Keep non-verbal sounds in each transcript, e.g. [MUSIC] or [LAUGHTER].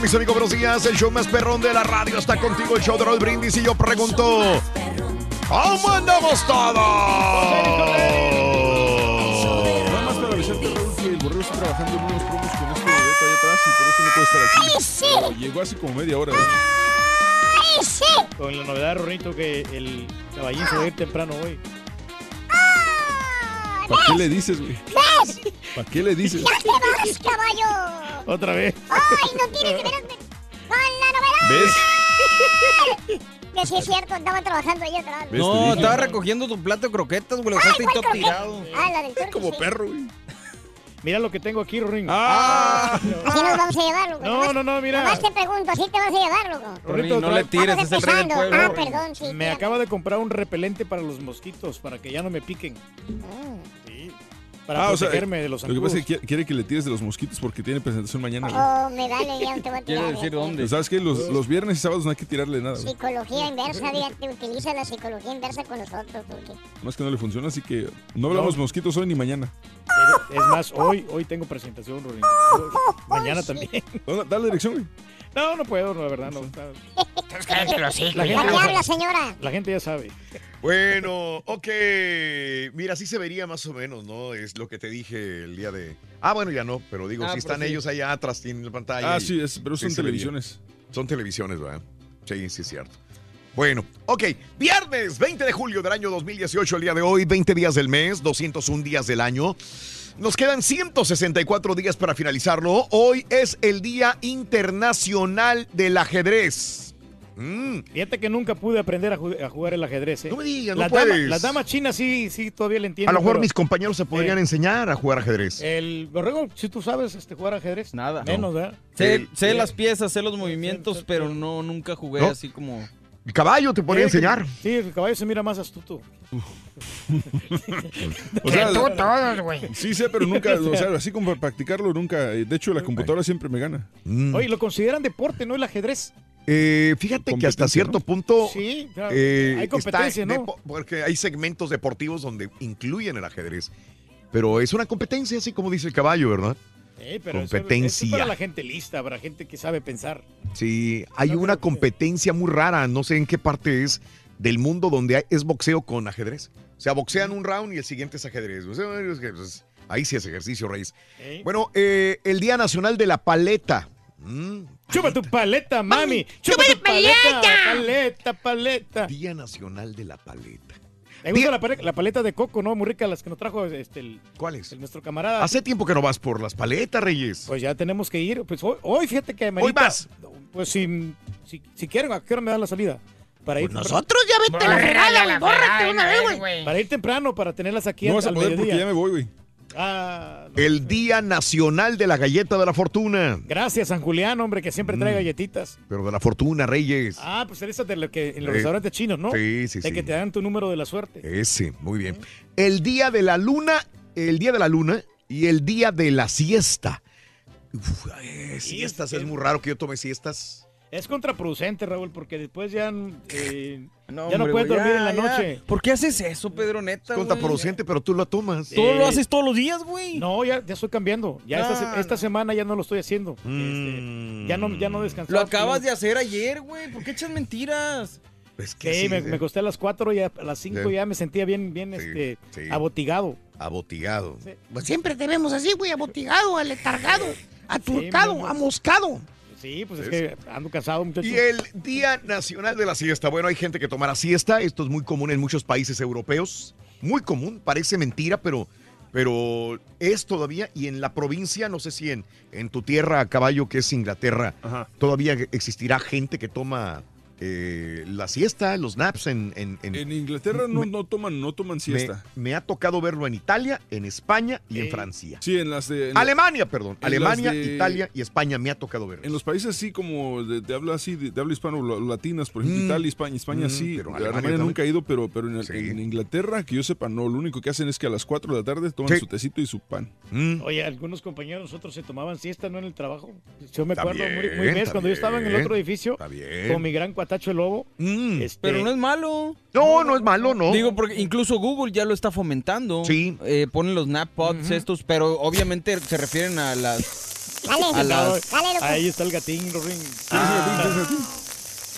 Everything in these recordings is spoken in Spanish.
Mis amigos, buenos días. El show más perrón de la radio está contigo, el show de Raúl Brindis. Y yo pregunto: ¿Cómo andamos todos? Nada más para avisarte, Raúl, que el borrego está trabajando en unos promos con este boleto allá atrás y por eso no puede estar aquí. ¡Ay, sí! Pero llegó hace como media hora. ¿no? ¡Ay, sí! Con la novedad, Rorrito, que el caballín se va a ir temprano hoy. ¿Para qué le dices, güey? ¿Ves? ¿Para qué le dices? ¡Ya te vas, caballo! Otra vez. ¡Ay, no tienes que ver con la novedad! ¿Ves? Que sí es cierto, andaba trabajando ahí atrás. ¿Ves? Te No, estaba recogiendo tu plato de croquetas, güey. Lo Ay, dejaste ahí ¿cuál todo croqueta? tirado. Ah, la del turco, Como sí. perro, güey. Mira lo que tengo aquí, Rorín. ¡Ah! Así nos vamos a llevar, loco. No, Nomás- no, no, mira. Nomás te pregunto, así te vas a llevar, loco. Rorrito, no le tires, es el rey del pueblo. Ah, perdón, sí. Me fíjate. acaba de comprar un repelente para los mosquitos, para que ya no me piquen. Mm. Para Ah, o sea, protegerme de los Lo que pasa es que quiere- que le tires de los mosquitos porque tiene presentación mañana, güey. Oh, me vale, ya no te voy a Quiere tirar. decir eh. dónde. Pero ¿Sabes qué? Los, los viernes y sábados no hay que tirarle nada, güey. Psicología inversa, fíjate, utiliza la psicología inversa con nosotros, porque... Más que no le funciona, así que no hablamos No. mosquitos hoy ni mañana. Es más, hoy, hoy tengo presentación, Rorín. [LAUGHS] Mañana también. ¿Dónde- Dale dirección, güey. No, no puedo, la verdad, no. está- ¿Ya La gente, ya habla, sabe, señora? la gente ya sabe. Bueno, ok. Mira, así se vería más o menos, ¿no? Es lo que te dije el día de. Ah, bueno, ya no, pero digo, Ah, si pero están sí. ellos allá atrás, tienen la pantalla. Ah, sí, es, pero sí son televisiones. Son televisiones, ¿verdad? Sí, sí, es cierto. Bueno, ok. Viernes 20 de julio del año 2018, el día de hoy, 20 días del mes, 201 días del año. Nos quedan 164 días para finalizarlo. Hoy es el Día Internacional del Ajedrez. Mm, Fíjate que nunca pude aprender a, ju- a jugar el ajedrez. ¿eh? No me digas, no las, puedes. las damas chinas sí, sí, todavía le entiendo. a lo mejor pero mis compañeros se podrían Eh. enseñar a jugar ajedrez. El borrego, si tú sabes este, jugar ajedrez. Nada. Menos, ¿verdad? Sé, El- sé las piezas, sé los movimientos, pero no, nunca jugué ¿No? así como... El caballo te podría Eh, enseñar. Sí, el caballo se mira más astuto. [LAUGHS] O sea, Tú todos, güey. sí sé, pero nunca, o [LAUGHS] sea, así como para practicarlo, nunca. eh, De hecho, la computadora siempre me gana. Mm. Oye, lo consideran deporte, ¿no? El ajedrez. Eh, fíjate que hasta cierto ¿no? punto Sí, claro. eh, hay competencia, ¿no? porque hay segmentos deportivos donde incluyen el ajedrez. Pero es una competencia, así como dice el caballo, ¿verdad? Eh, pero competencia. eso es para la gente lista, para gente que sabe pensar. Sí, hay una que- competencia muy rara, no sé en qué parte es del mundo donde hay- es boxeo con ajedrez. Sea, boxean un round y el siguiente es ajedrez. O sea, es que, pues, ahí sí es ejercicio, Reyes. ¿eh? Bueno, eh, el Día Nacional de la Paleta. Mm, Chupa tu paleta, mami. Chupa tu paleta. Paleta, paleta. Día Nacional de la Paleta. Me gusta la, la paleta de coco, ¿no? Muy rica, las que nos trajo este, el, ¿Cuál es? el- nuestro camarada. Hace tiempo que no vas por las paletas, Reyes. Pues ya tenemos que ir. Pues hoy, hoy fíjate que amerita- vas. Pues si, si, si quieren, ¿a qué hora me dan la salida? Para ir Pues temprano. nosotros ya vete a la fregada, güey. Bórrate una vez, güey. Para ir temprano, para tenerlas aquí No vas a poder porque ya me voy, güey. Ah, no. El Día Nacional de la Galleta de la Fortuna. Gracias, San Julián, hombre, que siempre trae Mm. galletitas. Pero de la Fortuna, Reyes. Ah, pues esas de lo que en los Eh, restaurantes chinos, ¿no? sí, sí, De sí. que te dan tu número de la suerte. Ese, muy bien. El Día de la Luna, el Día de la Luna y el Día de la Siesta. Uf, eh, siestas, es muy raro que yo tome siestas. Es contraproducente, Raúl, porque después ya, eh, No, ya no hombre, puedes dormir ya, en la ya. noche. ¿Por qué haces eso, Pedro, neta? Es contraproducente, pero tú lo tomas. Tú lo haces todos los días, güey. No, ya, ya estoy cambiando. Ya esta, No, se- esta semana ya no lo estoy haciendo. Mm. Este, ya no, ya no descansaba. Lo acabas de hacer ayer, güey. ¿Por qué echas mentiras? Es Sí, me, me acosté a las 4 y a las 5 Sí. ya me sentía bien, bien este, sí. abotigado. Abotigado. Pues siempre te vemos así, güey, abotigado, aletargado, aturcado, amoscado. Sí, pues es Es- que ando cansado, muchachos. Y el Día Nacional de la Siesta. Bueno, hay gente que tomará siesta. Esto es muy común en muchos países europeos. Muy común. Parece mentira, pero, pero es todavía. Y en la provincia, no sé si en, en tu tierra, caballo, que es Inglaterra, todavía existirá gente que toma eh, la siesta, los naps en... En, en- En Inglaterra no, Me- no toman, no toman siesta. me ha tocado verlo en Italia, en España y en Francia. Sí, en las de. en la- Alemania, perdón. Alemania, de- Italia y España me ha tocado verlo. En los países así como de, de habla así, de, de habla hispano, latinas, por ejemplo, Mm. Italia, España, España Mm, sí, pero Alemania nunca he ido, pero, pero en, en Inglaterra, que yo sepa, no, lo único que hacen es que a las 4 de la tarde toman Sí. su tecito y su pan. Mm. Oye, algunos compañeros nosotros se tomaban siesta, ¿no? En el trabajo. Yo me Está acuerdo muy, bien, muy bien está cuando yo estaba en el otro edificio está bien. con mi gran cuatacho el lobo. Mm. este, Pero no es malo. No, no es malo, no. Digo, porque incluso Google ya lo está fomentando. Sí. Eh, ponen los nap pods estos, pero obviamente se refieren a las... Dale, a las... dale, loco. Ahí está el gatín, Rorín. Ah.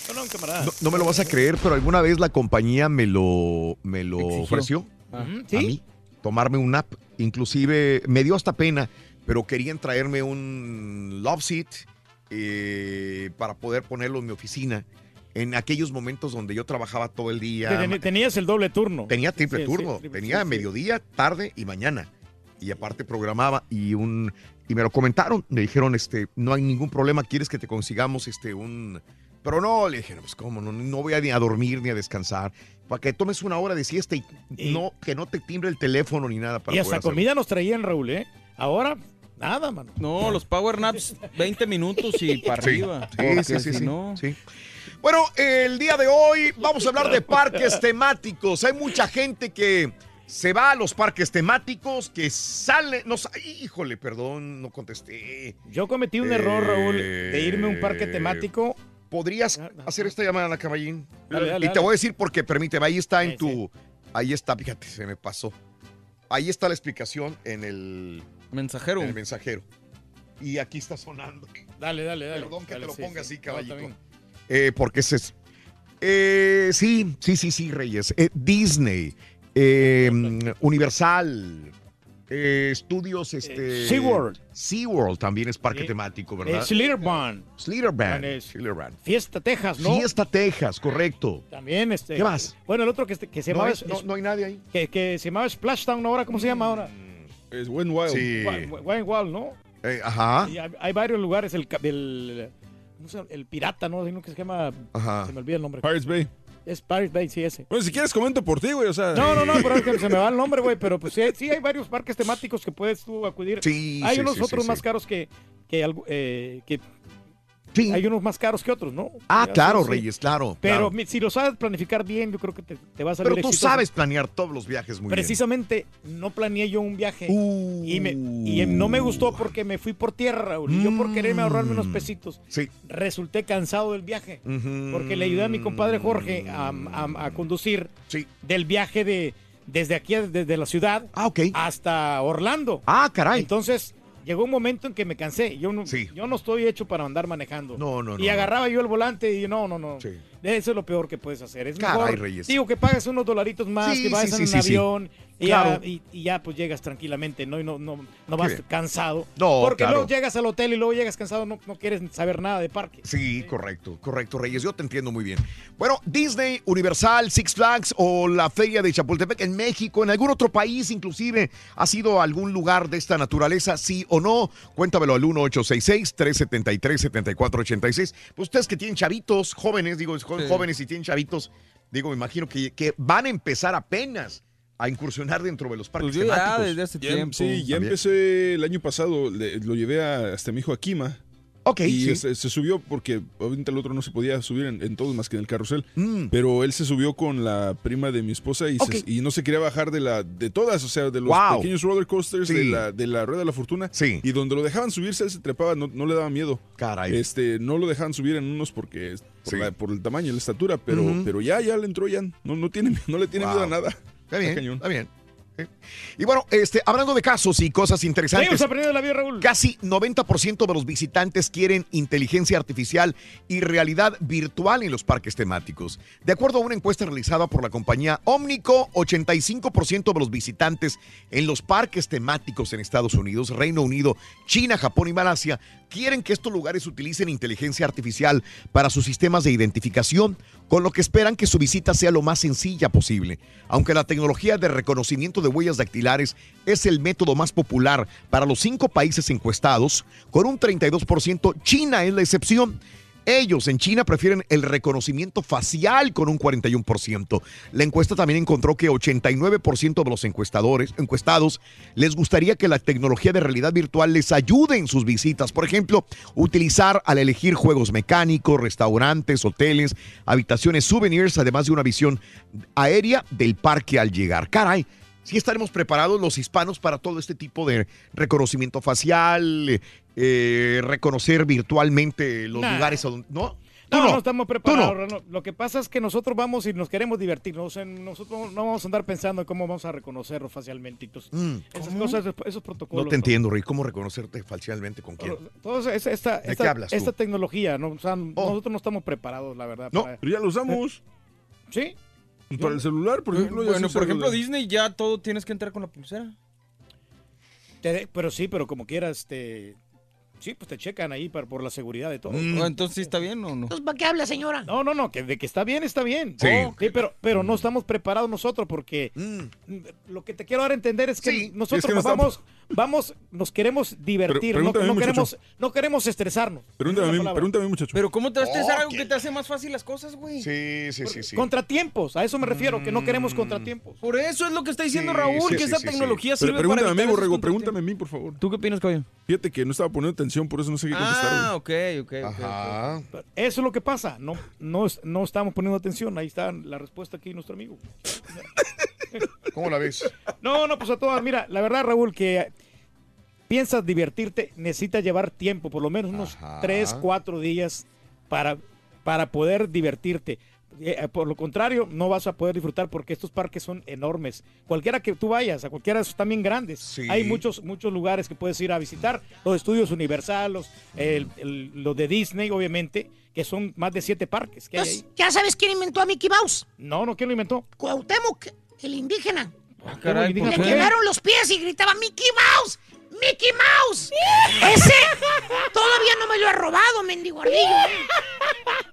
No, no, camarada. No, me lo vas a creer, pero alguna vez la compañía me lo, me lo Exigió. ofreció Ujú, a ¿Sí? mí, tomarme un nap. Inclusive me dio hasta pena, pero querían traerme un love seat eh, para poder ponerlo en mi oficina. En aquellos momentos donde yo trabajaba todo el día. ten- Tenías el doble turno. Tenía triple Sí, sí, turno, triple- tenía sí, mediodía, tarde y mañana. Y aparte programaba y un y me lo comentaron, me dijeron, este, no hay ningún problema, quieres que te consigamos este un pero no, le dije, no, pues cómo, no, no voy a ni a dormir ni a descansar, para que tomes una hora de siesta y, Y- no que no te timbre el teléfono ni nada para Y hasta hacerlo. comida nos traían, Raúl, ¿eh? Ahora, nada, mano. No, los power naps, 20 minutos y para Sí, arriba. sí, sí, sí, si sí, no- sí. Bueno, el día de hoy vamos a hablar de parques temáticos. Hay mucha gente que se va a los parques temáticos, que sale, no, híjole, perdón, no contesté. Yo cometí un error, Raúl, de irme a un parque temático. ¿Podrías hacer esta llamada a la caballín? Dale, dale, y te dale. voy a decir porque, permíteme, ahí está en Sí, tu, ahí está, fíjate, se me pasó. Ahí está la explicación en el, Mensajero. en el mensajero. Y aquí está sonando. Dale, dale, dale. Perdón que Dale, te lo sí, ponga sí. así, caballito. Eh, porque ese es. Eh, sí, sí, sí, sí, Reyes. Eh, Disney, eh, Universal, eh, estudios, este. SeaWorld. SeaWorld también es parque temático, Eh, ¿verdad? Schlitterbahn. Schlitterbahn. Es- Schlitterbahn. Fiesta Texas, ¿no? Fiesta Texas, correcto. También, este. ¿Qué más? Bueno, el otro que, este- que se No llamaba. hay, no- no hay nadie ahí. que, que se llamaba Splashdown ahora, ¿cómo se llama ahora? Es When Wild. Sí. Wa- Wine Wall, ¿no? Eh, ajá. Y hay, hay varios lugares, el, el, ¿cómo se llama? el pirata, ¿no? Hay uno que se llama, Ajá. se me olvida el nombre. Pirates Bay. Es Pirate Bay, sí, ese. Bueno, si quieres comento por ti, güey, o sea. No, no, no, pero es que se me va el nombre, güey, pero pues sí, sí hay varios parques temáticos que puedes tú acudir. Sí, hay sí, unos sí, otros sí, más sí. caros que, que, eh, que Sí. hay unos más caros que otros, ¿no? Ah, claro. Reyes, claro. Pero claro. si lo sabes planificar bien, yo creo que te, te va a salir Pero tú exitoso. sabes planear todos los viajes muy Precisamente no planeé yo un viaje bien. y, me, y no me gustó porque me fui por tierra, Raúl. Y yo por quererme ahorrarme unos pesitos, Sí. resulté cansado del viaje. Porque le ayudé a mi compadre Jorge a, a- a conducir Sí. del viaje de desde aquí, desde la ciudad Ah, hasta Orlando. Ah, caray. Entonces, llegó un momento en que me cansé. Yo no, Sí. yo no estoy hecho para andar manejando. No, no, no, Y agarraba yo el volante y no, no, no. Sí. Eso es lo peor que puedes hacer. Es Caray, mejor, Reyes. digo, que pagues unos dolaritos más, Sí, que vayas en un avión y, Claro. ya, y, y ya pues llegas tranquilamente, ¿no? Y no, no, no vas bien. cansado. No, Porque claro. luego llegas al hotel y luego llegas cansado, no, no quieres saber nada de parque. Sí, correcto, correcto, Reyes. Yo te entiendo muy bien. Bueno, Disney, Universal, Six Flags o la Feria de Chapultepec en México, en algún otro país inclusive, ¿ha sido algún lugar de esta naturaleza, sí o no? Cuéntamelo al 1866-373-7486. Pues ustedes que tienen chavitos, jóvenes, digo, Sí. jóvenes y tienen chavitos, digo, me imagino que, que van a empezar apenas a incursionar dentro de los parques Pues yo ya temáticos. desde hace Ya- tiempo. sí, ya También. empecé el año pasado, le- lo llevé a, hasta mi hijo Akima. Ok, y sí. se, se subió porque obviamente el otro no se podía subir en, en todos más que en el carrusel. Mm. Pero él se subió con la prima de mi esposa y, se- y no se quería bajar de la de todas, o sea, de los Wow. pequeños roller coasters Sí. de, la, de la rueda de la fortuna. Sí. Y donde lo dejaban subirse, él se trepaba, no, no le daba miedo. Caray. Este, no lo dejaban subir en unos porque por, Sí. la- por el tamaño y la estatura, pero, pero ya, ya le entró ya. No, no, tiene, no le tiene Wow. miedo a nada. Está bien, está. Y bueno, este, hablando de casos y cosas interesantes. La vida, Raúl. Casi 90% de los visitantes quieren inteligencia artificial y realidad virtual en los parques temáticos. De acuerdo a una encuesta realizada por la compañía Omnico, 85% de los visitantes en los parques temáticos en Estados Unidos, Reino Unido, China, Japón y Malasia quieren que estos lugares utilicen inteligencia artificial para sus sistemas de identificación, con lo que esperan que su visita sea lo más sencilla posible. Aunque la tecnología de reconocimiento de huellas dactilares es el método más popular para los cinco países encuestados, con un 32%, China es la excepción. Ellos en China prefieren el reconocimiento facial con un 41%. La encuesta también encontró que 89% de los encuestadores, encuestados les gustaría que la tecnología de realidad virtual les ayude en sus visitas. Por ejemplo, utilizar al elegir juegos mecánicos, restaurantes, hoteles, habitaciones, souvenirs, además de una visión aérea del parque al llegar. Caray, sí estaremos preparados los hispanos para todo este tipo de reconocimiento facial, eh, reconocer virtualmente los Nah. lugares a donde... ¿No? No, no, no. estamos no. preparados. Lo que pasa es que nosotros vamos y nos queremos divertir. ¿no? O sea, nosotros no vamos a andar pensando en cómo vamos a reconocerlo facialmente. Entonces, Mm. esas cosas, esos protocolos. No te entiendo, Rick. ¿Cómo reconocerte facialmente con quién? Esa- esta, ¿De esta, qué hablas tú? Oh. esta tecnología, ¿no? O sea, nosotros no estamos preparados, la verdad. No, para- pero ya lo usamos. Sí. Para el celular, por ejemplo. Bueno, por ejemplo, Disney ya todo tienes que entrar con la pulsera. Te pero sí, pero como quieras, este... Sí, pues te checan ahí para, por la seguridad de todo. Mm. Entonces, ¿sí está bien o no? Entonces, ¿para qué habla, señora? No, no, no, que de que está bien, está bien. Sí. Oh, pero, pero no estamos preparados nosotros porque lo que te quiero dar a entender es que Mm. Sí. nosotros Es que no vamos, vamos, nos queremos divertir, Pero no, pregúntame, no queremos, no queremos estresarnos. Pregúntame a Esa mí, palabra. pregúntame a mí, muchacho. Pero ¿cómo te va a estresar algo que te hace más fácil las cosas, güey? Sí, sí, sí, sí. Contratiempos, a eso me refiero, que no Mm. queremos contratiempos. Por eso es lo que está diciendo Sí, Raúl, sí, que sí, esa sí, tecnología Pero sirve para pregúntame a mí, Borrego, pregúntame a mí, por favor. ¿Tú qué opinas, caballo? Fíjate que no estaba poniendo atención, por eso no sé qué contestar. Ah, ok, ok, ok. Ajá. Eso es lo que pasa, no, no, no estamos poniendo atención, ahí está la respuesta aquí nuestro amigo. [LAUGHS] ¿Cómo la ves? No, no, pues a todas, mira, la verdad, Raúl, que piensas divertirte, necesitas llevar tiempo, por lo menos unos Ajá. tres, cuatro días para, para poder divertirte. Eh, eh, por lo contrario, no vas a poder disfrutar porque estos parques son enormes. Cualquiera que tú vayas, a cualquiera de esos también grandes. Sí. Hay muchos, muchos lugares que puedes ir a visitar. Los estudios Universal, los, el- el- los de Disney, obviamente, que son más de siete parques que hay Entonces, ahí. ¿ya sabes quién inventó a Mickey Mouse? No, no, ¿quién lo inventó? Cuauhtémoc, el indígena. Ah, caray, ¿por ¿por Le quedaron los pies y gritaba Mickey Mouse, Mickey Mouse. Ese todavía no me lo ha robado, mendigo ardillo.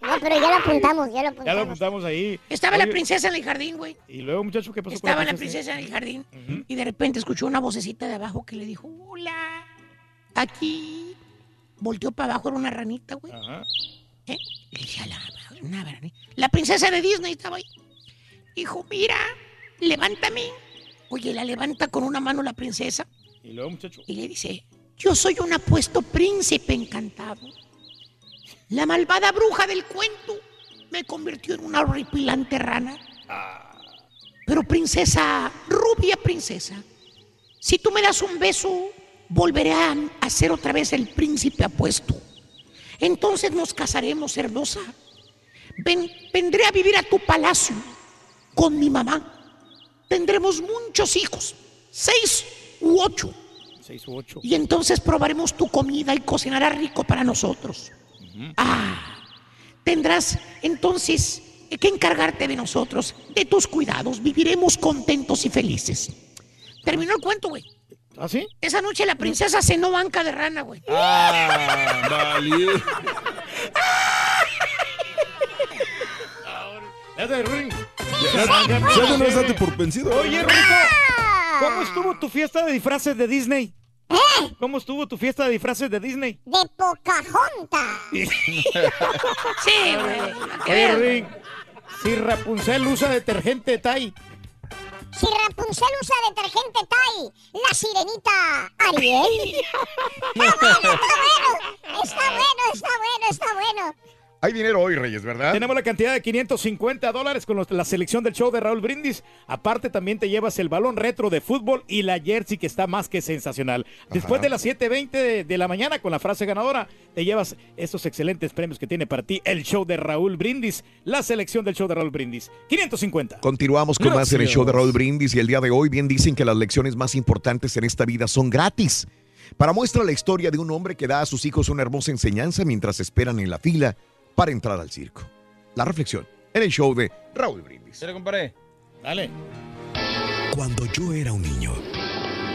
No, pero ya lo apuntamos, ya lo Ya lo apuntamos. apuntamos ahí. Estaba la princesa en el jardín, güey. Y luego, muchacho, ¿qué pasó Estaba con la princesa en el jardín y de repente escuchó una vocecita de abajo que le dijo, hola, aquí. Volteó para abajo, era una ranita, güey. Ajá. ¿Eh? Le decía la, una ranita. La princesa de Disney estaba ahí. Dijo, mira, levántame. Oye, la levanta con una mano la princesa Y luego, muchacho. y le dice, yo soy un apuesto príncipe encantado. La malvada bruja del cuento me convirtió en una horripilante rana. Pero princesa, rubia princesa, si tú me das un beso, volveré a, a ser otra vez el príncipe apuesto. Entonces nos casaremos, hermosa. Ven- vendré a vivir a tu palacio con mi mamá. Tendremos muchos hijos, seis u ocho. Seis u ocho. Y entonces probaremos tu comida y cocinarás rico para nosotros. Ah, tendrás entonces que encargarte de nosotros, de tus cuidados. Viviremos contentos y felices. Terminó el cuento, güey. ¿Ah, sí? Esa noche la princesa cenó banca de rana, güey. Ah, vale. Ya te ring. Ya, ya no nos date por vencido. Oye, Rico, ¿cómo estuvo tu fiesta de disfraces de Disney? ¿Cómo estuvo tu fiesta de disfraces de Disney? De Pocahontas. [LAUGHS] Sí, güey. Si Rapunzel usa detergente Tide, Si Rapunzel usa detergente Tai, la sirenita Ariel. Está [LAUGHS] bueno, está bueno. está bueno, está bueno, está bueno. Hay dinero hoy, Reyes, ¿verdad? Tenemos la cantidad de 550 dólares con los- la selección del show de Raúl Brindis. Aparte, también te llevas el balón retro de fútbol y la jersey que está más que sensacional. Después de las 7.20 de, de la mañana, con la frase ganadora, te llevas estos excelentes premios que tiene para ti el show de Raúl Brindis, la selección del show de Raúl Brindis. 550. Continuamos con más en el show de Raúl Brindis y el día de hoy bien dicen que las lecciones más importantes en esta vida son gratis. Para muestra la historia de un hombre que da a sus hijos una hermosa enseñanza mientras esperan en la fila para entrar al circo. La reflexión en el show de Raúl Brindis. ¿Se le comparé? Dale. Cuando yo era un niño,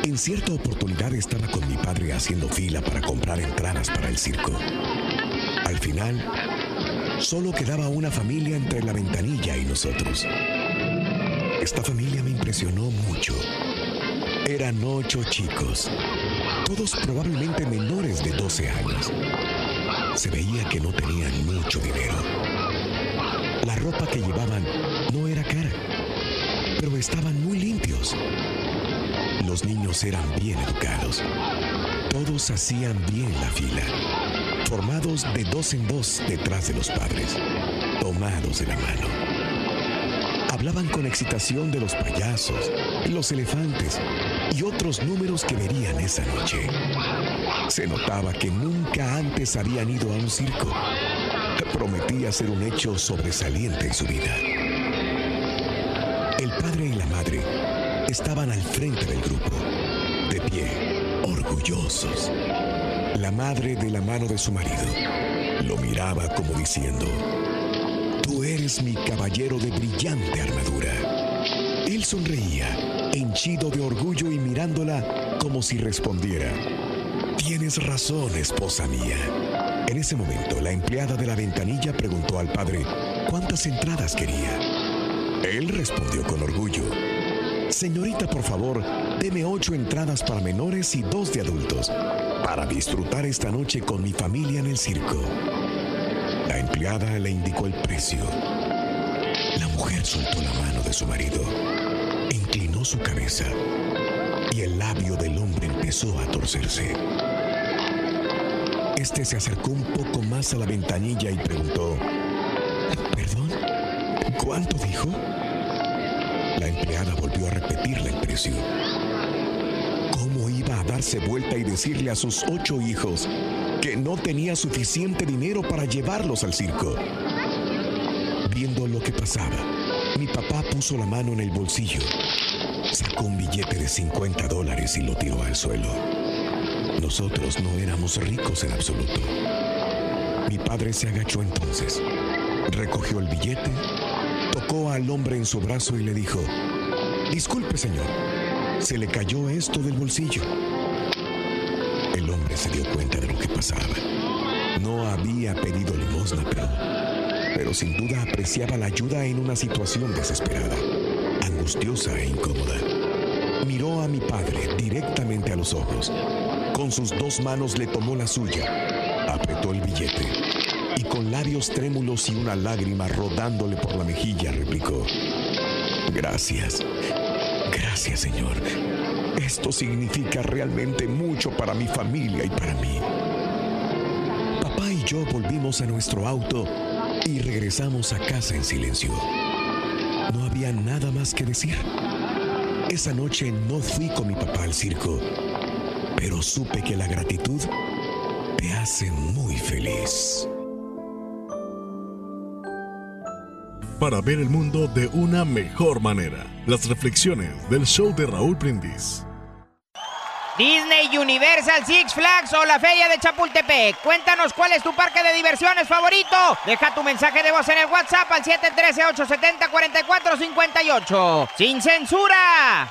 en cierta oportunidad estaba con mi padre haciendo fila para comprar entradas para el circo. Al final, solo quedaba una familia entre la ventanilla y nosotros. Esta familia me impresionó mucho. Eran ocho chicos, todos probablemente menores de 12 años. Se veía que no tenían mucho dinero. La ropa que llevaban no era cara, pero estaban muy limpios. Los niños eran bien educados. Todos hacían bien la fila, formados de dos en dos detrás de los padres, tomados de la mano. Hablaban con excitación de los payasos, los elefantes y otros números que verían esa noche. Se notaba que nunca antes habían ido a un circo. Prometía ser un hecho sobresaliente en su vida. El padre y la madre estaban al frente del grupo, de pie, orgullosos. La madre de la mano de su marido lo miraba como diciendo, Tú eres mi caballero de brillante armadura. Él sonreía, henchido de orgullo y mirándola como si respondiera, Tienes razón, esposa mía. En ese momento, la empleada de la ventanilla preguntó al padre cuántas entradas quería. Él respondió con orgullo, Señorita, por favor, deme ocho entradas para menores y dos de adultos, para disfrutar esta noche con mi familia en el circo. La empleada le indicó el precio. La mujer soltó la mano de su marido, inclinó su cabeza y el labio del hombre empezó a torcerse. Este se acercó un poco más a la ventanilla y preguntó, ¿Perdón? ¿Cuánto dijo? La empleada volvió a repetirle el precio. ¿Cómo iba a darse vuelta y decirle a sus ocho hijos que no tenía suficiente dinero para llevarlos al circo? Viendo lo que pasaba, mi papá puso la mano en el bolsillo, sacó un billete de 50 dólares y lo tiró al suelo. Nosotros no éramos ricos en absoluto. Mi padre se agachó entonces, recogió el billete, tocó al hombre en su brazo y le dijo, Disculpe señor, se le cayó esto del bolsillo. El hombre se dio cuenta de lo que pasaba. No había pedido limosna, pero, pero sin duda apreciaba la ayuda en una situación desesperada, angustiosa e incómoda. Miró a mi padre directamente a los ojos. Con sus dos manos le tomó la suya, apretó el billete y con labios trémulos y una lágrima rodándole por la mejilla replicó, Gracias, gracias Señor. Esto significa realmente mucho para mi familia y para mí. Papá y yo volvimos a nuestro auto y regresamos a casa en silencio. No había nada más que decir. Esa noche no fui con mi papá al circo, pero supe que la gratitud te hace muy feliz. Para ver el mundo de una mejor manera. Las reflexiones del show de Raúl Brindis. Disney, Universal, Six Flags o la Feria de Chapultepec. Cuéntanos cuál es tu parque de diversiones favorito. Deja tu mensaje de voz en el WhatsApp al 713-870-4458. ¡Sin censura!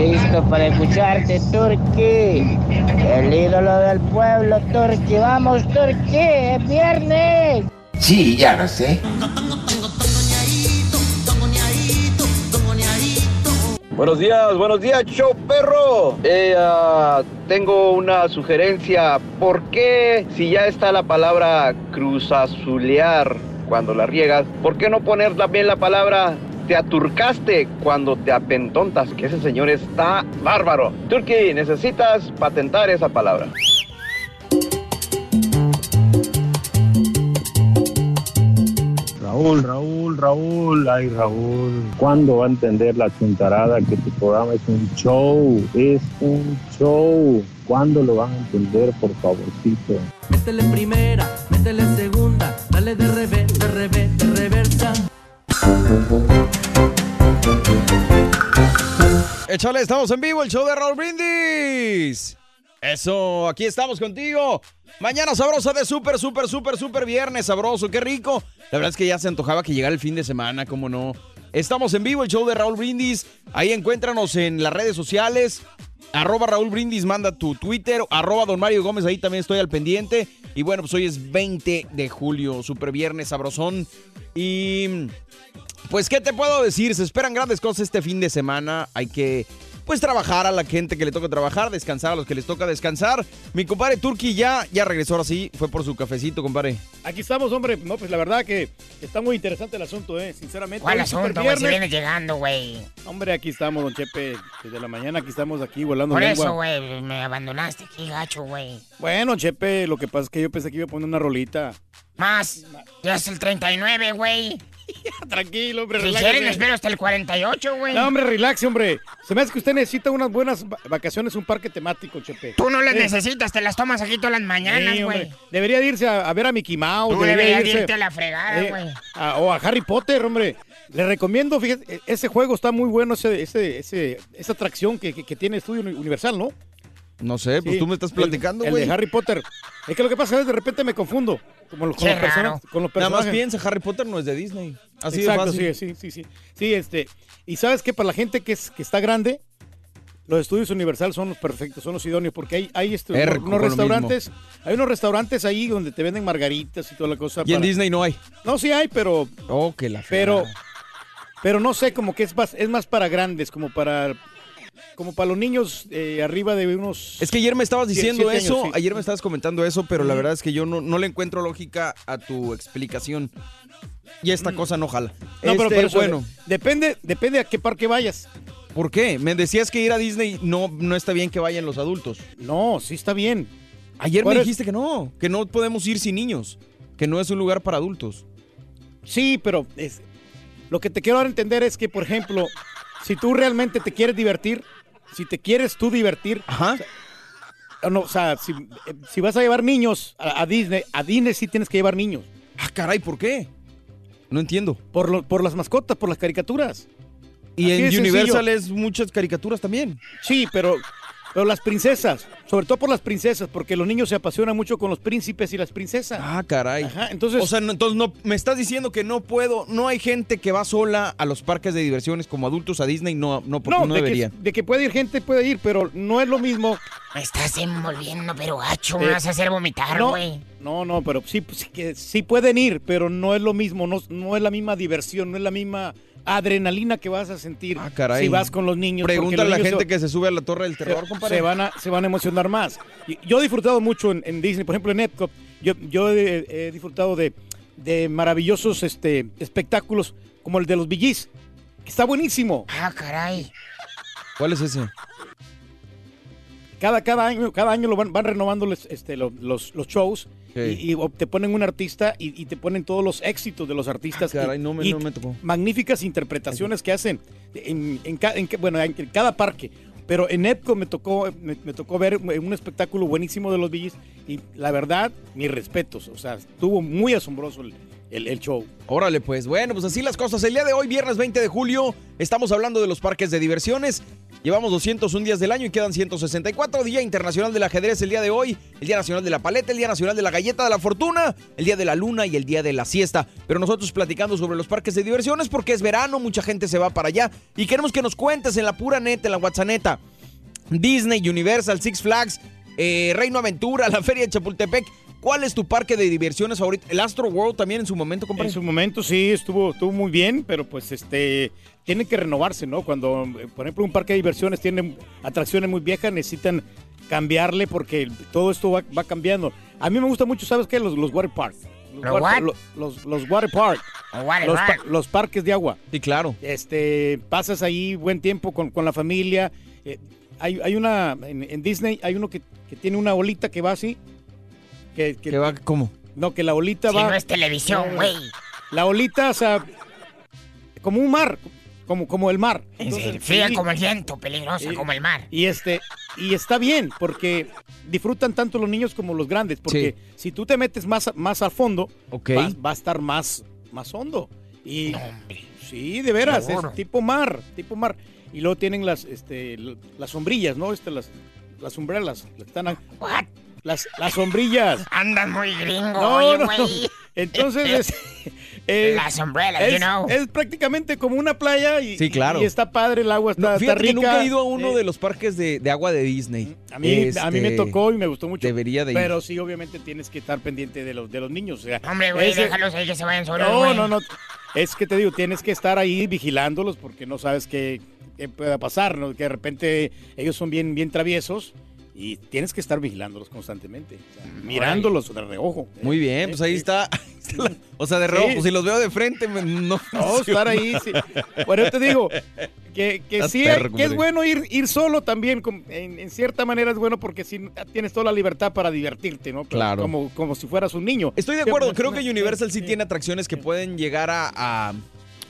listo para escucharte, Turqui. El ídolo del pueblo, Turqui. Vamos, Turqui, es viernes. Sí, ya no sé. Buenos días, buenos días, show perro. Eh, ah, tengo una sugerencia. ¿Por qué, si ya está la palabra cruzazulear cuando la riegas, por qué no poner también la palabra te aturcaste cuando te apentontas? Que ese señor está bárbaro. Turki, necesitas patentar esa palabra. Raúl, Raúl, Raúl, ay Raúl, ¿cuándo va a entender la chuntarada que tu programa es un show? Es un show. ¿Cuándo lo van a entender, por favorcito? Métele primera, métele segunda, dale de revés, de revés, de reversa. Échale, estamos en vivo, el show de Raúl Brindis. Eso, aquí estamos contigo. Mañana sabrosa de súper, súper, súper, súper viernes, sabroso, qué rico. La verdad es que ya se antojaba que llegara el fin de semana, cómo no. Estamos en vivo, el show de Raúl Brindis. Ahí encuéntranos en las redes sociales. Arroba Raúl Brindis, manda tu Twitter. Arroba Don Mario Gómez, ahí también estoy al pendiente. Y bueno, pues hoy es 20 de julio, super viernes, sabrosón. Y pues, ¿qué te puedo decir? Se esperan grandes cosas este fin de semana. Hay que, pues, trabajar a la gente que le toca trabajar, descansar a los que les toca descansar. Mi compadre Turki ya, ya regresó ahora sí. Fue por su cafecito, compadre. Aquí estamos, hombre. No, pues la verdad que está muy interesante el asunto, ¿eh? Sinceramente. ¿Cuál asunto, güey? Si viernes. vienes llegando, güey. Hombre, aquí estamos, don Chepe. Desde la mañana aquí estamos aquí volando Por lengua. eso, güey, me abandonaste aquí, gacho, güey. Bueno, Chepe, lo que pasa es que yo pensé que iba a poner una rolita. Más, ya es el 39, güey. [LAUGHS] Tranquilo, hombre, Si relájese. quieren, espero hasta el 48, güey. No, hombre, relaxe, hombre. Se me hace que usted necesita unas buenas va- vacaciones, un parque temático, Chepe. Tú no las Eh, necesitas, te las tomas aquí todas las mañanas, güey. Debería de irse a, a ver a Mickey Mouse. Tú debería deberías irse- irte a la fregada, eh, güey. o a Harry Potter, hombre. Le recomiendo, fíjate, e- ese juego está muy bueno, ese, ese, ese- esa atracción que, que- que tiene Estudio Uni- Universal, ¿no? No sé, pues Sí, tú me estás el- platicando, el, güey. de Harry Potter. Es que lo que pasa es de repente me confundo. Como los, con, Qué los persona- raro. con los Nada más personajes. piensa, Harry Potter no es de Disney. Así Exacto, de fácil. sí, sí, sí, sí. Sí, este, y sabes que para la gente que, es, que está grande, los estudios Universal son los perfectos, son los idóneos, porque hay, hay este, unos, restaurantes, hay unos restaurantes ahí donde te venden margaritas y toda la cosa. Y en Disney no hay. No, sí hay, pero, Oh, que la pero, pero no sé, como que es más, es más para grandes, como para, como para los niños eh, arriba de unos. Es que ayer me estabas diciendo eso, sí. ayer me estabas comentando eso, pero la verdad es que yo no, no le encuentro lógica a tu explicación. Y esta cosa no jala. No, pero Este, por eso, bueno. depende, depende a qué parque vayas. ¿Por qué? Me decías que ir a Disney no, no está bien que vayan los adultos. No, sí está bien. Ayer me dijiste que no, que no podemos ir sin niños, que no es un lugar para adultos. Sí, pero es, lo que te quiero dar a entender es que, por ejemplo, [LAUGHS] si tú realmente te quieres divertir, si te quieres tú divertir, o no, o sea, si, eh, si vas a llevar niños a, a Disney, a Disney sí tienes que llevar niños. Ah, caray, ¿por qué? No entiendo. Por, lo- por las mascotas, por las caricaturas. Y Así en Universal sencillo. es muchas caricaturas también. Sí, pero, pero las princesas, sobre todo por las princesas, porque los niños se apasionan mucho con los príncipes y las princesas. Ah, caray. Ajá, entonces... O sea, no- entonces no, me estás diciendo que no puedo, no hay gente que va sola a los parques de diversiones como adultos a Disney, no, no, porque no, de, debería. que, de que puede ir gente, puede ir, pero no es lo mismo. Me estás envolviendo, pero gacho, Eh, me vas a hacer vomitar, no, güey. No, no, pero sí, sí que sí pueden ir, pero no es lo mismo, no, no es la misma diversión, no es la misma adrenalina que vas a sentir Ah, caray. si vas con los niños. Pregúntale a la gente se- que se sube a la Torre del Terror, se, compadre. se van a, se van a emocionar más. Yo he disfrutado mucho en, en Disney, por ejemplo en Epcot, yo, yo he, he disfrutado de, de maravillosos este, espectáculos como el de los Billys, que está buenísimo. Ah, caray. ¿Cuál es ese? Cada, cada año, cada año lo van, van renovando los, este, lo- los, los shows y, y te ponen un artista y, y te ponen todos los éxitos de los artistas. Ah, caray, y- no me- y no me tocó. Magníficas interpretaciones que hacen en, bueno, en cada parque. Pero en Epcot me tocó, me, me tocó ver un espectáculo buenísimo de los Billys y la verdad, mis respetos. O sea, estuvo muy asombroso el, el- el show. Órale, pues bueno, pues así las cosas. El día de hoy, viernes 20 de julio, estamos hablando de los parques de diversiones. Llevamos 201 días del año y quedan 164. Día Internacional del Ajedrez el día de hoy, el Día Nacional de la Paleta, el Día Nacional de la Galleta de la Fortuna, el Día de la Luna y el Día de la Siesta. Pero nosotros platicando sobre los parques de diversiones porque es verano, mucha gente se va para allá y queremos que nos cuentes en la pura neta, en la WhatsApp. Disney, Universal, Six Flags. eh, Reino Aventura, [LAUGHS] la Feria de Chapultepec. ¿Cuál es tu parque de diversiones favorito? El Astro World también en su momento, compadre. En su momento sí, estuvo, estuvo muy bien, pero pues este tienen que renovarse, ¿no? Cuando, por ejemplo, un parque de diversiones tiene atracciones muy viejas, necesitan cambiarle porque todo esto va, va cambiando. A mí me gusta mucho, ¿sabes qué? Los, los water park. Los, ¿Los water- los- los water park. Los water los, park. pa- los parques de agua. Sí, claro. Este, pasas ahí buen tiempo con, con la familia. Eh, hay, hay una, en, en Disney hay uno que, que tiene una olita que va así. Que, que, va cómo? No, que la olita Si va. no es televisión, No, güey. La olita, o sea, como un mar, como, como el mar. Entonces, Fría sí. como el viento, peligrosa como el mar. Y este, y está bien, porque disfrutan tanto los niños como los grandes, porque si tú te metes más, a- más al fondo, Ok. va, va a estar más, más hondo. Y sí, de veras, Seguro. es tipo mar, tipo mar. Y luego tienen las, este, las sombrillas, ¿no? Este, las, las umbrelas, las que están a- las, las sombrillas. [LAUGHS] Andan muy gringo, No, oye, no, güey. no. [LAUGHS] Entonces, [LAUGHS] es, es- Las umbrellas, es, you know. es prácticamente como una playa y, Sí, claro. y está padre, el agua está, No, está fíjate que rica. nunca he ido a uno Eh, de los parques de, de agua de Disney. a mí, a mí me Este, tocó y me gustó mucho. Debería de ir. Pero sí, obviamente tienes que estar pendiente de los, de los niños. O sea, Hombre, güey, ese- déjalos ahí que se vayan solos, No, güey. no, no. Es que te digo, tienes que estar ahí vigilándolos porque no sabes qué, qué pueda pasar, ¿no? Que de repente ellos son bien, bien traviesos y tienes que estar vigilándolos constantemente. o sea, mirándolos de reojo. Muy bien, pues ahí está. o sea, de reojo, Sí. si los veo de frente, me- no. [LAUGHS] No, estar ahí. Sí. Eso te digo que, que sí, perro, que es bueno ir, ir solo también. En, en cierta manera es bueno porque si tienes toda la libertad para divertirte, ¿no? Pero Claro. Como, como si fueras un niño. Estoy de Sí, acuerdo, creo que Universal sí tiene atracciones que pueden llegar a, a-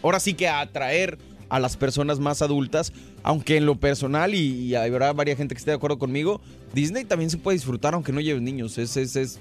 ahora sí que a atraer a las personas más adultas, aunque en lo personal, y, y habrá varias gente que esté de acuerdo conmigo, Disney también se puede disfrutar aunque no lleves niños. Es, es, es-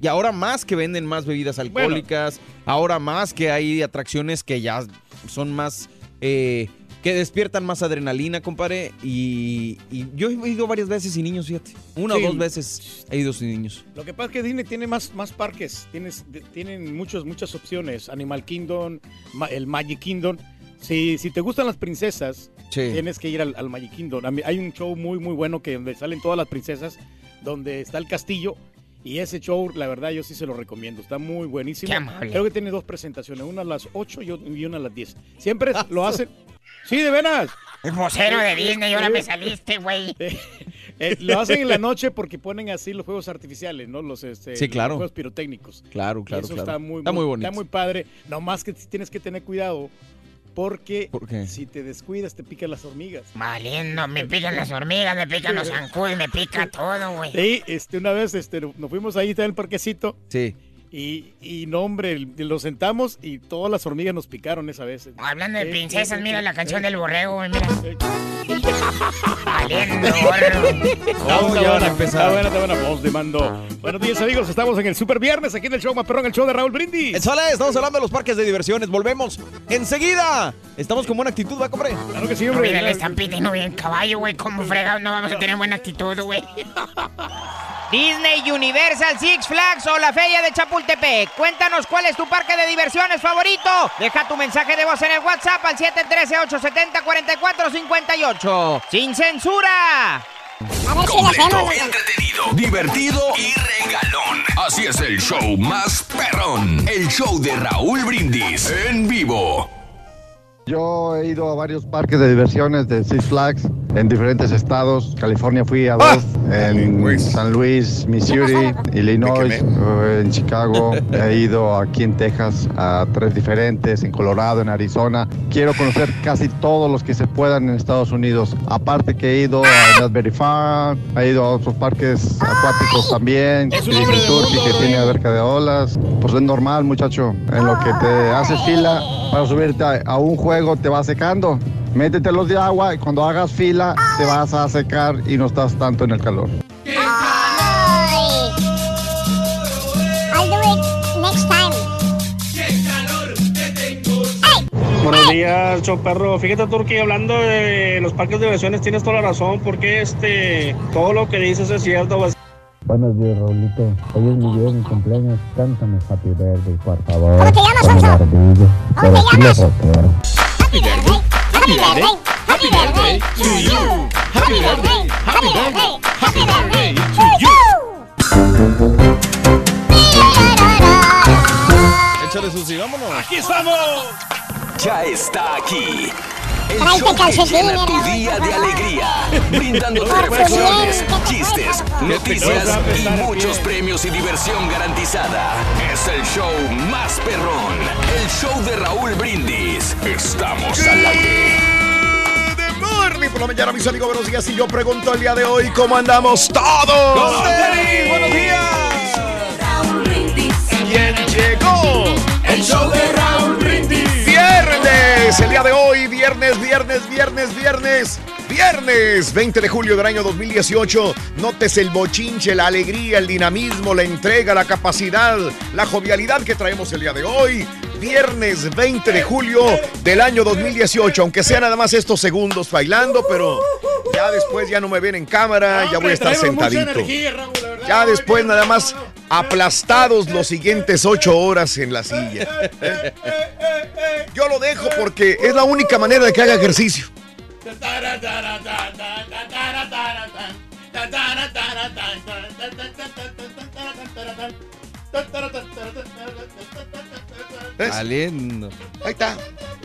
y ahora más que venden más bebidas alcohólicas, ahora más que hay atracciones que ya son más... eh, que despiertan más adrenalina, compadre. Y, y yo he ido varias veces sin niños, fíjate. Una Sí. o dos veces he ido sin niños. Lo que pasa es que Disney tiene más, más parques, tienes, de- tienen muchas, muchas opciones. Animal Kingdom, ma- el Magic Kingdom. Si, si te gustan las princesas, Sí. tienes que ir al, al Magic Kingdom. Hay un show muy, muy bueno que donde salen todas las princesas, donde está el castillo. Y ese show, la verdad, yo sí se lo recomiendo. Está muy buenísimo. Creo que tiene dos presentaciones, una a las 8 y y una a las 10. Siempre lo hacen. Sí, de veras. El vocero de Disney, ahora me saliste, güey. Eh, lo hacen en la noche porque ponen así los juegos artificiales, ¿no? Los, este, Sí, los claro. juegos pirotécnicos. Claro, Y claro, eso claro. está muy, Está muy bonito. Está muy padre. Nomás que tienes que tener cuidado porque ¿Por qué? si te descuidas te pican las hormigas. Valiendo, me pican las hormigas, me pican los zancudos, me pica todo, güey. Sí, este, una vez este, nos fuimos ahí está en el parquecito Sí. Y, y no, hombre, lo sentamos y todas las hormigas nos picaron esa vez. Hablando de princesas, mira la canción del borrego, güey, mira. Valiendo, [LAUGHS] Oh, buena, ya van a está empezar. buena, está buena voz de mando. Buenos días, amigos. Estamos en el Super Viernes aquí en el show más perrón, el show de Raúl Brindis. Sale, estamos hablando de los parques de diversiones. Volvemos enseguida. Estamos con buena actitud, ¿va, compadre? Claro que sí, No, hombre. mira, le están pidiendo bien caballo, güey. ¿Cómo fregado no vamos a tener buena actitud, güey? [LAUGHS] Disney, Universal, Six Flags o la Feria de Chapultepec. Cuéntanos cuál es tu parque de diversiones favorito. Deja tu mensaje de voz en el WhatsApp al 713-870-4458. ¡Sin censura! A ver si lo Completo, entretenido, divertido y regalón. Así es el show más perrón. El show de Raúl Brindis en vivo. Yo he ido a varios parques de diversiones de Six Flags en diferentes estados. California fui a dos, en San Luis, Missouri, [LAUGHS] Illinois, eh, en Chicago. He ido aquí en Texas a tres diferentes, en Colorado, en Arizona. Quiero conocer casi todos los que se puedan en Estados Unidos. Aparte que he ido a Raspberry Farm, he ido a otros parques acuáticos también. Es un hombre de Turkey mundo, que tiene alberca de olas. Pues es normal, muchacho. En lo que te haces fila para subirte a un juego, te va secando. Métete los de agua y cuando hagas fila, te vas a secar y no estás tanto en el calor. I'll do it next time. Buenos días, Choperro. Fíjate, Turki, hablando de los parques de diversiones, tienes toda la razón, porque este, todo lo que dices es cierto. pues. Buenos días, Raulito. Hoy es mi día, mi cumpleaños. Cántame Happy Birthday, por favor. ¿Cómo te llamas. ¿Cómo te llamas? Happy birthday. Happy birthday. Happy birthday to you. Happy birthday, happy birthday, happy birthday to you. Échale Susi, vámonos. ¡Aquí estamos! Ya está aquí. El Tráete show que llena tu día de alegría, brindándote [LAUGHS] reflexiones, chistes, noticias y muchos premios y diversión garantizada. Es el show más perrón, el show de Raúl Brindis. Estamos al aire. Good morning por la mañana, mis amigos, buenos días. Y yo pregunto el día de hoy, ¿cómo andamos todos? ¡Con tenis! ¡Buenos días! ¿Quién llegó? El show de Raúl Brindis. Viernes, el día de hoy, viernes, viernes, viernes, viernes. Viernes 20 de julio del año 2018. Notes el bochinche, la alegría, el dinamismo, la entrega, la capacidad, la jovialidad que traemos el día de hoy. Viernes 20 de julio del año 2018. Aunque sea nada más estos segundos bailando, pero ya después ya no me ven en cámara, ya voy a estar sentadito. Ya después nada más aplastados los siguientes ocho horas en la silla. ¿eh? Yo lo dejo porque es la única manera de que haga ejercicio. Saliendo. Ahí está.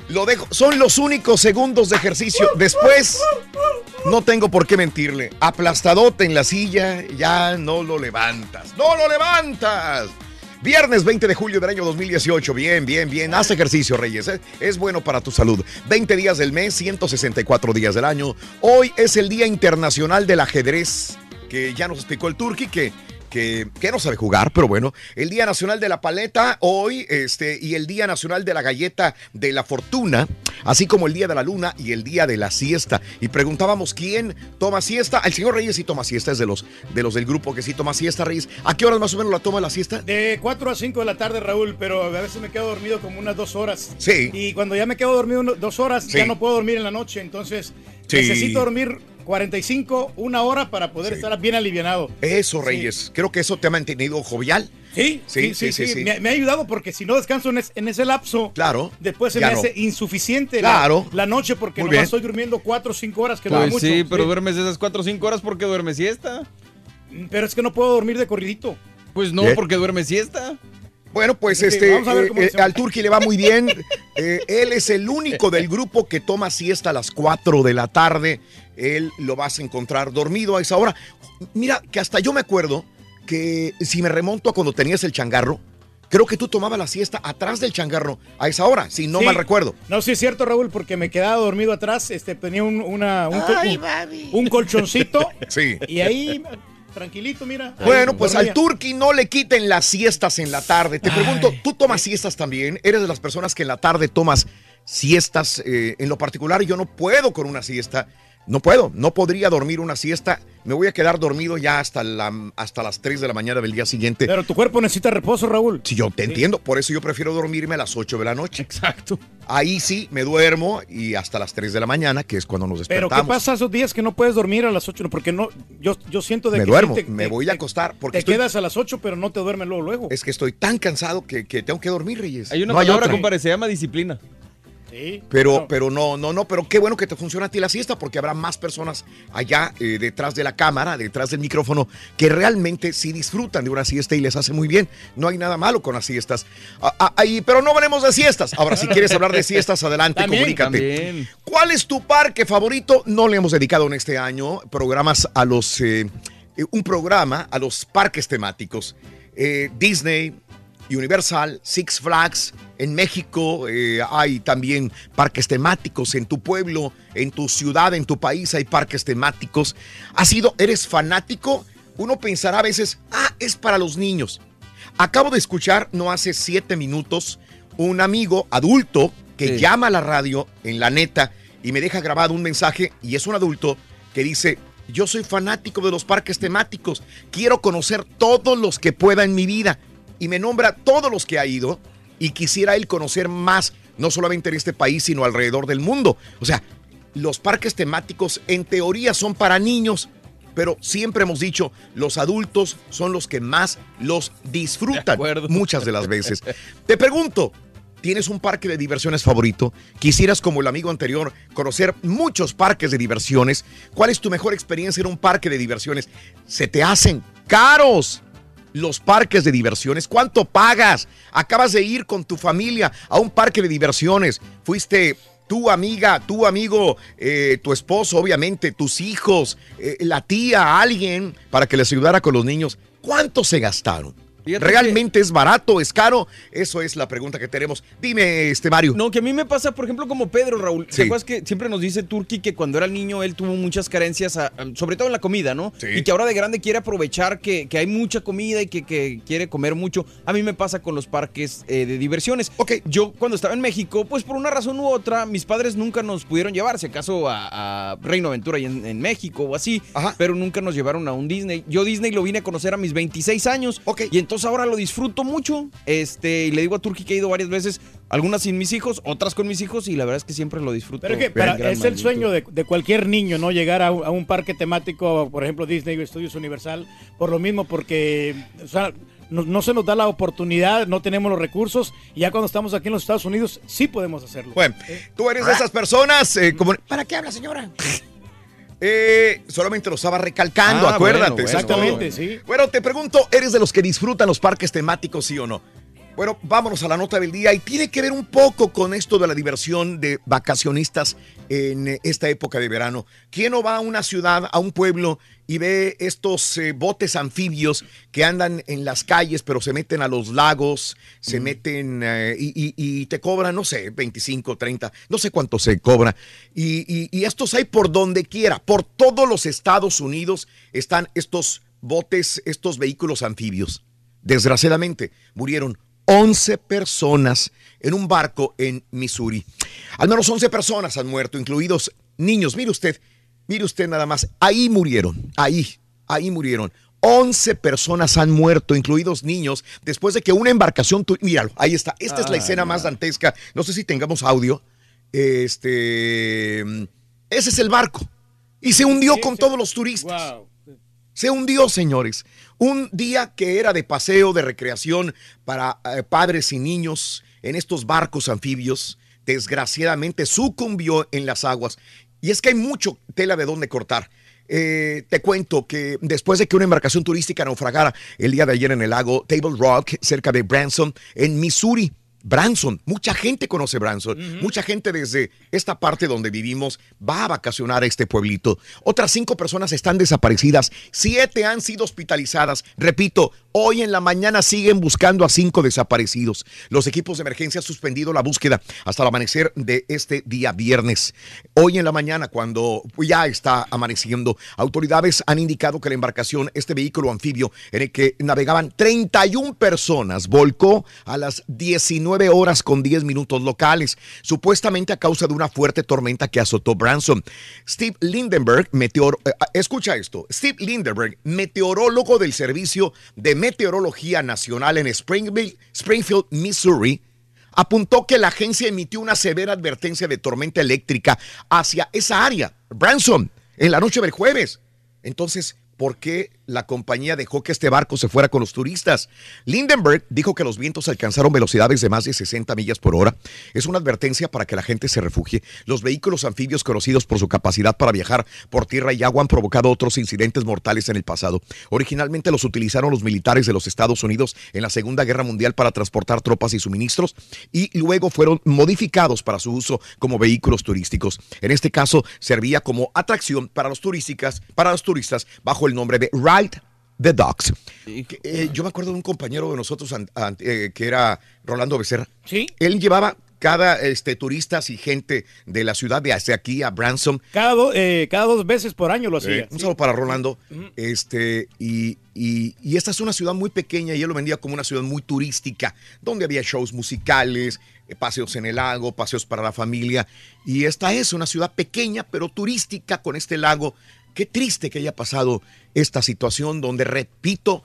Lo dejo. Son los únicos segundos de ejercicio. Después, no tengo por qué mentirle. Aplastadote en la silla, ya no lo levantas. ¡No lo levantas! Viernes 20 de julio del año 2018. Bien, bien, bien. Haz ejercicio, Reyes. ¿eh? Es bueno para tu salud. 20 días del mes, 164 días del año. Hoy es el Día Internacional del Ajedrez, que ya nos explicó el Turqui que que, que no sabe jugar, pero bueno, el Día Nacional de la Paleta hoy, este, y el Día Nacional de la Galleta de la Fortuna, así como el Día de la Luna y el Día de la Siesta. Y preguntábamos quién toma siesta. El señor Reyes sí toma siesta, es de los, de los del grupo que sí toma siesta, Reyes. ¿A qué horas más o menos la toma la siesta? De 4 a 5 de la tarde, Raúl, pero a veces me quedo dormido como unas dos horas. Sí. Y cuando ya me quedo dormido dos horas, Sí. ya no puedo dormir en la noche. Entonces, Sí. necesito dormir 45, una hora para poder estar bien alivianado. Eso, Reyes. Creo que eso te ha mantenido jovial. Sí, sí, sí, sí. Me, me ha ayudado porque si no descanso en, es- en ese lapso, Claro. después se me no. hace insuficiente Claro. la, la noche porque Muy no bien. estoy durmiendo 4 o 5 horas, que no Pues mucho. sí, pero duermes esas 4 o 5 horas porque duermes siesta. Pero es que no puedo dormir de corridito. Pues no, porque duermes siesta. Bueno, pues este vamos a ver eh, cómo eh, al Turqui le va muy bien. [LAUGHS] Eh, él es el único del grupo que toma siesta a las 4 de la tarde. Él lo vas a encontrar dormido a esa hora. Mira, que hasta yo me acuerdo que si me remonto a cuando tenías el changarro, creo que tú tomabas la siesta atrás del changarro a esa hora, si no Sí. mal recuerdo. No, sí es cierto, Raúl, porque me quedaba dormido atrás, este, tenía un, una, un, col- Ay, un- baby. un colchoncito [LAUGHS] Sí. y ahí, tranquilito, mira. Bueno, pues dormía. al Turqui no le quiten las siestas en la tarde. Te pregunto, ¿tú tomas siestas también? ¿Eres de las personas que en la tarde tomas siestas? Eh, en lo particular, yo no puedo con una siesta. No puedo, no podría dormir una siesta. Me voy a quedar dormido ya hasta, la, hasta las 3 de la mañana del día siguiente. Pero tu cuerpo necesita reposo, Raúl. Si yo te entiendo, por eso yo prefiero dormirme a las 8 de la noche. Exacto. Ahí sí me duermo y hasta las 3 de la mañana, que es cuando nos Pero despertamos. ¿qué pasa esos días que no puedes dormir a las 8? Porque no, yo, yo siento de Me que duermo, sí te- me te- voy a acostar porque Te estoy- quedas a las 8, pero no te duermes luego, luego. Es que estoy tan cansado que, que tengo que dormir, Reyes. Hay una no palabra, compadre, se llama disciplina. Sí. Pero, pero no, no, no, pero qué bueno que te funciona a ti la siesta porque habrá más personas allá eh, detrás de la cámara, detrás del micrófono, que realmente sí disfrutan de una siesta y les hace muy bien. No hay nada malo con las siestas. Ah, ah, ahí, pero no hablemos de siestas. Ahora, si quieres hablar de siestas, adelante, También, comunícate. también. ¿Cuál es tu parque favorito? No le hemos dedicado en este año programas a los, eh, eh, un programa a los parques temáticos. Eh, Disney, Universal, Six Flags. En México eh, hay también parques temáticos. En tu pueblo, en tu ciudad, en tu país hay parques temáticos. ¿Has sido, eres fanático? Uno pensará a veces, ah, es para los niños. Acabo de escuchar, no hace siete minutos, un amigo adulto que Sí. llama a la radio en la neta y me deja grabado un mensaje y es un adulto que dice, yo soy fanático de los parques temáticos, quiero conocer todos los que pueda en mi vida y me nombra todos los que ha ido y quisiera él conocer más, no solamente en este país, sino alrededor del mundo. O sea, los parques temáticos en teoría son para niños, pero siempre hemos dicho, los adultos son los que más los disfrutan muchas de las veces. Te pregunto, tienes un parque de diversiones favorito, quisieras como el amigo anterior conocer muchos parques de diversiones, ¿cuál es tu mejor experiencia en un parque de diversiones? Se te hacen caros los parques de diversiones. ¿Cuánto pagas? Acabas de ir con tu familia a un parque de diversiones. Fuiste tu amiga, tu amigo, eh, tu esposo, obviamente, tus hijos, eh, la tía, alguien, para que les ayudara con los niños. ¿Cuánto se gastaron? ¿Realmente es barato, es caro? Eso es la pregunta que tenemos. Dime, este Mario. No, que a mí me pasa, por ejemplo, como Pedro, Raúl. ¿Te acuerdas que siempre nos dice Turki que cuando era niño él tuvo muchas carencias, a- sobre todo en la comida, ¿no? Y que ahora de grande quiere aprovechar que, que hay mucha comida y que, que quiere comer mucho. A mí me pasa con los parques eh, de diversiones. Ok. Yo cuando estaba en México, pues por una razón u otra, mis padres nunca nos pudieron llevar, si acaso a, a Reino Aventura en, en México o así, pero nunca nos llevaron a un Disney. Yo Disney lo vine a conocer a mis 26 años. Y entonces ahora lo disfruto mucho. Este, y le digo a Turki que he ido varias veces, algunas sin mis hijos, otras con mis hijos, y la verdad es que siempre lo disfruto. Pero es que en para- gran es el sueño de, de cualquier niño, ¿no? Llegar a, un- a un parque temático, por ejemplo, Disney Studios Universal, por lo mismo, porque o sea, no, no se nos da la oportunidad, no tenemos los recursos, y ya cuando estamos aquí en los Estados Unidos, sí podemos hacerlo. Bueno, tú eres de esas personas eh, como... ¿Para qué habla, señora? Eh, solamente lo estaba recalcando, Ah, acuérdate. bueno, exactamente, sí. Bueno, te pregunto, ¿eres de los que disfrutan los parques temáticos, sí o no? Bueno, vámonos a la nota del día y tiene que ver un poco con esto de la diversión de vacacionistas en eh, esta época de verano. ¿Quién no va a una ciudad, a un pueblo y ve estos eh, botes anfibios que andan en las calles, pero se meten a los lagos, se meten eh, y, y- y te cobran, no sé, 25, 30, no sé cuánto se cobra. Y, y- y estos hay por donde quiera, por todos los Estados Unidos están estos botes, estos vehículos anfibios. Desgraciadamente, murieron 11 personas en un barco en Missouri. Al menos 11 personas han muerto, incluidos niños. Mire usted, mire usted nada más. Ahí murieron, ahí, ahí murieron. 11 personas han muerto, incluidos niños, después de que una embarcación... Míralo, ahí está. Esta es la escena no. más dantesca. No sé si tengamos audio. Este... Ese es el barco. Y se hundió con todos los turistas. Se hundió, señores. Un día que era de paseo, de recreación para eh, padres y niños en estos barcos anfibios, desgraciadamente sucumbió en las aguas. Y es que hay mucho tela de dónde cortar. Eh, te cuento que después de que una embarcación turística naufragara el día de ayer en el lago Table Rock, cerca de Branson, en Missouri, Branson, mucha gente conoce Branson, mucha gente desde esta parte donde vivimos va a vacacionar a este pueblito. Otras cinco personas están desaparecidas, siete han sido hospitalizadas. Repito, hoy en la mañana siguen buscando a cinco desaparecidos. Los equipos de emergencia han suspendido la búsqueda hasta el amanecer de este día viernes. Hoy en la mañana, cuando ya está amaneciendo, autoridades han indicado que la embarcación, este vehículo anfibio en el que navegaban 31 personas, volcó a las 19 horas con 10 minutos locales, supuestamente a causa de una fuerte tormenta que azotó Branson. Steve Lindenberg, meteor, eh, escucha esto, Steve Lindenberg, meteorólogo del Servicio de Meteorología Nacional en Springfield, Springfield, Missouri, apuntó que la agencia emitió una severa advertencia de tormenta eléctrica hacia esa área, Branson, en la noche del jueves. Entonces, ¿por qué la compañía dejó que este barco se fuera con los turistas? Lindenberg dijo que los vientos alcanzaron velocidades de más de 60 millas por hora. Es una advertencia para que la gente se refugie. Los vehículos anfibios conocidos por su capacidad para viajar por tierra y agua han provocado otros incidentes mortales en el pasado. Originalmente los utilizaron los militares de los Estados Unidos en la Segunda Guerra Mundial para transportar tropas y suministros y luego fueron modificados para su uso como vehículos turísticos. En este caso servía como atracción para los turísticas, para los turistas bajo el nombre de Ride the Dogs. Eh, yo me acuerdo de un compañero de nosotros eh, que era Rolando Becerra. Sí. Él llevaba cada este, turistas y gente de la ciudad de hacia aquí a Branson Cada, do- eh, cada dos veces por año lo hacía. eh, un saludo para Rolando. Este, y, y- y esta es una ciudad muy pequeña y él lo vendía como una ciudad muy turística, donde había shows musicales, eh, paseos en el lago, paseos para la familia. Y esta es una ciudad pequeña, pero turística con este lago. Qué triste que haya pasado esta situación donde, repito,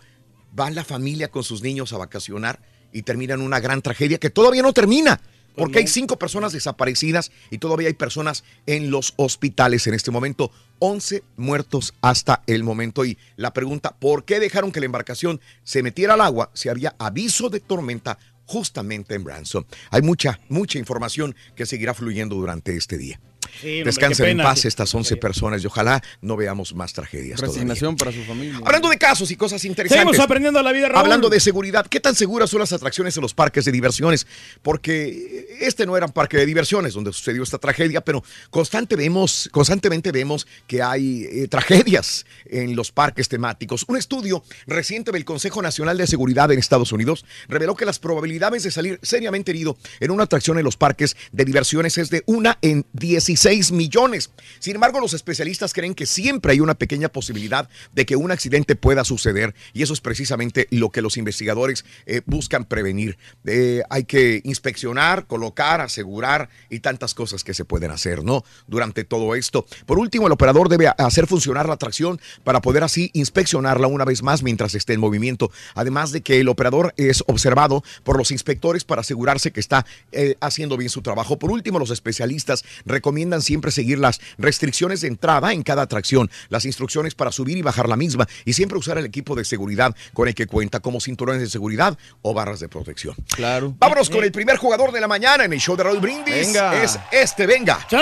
va la familia con sus niños a vacacionar y termina en una gran tragedia que todavía no termina. Porque hay cinco personas desaparecidas y todavía hay personas en los hospitales en este momento. 11 muertos hasta el momento. Y la pregunta, ¿por qué dejaron que la embarcación se metiera al agua si había aviso de tormenta justamente en Branson. Hay mucha, mucha información que seguirá fluyendo durante este día. Sí, Descansen en paz estas 11 personas y ojalá no veamos más tragedias. todavía. Resignación para su familia. Hablando de casos y cosas interesantes. Seguimos aprendiendo la vida, Raúl. Hablando de seguridad, ¿qué tan seguras son las atracciones en los parques de diversiones? Porque este no era un parque de diversiones donde sucedió esta tragedia, pero constante vemos, constantemente vemos que hay eh, tragedias en los parques temáticos. Un estudio reciente del Consejo Nacional de Seguridad en Estados Unidos reveló que las probabilidades de salir seriamente herido en una atracción en los parques de diversiones es de una en 16 millones. Sin embargo, los especialistas creen que siempre hay una pequeña posibilidad de que un accidente pueda suceder y eso es precisamente lo que los investigadores eh, buscan prevenir. Eh, hay que inspeccionar, colocar, asegurar y tantas cosas que se pueden hacer, ¿no? Durante todo esto. Por último, el operador debe hacer funcionar la atracción para poder así inspeccionarla una vez más mientras esté en movimiento. Además de que el operador es observado por los inspectores para asegurarse que está eh, haciendo bien su trabajo. Por último, los especialistas recomiendan siempre seguir las restricciones de entrada en cada atracción, las instrucciones para subir y bajar la misma y siempre usar el equipo de seguridad con el que cuenta como cinturones de seguridad o barras de protección. Claro. Vámonos con el primer jugador de la mañana en el show de Raúl Brindis. Venga. Es este, venga. ¿Qué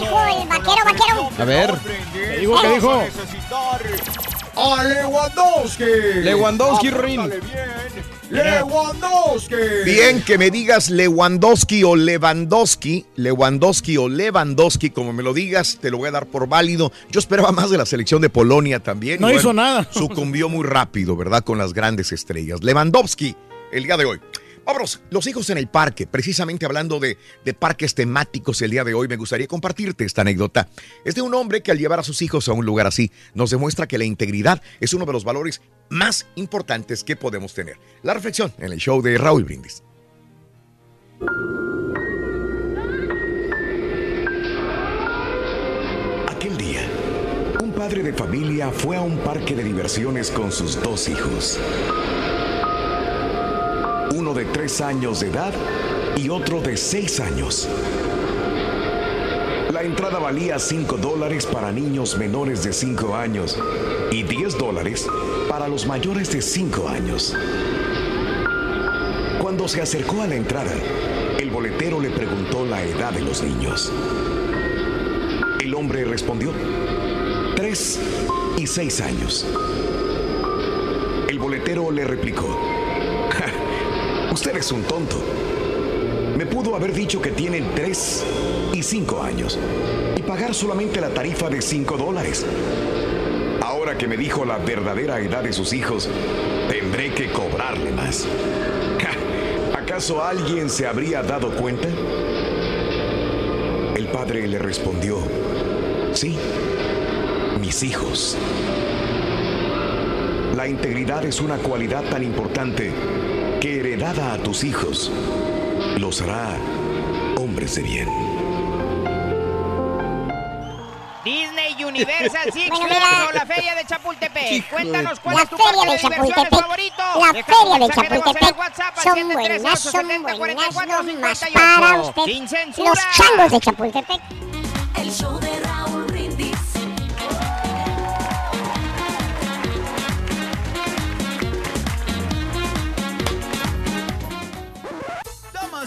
dijo el vaquero, vaquero? A ver. ¿Qué dijo? ¿Qué dijo? ¡A Lewandowski! Lewandowski, Rin. Lewandowski. Bien que me digas Lewandowski o Lewandowski, Lewandowski o Lewandowski, como me lo digas, te lo voy a dar por válido. Yo esperaba más de la selección de Polonia también. No y hizo nada. Sucumbió muy rápido, ¿verdad? Con las grandes estrellas. Lewandowski, el día de hoy. Vámonos, los hijos en el parque, precisamente hablando de, de parques temáticos el día de hoy, me gustaría compartirte esta anécdota. Es de un hombre que al llevar a sus hijos a un lugar así, nos demuestra que la integridad es uno de los valores más importantes que podemos tener. La reflexión en el show de Raúl Brindis. Aquel día, un padre de familia fue a un parque de diversiones con sus dos hijos. Uno de tres años de edad y otro de seis años. La entrada valía 5 dólares para niños menores de 5 años y 10 dólares para los mayores de 5 años. Cuando se acercó a la entrada, el boletero le preguntó la edad de los niños. El hombre respondió, tres y seis años. El boletero le replicó, "Ja, usted es un tonto. Me pudo haber dicho que tienen tres y cinco años y pagar solamente la tarifa de cinco dólares. Ahora que me dijo la verdadera edad de sus hijos, tendré que cobrarle más. ¿Acaso alguien se habría dado cuenta? El padre le respondió, sí, mis hijos. La integridad es una cualidad tan importante que heredada a tus hijos los hará hombres de bien. Disney Universal Six Bueno, Flags o la Feria de Chapultepec. Hijo Cuéntanos cuál La es tu feria parque de Chapultepec. favorito. La feria de Chapultepec. Son 713 buenas, son 870 buenas, 44 no más 58. para usted. Los changos de Chapultepec.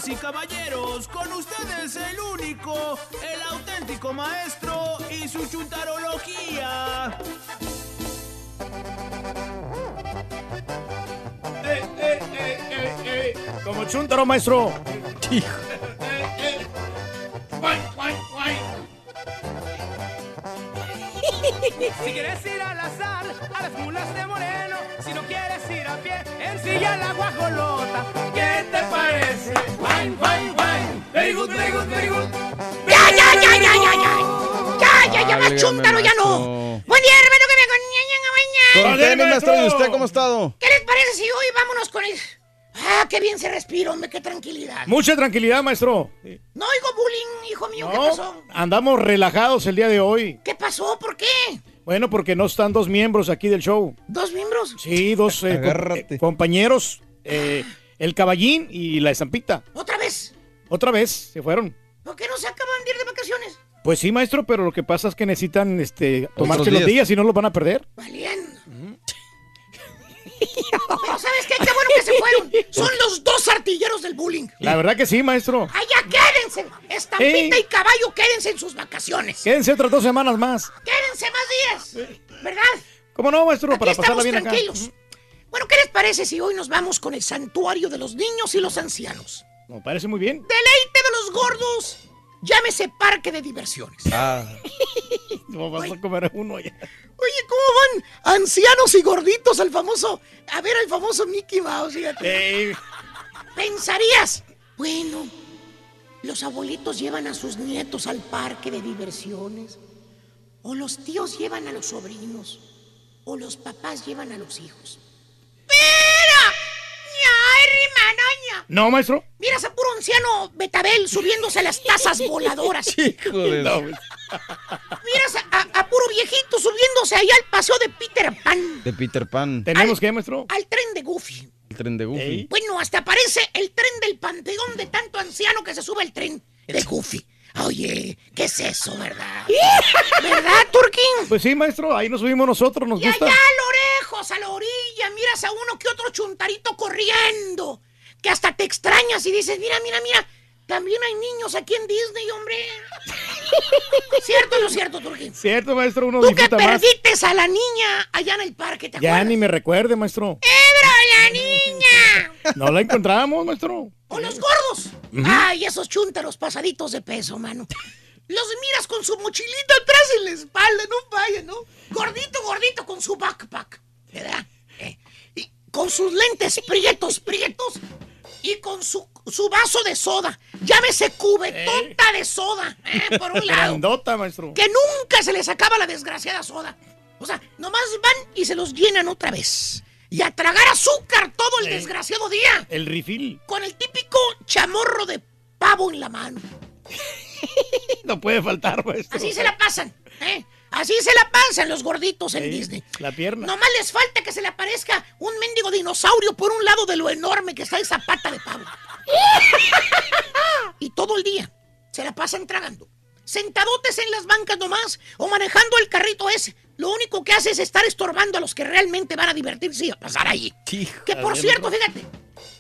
Damas y caballeros, con ustedes el único, el auténtico maestro y su chuntarología. Eh, eh, eh, eh, eh. Como chuntaro, maestro. Si quieres ir al azar, a las mulas de Moreno. Si no quieres ir a pie, ensilla la guajolota. ¿Qué te parece? Wine, wine, wine. Very good, very good, very good. ¡Ya, ya, ya, ya, ya, ya! ¡Ya, ya, ya, más chúntaro, ya no! Buen día, hermano, que me Con tenis, maestro, ¿y usted cómo ha estado? ¿Qué les parece si hoy vámonos con el... Ah, qué bien se respira, hombre, qué tranquilidad. Mucha tranquilidad, maestro. No oigo bullying, hijo mío, ¿qué No, pasó? andamos relajados el día de hoy. ¿Qué pasó? ¿Por qué? Bueno, porque no están dos miembros aquí del show. ¿Dos miembros? Sí, dos eh, com- eh, compañeros, eh, el caballín y la estampita. ¿Otra vez? Otra vez se fueron. ¿Por qué no se acaban de ir de vacaciones? Pues sí, maestro, pero lo que pasa es que necesitan este, tomarse los días. días y no los van a perder. Valiendo. Pero ¿sabes qué? Qué bueno que se fueron. Son los dos artilleros del bullying. La verdad que sí, maestro. Allá quédense. Estampita Sí. y caballo, quédense en sus vacaciones. Quédense otras dos semanas más. Quédense más días. ¿Verdad? ¿Cómo no, maestro? Para Aquí pasarla estamos bien acá. tranquilos. Bueno, ¿qué les parece si hoy nos vamos con el santuario de los niños y los ancianos? Me parece muy bien. Deleite de los gordos. Llámese parque de diversiones. Ah. [LAUGHS] No vas a comer uno ya. Oye, ¿cómo van ancianos y gorditos al famoso, a ver al famoso Mickey Mouse? Fíjate. Pensarías, bueno, los abuelitos llevan a sus nietos al parque de diversiones, o los tíos llevan a los sobrinos, o los papás llevan a los hijos. ¡Pero! No, maestro. Miras a puro anciano Betabel subiéndose a las tazas [LAUGHS] voladoras. Hijo de- No, Miras a, a- a puro viejito subiéndose allá al paseo de Peter Pan. De Peter Pan. ¿Tenemos qué, maestro? Al tren de Goofy. El tren de Goofy. Bueno, hasta aparece el tren del panteón de tanto anciano que se sube al tren de Goofy. Oye, ¿qué es eso, verdad? [LAUGHS] ¿Verdad, Turquín? Pues sí, maestro. Ahí nos subimos nosotros. Nos Y gusta. allá lejos, a la orilla, miras a uno que otro chuntarito corriendo. Que hasta te extrañas y dices, mira, mira, mira. También hay niños aquí en Disney, hombre. [LAUGHS] ¿Cierto o no cierto, Turquín? Cierto, maestro. Uno Tú que más. perdiste a la niña allá en el parque, ¿te Ya acuerdas? ni me recuerde, maestro. ¡Pedro, la niña! [LAUGHS] No la encontramos, maestro. ¡O los gordos! ¡Ay, esos chúntaros pasaditos de peso, mano! Los miras con su mochilita atrás en la espalda, no vaya, ¿no? Gordito, gordito con su backpack, ¿verdad? Eh, y con sus lentes prietos, prietos, y con su, su vaso de soda. Llámese cubetota de soda, eh, por un [LAUGHS] lado. Grandota, maestro. Que nunca se les acaba la desgraciada soda. O sea, nomás van y se los llenan otra vez. Y a tragar azúcar todo el Eh. desgraciado día. El refill. Con el típico chamorro de pavo en la mano. [LAUGHS] No puede faltar, maestro. Así se la pasan, ¿eh? Así se la pasan los gorditos en Sí, Disney. La pierna. Nomás les falta que se le aparezca un mendigo dinosaurio por un lado de lo enorme que está esa pata de pavo. [LAUGHS] y todo el día se la pasan tragando. Sentadotes en las bancas nomás o manejando el carrito ese. Lo único que hace es estar estorbando a los que realmente van a divertirse y a pasar allí. Que por cierto, fíjate,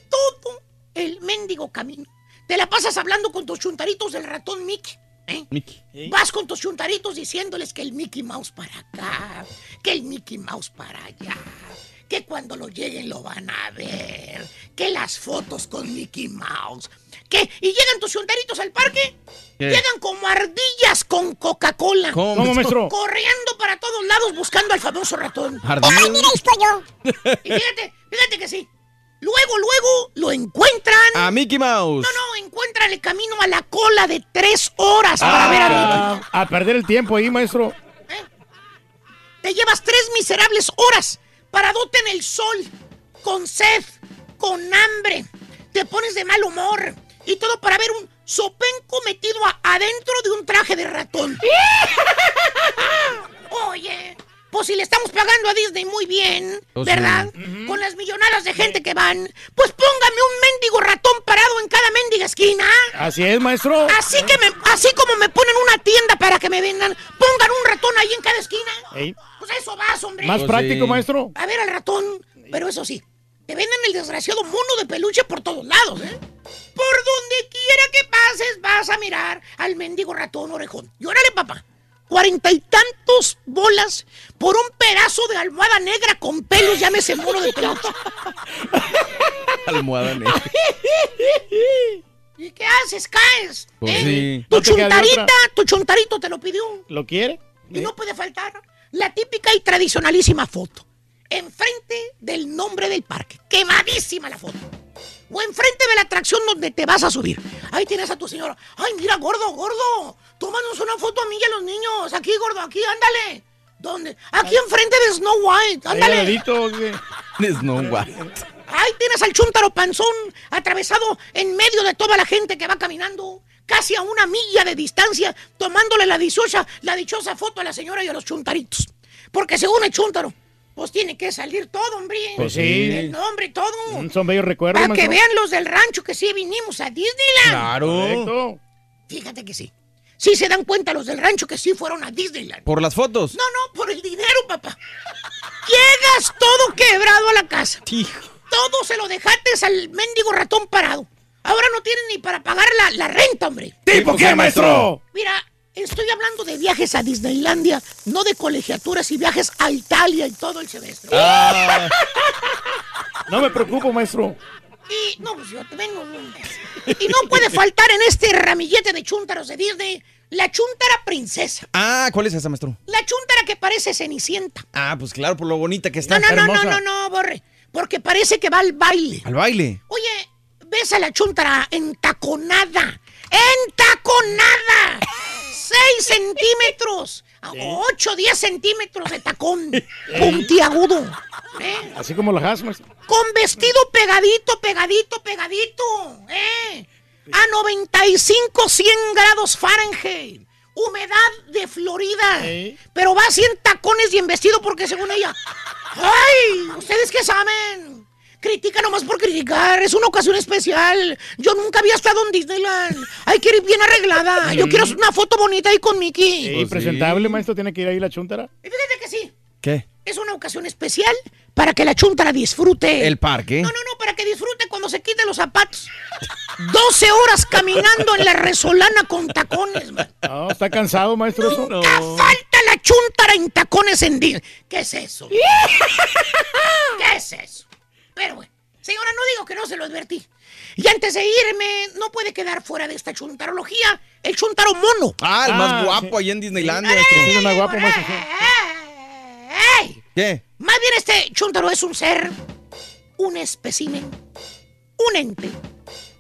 todo el mendigo camino. Te la pasas hablando con tus chuntaritos del ratón Mickey. ¿Eh? Vas con tus chuntaritos diciéndoles que el Mickey Mouse para acá, que el Mickey Mouse para allá, que cuando lo lleguen lo van a ver, que las fotos con Mickey Mouse, que y llegan tus chuntaritos al parque, ¿Qué? llegan como ardillas con Coca-Cola, ¿Cómo? ¿Cómo, maestro? corriendo para todos lados buscando al famoso ratón. ¿Ardillas? ¡Ay, mira, ahí estoy yo! Y fíjate, fíjate que sí. Luego, luego lo encuentran. A Mickey Mouse. No, no, encuentran el camino a la cola de tres horas para ver a Mickey. Ah, a perder el tiempo ahí, maestro. Te llevas tres miserables horas paradote en el sol, con sed, con hambre. Te pones de mal humor. Y todo para ver un sopenco metido a- adentro de un traje de ratón. [LAUGHS] Oye, pues si le estamos pagando a Disney muy bien, Oh, sí. ¿verdad? Con las millonadas de gente que van, pues póngame un mendigo ratón parado en cada mendiga esquina. Así es, maestro. Así que me, así como me ponen una tienda para que me vendan, pongan un ratón ahí en cada esquina. Ey, Pues a eso vas, hombre. Más práctico, maestro. A ver al ratón, pero eso sí, te venden el desgraciado mono de peluche por todos lados, ¿eh? Por donde quiera que pases, vas a mirar al mendigo ratón orejón. Y órale, papá. Cuarenta y tantos bolas por un pedazo de almohada negra con pelos, llámese mono de peluche. [LAUGHS] Almohada negra. ¿Y qué haces? ¿Caes? Pues ¿Eh? sí. Tu No chuntarita, tu chuntarito te lo pidió. ¿Lo quiere? Y no puede faltar la típica y tradicionalísima foto. Enfrente del nombre del parque. Quemadísima la foto. O enfrente de la atracción donde te vas a subir. Ahí tienes a tu señora. Ay, mira, gordo, gordo. Tómanos una foto a mí y a los niños. Aquí, gordo, aquí, ándale. ¿Dónde? Aquí enfrente de Snow White. Ándale. ladito, [LAUGHS] güey. Snow White. Ahí tienes al chúntaro panzón atravesado en medio de toda la gente que va caminando, casi a una milla de distancia, tomándole la dichosa, la dichosa foto a la señora y a los chuntaritos. Porque según el chúntaro, pues tiene que salir todo, hombre. Pues sí. El nombre y todo. Son bellos recuerdos, Para que vean los del rancho que sí vinimos a Disneyland. Claro. Correcto. Fíjate que sí. Sí se dan cuenta los del rancho que sí fueron a Disneyland. Por las fotos. No, no, por el dinero, papá. Llegas todo quebrado a la casa. casa. Todo se lo dejaste al mendigo ratón parado. Ahora no tienen ni para pagar la, la renta, hombre. ¿Tipo qué, maestro? Mira, estoy hablando de viajes a Disneylandia, no de colegiaturas y viajes a Italia y todo el semestre. Ah. No me preocupo, maestro. Y no, pues yo te vengo. Y no puede faltar en este ramillete de chúntaros de Disney la chúntara princesa. Ah, ¿cuál es esa, maestro? La chúntara que parece cenicienta. Ah, pues claro, por lo bonita que está. No, no, no, hermosa. no, no, no, borre. Porque parece que va al baile. Al baile. Oye, ves a la chúntara entaconada. ¡Entaconada! [LAUGHS] ¡Seis centímetros! A Ocho, diez centímetros de tacón. Puntiagudo. ¿eh? Así como las has, maestro. Con vestido pegadito, pegadito, pegadito. ¿eh? A 95, 100 grados Fahrenheit. Humedad de Florida. Pero va así en tacones y en vestido porque según ella. ¡Ay! ¿Ustedes qué saben? Critica nomás por criticar. Es una ocasión especial. Yo nunca había estado en Disneyland. Hay que ir bien arreglada. Yo quiero una foto bonita ahí con Mickey. Sí, presentable, maestro, tiene que ir ahí la chuntara. Y fíjate que sí. ¿Qué? Es una ocasión especial para que la chuntara disfrute. El parque. No, no, no, para que disfrute cuando se quite los zapatos. 12 horas caminando en la resolana con tacones, man. No, está cansado, maestro. Nunca falta la chuntara en tacones en Disney. ¿Qué es eso? [LAUGHS] ¿Qué es eso? Pero bueno, señora, no digo que no se lo advertí. Y antes de irme, no puede quedar fuera de esta chuntarología el chuntaro mono. Ah, el Ah, más guapo sí. ahí en Disneylandia, más guapo, maestro. sí. ¡Ey! ¿Qué? Más bien este chuntaro es un ser, un espécimen, un ente,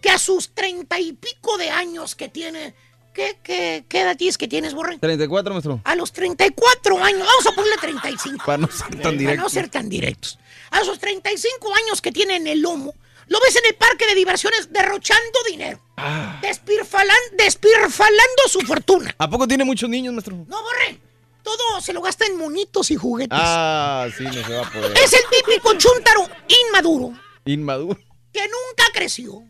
que a sus treinta y pico de años que tiene... ¿Qué, qué, qué edad tienes que tienes, Borre? 34, maestro. A los 34 años, vamos a ponerle 35. Para no ser tan Para no ser tan directos. A esos 35 años que tiene en el lomo, lo ves en el parque de diversiones derrochando dinero. Ah. Despirfalan- despirfalando su fortuna. ¿A poco tiene muchos niños, maestro? No, borre. Todo se lo gasta en monitos y juguetes. Ah, sí, no se va a poder. Es el típico chúntaro inmaduro Inmaduro. que nunca creció.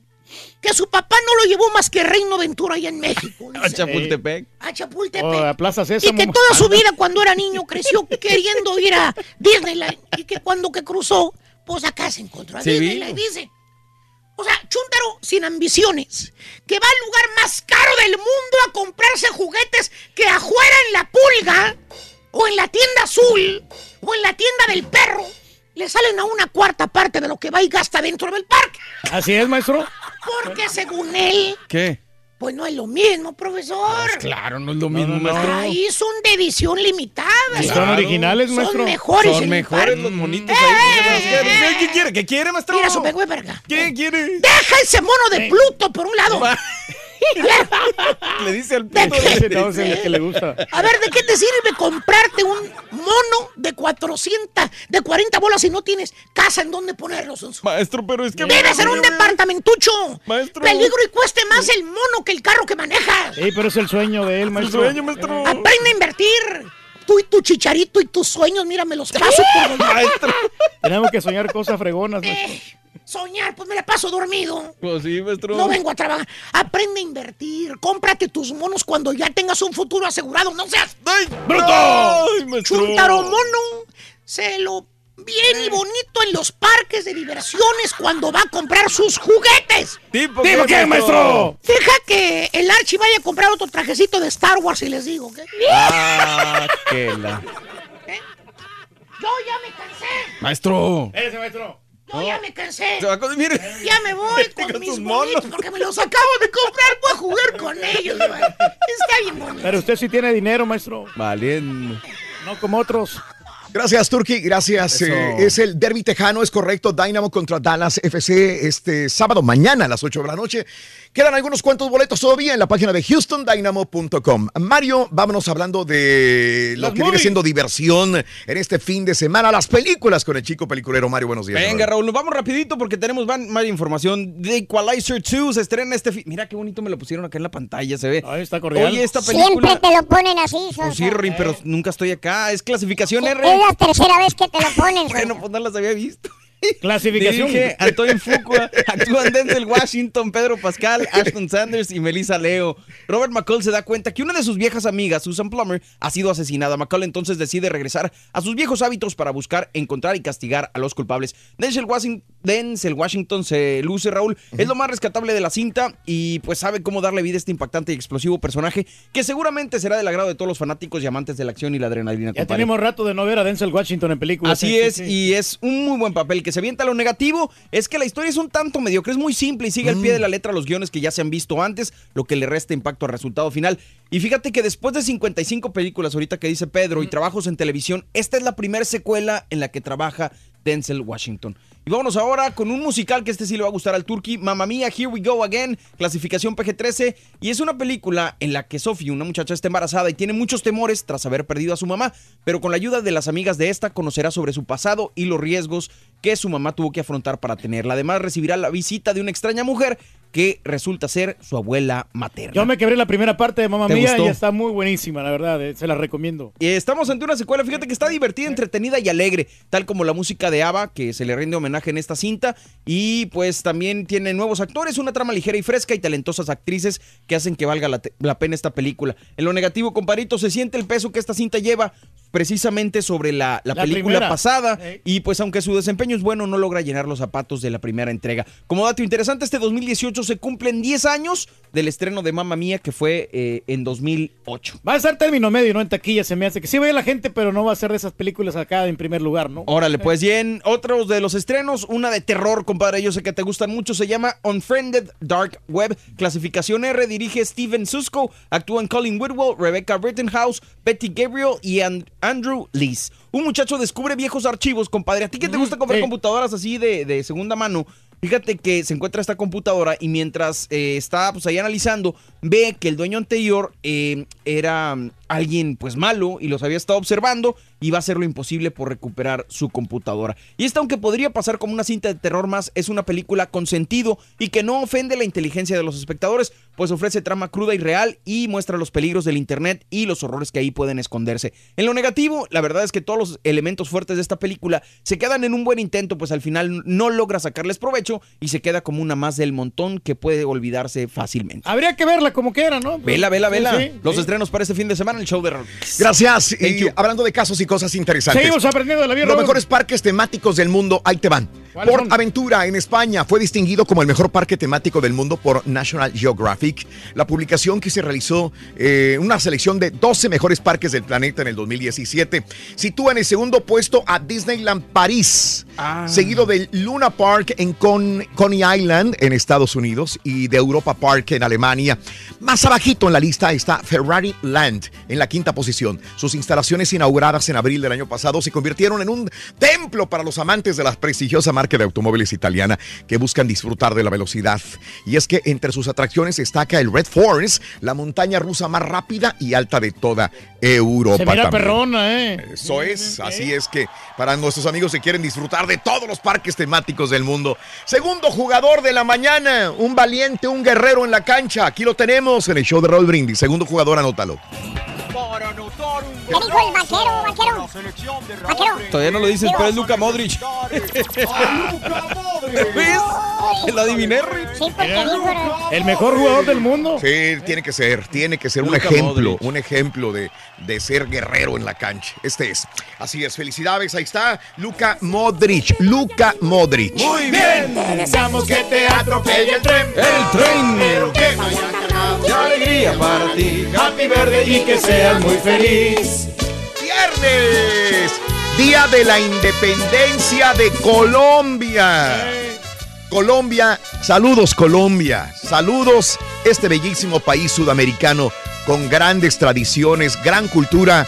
Que su papá no lo llevó más que Reino Aventura allá en México. A dice. Chapultepec. A Chapultepec. Oh, a Plaza Y que toda su vida cuando era niño creció [LAUGHS] queriendo ir a Disneyland. Y que cuando que cruzó, pues acá se encontró a Sí, Disneyland. vino. Dice. O sea, chúntaro sin ambiciones. Que va al lugar más caro del mundo a comprarse juguetes que afuera en la pulga, o en la tienda azul, o en la tienda del perro, le salen a una cuarta parte de lo que va y gasta dentro del parque. Así es, maestro. Porque según él, ¿Qué? pues no es lo mismo, profesor. Claro, no es lo mismo, no, no. maestro. Ahí son de edición limitada. Sí, señor. son originales, maestro. Son mejores. Son mejores los monitos ¡Eh, ahí. eh, eh, ¿Qué quiere? ¿Qué quiere, maestro? Mira su pegüe verga. ¿Qué quiere? Deja ese mono de Pluto por un lado. [LAUGHS] Le dice al ¿De puto. no el que le gusta. A ver, ¿de qué te sirve comprarte un mono de 400, de 40 bolas si no tienes casa en donde ponerlos? Maestro, pero es que... Vives en un departamentucho. Maestro. Peligro y cueste más el mono que el carro que manejas. Sí, pero es el sueño de él, El maestro. sueño, maestro. Aprende a invertir. Tú y tu chicharito y tus sueños, mira, me los paso por [LAUGHS] donde- Maestro. Tenemos que soñar cosas fregonas, maestro. Eh, soñar, pues me la paso dormido. Pues sí, maestro. No vengo a trabajar. Aprende a invertir. Cómprate tus monos cuando ya tengas un futuro asegurado. No seas ¡Ay, ¡Bruto! ¡Ay, maestro! chuntaro mono. Se lo bien y bonito en los parques de diversiones cuando va a comprar sus juguetes. ¿Tipo ¿Tipo qué, maestro? Deja que el Archie vaya a comprar otro trajecito de Star Wars y les digo, ¿qué? Ah, que la... Yo ya me cansé. Maestro. Ese, maestro. Yo ya me cansé. Se va con- mire. Ya me voy Con con mis monos. porque me los acabo de comprar. Voy a jugar con ellos. man. Está bien bonito. Pero usted sí tiene dinero, maestro. Valiendo. No como otros. Gracias, Turki. Gracias. Eh, es el derby tejano, es correcto. Dynamo contra Dallas FC este sábado, mañana a las 8 de la noche. Quedan algunos cuantos boletos todavía en la página de HoustonDynamo.com. Mario, vámonos hablando de lo Las que viene siendo diversión en este fin de semana. Las películas con el chico peliculero Mario. Buenos días. Venga, Raúl, nos vamos rapidito porque tenemos más información. The Equalizer 2 se estrena este fin. Mira qué bonito me lo pusieron acá en la pantalla, se ve. Ahí está cordial. Oye, esta Siempre película... te lo ponen así, Pues Sosa. sí, Rin, pero nunca estoy acá. Es clasificación Es R. la tercera vez que te lo ponen, [LAUGHS] Bueno, pues no las había visto. Clasificación. Dirige Antonio Fuqua. Actúan Denzel Washington, Pedro Pascal, Ashton Sanders y Melissa Leo. Robert McCall se da cuenta que una de sus viejas amigas, Susan Plummer, ha sido asesinada. McCall entonces decide regresar a sus viejos hábitos para buscar, encontrar y castigar a los culpables. Denzel Washington, Denzel Washington se luce, Raúl. Es lo más rescatable de la cinta y pues sabe cómo darle vida a este impactante y explosivo personaje que seguramente será del agrado de todos los fanáticos y amantes de la acción y la adrenalina. Ya compadre. tenemos rato de no ver a Denzel Washington en películas. Así Sí, es, sí, sí. y es un muy buen papel. Que se avienta lo negativo es que la historia es un tanto mediocre, es muy simple y sigue al pie Mm. de la letra los guiones que ya se han visto antes, lo que le resta impacto al resultado final. Y fíjate que después de 55 películas, ahorita que dice Pedro, Mm. y trabajos en televisión, esta es la primera secuela en la que trabaja Denzel Washington. Y vámonos ahora con un musical que este sí le va a gustar al Turkey, Mamma Mía, Here We Go Again, clasificación PG-13, y es una película en la que Sophie, una muchacha, está embarazada y tiene muchos temores tras haber perdido a su mamá, pero con la ayuda de las amigas de esta conocerá sobre su pasado y los riesgos que su mamá tuvo que afrontar para tenerla. Además recibirá la visita de una extraña mujer que resulta ser su abuela materna. Yo me quebré la primera parte de ¿Te Mía gustó? y está muy buenísima, la verdad. eh, Se la recomiendo. Estamos ante una secuela, fíjate que está divertida, entretenida y alegre, tal como la música de ABBA, que se le rinde homenaje en esta cinta, y pues también tiene nuevos actores, una trama ligera y fresca y talentosas actrices que hacen que valga la, pena esta película. En lo negativo, comparito, se siente el peso que esta cinta lleva precisamente sobre la, la La película primera. pasada, Eh. y pues aunque su desempeño es bueno, no logra llenar los zapatos de la primera entrega. Como dato interesante, este 2018 se cumplen 10 años del estreno de Mamma Mía, que fue eh, en 2008. Va a ser término medio, ¿no? En taquilla se me hace que sí ve la gente, pero no va a ser de esas películas acá en primer lugar, ¿no? Órale, pues bien, otros de los estrenos, una de terror, compadre, yo sé que te gustan mucho, se llama Unfriended Dark Web, clasificación R, dirige Steven Susko, actúan Colin Whitwell, Rebecca Rittenhouse, Betty Gabriel y An- Andrew Lees. Un muchacho descubre viejos archivos, compadre, a ti que te gusta comprar sí. computadoras así de, de segunda mano, Fíjate que se encuentra esta computadora y mientras eh, está pues ahí analizando, ve que el dueño anterior eh, era mm, alguien pues malo y los había estado observando y va a hacer lo imposible por recuperar su computadora. Y esta, aunque podría pasar como una cinta de terror más, es una película con sentido y que no ofende la inteligencia de los espectadores, pues ofrece trama cruda y real y muestra los peligros del internet y los horrores que ahí pueden esconderse. En lo negativo, la verdad es que todos los elementos fuertes de esta película se quedan en un buen intento, pues al final no logra sacarles provecho y se queda como una más del montón que puede olvidarse fácilmente. Habría que verla como quiera, ¿no? Vela, vela, vela. sí, Los sí. estrenos para este fin de semana, el show de. Gracias. Thank Y you. hablando de casos y cosas interesantes. Seguimos aprendiendo de la vida, Los Raúl. mejores parques temáticos del mundo, ahí te van. ¿Cuáles Port son? Aventura en España fue distinguido como el mejor parque temático del mundo por National Geographic. La publicación que se realizó eh, una selección de 12 mejores parques del planeta en el 2017 sitúa en el segundo puesto a Disneyland París, Ah. seguido del Luna Park en Con- Coney Island en Estados Unidos y de Europa Park en Alemania. Más abajito en la lista está Ferrari Land en la quinta posición. Sus instalaciones inauguradas en abril del año pasado se convirtieron en un templo para los amantes de la prestigiosa marca de automóviles italiana que buscan disfrutar de la velocidad. Y es que entre sus atracciones destaca el Red Force, la montaña rusa más rápida y alta de toda Europa. Se mira también. perrona, ¿eh? Eso es, así es que para nuestros amigos que quieren disfrutar de todos los parques temáticos del mundo. Segundo jugador de la mañana, un valiente, un guerrero en la cancha. Aquí lo tenemos en el show de Raúl Brindis. Segundo jugador, anótalo. ¿Qué dijo el vaquero, vaquero? Vaquero. Todavía no lo dices, pero es Luca Modric. [LAUGHS] ¿Ves? [LAUGHS] Lo adiviné. Sí, porque dijo... El mejor jugador del mundo. Sí, tiene que ser, tiene que ser un ejemplo, un ejemplo de, de ser guerrero en la cancha. Este es. Así es, felicidades, ahí está Luca Modric, Luca Modric. Muy bien, te deseamos que te atropelle el tren. El tren. Pero que vaya cargado de alegría para ti. Happy verde y que seas muy feliz. Viernes, Día de la Independencia de Colombia. Colombia, saludos Colombia, saludos este bellísimo país sudamericano con grandes tradiciones, gran cultura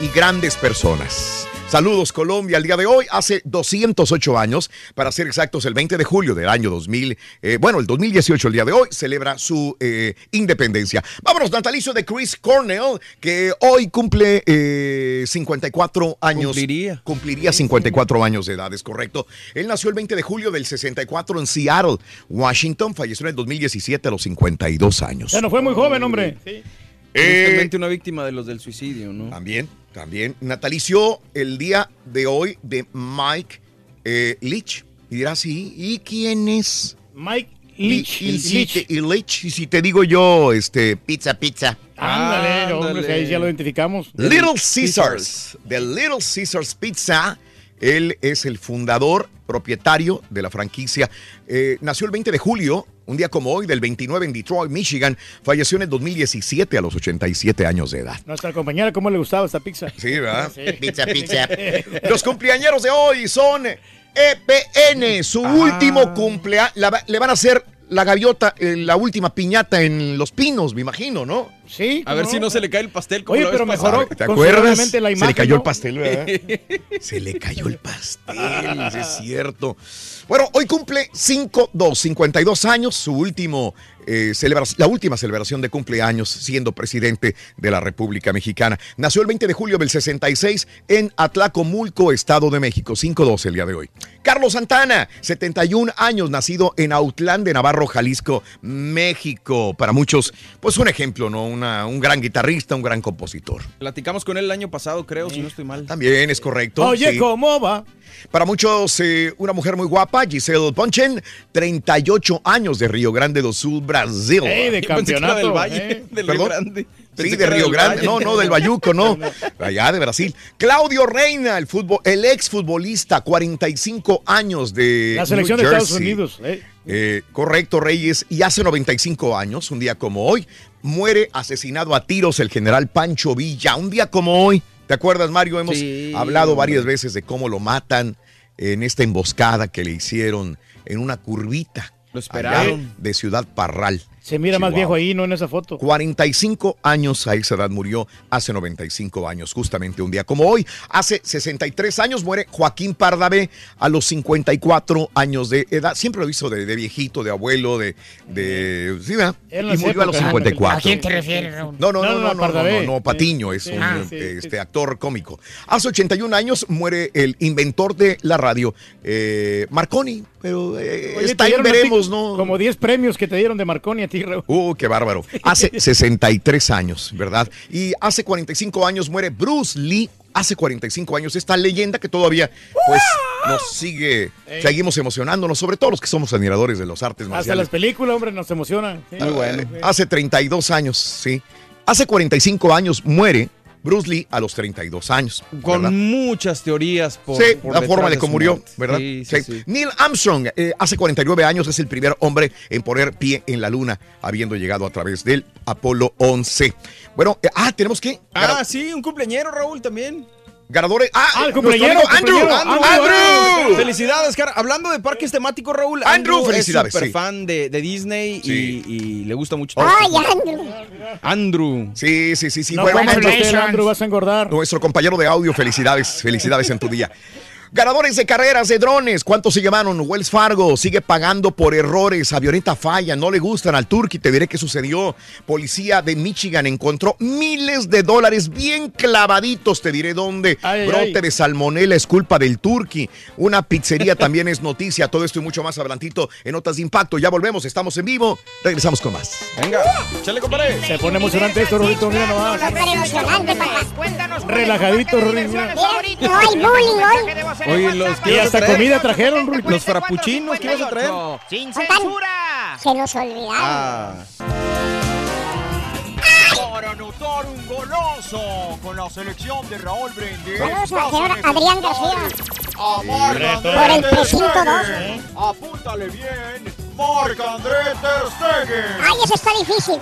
y grandes personas. Saludos Colombia, el día de hoy, hace 208 años, para ser exactos, el 20 de julio del año 2000, eh, bueno, el 2018, el día de hoy, celebra su eh, independencia. Vámonos, natalicio de Chris Cornell, que hoy cumple eh, 54 años. Cumpliría. Cumpliría 54 años de edad, es correcto. Él nació el 20 de julio del 64 en Seattle, Washington, falleció en el 2017 a los 52 años. Ya no fue muy joven, hombre. Sí. Tristemente una víctima de los del suicidio, ¿no? También, también. Natalicio el día de hoy de Mike eh, Lich. Y dirás, sí, ¿y quién es? Mike Y, Leach. y el si Leach. te, y Lich, y si te digo yo, este, pizza, pizza. Ándale, hombre, que ahí ya lo identificamos. Little Caesars, de Little Caesars Pizza. Él es el fundador, propietario de la franquicia. Eh, nació el 20 de julio, un día como hoy, del 29 en Detroit, Michigan. Falleció en el 2017 a los 87 años de edad. Nuestra compañera, ¿cómo le gustaba esta pizza? Sí, ¿verdad? Sí. Pizza, pizza. [LAUGHS] Los cumpleañeros de hoy son EPN, su último cumpleaños. Le van a hacer la gaviota, eh, la última piñata en Los Pinos, me imagino, ¿no? Sí. A ver si no se le cae el pastel. Como Oye, la pero mejoró ¿Te acuerdas? la se imagen, le cayó ¿no? el pastel, ¿verdad? [LAUGHS] se le cayó el pastel, es cierto. Bueno, hoy cumple 5, 2, 52 años, su último eh, celebra- la última celebración de cumpleaños siendo presidente de la República Mexicana. Nació el 20 de julio del 66 en Atlacomulco, Estado de México, 5-2 el día de hoy. Carlos Santana, 71 años, nacido en Autlán de Navarro, Jalisco, México. Para muchos, pues un ejemplo, ¿no? Una- un gran guitarrista, un gran compositor. Platicamos con él el año pasado, creo, si no estoy mal. También es correcto. Oye, sí. ¿cómo va? Para muchos, eh, una mujer muy guapa, Giselle Ponchen, 38 años de Río Grande do Sul, Brasil. Ey, de Yo campeonato. del Valle, ¿eh? del Río. Grande. Sí, de Río Grande, Valle. no, no, del Bayuco, [LAUGHS] no, allá de Brasil. Claudio Reina, el fútbol, el ex futbolista, 45 años de La selección New de Estados. Unidos. ¿eh? Eh, correcto, Reyes. Y hace 95 años, un día como hoy, muere asesinado a tiros el general Pancho Villa. Un día como hoy, ¿te acuerdas, Mario? Hemos Sí, hablado hombre. varias veces de cómo lo matan en esta emboscada que le hicieron en una curvita. Lo esperaron. allá de Ciudad Parral. Se mira más viejo ahí, ¿no? En esa foto. 45 años a esa edad murió, hace 95 años, justamente un día como hoy. Hace 63 años muere Joaquín Pardavé a los 54 años de edad. Siempre lo hizo de, de viejito, de abuelo, de... de sí, ¿verdad? Y murió a los épocas, 54. ¿A quién te refieres, Raúl? No, no, No, no, no, no, Patiño es Sí. un Ah, sí, este, sí. actor cómico. Hace 81 años muere el inventor de la radio, eh, Marconi, pero eh, Oye, está ahí, veremos, ¿no? Como 10 premios que te dieron de Marconi a ti, Raúl. Uh, qué bárbaro. Hace [LAUGHS] 63 años, ¿verdad? Y hace 45 años muere Bruce Lee. Hace 45 años esta leyenda que todavía pues nos sigue, Ey. seguimos emocionándonos, sobre todo los que somos admiradores de los artes Hasta marciales. las películas, hombre, nos emocionan. Sí. Muy bueno. Hace 32 años, sí. Hace 45 años muere Bruce Lee a los 32 años. Con ¿verdad? muchas teorías por, sí, por la forma de cómo murió. ¿verdad? Sí, sí. Neil Armstrong, eh, hace 49 años, es el primer hombre en poner pie en la luna, habiendo llegado a través del Apolo 11. Bueno, eh, ah, tenemos que. Ah, sí, un cumpleañero, Raúl, también. Ganadores. Ah, Ah, el cumpleañero, amigo Andrew, cumpleañero. Andrew, Andrew, Andrew. Felicidades, cara. Hablando de parques temáticos, Raúl. Andrew, felicidades, Es súper sí. fan de, de Disney Sí. y, y le gusta mucho. Ay. Andrew. Andrew. Sí, sí, sí, sí. No bueno, Andrew, Andrew, vas a engordar. nuestro compañero de audio, felicidades, felicidades en tu día. Ganadores de carreras de drones, ¿cuántos se llamaron? Wells Fargo sigue pagando por errores, avioneta falla, no le gustan al Turkey, te diré qué sucedió. Policía de Michigan encontró miles de dólares bien clavaditos, te diré dónde. Ay, Brote ay. de salmonela es culpa del Turkey. Una pizzería también es noticia, todo esto y mucho más adelantito en Notas de Impacto. Ya volvemos, estamos en vivo, regresamos con más. Venga, chale, compadre. Se pone emocionante esto, Rorito, mira nomás. Emocionante, papá. Cuéntanos Relajadito, favorito. No hay bullying hoy. Oye, los que Y hasta traer. comida trajeron, Rorito. Los frappuccinos que ibas a traer. Sin censura. Se nos olvidaron. Ah, Para anotar un goloso con la selección de Raúl Brindis. Saludos a la señora Adrián García. Por el Ter precinto Stegen. dos, ¿eh? Apúntale bien. Marc André Ter Stegen. Ay, eso está difícil.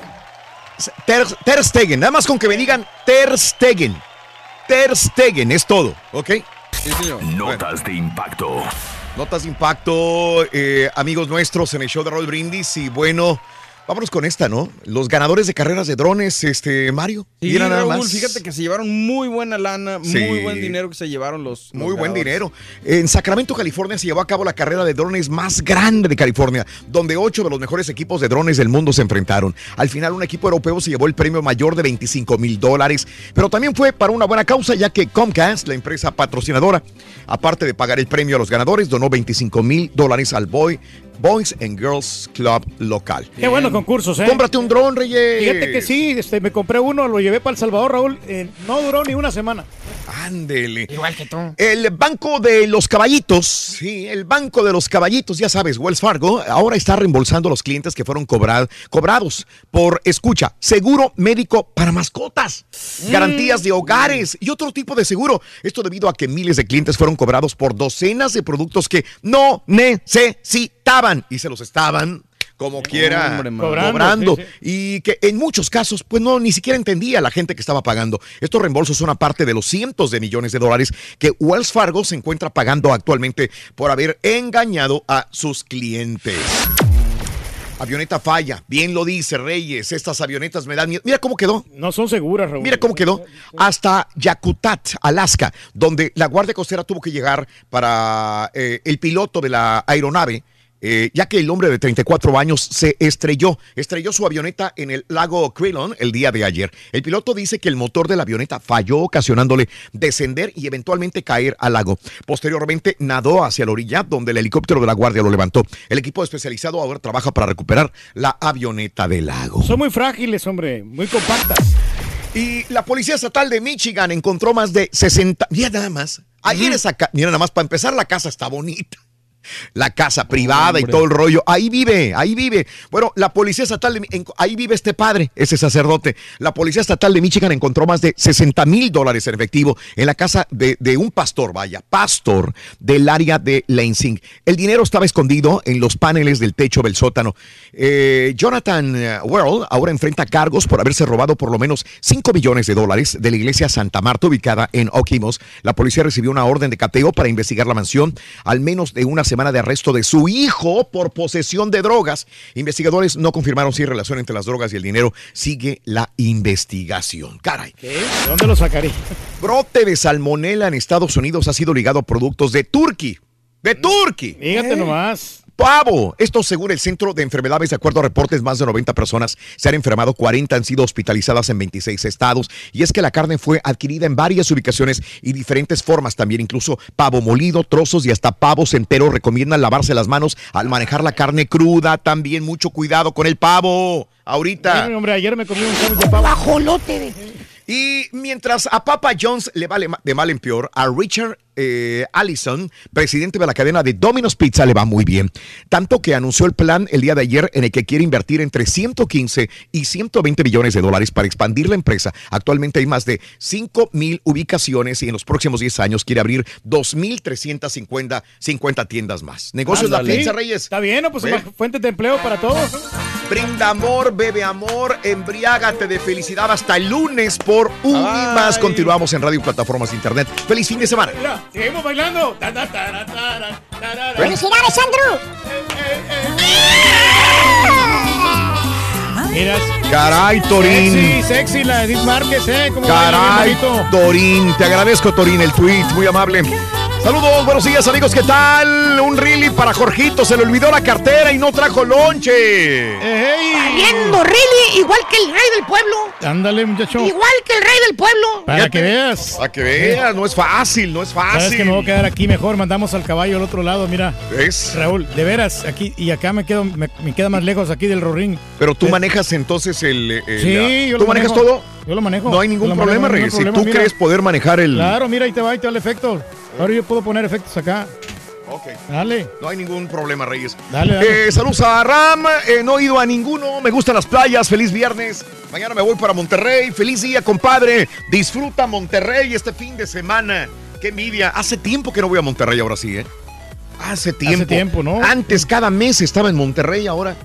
Ter, Ter Stegen, nada más con que me digan Ter Stegen. Ter Stegen, es todo, ¿ok? Sí, señor. Notas de impacto. Notas de impacto, eh, amigos nuestros en el show de Roll Brindis. Y bueno, vámonos con esta, ¿no? Los ganadores de carreras de drones, este, Mario. Sí, Mira nada Raúl, más. fíjate que se llevaron muy buena lana, Sí. muy buen dinero que se llevaron los. los Muy buen dinero. En Sacramento, California, se llevó a cabo la carrera de drones más grande de California, donde ocho de los mejores equipos de drones del mundo se enfrentaron. Al final, un equipo europeo se llevó el premio mayor de 25 mil dólares, pero también fue para una buena causa, ya que Comcast, la empresa patrocinadora, aparte de pagar el premio a los ganadores, donó 25 mil dólares al Boy, Boys and Girls Club local. Qué buenos concursos, ¿eh? Cómprate un dron, Reyes. Fíjate que sí, este, me compré uno, lo llevé para El Salvador, Raúl. eh, no duró ni una semana. Ándele. Igual que tú. El banco de los caballitos, sí, el banco de los caballitos, ya sabes, Wells Fargo, ahora está reembolsando a los clientes que fueron cobrad- cobrados por, escucha, seguro médico para mascotas, garantías de hogares y otro tipo de seguro. Esto debido a que miles de clientes fueron cobrados por docenas de productos que no necesitaban y se los estaban como quiera Hombre, cobrando, sí, y que en muchos casos pues no ni siquiera entendía la gente que estaba pagando. Estos reembolsos son una parte de los cientos de millones de dólares que Wells Fargo se encuentra pagando actualmente por haber engañado a sus clientes. Avioneta falla, bien lo dice Reyes, estas avionetas me dan miedo. Mira cómo quedó. No son seguras, Raúl. Mira cómo quedó. Hasta Yakutat, Alaska, donde la Guardia Costera tuvo que llegar para eh, el piloto de la aeronave. Eh, ya que el hombre de 34 años se estrelló, estrelló su avioneta en el lago Crillon el día de ayer. El piloto dice que el motor de la avioneta falló, ocasionándole descender y eventualmente caer al lago. Posteriormente nadó hacia la orilla, donde el helicóptero de la Guardia lo levantó. El equipo especializado ahora trabaja para recuperar la avioneta del lago. Son muy frágiles, hombre, muy compactas. Y la Policía Estatal de Michigan encontró más de 60. Mira nada más. Ayer esa ca- Mira nada más, para empezar, la casa está bonita. La casa privada y todo el rollo. Ahí vive, ahí vive. Bueno, la Policía Estatal de en- ahí vive este padre, ese sacerdote. La Policía Estatal de Michigan encontró más de 60 mil dólares en efectivo en la casa de, de un pastor, vaya, pastor del área de Lansing. El dinero estaba escondido en los paneles del techo del sótano. Eh, Jonathan eh, Worrell ahora enfrenta cargos por haberse robado por lo menos 5 millones de dólares de la iglesia Santa Marta ubicada en Okimos. La policía recibió una orden de cateo para investigar la mansión, al menos de una semana de arresto de su hijo por posesión de drogas. Investigadores no confirmaron si hay relación entre las drogas y el dinero. Sigue la investigación. Caray. ¿Qué? ¿De dónde lo sacaré? Brote de salmonela en Estados Unidos ha sido ligado a productos de Turkey. De Turkey. Fíjate nomás. Pavo. Esto según el Centro de Enfermedades, de acuerdo a reportes, más de 90 personas se han enfermado, 40 han sido hospitalizadas en 26 estados. Y es que la carne fue adquirida en varias ubicaciones y diferentes formas también, incluso pavo molido, trozos y hasta pavos enteros. Recomiendan lavarse las manos al manejar la carne cruda. También mucho cuidado con el pavo. Ahorita. Ay, hombre, ayer me comí un sándwich de pavo. Bajolote de... Y mientras a Papa John's le vale de mal en peor, a Richard eh, Allison, presidente de la cadena de Domino's Pizza, le va muy bien. Tanto que anunció el plan el día de ayer en el que quiere invertir entre 115 y 120 millones de dólares para expandir la empresa. Actualmente hay más de 5 mil ubicaciones y en los próximos 10 años quiere abrir 2.350 50 tiendas más. Negocios la Ándale. pizza, Reyes. Está bien, ¿no? Pues fuentes de empleo para todos. Brinda amor, bebe amor, embriágate de felicidad hasta el lunes por un y más. Continuamos en radio y plataformas de internet. Feliz fin de semana. Mira, seguimos bailando. Ta, ta, ta. ¡Felicidades, Andrew! Mira. Caray, Torín. Sexy, sexy la Edith Márquez, ¿eh? Como Caray, Torín. Te agradezco, Torín, el tweet. Muy amable. Saludos, buenos días, amigos. ¿Qué tal? Un really para Jorgito. Se le olvidó la cartera y no trajo lonche. Valiendo, really, igual que el rey del pueblo. Ándale, muchacho. Igual que el rey del pueblo. Para que veas. Para que veas, no es fácil, no es Sabes fácil. que me voy a quedar aquí mejor. Mandamos al caballo al otro lado, mira. ¿Ves? Raúl, de veras, aquí y acá me quedo, me, me queda más lejos aquí del rorín. Pero tú manejas entonces el. el- Sí, yo ¿Tú lo manejas manejo. todo? Yo lo manejo. No hay ningún problema, manejo, ningún Si tú mira. crees poder manejar el. Claro, mira, ahí te va, ahí te va el efecto. Ahora yo puedo poner efectos acá. Ok. Dale. No hay ningún problema, Reyes. Dale, dale. Eh, saludos a Ram. eh, no he ido a ninguno. Me gustan las playas. Feliz viernes. Mañana me voy para Monterrey. Feliz día, compadre. Disfruta Monterrey este fin de semana. Qué envidia. Hace tiempo que no voy a Monterrey ahora sí, ¿eh? Hace tiempo. tiempo, ¿no? Antes cada mes estaba en Monterrey, ahora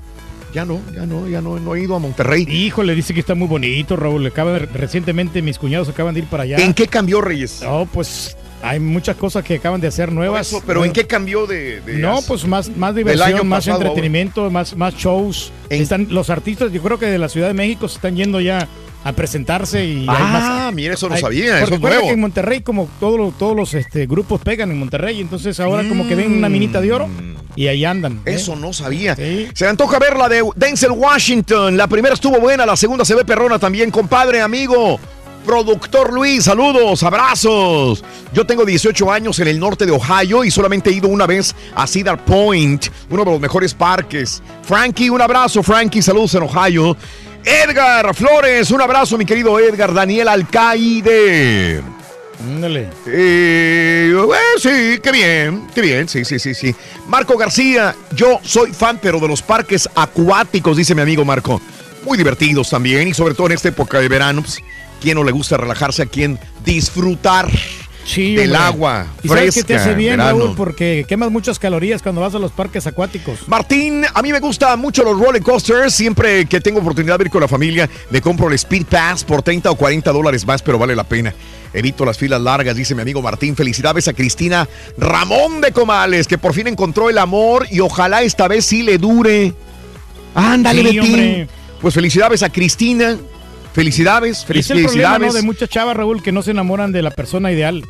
ya no, ya no, ya no, no he ido a Monterrey. Híjole, dice que está muy bonito, Raúl. Acaba de- recientemente mis cuñados acaban de ir para allá. ¿En qué cambió, Reyes? No, pues hay muchas cosas que acaban de hacer nuevas. Eso, pero ¿en qué cambió de, de- No, pues más, más diversión, más pasado entretenimiento, más, más shows. Están los artistas, yo creo que de la Ciudad de México se están yendo ya a presentarse y hay Ah, más- mira, eso no hay- sabía, eso es nuevo. que en Monterrey como todos los, todos los este, grupos pegan en Monterrey, entonces ahora como que ven una minita de oro y ahí andan. ¿eh? Eso no sabía. Se me antoja ver la de Denzel Washington. La primera estuvo buena, la segunda se ve perrona también, compadre, amigo. Productor Luis, saludos, abrazos. Yo tengo 18 años en el norte de Ohio y solamente he ido una vez a Cedar Point, uno de los mejores parques. Frankie, un abrazo, Frankie, saludos en Ohio. Edgar Flores, un abrazo, mi querido Edgar. Daniel Alcaide. Ándale. Eh, eh, sí, qué bien, qué bien, sí, sí, sí, sí. Marco García, yo soy fan, pero de los parques acuáticos, dice mi amigo Marco. Muy divertidos también, y sobre todo en esta época de verano, pues, ¿quién no le gusta relajarse? ¿A quién disfrutar del hombre. agua ¿Y sabes fresca? qué te hace bien, verano? Raúl? Porque quemas muchas calorías cuando vas a los parques acuáticos. Martín, a mí me gustan mucho los roller coasters. Siempre que tengo oportunidad de ir con la familia, me compro el Speed Pass por 30 o 40 dólares más, pero vale la pena. Evito las filas largas, dice mi amigo Martín. Felicidades a Cristina Ramón de Comales, que por fin encontró el amor y ojalá esta vez sí le dure. Ándale, Sí. Pues felicidades a Cristina. Felicidades, Y es el problema, felicidades. ¿no? De muchas chavas, Raúl, que no se enamoran de la persona ideal.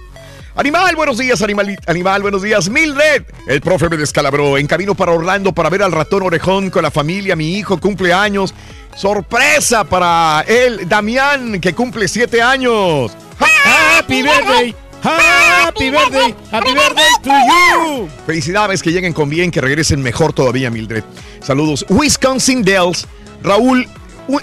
Animal, buenos días, animal, animal, buenos días. Mildred, el profe me descalabró. En camino para Orlando para ver al ratón orejón con la familia. Mi hijo cumpleaños. Sorpresa para él, Damián, que cumple siete años. Happy birthday, happy birthday, happy birthday to you. Felicidades, que lleguen con bien, que regresen mejor todavía, Mildred. Saludos. Wisconsin Dells. Raúl,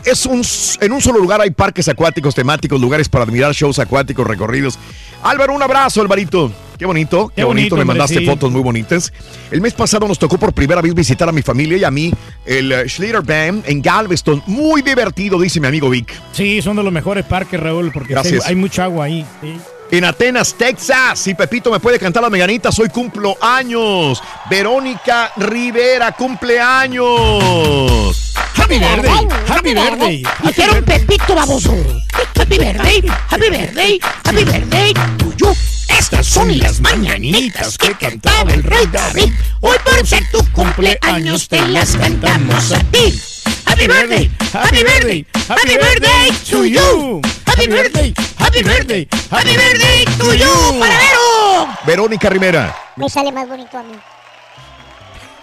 es un, en un solo lugar hay parques acuáticos temáticos, lugares para admirar shows acuáticos, recorridos. Álvaro, un abrazo, Alvarito. Qué bonito, qué, Qué bonito, bonito, me mandaste sí. fotos muy bonitas. El mes pasado nos tocó por primera vez visitar a mi familia y a mí, el eh, Schlitter Band en Galveston. Muy divertido, dice mi amigo Vic. Sí, son de los mejores parques, Raúl, porque hay mucha agua ahí. sí. En Atenas, Texas. Si Pepito me puede cantar las meganitas, hoy cumplo años. Verónica Rivera, cumpleaños. Happy birthday, happy birthday. Dijeron Pepito baboso. Happy birthday, happy birthday, happy birthday to you. Estas son las mañanitas que cantaba el rey David. Hoy por ser tu cumpleaños te las cantamos a ti. Happy birthday, happy birthday, happy birthday to you. Happy birthday, happy birthday, happy birthday to you, Paradero. Verónica Rivera. Me sale más bonito a mí.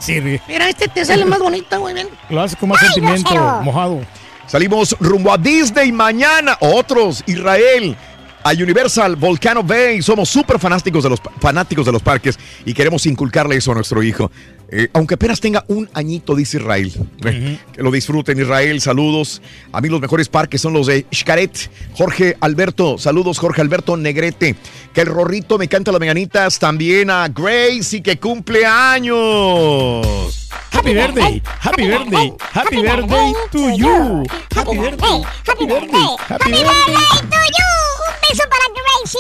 Ri- Mira, este te sale más bonito, güey. ven. lo hace con más Ay, sentimiento, grosero. mojado. Salimos rumbo a Disney mañana. Otros, Israel. A Universal Volcano Bay. Somos súper fanáticos de, los, fanáticos de los parques y queremos inculcarle eso a nuestro hijo. Eh, aunque apenas tenga un añito, dice Israel. Que lo disfruten, Israel. Saludos. A mí los mejores parques son los de Xcaret. Jorge Alberto. Saludos, Jorge Alberto Negrete. Que el Rorrito me canta las meganitas. También a Grace y que cumple años. Happy birthday, happy birthday, happy birthday to you. Happy birthday, happy birthday, happy birthday to you. Beso para Gracie.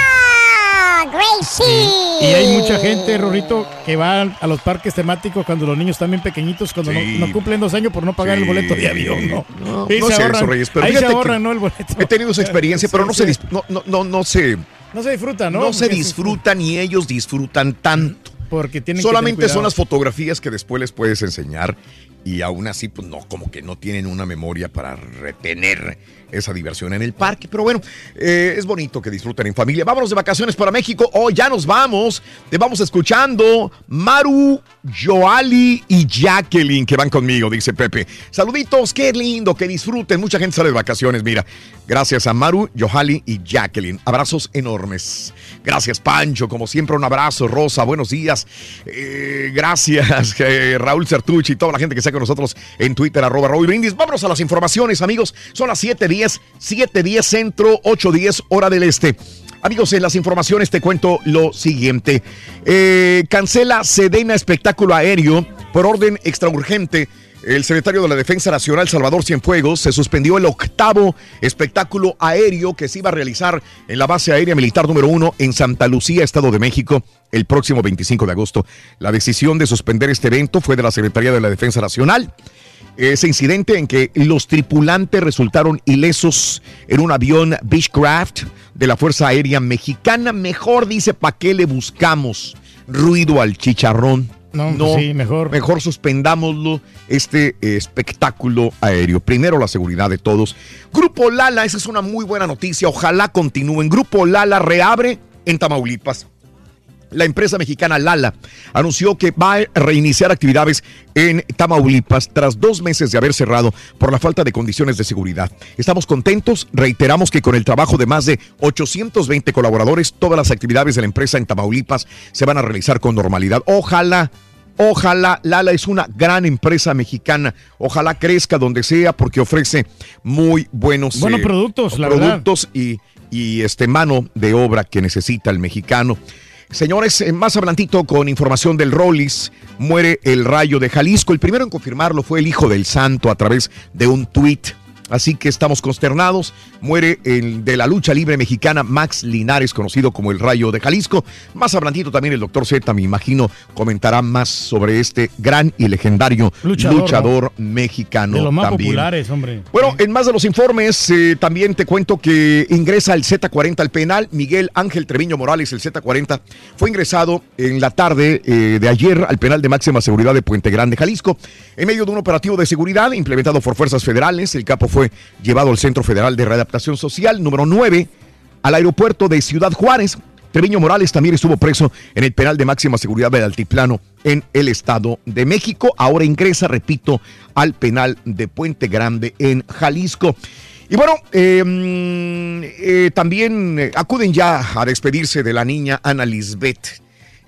¡Ah! Gracie. Y hay mucha gente, Rorrito, que va a los parques temáticos cuando los niños están bien pequeñitos, cuando Sí. no, no cumplen dos años por no pagar el boleto de avión, ¿no? No, Ahí no se es eso, Reyes, pero ahí se ahorran, ¿no? El boleto. He tenido esa experiencia, pero no se, dis- no, no, no, no se, No se disfruta, ¿no? no se disfruta ni ellos disfrutan tanto. Porque tienen que Solamente son las fotografías que después les puedes enseñar y aún así, pues no, como que no tienen una memoria para retener esa diversión en el parque. Pero bueno, eh, es bonito que disfruten en familia. Vámonos de vacaciones para México. Hoy ya nos vamos. Te vamos escuchando Maru, Joali y Jacqueline que van conmigo, dice Pepe. Saluditos, qué lindo, que disfruten. Mucha gente sale de vacaciones, mira. Gracias a Maru, Joali y Jacqueline. Abrazos enormes. Gracias, Pancho. Como siempre, un abrazo. Rosa, buenos días. Eh, gracias, [LAUGHS] eh, Raúl Certucci y toda la gente que está con nosotros en Twitter, arroba Raúl Brindis. Vámonos a las informaciones, amigos. Son las 7:10, 7:10 centro, 8:10 hora del este. Amigos, en las informaciones te cuento lo siguiente. Eh, cancela Sedena espectáculo aéreo por orden extraurgente. El secretario de la Defensa Nacional, Salvador Cienfuegos, se suspendió el octavo espectáculo aéreo que se iba a realizar en la base aérea militar número uno en Santa Lucía, Estado de México, el próximo 25 de agosto. La decisión de suspender este evento fue de la Secretaría de la Defensa Nacional. Ese incidente en que los tripulantes resultaron ilesos en un avión Beechcraft de la Fuerza Aérea Mexicana. Mejor dice, ¿para qué le buscamos ruido al chicharrón? No, pues sí, mejor. Mejor suspendámoslo, este eh, espectáculo aéreo. Primero la seguridad de todos. Grupo Lala, esa es una muy buena noticia. Ojalá continúen. Grupo Lala reabre en Tamaulipas. La empresa mexicana Lala anunció que va a reiniciar actividades en Tamaulipas tras dos meses de haber cerrado por la falta de condiciones de seguridad. Estamos contentos, reiteramos que con el trabajo de más de 820 colaboradores, todas las actividades de la empresa en Tamaulipas se van a realizar con normalidad. Ojalá Ojalá, Lala es una gran empresa mexicana. Ojalá crezca donde sea porque ofrece muy buenos Buenos eh, productos, la verdad. productos y, y este mano de obra que necesita el mexicano. Señores, más adelantito con información del Rollis, muere el rayo de Jalisco. El primero en confirmarlo fue el hijo del santo a través de un tuit. Así que estamos consternados. Muere el de la lucha libre mexicana Max Linares, conocido como el Rayo de Jalisco. Más adelantito también el doctor Z, me imagino, comentará más sobre este gran y legendario Luchador, luchador, mexicano. De los más también. populares, hombre. Bueno, en más de los informes, eh, también te cuento que ingresa el Z40 al penal. Miguel Ángel Treviño Morales, el Z40, fue ingresado en la tarde eh, de ayer al penal de máxima seguridad de Puente Grande, Jalisco. En medio de un operativo de seguridad implementado por fuerzas federales, el capo fue llevado al Centro Federal de Readaptación Social número 9, al aeropuerto de Ciudad Juárez. Treviño Morales también estuvo preso en el penal de máxima seguridad del Altiplano en el Estado de México. Ahora ingresa, repito, al penal de Puente Grande en Jalisco. Y bueno, mm, eh, también acuden ya a despedirse de la niña Ana Lisbeth.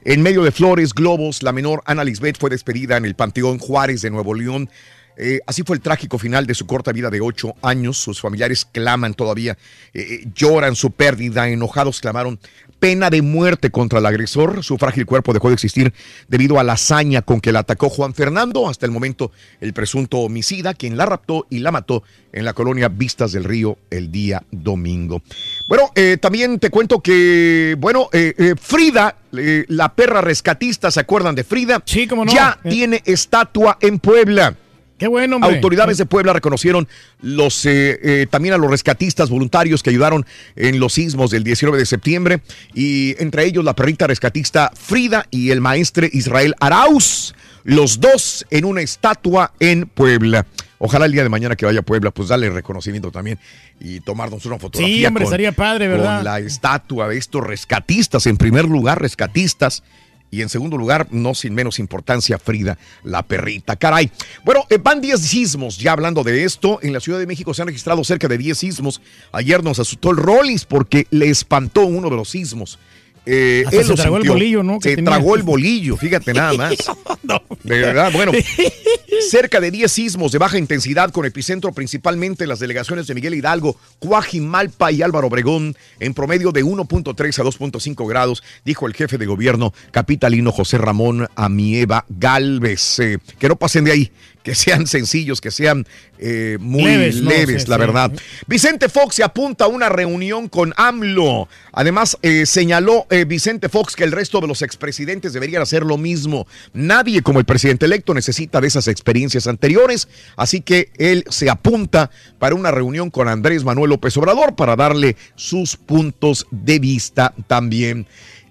En medio de flores, globos, la menor Ana Lisbeth fue despedida en el Panteón Juárez de Nuevo León. Eh, así fue el trágico final de su corta vida de ocho años. Sus familiares claman todavía, eh, lloran su pérdida, enojados clamaron pena de muerte contra el agresor. Su frágil cuerpo dejó de existir debido a la hazaña con que la atacó Juan Fernando, hasta el momento el presunto homicida, quien la raptó y la mató en la colonia Vistas del Río el día domingo. Bueno, eh, también te cuento que, bueno, eh, eh, Frida, eh, la perra rescatista, ¿se acuerdan de Frida? Sí, cómo no. Ya Eh. tiene estatua en Puebla. Qué bueno, hombre. Autoridades de Puebla reconocieron los, eh, eh, también a los rescatistas voluntarios que ayudaron en los sismos del 19 de septiembre y entre ellos la perrita rescatista Frida y el maestre Israel Arauz, los dos en una estatua en Puebla. Ojalá el día de mañana que vaya a Puebla, pues darle reconocimiento también y tomarnos una fotografía. Sí, hombre, estaría padre, ¿verdad? Con la estatua de estos rescatistas. En primer lugar, rescatistas. Y en segundo lugar, no sin menos importancia, Frida, la perrita. Caray. Bueno, eh, van 10 sismos. Ya hablando de esto, en la Ciudad de México se han registrado cerca de 10 sismos. Ayer nos asustó el Rollis porque le espantó uno de los sismos. Eh, él se lo tragó el bolillo, ¿no? Se tragó el bolillo, fíjate nada [LAUGHS] más. De verdad, bueno. [LAUGHS] Cerca de 10 sismos de baja intensidad con epicentro principalmente en las delegaciones de Miguel Hidalgo, Cuajimalpa y Álvaro Obregón, en promedio de 1.3 a 2.5 grados, dijo el jefe de gobierno capitalino José Ramón Amieva Galvez. Eh, que no pasen de ahí, que sean sencillos, que sean eh, muy Leves, leves, ¿no? Sí, la sí. verdad. Vicente Fox se apunta a una reunión con AMLO. Además, eh, señaló eh, Vicente Fox que el resto de los expresidentes deberían hacer lo mismo. Nadie como el presidente electo necesita de esas experiencias anteriores, así que él se apunta para una reunión con Andrés Manuel López Obrador para darle sus puntos de vista también.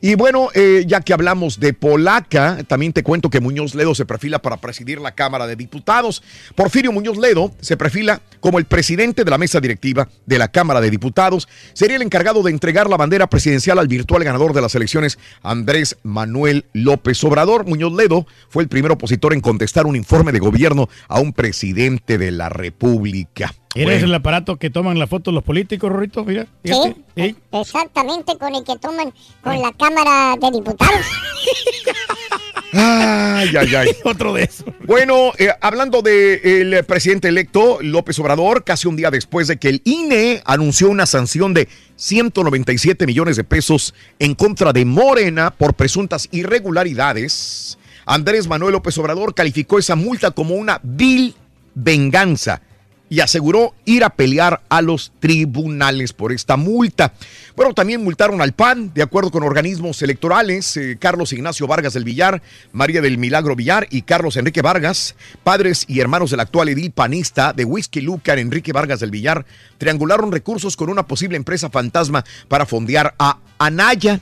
Y bueno, eh, ya que hablamos de Polaca, también te cuento que Muñoz Ledo se perfila para presidir la Cámara de Diputados. Porfirio Muñoz Ledo se perfila como el presidente de la mesa directiva de la Cámara de Diputados. Sería el encargado de entregar la bandera presidencial al virtual ganador de las elecciones, Andrés Manuel López Obrador. Muñoz Ledo fue el primer opositor en contestar un informe de gobierno a un presidente de la República. ¿Eres Bueno. el aparato que toman la foto los políticos, Rorrito? Mira. Sí, exactamente con el que toman con la Cámara de Diputados. [LAUGHS] Ay, ay, ay. [LAUGHS] Otro de esos. Bueno, eh, hablando del presidente electo López Obrador, casi un día después de que el INE anunció una sanción de 197 millones de pesos en contra de Morena por presuntas irregularidades, Andrés Manuel López Obrador calificó esa multa como una vil venganza y aseguró ir a pelear a los tribunales por esta multa. Bueno, también multaron al PAN, de acuerdo con organismos electorales, eh, Carlos Ignacio Vargas del Villar, María del Milagro Villar y Carlos Enrique Vargas, padres y hermanos del actual edil panista de Whisky Lucar, Enrique Vargas del Villar, triangularon recursos con una posible empresa fantasma para fondear a Anaya.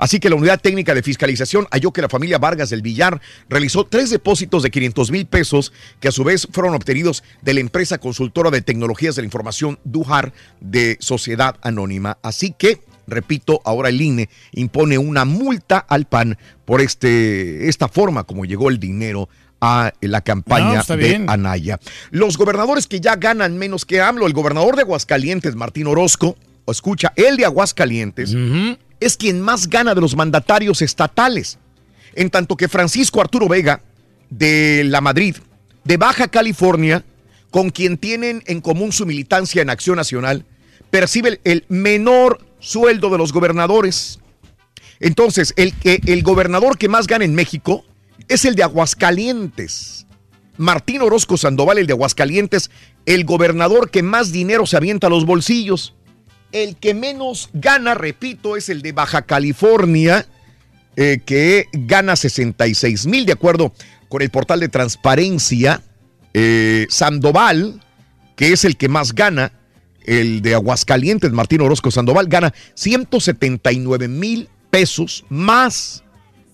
Así que la Unidad Técnica de Fiscalización halló que la familia Vargas del Villar realizó tres depósitos de 500 mil pesos que a su vez fueron obtenidos de la empresa consultora de tecnologías de la información Dujar de Sociedad Anónima. Así que, repito, ahora el INE impone una multa al PAN por este, esta forma como llegó el dinero a la campaña No, de bien. Anaya. Los gobernadores que ya ganan menos que AMLO, el gobernador de Aguascalientes, Martín Orozco, escucha, el de Aguascalientes, es quien más gana de los mandatarios estatales. En tanto que Francisco Arturo Vega, de la Madrid, de Baja California, con quien tienen en común su militancia en Acción Nacional, percibe el menor sueldo de los gobernadores. Entonces, el, el gobernador que más gana en México es el de Aguascalientes. Martín Orozco Sandoval, el de Aguascalientes, el gobernador que más dinero se avienta a los bolsillos. El que menos gana, repito, es el de Baja California, eh, que gana 66 mil, de acuerdo con el portal de transparencia. Eh, Sandoval, que es el que más gana, el de Aguascalientes, Martín Orozco Sandoval, gana 179 mil pesos más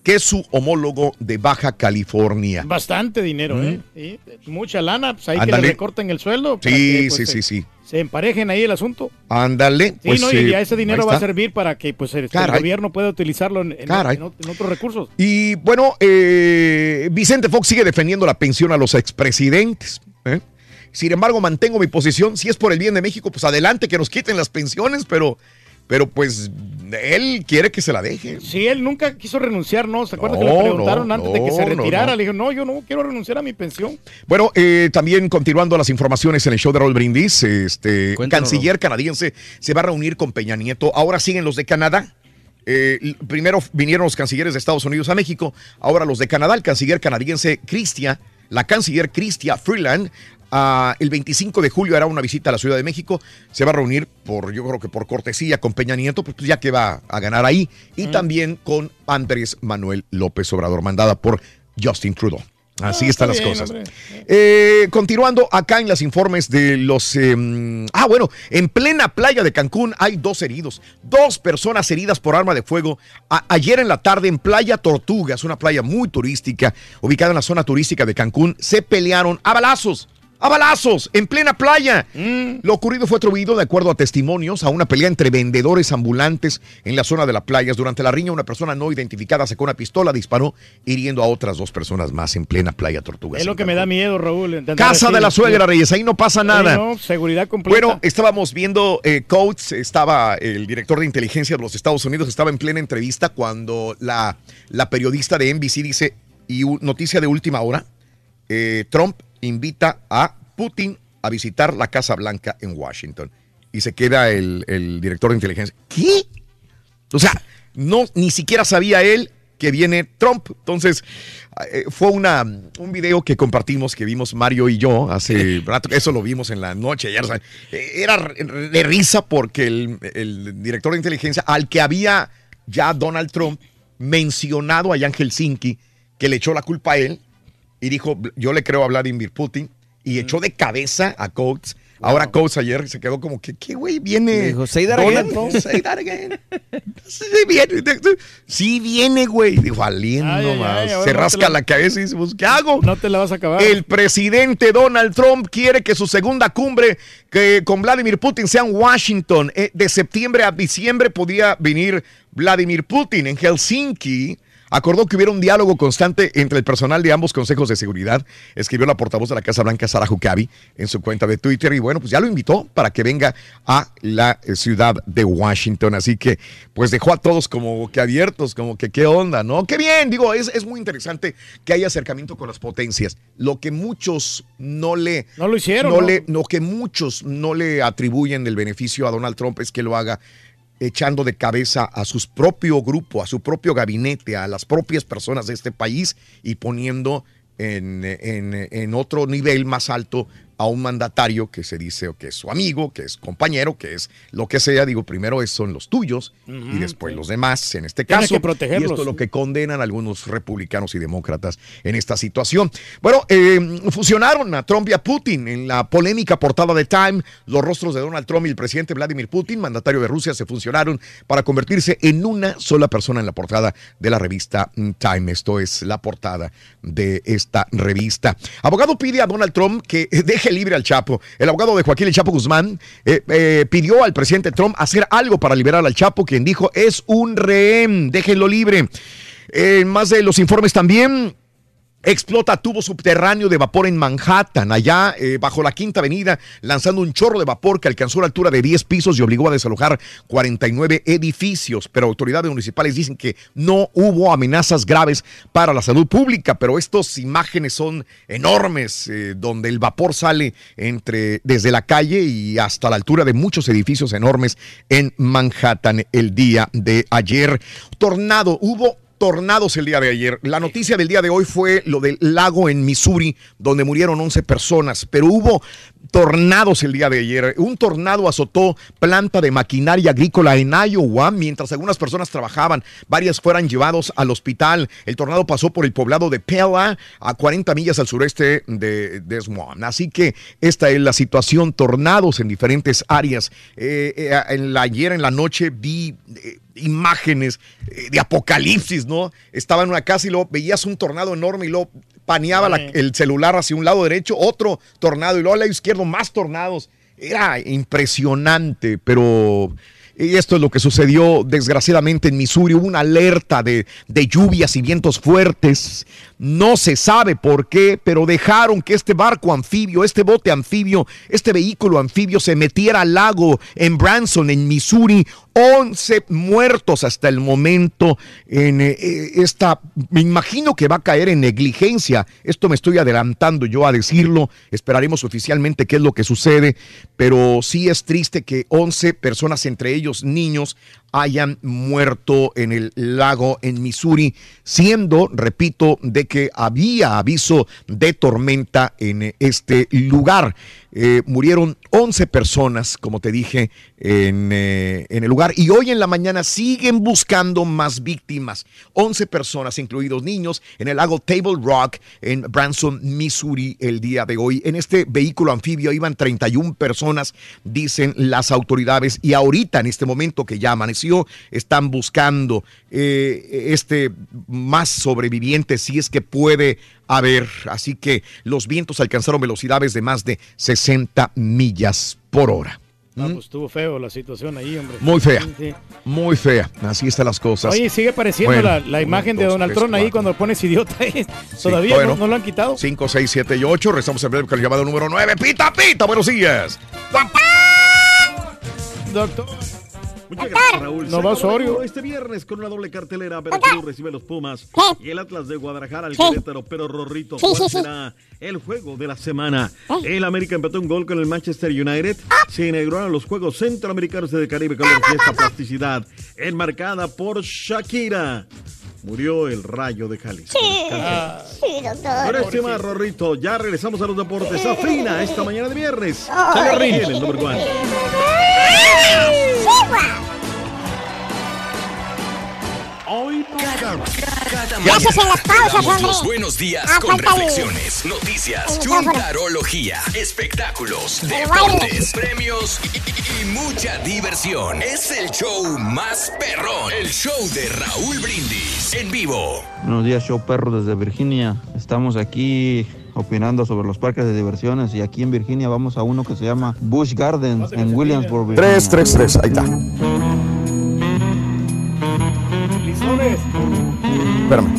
que su homólogo de Baja California. Bastante dinero, ¿eh? Sí, mucha lana, pues ahí que le recorten el sueldo. Sí, que, pues, sí, sí, sí. Se emparejen ahí el asunto. Ándale. Sí, pues, no, y eh, ya ese dinero va a servir para que pues, el, el Caray. gobierno pueda utilizarlo en, en- Caray. en ot- en otros recursos. Y bueno, eh, Vicente Fox sigue defendiendo la pensión a los expresidentes. ¿eh? Sin embargo, mantengo mi posición. Si es por el bien de México, pues adelante que nos quiten las pensiones, pero, pero pues él quiere que se la deje. Sí, él nunca quiso renunciar, ¿no? ¿Se acuerda que le preguntaron no, antes de que se retirara? no. Le dijo, no, yo no quiero renunciar a mi pensión. Bueno, eh, también continuando las informaciones en el show de Raúl Brindis, este canciller canadiense se va a reunir con Peña Nieto. Ahora siguen los de Canadá. Eh, primero vinieron los cancilleres de Estados Unidos a México, ahora los de Canadá, el canciller canadiense Cristia, la canciller Cristia Freeland, ah, el 25 de julio hará una visita a la Ciudad de México, se va a reunir por, yo creo que por cortesía con Peña Nieto, pues ya que va a ganar ahí, y también con Andrés Manuel López Obrador, mandada por Justin Trudeau. Así Ah, están está las cosas. Eh, continuando acá en los informes de los... em, ah, bueno, en plena playa de Cancún hay dos heridos, dos personas heridas por arma de fuego a- ayer en la tarde en Playa Tortugas, una playa muy turística, ubicada en la zona turística de Cancún, se pelearon a balazos. A balazos, en plena playa. Lo ocurrido fue atribuido, de acuerdo a testimonios, a una pelea entre vendedores ambulantes en la zona de las playas. Durante la riña, una persona no identificada sacó una pistola, disparó, hiriendo a otras dos personas más en plena playa Tortugas. Es lo que me da miedo, Raúl. Casa de la suegra, Reyes, ahí no pasa Sí, nada. no, seguridad completa. Bueno, estábamos viendo eh, Coates, estaba el director de inteligencia de los Estados Unidos, estaba en plena entrevista cuando la, la periodista de NBC dice, y noticia de última hora, eh, Trump invita a Putin a visitar la Casa Blanca en Washington. Y se queda el, el director de inteligencia. ¿Qué? O sea, no, ni siquiera sabía él que viene Trump. Entonces, eh, fue una, un video que compartimos, que vimos Mario y yo hace [LAUGHS] rato. Eso lo vimos en la noche eh, Era de risa porque el, el director de inteligencia, al que había ya Donald Trump mencionado allá en Helsinki, que le echó la culpa a él y dijo, yo le creo a Vladimir Putin, y echó de cabeza a Coates. Ahora Coates ayer se quedó como que, ¿qué güey viene? Dijo, "Say that again". Trump, say that again. Sí viene, sí viene, güey. Dijo, ay, más. se no rasca la- la cabeza y dice, pues, ¿qué hago? No te la vas a acabar. El presidente Donald Trump quiere que su segunda cumbre que con Vladimir Putin sea en Washington. Eh, de septiembre a diciembre podía venir Vladimir Putin en Helsinki. Acordó que hubiera un diálogo constante entre el personal de ambos consejos de seguridad, escribió la portavoz de la Casa Blanca, Sarah Huckabee, en su cuenta de Twitter. Y bueno, pues ya lo invitó para que venga a la eh, ciudad de Washington. Así que, pues dejó a todos como que abiertos, como que qué onda, ¿no? Qué bien, digo, es, es muy interesante que haya acercamiento con las potencias. Lo que muchos no le. No lo hicieron, No ¿no? le, lo que muchos no le atribuyen el beneficio a Donald Trump es que lo haga echando de cabeza a su propio grupo, a su propio gabinete, a las propias personas de este país y poniendo en, en- en otro nivel más alto a un mandatario que se dice que es su amigo, que es compañero, que es lo que sea. Digo, primero es- son los tuyos y después los demás, en este Tienes caso. que protegerlos. Y esto es lo que condenan algunos republicanos y demócratas en esta situación. Bueno, eh, fusionaron a Trump y a Putin en la polémica portada de Time. Los rostros de Donald Trump y el presidente Vladimir Putin, mandatario de Rusia, se fusionaron para convertirse en una sola persona en la portada de la revista Time. Esto es la portada de esta revista. Abogado pide a Donald Trump que deje libre al Chapo. El abogado de Joaquín El Chapo Guzmán eh, eh, pidió al presidente Trump hacer algo para liberar al Chapo, quien dijo es un rehén, déjenlo libre. Eh, más de los informes también. Explota tubo subterráneo de vapor en Manhattan, allá eh, bajo la Quinta Avenida, lanzando un chorro de vapor que alcanzó la altura de 10 pisos y obligó a desalojar 49 edificios. Pero autoridades municipales dicen que no hubo amenazas graves para la salud pública, pero estas imágenes son enormes, eh, donde el vapor sale entre desde la calle y hasta la altura de muchos edificios enormes en Manhattan el día de ayer. Tornado, hubo tornados el día de ayer. La noticia del día de hoy fue lo del lago en Missouri, donde murieron 11 personas, pero hubo tornados el día de ayer. Un tornado azotó planta de maquinaria agrícola en Iowa mientras algunas personas trabajaban. Varias fueron llevados al hospital. El tornado pasó por el poblado de Pella, a 40 millas al sureste de Des Moines. Así que esta es la situación. Tornados en diferentes áreas. Eh, eh, en la, ayer en la noche vi... eh, imágenes eh, de apocalipsis, ¿no? Estaba en una casa y luego veías un tornado enorme y luego paneaba la- el celular hacia un lado derecho, otro tornado y luego al lado izquierdo más tornados. Era impresionante, pero esto es lo que sucedió desgraciadamente en Missouri. Hubo una alerta de, de lluvias y vientos fuertes. No se sabe por qué, pero dejaron que este barco anfibio, este bote anfibio, este vehículo anfibio se metiera al lago en Branson, en Missouri. 11 muertos hasta el momento en eh, eh, esta, me imagino que va a caer en negligencia. Esto me estoy adelantando yo a decirlo. Esperaremos oficialmente qué es lo que sucede, pero sí es triste que 11 personas, entre ellos niños, hayan muerto en el lago en Missouri, siendo, repito, de que había aviso de tormenta en este lugar. Eh, murieron 11 personas, como te dije, en, eh, en el lugar. Y hoy en la mañana siguen buscando más víctimas. 11 personas, incluidos niños, en el lago Table Rock, en Branson, Missouri, el día de hoy. En este vehículo anfibio iban 31 personas, dicen las autoridades. Y ahorita, en este momento que ya amaneció, están buscando eh, este más sobreviviente, si es que puede haber. Así que los vientos alcanzaron velocidades de más de 60 millas por hora. Ah, pues estuvo feo la situación ahí, hombre. Muy fea. Sí, sí. Muy fea. Así están las cosas. Oye, sigue apareciendo Bueno, la, la imagen uno, de dos, Donald tres, Trump ahí cuatro. cuando pones idiota. ahí. [LAUGHS] Sí, Todavía bueno. no, no lo han quitado. 5, 6, 7 y 8. Rezamos en breve con el llamado número 9. Pita, pita. Buenos días. Doctor. Muchas gracias, Raúl. No va Osorio. Este viernes con una doble cartelera, Veracruz recibe a los Pumas y el Atlas de Guadalajara al. Querétaro. Pero Rorrito, ¿cuál sí, sí. será el juego de la semana? El América empató un gol con el Manchester United. Se inauguraron los Juegos Centroamericanos del Caribe con la fiesta plasticidad enmarcada por Shakira. Murió el rayo de Jalisco. Descansa. Sí, doctor. Próxima, Rorrito. Ya regresamos a los deportes. Afina esta mañana de viernes. Sale el número one. Hoy cada, cada Gracias mañana en las pausas, los buenos días Ah, con el- reflexiones, noticias, el micrófono. chuntarología, espectáculos, deportes, premios y, y- y mucha diversión. Es el show más perrón, el show de Raúl Brindis en vivo. Buenos días, show perro desde Virginia. Estamos aquí opinando sobre los parques de diversiones y aquí en Virginia vamos a uno que se llama Busch Gardens en Williamsburg. Virginia. 3, 3, 3. Ahí está. Espérame.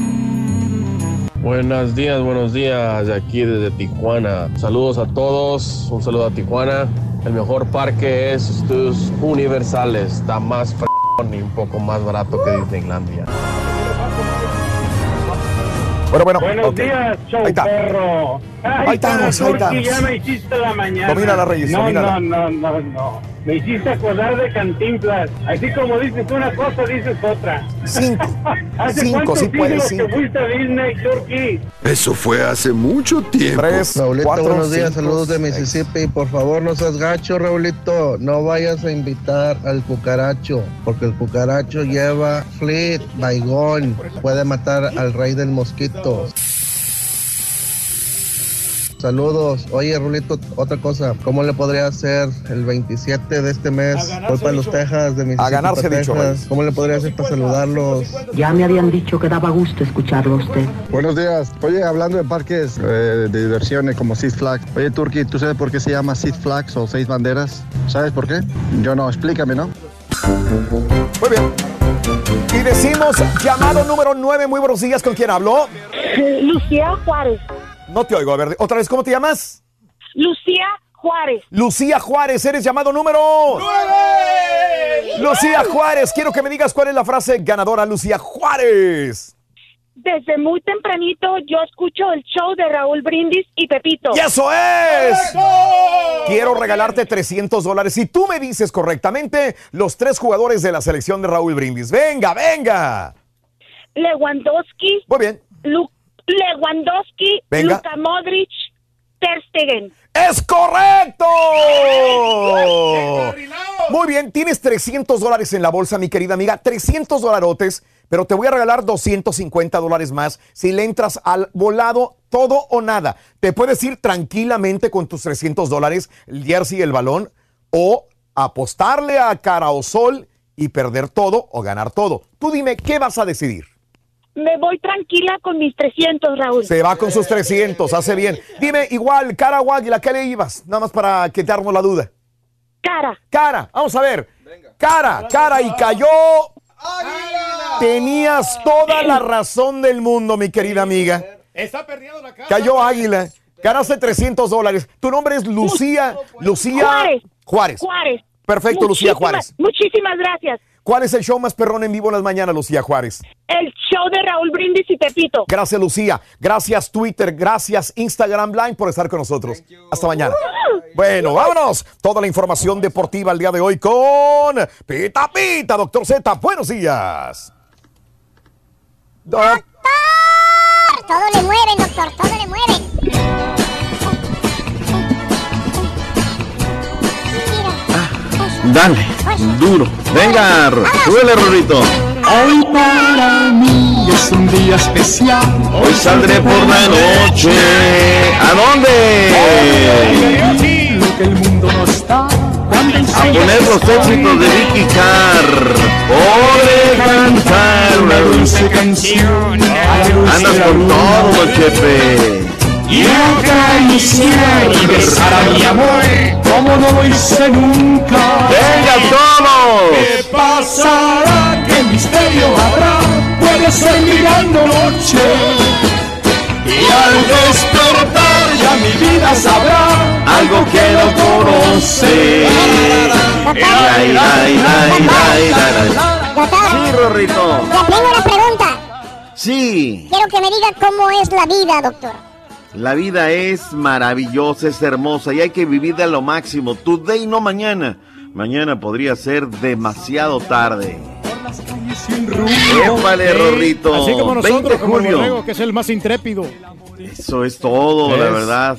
Buenos días, buenos días, de aquí desde Tijuana. Saludos a todos, un saludo a Tijuana. El mejor parque es Estudios Universales, está más fregón y un poco más barato que Disneylandia. Bueno, bueno. Buenos ok. días, show Ahí está. perro. Ahí estamos, ahí estamos. ya me hiciste la mañana. Domínala, Reyes, no, domínala. no, no, no, no. Me hiciste acordar de Cantinflas. Así como dices una cosa, dices otra. Cinco. [LAUGHS] ¿Hace Cinco, cuántos sí puedes, siglos cinco. que fuiste a Disney, Turkey? Eso fue hace mucho tiempo. Raulito, cuatro, buenos días, cinco, saludos de seis. Mississippi. Por favor, no seas gacho, Raulito. No vayas a invitar al cucaracho, porque el cucaracho lleva fleet, baigón. Puede matar al rey del mosquito. Saludos. Oye, Rulito, otra cosa. ¿Cómo le podría hacer el 27 de este mes? Voy para los Texas de Mississippi. ganarse pa' dicho. ¿Cómo le podría hacer para saludarlos? Ya me habían dicho que daba gusto escucharlo a usted. Buenos días. Oye, hablando de parques eh, de diversiones como Six Flags. Oye, Turki, ¿tú sabes por qué se llama Six Flags o Seis Banderas? ¿Sabes por qué? Yo no, explícame, ¿no? Muy bien. Y decimos llamado número 9. Muy buenos días. ¿Con quién habló? Lucía Juárez. No te oigo. A ver, otra vez, ¿cómo te llamas? Lucía Juárez. Lucía Juárez, eres llamado número 9. Lucía Juárez, quiero que me digas cuál es la frase ganadora, Lucía Juárez. Desde muy tempranito yo escucho el show de Raúl Brindis y Pepito. ¡Y eso es! Quiero regalarte 300 dólares si tú me dices correctamente los tres jugadores de la selección de Raúl Brindis. Venga, venga. Lewandowski. Muy bien. Lu- Lewandowski. Venga. Luka Modric. Ter Stegen. ¡Es correcto! Muy bien, tienes 300 dólares en la bolsa, mi querida amiga. 300 dolarotes, pero te voy a regalar 250 dólares más si le entras al volado todo o nada. Te puedes ir tranquilamente con tus 300 dólares, el jersey y el balón, o apostarle a cara o sol y perder todo o ganar todo. Tú dime, ¿qué vas a decidir? Me voy tranquila con mis 300, Raúl. Se va con sus 300, hace bien. Dime, igual, cara o águila, ¿qué le ibas? Nada más para quitarnos la duda. Cara. Cara, vamos a ver. Cara, cara y cayó. Tenías toda la razón del mundo, mi querida amiga. Está perdiendo la cara. Cayó águila. Ganaste 300 dólares. Tu nombre es Lucía. Lucía Juárez. Juárez. Juárez. Perfecto, Lucía Juárez. Muchísimas gracias. ¿Cuál es el show más perrón en vivo en las mañanas, Lucía Juárez? El show de Raúl Brindis y Pepito. Gracias, Lucía. Gracias, Twitter. Gracias, Instagram Line, por estar con nosotros. Hasta mañana. Bueno, vámonos. Toda la información deportiva el día de hoy con Pita Pita, doctor Z. Buenos días. Doc- Todo le mueven, doctor, todo le mueven. Dale, duro. Venga, súbele, Rorito. Hoy para mí es un día especial. Hoy saldré por la noche. ¿A dónde? Lo que el mundo no está. A poner los éxitos de Vicky Carr. Podré cantar una dulce canción. Andas con todo, Chepe. Y acariciar y besar a mi amor como no lo hice nunca. ¡Venga todos! ¿Qué pasará? ¿Qué misterio habrá? Puede ser mi gran noche. Y al despertar ya mi vida sabrá Algo que no conoce. Ay, ay, ay, ay, ay, ay. Sí, Rorrito. Tengo una pregunta. Sí. Quiero que me diga cómo es la vida, doctor. La vida es maravillosa, es hermosa y hay que vivirla a lo máximo. Today, no mañana. Mañana podría ser demasiado tarde. Épale, Rorrito. Así como 20 nosotros, como el junio. borrego, que es el más intrépido. Eso es todo, la verdad.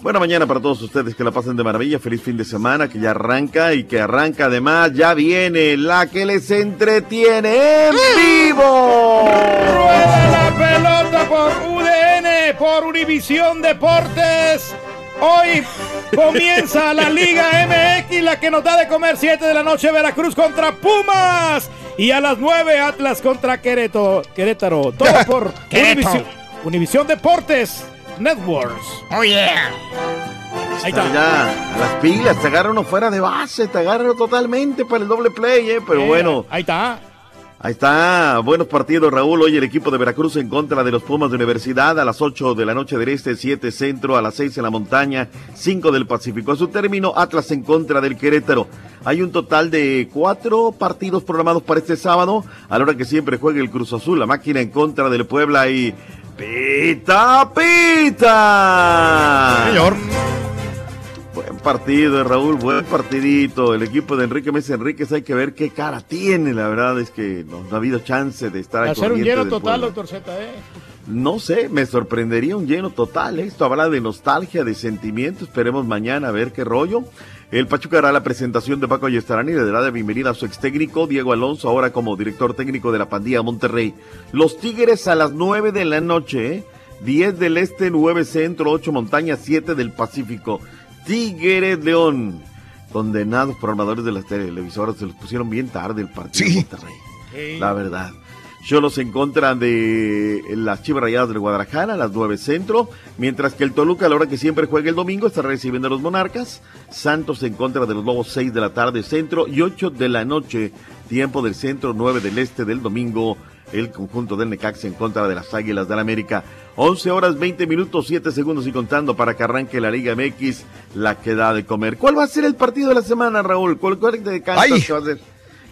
Buena mañana para todos ustedes, que la pasen de maravilla. Feliz fin de semana, que ya arranca y que arranca además, ya viene la que les entretiene en vivo. La pelota por UDN, por Univisión Deportes. Hoy comienza la Liga MX, la que nos da de comer 7 de la noche Veracruz contra Pumas. Y a las 9 Atlas contra Querétaro. Querétaro. Todo [LAUGHS] por Querétaro. Univisión, Univisión Deportes Networks. Oh, yeah. Ahí está. Ya, a las pilas, te agarra uno fuera de base, te agarra totalmente para el doble play, eh, pero Eh, bueno. Ahí está. Ahí está, buenos partidos Raúl, hoy el equipo de Veracruz en contra de los Pumas de Universidad a las 8 de la noche del Este, 7 Centro, a las 6 en la montaña, 5 del Pacífico. A su término, Atlas en contra del Querétaro. Hay un total de cuatro partidos programados para este sábado, a la hora que siempre juegue el Cruz Azul, la máquina en contra del Puebla y... ¡Pita, pita! Señor. Buen partido, Raúl, buen partidito. El equipo de Enrique Mesa Enríquez hay que ver qué cara tiene. La verdad es que no, no ha habido chance de estar al Hacer un lleno total, doctor Z. ¿eh? No sé, me sorprendería un lleno total. ¿eh? Esto habla de nostalgia, de sentimiento. Esperemos mañana a ver qué rollo. El Pachuca hará la presentación de Paco Ayestarán y le dará la bienvenida a su ex técnico, Diego Alonso, ahora como director técnico de la pandilla Monterrey. Los Tigres a las 9 de la noche, ¿eh? 10 del Este, 9 Centro, 8 Montaña, 7 del Pacífico. Tigres León. Condenados programadores de las televisoras se los pusieron bien tarde el partido de Monterrey. La verdad. Cholos en contra de las Chivas Rayadas del Guadalajara a las 9 centro, mientras que el Toluca a la hora que siempre juega el domingo está recibiendo a los Monarcas, Santos en contra de los Lobos 6 de la tarde centro y 8 de la noche, tiempo del centro 9 del este del domingo, el conjunto del Necaxa en contra de las Águilas del América. 11 horas 20 minutos 7 segundos y contando para que arranque la Liga MX, la que da de comer. ¿Cuál va a ser el partido de la semana, Raúl? ¿Cuál, cuál de cantas que va a ser?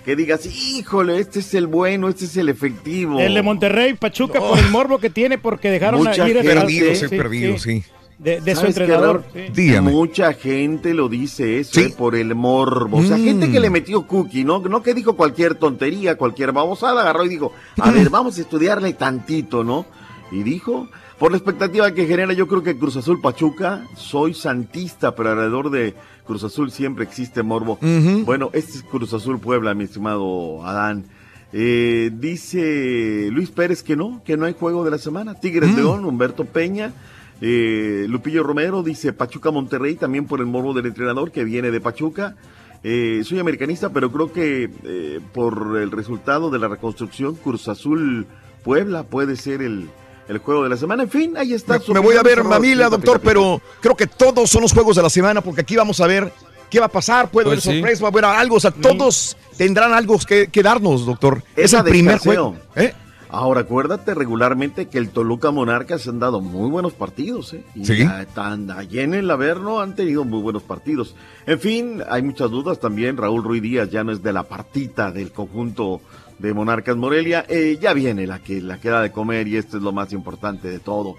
Que digas, híjole, este es el bueno, este es el efectivo. El de Monterrey, Pachuca, por el morbo que tiene, porque dejaron Mucha a ir gente- Perdido, sí, sí, perdido, sí. De, de su ¿Sabes qué, entrenador. Sí. Mucha gente lo dice eso, eh, por el morbo. O sea, Mm. gente que le metió cookie, ¿no? No que dijo cualquier tontería, cualquier babosada, agarró y dijo, a [LAUGHS] ver, vamos a estudiarle tantito, ¿no? Y dijo, por la expectativa que genera, yo creo que Cruz Azul Pachuca, soy santista, pero alrededor de Cruz Azul siempre existe morbo. Bueno, este es Cruz Azul Puebla, mi estimado Adán. Eh, dice Luis Pérez que no, que no hay juego de la semana. Tigres Mm. León, Humberto Peña. Eh, Lupillo Romero dice Pachuca Monterrey, también por el morbo del entrenador que viene de Pachuca. Eh, soy americanista, pero creo que eh, por el resultado de la reconstrucción, Cruz Azul Puebla puede ser el, el juego de la semana. En fin, ahí está. Me, me voy a ver mamila, Sí, doctor, pero creo que todos son los juegos de la semana porque aquí vamos a ver qué va a pasar. Puede Pues haber sí. sorpresa, va a haber algo. O sea, todos tendrán algo que, que darnos, doctor. Es Esa el primer juego. ¿eh? Ahora, acuérdate regularmente que el Toluca Monarcas han dado muy buenos partidos, ¿eh? Y Sí. tan allí en el Averno han tenido muy buenos partidos. En fin, hay muchas dudas también. Raúl Ruiz Díaz ya no es de la partita del conjunto de Monarcas Morelia. Eh, ya viene la que la queda de comer y esto es lo más importante de todo.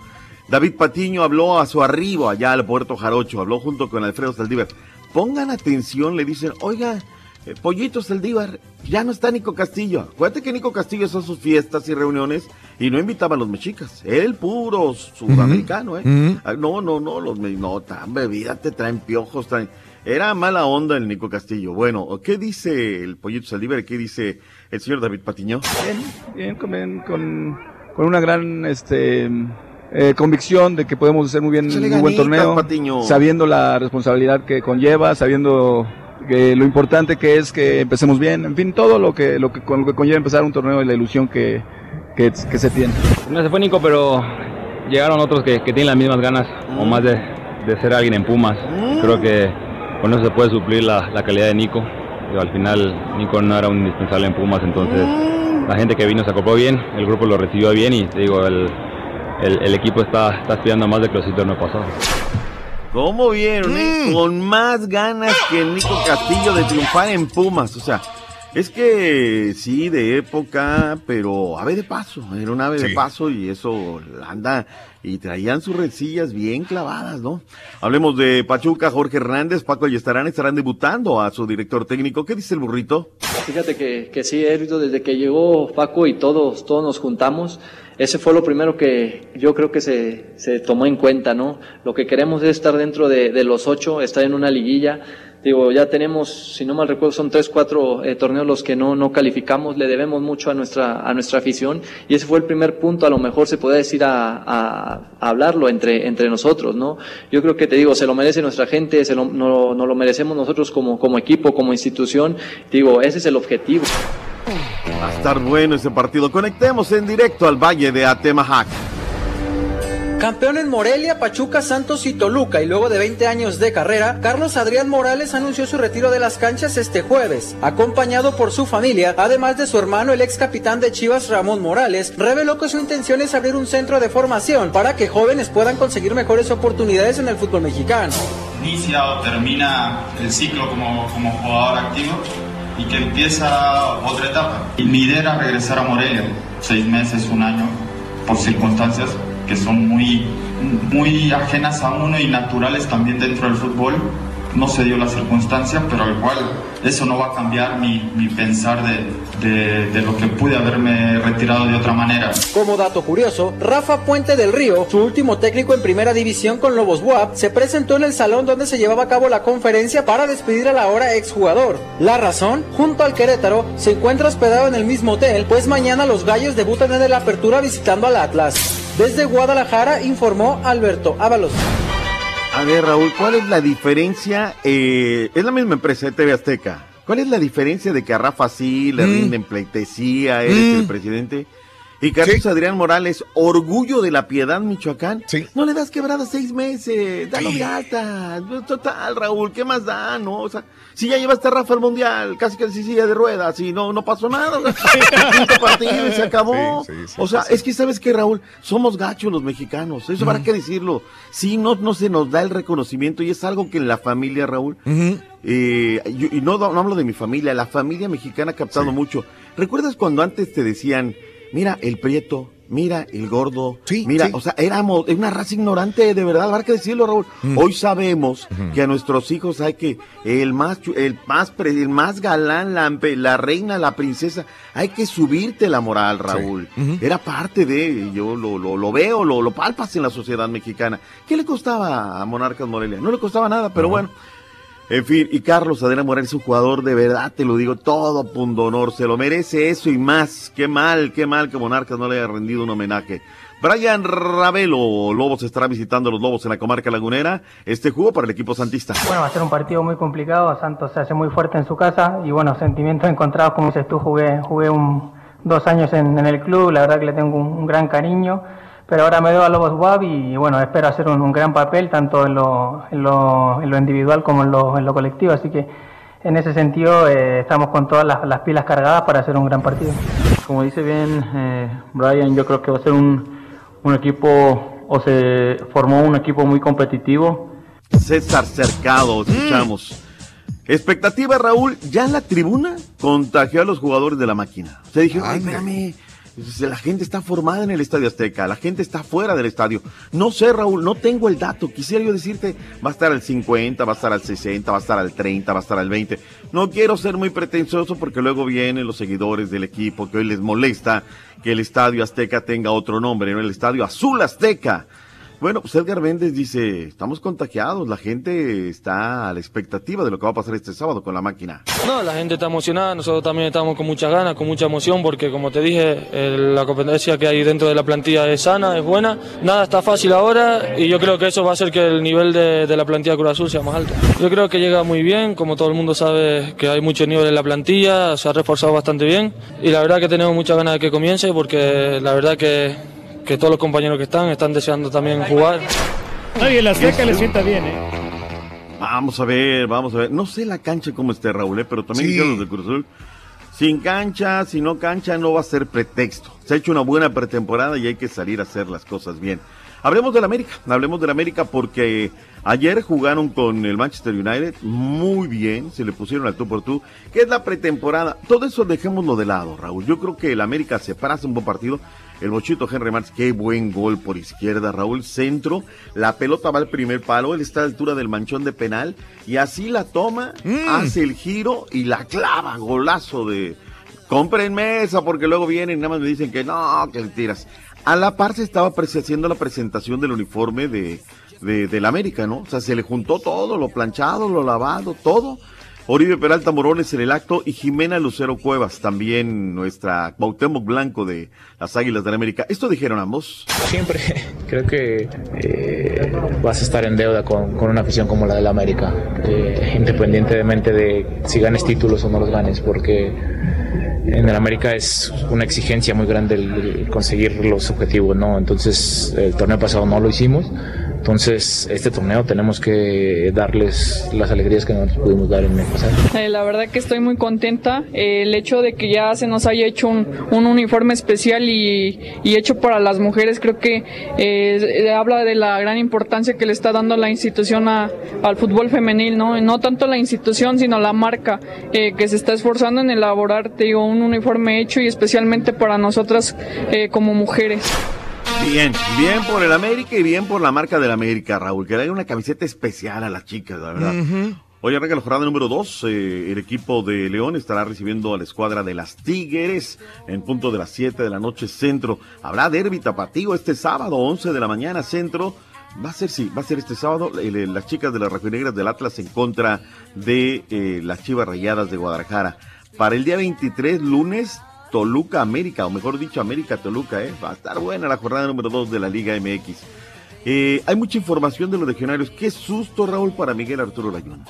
David Patiño habló a su arribo allá al Puerto Jarocho, habló junto con Alfredo Saldívar. Pongan atención, le dicen, oiga, eh, Pollito Saldívar, ya no está Nico Castillo. Acuérdate que Nico Castillo hizo sus fiestas y reuniones y no invitaba a los mexicas. Él puro sudamericano, ¿eh? Ah, No, no, no, los me- no, tan bebida, te traen piojos, traen... Era mala onda el Nico Castillo. Bueno, ¿qué dice el Pollito Saldívar? ¿Qué dice el señor David Patiño? Bien, con, con, con una gran este, eh, convicción de que podemos hacer muy bien un buen torneo, Patiño. sabiendo la responsabilidad que conlleva, sabiendo que lo importante que es que empecemos bien, en fin, todo lo que, lo que, con lo que conlleva empezar un torneo y la ilusión que, que, que se tiene. No se fue Nico, pero llegaron otros que, que tienen las mismas ganas o más de, de ser alguien en Pumas. Creo que con eso se puede suplir la, la calidad de Nico. Digo, al final Nico no era un indispensable en Pumas, entonces la gente que vino se acopló bien, el grupo lo recibió bien y te digo, el, el, el equipo está, está aspirando más de que los torneo pasado. ¿Cómo vieron? eh? Con más ganas que Nico Castillo de triunfar en Pumas. O sea, es que sí, de época, pero ave de paso. Era un ave de paso y eso anda. Y traían sus rencillas bien clavadas, ¿no? Hablemos de Pachuca, Jorge Hernández, Paco y estarán, estarán debutando a su director técnico. ¿Qué dice el burrito? Fíjate que, que sí, Hérito, desde que llegó Paco y todos, todos nos juntamos, ese fue lo primero que yo creo que se, se tomó en cuenta, ¿no? Lo que queremos es estar dentro de, de los ocho, estar en una liguilla. Digo, ya tenemos, si no mal recuerdo, son tres, cuatro eh, torneos los que no, no calificamos, le debemos mucho a nuestra, a nuestra afición y ese fue el primer punto, a lo mejor se puede decir a, a- a hablarlo entre, entre nosotros, ¿no? Yo creo que te digo, se lo merece nuestra gente, se lo, no, no lo merecemos nosotros como, como equipo, como institución, digo, ese es el objetivo. Va a estar bueno ese partido. Conectemos en directo al Valle de Atemajac. Campeón en Morelia, Pachuca, Santos y Toluca y luego de 20 años de carrera, Carlos Adrián Morales anunció su retiro de las canchas este jueves. Acompañado por su familia, además de su hermano, el ex capitán de Chivas Ramón Morales, reveló que su intención es abrir un centro de formación para que jóvenes puedan conseguir mejores oportunidades en el fútbol mexicano. inicia o termina el ciclo como, como jugador activo y que empieza otra etapa. Y mi idea era regresar a Morelia, seis meses, un año, por circunstancias que son muy, muy ajenas a uno y naturales también dentro del fútbol. No se dio la circunstancia, pero al eso no va a cambiar mi, mi pensar de, de, lo que pude haberme retirado de otra manera. Como dato curioso, Rafa Puente del Río, su último técnico en primera división con Lobos WAP, se presentó en el salón donde se llevaba a cabo la conferencia para despedir al ahora exjugador. La razón, junto al Querétaro, se encuentra hospedado en el mismo hotel, pues mañana los gallos debutan en el apertura visitando al Atlas. Desde Guadalajara informó Alberto Ábalos. A ver, Raúl, ¿cuál es la diferencia? Eh, es la misma empresa de TV Azteca. ¿Cuál es la diferencia de que a Rafa sí le Mm. rinden pleitesía, eres Mm. el presidente? Y Carlos Adrián Morales, orgullo de la piedad, Michoacán. No le das quebrada seis meses, dalo de alta. Total, Raúl, ¿qué más da, no? O sea, si ya llevaste a Rafa al Mundial, casi que sí silla de ruedas y no, no pasó nada. [LAUGHS] quinto partido y se acabó. Sí, sí, sí, o sea, es que sabes que, Raúl, somos gachos los mexicanos. Eso habrá que decirlo. Sí, no, no se nos da el reconocimiento y es algo que en la familia, Raúl, eh, yo- y no, no hablo de mi familia, la familia mexicana ha captado mucho. ¿Recuerdas cuando antes te decían, mira el prieto, mira el gordo, mira, sí. o sea, éramos una raza ignorante, de verdad, habrá que decirlo, Raúl. Hoy sabemos que a nuestros hijos hay que, el más, el más, el más galán, la, la reina, la princesa, hay que subirte la moral, Raúl. Era parte de, yo lo, lo, lo veo, lo, lo palpas en la sociedad mexicana. ¿Qué le costaba a Monarcas Morelia? No le costaba nada, pero bueno. En fin, y Carlos Adrián Morales es un jugador de verdad, te lo digo, todo punto honor, se lo merece eso y más. Qué mal, qué mal que Monarcas no le haya rendido un homenaje. Brian Ravelo, Lobos estará visitando a los Lobos en la comarca lagunera. Este jugó para el equipo santista. Bueno, va a ser un partido muy complicado. Santos se hace muy fuerte en su casa y bueno, sentimientos encontrados, como dices tú, jugué, jugué un, dos años en, el club, la verdad que le tengo un gran cariño, pero ahora me veo a Lobos WAB y bueno, espero hacer un, un gran papel tanto en lo, en lo, en lo individual como en lo, en lo colectivo, así que en ese sentido eh, estamos con todas las, las pilas cargadas para hacer un gran partido. Como dice bien eh, Brian, yo creo que va a ser un, un equipo, o se formó un equipo muy competitivo. César Cercado, escuchamos. Expectativa, Raúl, ya en la tribuna contagió a los jugadores de la máquina. Se dijeron, ay, espérame, la gente está formada en el Estadio Azteca, la gente está fuera del estadio. No sé, Raúl, no tengo el dato. Quisiera yo decirte, va a estar al 50, va a estar al 60, va a estar al 30, va a estar al 20. No quiero ser muy pretencioso porque luego vienen los seguidores del equipo que hoy les molesta que el Estadio Azteca tenga otro nombre, no el Estadio Azul Azteca. Bueno, pues Edgar Méndez dice, estamos contagiados, la gente está a la expectativa de lo que va a pasar este sábado con la máquina. No, la gente está emocionada, nosotros también estamos con muchas ganas, con mucha emoción, porque como te dije, la competencia que hay dentro de la plantilla es sana, es buena. Nada está fácil ahora y yo creo que eso va a hacer que el nivel de, de la plantilla Cruz Azul sea más alto. Yo creo que llega muy bien, como todo el mundo sabe que hay mucho nivel en la plantilla, se ha reforzado bastante bien y la verdad que tenemos muchas ganas de que comience, porque la verdad que, que todos los compañeros que están están deseando también jugar. No, y el Azteca le sienta bien, ¿eh? Vamos a ver, vamos a ver. No sé la cancha cómo esté, Raúl, ¿eh? pero también Sí. los de Cruz Azul. Sin cancha, si no cancha, no va a ser pretexto. Se ha hecho una buena pretemporada y hay que salir a hacer las cosas bien. Hablemos del América, hablemos del América porque ayer jugaron con el Manchester United muy bien, se le pusieron al tú por tú, que es la pretemporada. Todo eso dejémoslo de lado, Raúl. Yo creo que el América se para, hace un buen partido. El bochito Henry Martins, qué buen gol por izquierda, Raúl, centro, la pelota va al primer palo, él está a la altura del manchón de penal y así la toma, hace el giro y la clava, golazo de... Compren mesa porque luego vienen y nada más me dicen que no, que tiras. A la par se estaba haciendo la presentación del uniforme de, de, del América, ¿no? O sea, se le juntó todo, lo planchado, lo lavado, todo. Oribe Peralta Morones en el acto y Jimena Lucero Cuevas, también nuestra Cuauhtémoc Blanco de las Águilas del América. Esto dijeron ambos. Siempre creo que eh, vas a estar en deuda con, con una afición como la del América, eh, independientemente de si ganes títulos o no los ganes, porque en el América es una exigencia muy grande el conseguir los objetivos, ¿no? Entonces el torneo pasado no lo hicimos, entonces este torneo tenemos que darles las alegrías que no nos pudimos dar en el pasado. Eh, la verdad que estoy muy contenta. Eh, el hecho de que ya se nos haya hecho un, un uniforme especial y, hecho para las mujeres creo que eh, habla de la gran importancia que le está dando la institución al fútbol femenil, ¿no? No tanto la institución, sino la marca eh, que se está esforzando en elaborar, un uniforme hecho y especialmente para nosotras eh, como mujeres. Bien, bien por el América y bien por la marca del América, Raúl, que le una camiseta especial a las chicas, la verdad. Hoy arranca la jornada número 2. el equipo de León estará recibiendo a la escuadra de las Tigres en punto de las 7 de la noche centro. Habrá derbi tapatío este sábado, 11 de la mañana centro. Va a ser, sí, va a ser este sábado las chicas de las Rojinegras del Atlas en contra de eh, las Chivas Rayadas de Guadalajara. Para el día 23, lunes, Toluca América, o mejor dicho, América Toluca, ¿eh? Va a estar buena la jornada número 2 de la Liga MX. Eh, hay mucha información de los legionarios. Qué susto, Raúl, para Miguel Arturo Layún.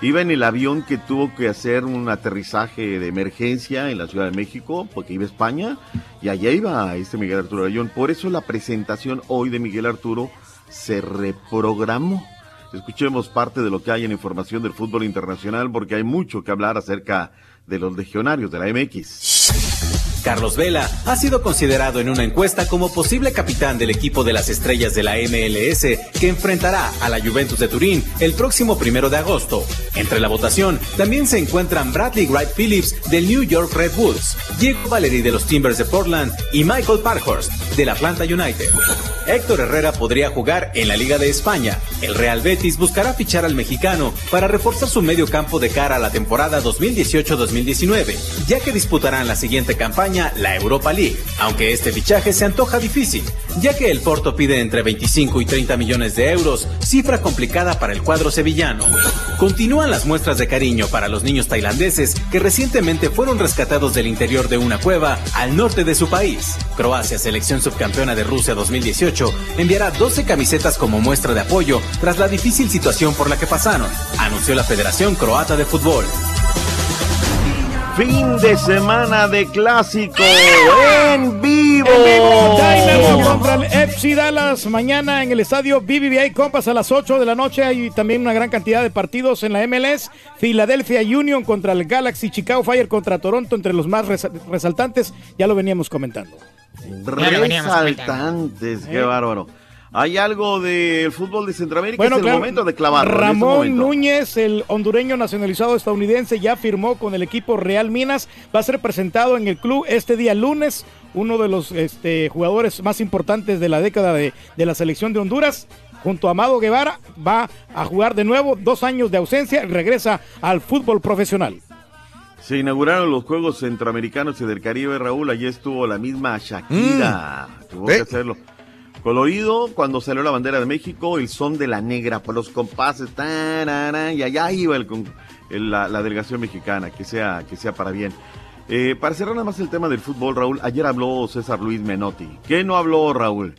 Iba en el avión que tuvo que hacer un aterrizaje de emergencia en la Ciudad de México, porque iba a España, y allá iba este Miguel Arturo Layún. Por eso la presentación hoy de Miguel Arturo se reprogramó. Escuchemos parte de lo que hay en información del fútbol internacional, porque hay mucho que hablar acerca de los legionarios de la MX. Carlos Vela ha sido considerado en una encuesta como posible capitán del equipo de las estrellas de la MLS que enfrentará a la Juventus de Turín el próximo primero de agosto. Entre la votación también se encuentran Bradley Wright Phillips del New York Red Bulls, Diego Valery de los Timbers de Portland y Michael Parkhurst del Atlanta United. Héctor Herrera podría jugar en la Liga de España. El Real Betis buscará fichar al mexicano para reforzar su medio campo de cara a la temporada 2018-2019, ya que disputarán la siguiente campaña la Europa League, aunque este fichaje se antoja difícil, ya que el Porto pide entre 25 y 30 millones de euros, cifra complicada para el cuadro sevillano. Continúan las muestras de cariño para los niños tailandeses que recientemente fueron rescatados del interior de una cueva al norte de su país. Croacia, selección subcampeona de Rusia 2018, enviará 12 camisetas como muestra de apoyo tras la difícil situación por la que pasaron, anunció la Federación Croata de Fútbol. Fin de semana de clásico en vivo. En vivo, Dynamo contra el FC Dallas mañana en el estadio BBVA Compass a las 8 de la noche. Hay también una gran cantidad de partidos en la MLS. Philadelphia Union contra el Galaxy, Chicago Fire contra Toronto, entre los más res- resaltantes. Ya lo veníamos comentando. Resaltantes, qué Eh. bárbaro. ¿Hay algo del fútbol de Centroamérica? Bueno, es el claro, momento de clavarlo. este Ramón. Núñez, el hondureño nacionalizado estadounidense, ya firmó con el equipo Real Minas. Va a ser presentado en el club este día lunes. Uno de los este, jugadores más importantes de la década de, de la selección de Honduras. Junto a Amado Guevara va a jugar de nuevo dos años de ausencia y regresa al fútbol profesional. Se inauguraron los Juegos Centroamericanos y del Caribe, Raúl. Allí estuvo la misma Shakira. Tuvo ¿Ve? que hacerlo. Colorido, cuando salió la bandera de México, el son de la negra, por los compases, tarara, y allá iba el la, la delegación mexicana, que sea, que sea para bien. Eh, para cerrar nada más el tema del fútbol, Raúl, ayer habló César Luis Menotti. ¿Qué no habló, Raúl?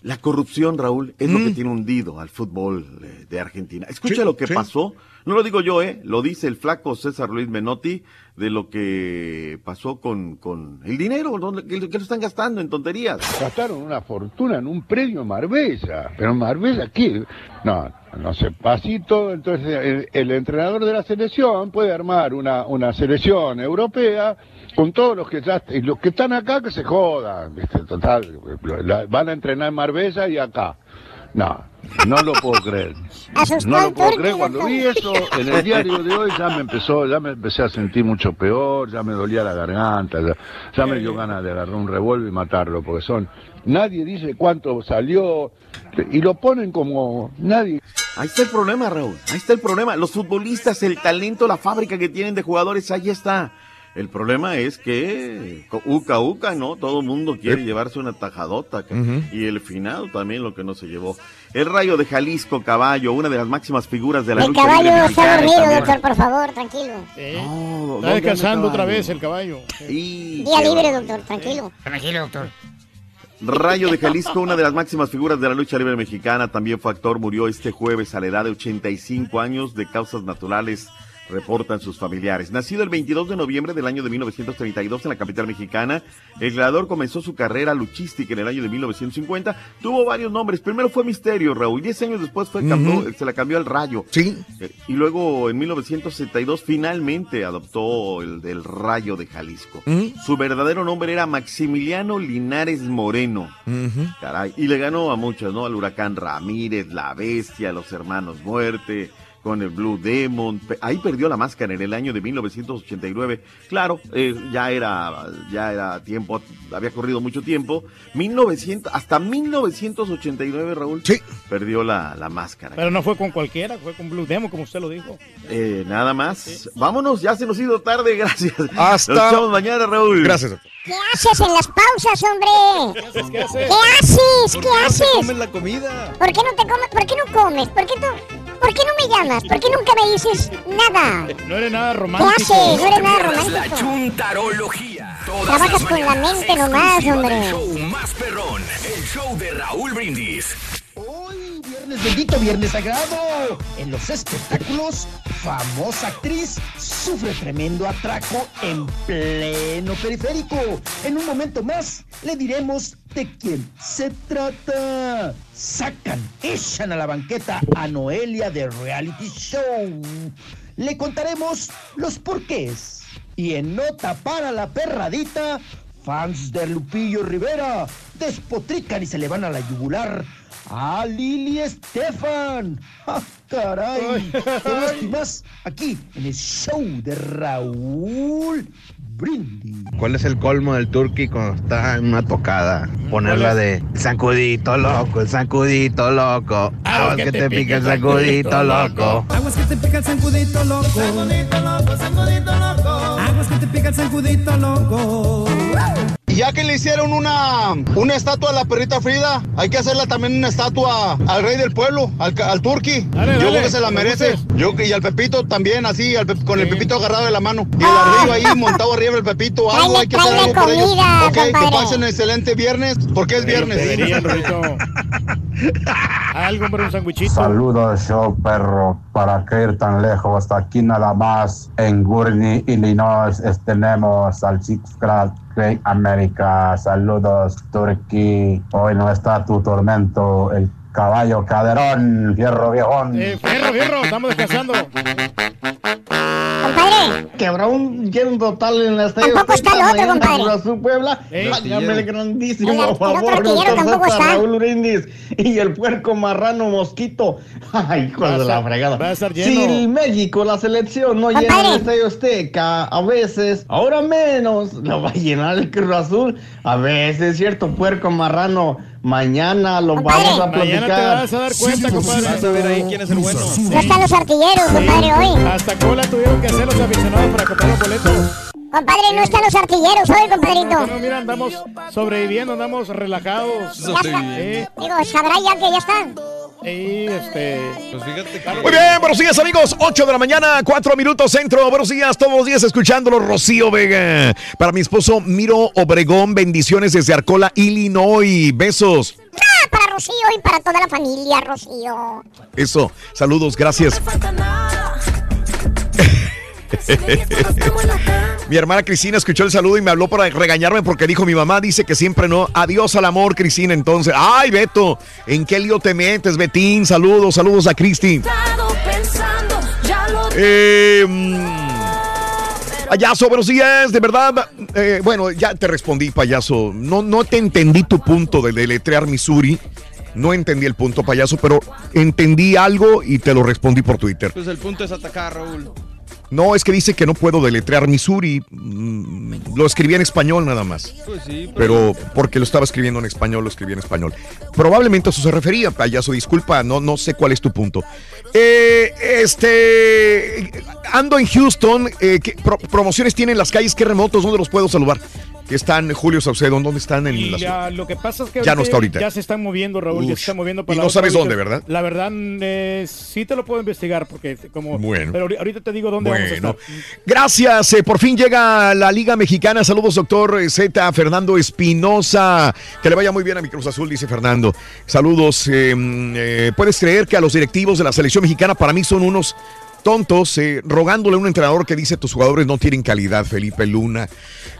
La corrupción, Raúl, es lo que tiene hundido al fútbol eh, de Argentina. Escucha Sí, lo que sí. pasó. No lo digo yo, ¿eh? Lo dice el flaco César Luis Menotti de lo que pasó con, con el dinero, ¿dónde- que, lo están gastando en tonterías. Gastaron una fortuna en un predio en Marbella. Pero Marbella, ¿qué? No, no sé, pasito. Entonces, el, entrenador de la selección puede armar una, una selección europea con todos los que ya y los que están acá que se jodan. Total, la- van a entrenar en Marbella y acá. No, no lo puedo creer. [LAUGHS] Asustó No lo puedo creer. Cuando vi eso en el diario de hoy ya me empezó, ya me empecé a sentir mucho peor, ya me dolía la garganta, ya, ya me dio ganas de agarrar un revólver y matarlo, porque son, nadie dice cuánto salió, y lo ponen como nadie. Ahí está el problema, Raúl. Ahí está el problema. Los futbolistas, el talento, la fábrica que tienen de jugadores, ahí está. El problema es que co- uca uca, ¿no? Todo el mundo quiere llevarse una tajadota. ca- Ujú. Y el final también lo que no se llevó. El Rayo de Jalisco, caballo, una de las máximas figuras de la El lucha libre caballo está dormido, también- doctor, por favor, tranquilo. No, Está ¿dónde descansando otra vez el caballo. Y Día libre, doctor, tranquilo. Tranquilo, doctor. Rayo de Jalisco, una de las máximas figuras de la lucha libre mexicana, también fue actor, murió este jueves a la edad de 85 años de causas naturales, reportan sus familiares. Nacido el 22 de noviembre del año de 1932 en la capital mexicana, el gladiador comenzó su carrera luchística en el año de 1950. Tuvo varios nombres. Primero fue Misterio, Raúl. Diez años después fue cambió- Ujú. se la cambió al Rayo. Sí. Eh, Y luego en 1962 finalmente adoptó el del Rayo de Jalisco. Su verdadero nombre era Maximiliano Linares Moreno. Caray, y le ganó a muchos, ¿no? Al Huracán Ramírez, La Bestia, Los Hermanos Muerte, con el Blue Demon. Ahí perdió la máscara en el año de 1989. Claro, eh, ya era, ya era tiempo, había corrido mucho tiempo. 1900, hasta 1989, Raúl, Sí. perdió la, la máscara. Pero no fue con cualquiera, fue con Blue Demo, como usted lo dijo. Eh, nada más. Vámonos, ya se nos ha ido tarde, gracias. Hasta- Nos mañana, Raúl. Gracias. ¿Qué haces en las pausas, hombre? ¿Qué haces? ¿Qué haces? ¿Qué haces? ¿Qué haces? Comen la comida. ¿Por qué no te comes? ¿Por qué no comes? ¿Por qué, tú- ¿Por qué no me llamas? ¿Por qué nunca me dices nada? No eres nada ¿Qué romántico. haces? No eres nada Pierdas la romántico. chuntarología. Todas Trabajas con la mente nomás, hombre. show más perrón, el show de Raúl Brindis. Viernes, bendito viernes sagrado. En los espectáculos, famosa actriz sufre tremendo atraco en pleno periférico. En un momento más le diremos de quién se trata. Sacan, echan a la banqueta a Noelia de Reality Show. Le contaremos los porqués. Y en nota para la perradita, fans de Lupillo Rivera despotrican y se le van a la yugular a Lili Estefan. ¡Ah, caray! Todo esto y más aquí en el show de Raúl Brindis. ¿Cuál es el colmo del turqui cuando está en una tocada? Ponerla de sacudito loco, el sacudito loco. Aguas que te pica el sacudito loco. Aguas que te pica el zancudito loco. Zancudito loco, zancudito loco. Aguas que te pica el zancudito loco. Ya que le hicieron una, una estatua a la perrita Frida, hay que hacerla también una estatua al rey del pueblo, al, al turqui. Dale, Yo dale, creo que se la me merece. Yo, y al Pepito también, así, al con el Pepito agarrado de la mano. Y el ardillo ahí montado arriba del Pepito. Algo hay que hacer algo por ellos. comida, Ok, que compadre. pasen excelente viernes, porque es viernes. Deberían. [LAUGHS] Algo, hombre, un sandwichito. Saludos, show perro. ¿Para qué ir tan lejos? Hasta aquí nada más en Gurney, Illinois, tenemos al Six Flags Great America. Saludos, Turkey. Hoy no está tu tormento, el caballo caderón, fierro viejón. Eh, fierro, fierro, estamos descansando. Compadre. Quebró un lleno total en la estadio. Tampoco está el otro, compadre. Cruz Azul Puebla. Eh, el grandísimo El- el otro favor. doctor tampoco está. Raúl Brindis y el puerco marrano mosquito. [LAUGHS] Ay, hijo de la fregada. va a estar Si el México, la selección, no llena Compadre. el estadio Azteca, a veces, ahora menos, lo va a llenar el Cruz Azul. A veces, cierto, puerco marrano. Mañana lo Compadre. vamos a Mañana te platicar. vas a dar cuenta, compadre. Vas a ver ahí quién es el bueno. No están los artilleros, compadre, hoy. Hasta cola tuvieron que hacer los aficionados para comprar los boletos. Compadre, no están los artilleros hoy, compadrito. Bueno, mira, andamos sobreviviendo, andamos relajados. Ya está. Eh, Digo, sabrá ya que ya están. Y este. Pues fíjate que. Muy bien, buenos días amigos, 8 de la mañana, 4 minutos centro, buenos días todos los días escuchándolo, Rocío Vega. Para mi esposo Miro Obregón, bendiciones desde Arcola, Illinois, besos. Ah, para Rocío y para toda la familia, Rocío. Eso, saludos, gracias. [LAUGHS] mi hermana Cristina escuchó el saludo y me habló para regañarme porque dijo mi mamá dice que siempre no. Adiós al amor, Cristina. Entonces, ay, Beto, ¿en qué lío te metes, Betín? Saludos, saludos a Cristi. Eh, mm, payaso, buenos días, de verdad. eh, bueno, ya te respondí, payaso. No, no te entendí tu punto de deletrear Missouri. No entendí el punto, payaso, pero entendí algo y te lo respondí por Twitter. Pues el punto es atacar, Raúl. No, es que dice que no puedo deletrear Missouri. Mm, Lo escribí en español nada más. Pues sí, Pero porque lo estaba escribiendo en español, lo escribí en español. Probablemente a eso se refería, payaso. Disculpa, no, no sé cuál es tu punto. Eh, este. Ando en Houston. eh, ¿qué pro- promociones tienen las calles? ¿Qué remotos? ¿Dónde los puedo saludar? Que están, Julio Saucedo, ¿dónde están en Y la ya, lo que pasa es que Ya no está ahorita. ya se están moviendo, Raúl, ya se están moviendo Y para no la otra sabes dónde. ¿verdad? La verdad, eh, sí te lo puedo investigar porque como... Bueno. Pero ahori- ahorita te digo dónde Bueno, gracias. eh, por fin llega la Liga Mexicana. Saludos, doctor eh, Z, Fernando Espinosa. Que le vaya muy bien a mi Cruz Azul, dice Fernando. Saludos. eh, mm, eh, ¿Puedes creer que a los directivos de la selección mexicana para mí son unos tontos eh, rogándole a un entrenador que dice tus jugadores no tienen calidad, Felipe Luna?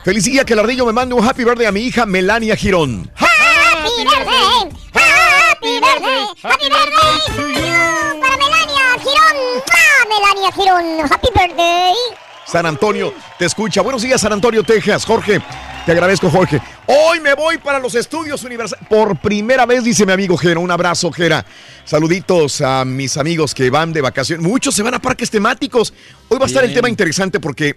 Feliz día que el ardillo me mande un happy birthday a mi hija Melania Girón. Happy birthday, happy birthday, happy birthday to you. Melania Girón, happy birthday. San Antonio te escucha. Buenos días, San Antonio, Texas. Jorge, te agradezco, Jorge. Hoy me voy para los estudios universales. Por primera vez, dice mi amigo Jera. Un abrazo, Jera. Saluditos a mis amigos que van de vacaciones. Muchos se van a parques temáticos. Hoy va a estar el tema interesante porque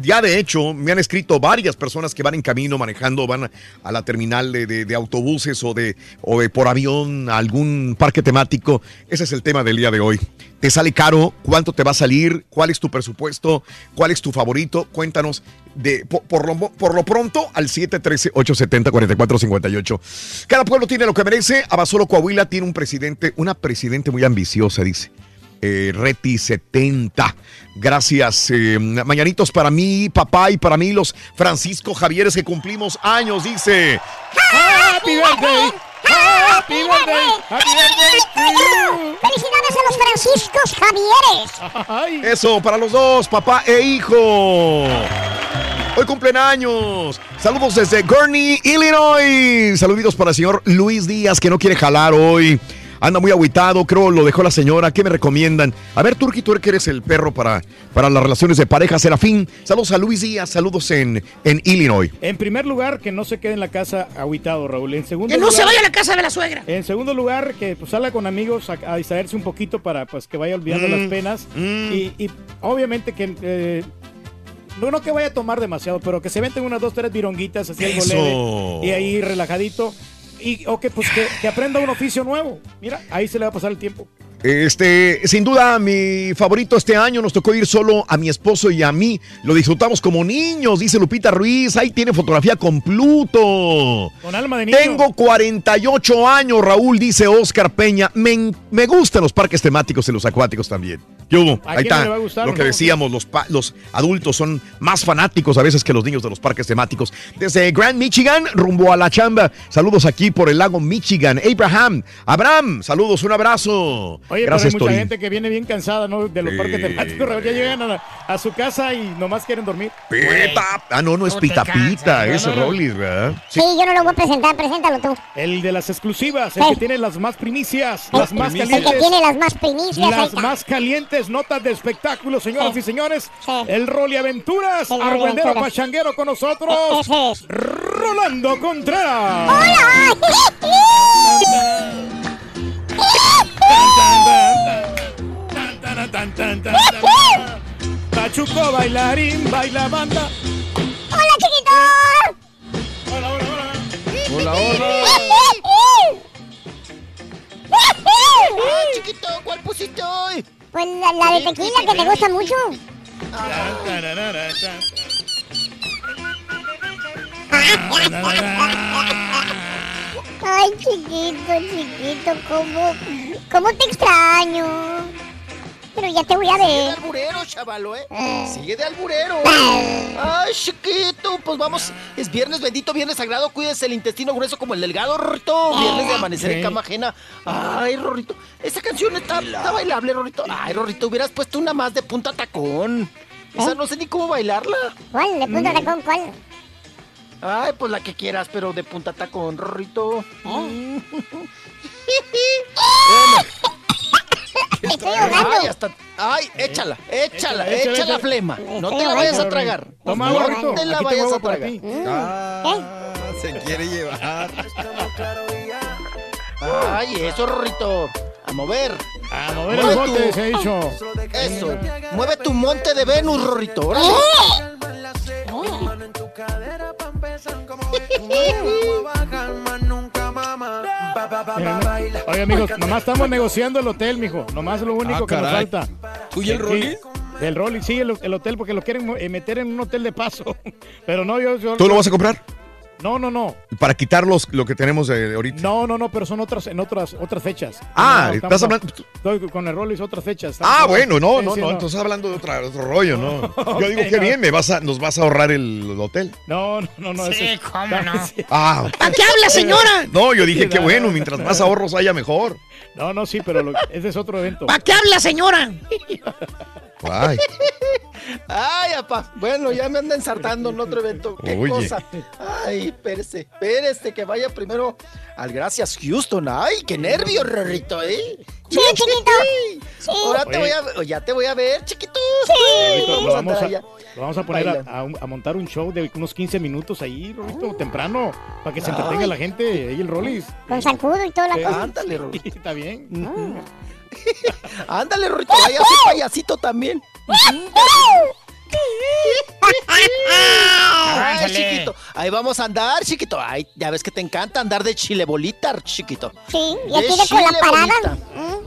ya de hecho me han escrito varias personas que van en camino manejando, van a, la terminal de, autobuses o de, por avión a algún parque temático. Ese es el tema del día de hoy. ¿Te sale caro? ¿Cuánto te va a salir? ¿Cuál es tu presupuesto? ¿Cuál es tu favorito? Cuéntanos de, por, por lo, por lo pronto al 713-870-4458. Cada pueblo tiene lo que merece. Abasolo Coahuila tiene un presidente, una presidente muy ambiciosa, dice eh, Reti 70. Gracias. eh, mañanitos para mí, papá, y para mí los Francisco Javieres que cumplimos años, dice. Happy birthday, Happy birthday, happy [LAUGHS] birthday. Felicidades a los Franciscos Javieres. Eso, para los dos, papá e hijo. Hoy cumplen años. Saludos desde Gurney, Illinois. Saluditos para el señor Luis Díaz, que no quiere jalar hoy. Anda muy agüitado, creo lo dejó la señora. ¿Qué me recomiendan? A ver, Turki, tú que eres el perro para, para las relaciones de pareja, Serafín. Saludos a Luis Díaz, saludos en, en Illinois. En primer lugar, que no se quede en la casa agüitado, Raúl. En segundo Que no lugar, se vaya a la casa de la suegra. En segundo lugar, que pues salga con amigos a, a distraerse un poquito para pues que vaya olvidando Mm, las penas. Y, y obviamente que eh, no, no que vaya a tomar demasiado, pero que se venten unas dos, tres vironguitas así algo leve y ahí relajadito. Y, o que pues que, que aprenda un oficio nuevo. Mira, ahí se le va a pasar el tiempo. Este, sin duda, mi favorito este año nos tocó ir solo a mi esposo y a mí. Lo disfrutamos como niños, dice Lupita Ruiz. Ahí tiene fotografía con Pluto. Con alma de niño. Tengo 48 años, Raúl, dice Oscar Peña. Me, me gustan los parques temáticos y los acuáticos también. Yo, ¿A ahí no está. a gustar, lo que no? decíamos, los, pa- los adultos son más fanáticos a veces que los niños de los parques temáticos. Desde Grand Michigan, rumbo a la chamba. Saludos aquí por el lago Michigan. Abraham, Abraham, saludos, un abrazo. Oye, Gracias, pero hay mucha Torín. gente que viene bien cansada, ¿no? De los Sí. parques temáticos. Raúl, Ya llegan a, la- a su casa y nomás quieren dormir. Pita. Ah, no, no es pita pita, es No, no. Rollis, ¿verdad? Sí, yo no lo voy a presentar, preséntalo tú. El de las exclusivas, el Sí. que tiene las más primicias, las más El que calientes. tiene las más primicias. ahí Las está. más calientes notas de espectáculo, señoras Sí. y señores. Sí. El Rolly Aventuras, El Rolly Argüendero Aventuras. Pachanguero con nosotros. E- ese es. Rolando Contreras. Tan, [LAUGHS] Pachuco, bailarín, baila banda. ¡Hola, chiquito! Hola, hola, hola. Hola, [LAUGHS] hola. Ah, chiquito, ¿cuál pusiste hoy? Pues la, la de tequila que te gusta mucho. Ay, chiquito, chiquito, ¿cómo, cómo te extraño? Pero ya te voy a Sigue de ver. alburero, chavalo, ¿eh? Sigue de alburero. Ay, chiquito, pues vamos. Es viernes bendito, viernes sagrado. Cuídese el intestino grueso como el delgado, Rorrito. Viernes de amanecer en cama ajena. Ay, Rorrito. Esa canción está, está bailable, Rorrito. Ay, Rorrito, hubieras puesto una más de punta tacón. Esa no sé ni cómo bailarla. ¿Cuál? ¿De punta tacón? ¿Cuál? Ay, pues la que quieras, pero de punta tacón, Rorrito. ¿Eh? [LAUGHS] Bueno. Estoy ahogando. Ay, hasta... Ay, échala, échala, Échala, échala, flema. No te la vayas a tragar. Toma, no te la Aquí vayas a tragar. ti. Ah, se quiere llevar. Ay, eso, Rorrito. A mover. A mover el Mueve bote, tu- se ha dicho. Eso. Mueve tu monte de Venus, Rorrito. órale. Mira, Oye, amigos, nomás estamos negociando el hotel, mijo. Nomás lo único Ah, que nos falta. ¿Tú y el Rolly? El Rolly, sí, el, el hotel, porque lo quieren eh, meter en un hotel de paso. [LAUGHS] Pero no, yo. yo ¿Tú lo vas a comprar? No, no, no. Para quitar los- lo que tenemos de, de ahorita. No, no, no, pero son otras, en otras, otras fechas. Ah, No, estás hablando- Estoy con el Rolly, es otras fechas. Ah, bueno, no, Sí, no, sí, no, entonces hablando de otra- otro rollo, ¿no? [LAUGHS] Yo digo que no. bien, me vas a, nos vas a ahorrar el, el hotel. No, no, no, no. Sí, ese- cómo no. [LAUGHS] Ah, ¿A qué habla, señora? no, yo dije Sí, que no, bueno, no, mientras no. más ahorros haya mejor. No, no, sí, pero lo- ese es otro evento. ¿A qué habla, señora? [LAUGHS] Ay, Ay, apá. Bueno, ya me anda ensartando en otro evento. Qué Oye. cosa. Ay, espérese, espérese que vaya primero al Gracias Houston. Ay, qué nervio, Rorrito, ¿eh? Sí, chiquito. Sí. Ahora te voy a, ya te voy a ver, chiquito. Rorrito, lo, vamos a, lo vamos a poner a, montar un show de unos 15 minutos ahí, Rolito, temprano, para que se entretenga la gente, ahí el Rollis. Con sacudo y toda la Sí. cosa. Ándale, Rorrito. [LAUGHS] Está bien. [LAUGHS] Ándale, Rorrito, vaya a ser payasito también. [LAUGHS] Ay, Ándale. chiquito. Ahí vamos a andar, chiquito. Ay, ya ves que te encanta andar de chile bolita, chiquito. Sí, y aquí de con la parada. bolita.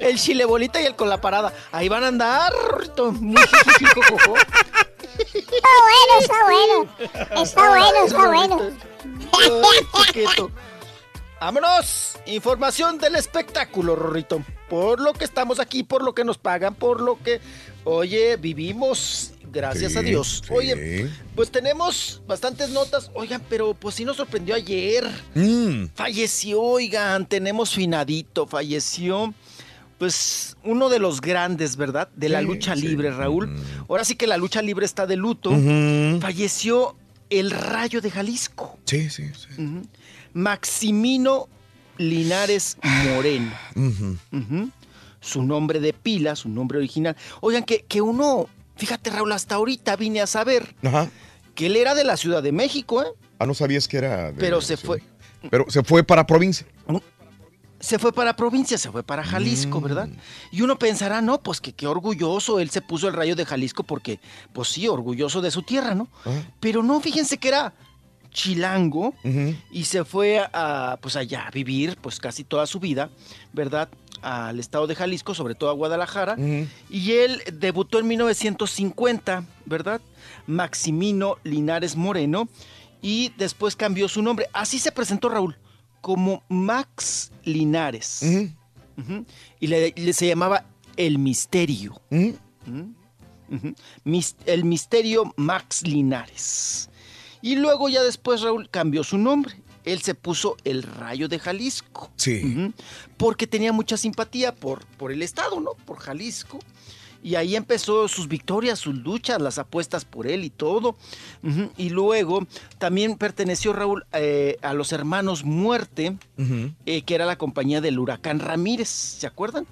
El chile bolita y el con la parada. Ahí van a andar. Está bueno, está bueno. Está bueno, está bueno. Ay, chiquito. Vámonos. Información del espectáculo, Rorrito. Por lo que estamos aquí, por lo que nos pagan, por lo que, oye, vivimos Gracias Sí, a Dios. sí. Oye, pues tenemos bastantes notas. Oigan, pero pues sí nos sorprendió ayer. Mm. Falleció, oigan, tenemos finadito. Falleció, pues, uno de los grandes, ¿verdad? De la Sí, lucha libre, Raúl. Ahora sí que la lucha libre está de luto. Falleció el Rayo de Jalisco. Sí, sí, sí. Maximino Linares Moreno. Su nombre de pila, su nombre original. Oigan, que, que uno, fíjate Raúl, hasta ahorita vine a saber Ajá. que él era de la Ciudad de México, ¿eh? Ah, no sabías que era. de- Pero se fue, Pero se fue para provincia. se fue para provincia, se fue para Jalisco, ¿verdad? Y uno pensará, no, pues que qué orgulloso, él se puso el rayo de Jalisco porque, pues sí, orgulloso de su tierra, ¿no? Pero no, fíjense que era chilango y se fue a, pues allá a vivir, pues casi toda su vida, ¿verdad? Al estado de Jalisco, sobre todo a Guadalajara. Y él debutó en 1950, ¿verdad? Maximino Linares Moreno. Y después cambió su nombre. Así se presentó Raúl, como Max Linares. Y le, le- se llamaba El Misterio. El Misterio Max Linares. Y luego ya después Raúl cambió su nombre. Él se puso el Rayo de Jalisco. Sí. Porque tenía mucha simpatía por, por el estado, ¿no? Por Jalisco. Y ahí empezó sus victorias, sus luchas, las apuestas por él y todo. Y luego también perteneció Raúl eh, a los hermanos Muerte, eh, que era la compañía del huracán Ramírez, ¿se acuerdan?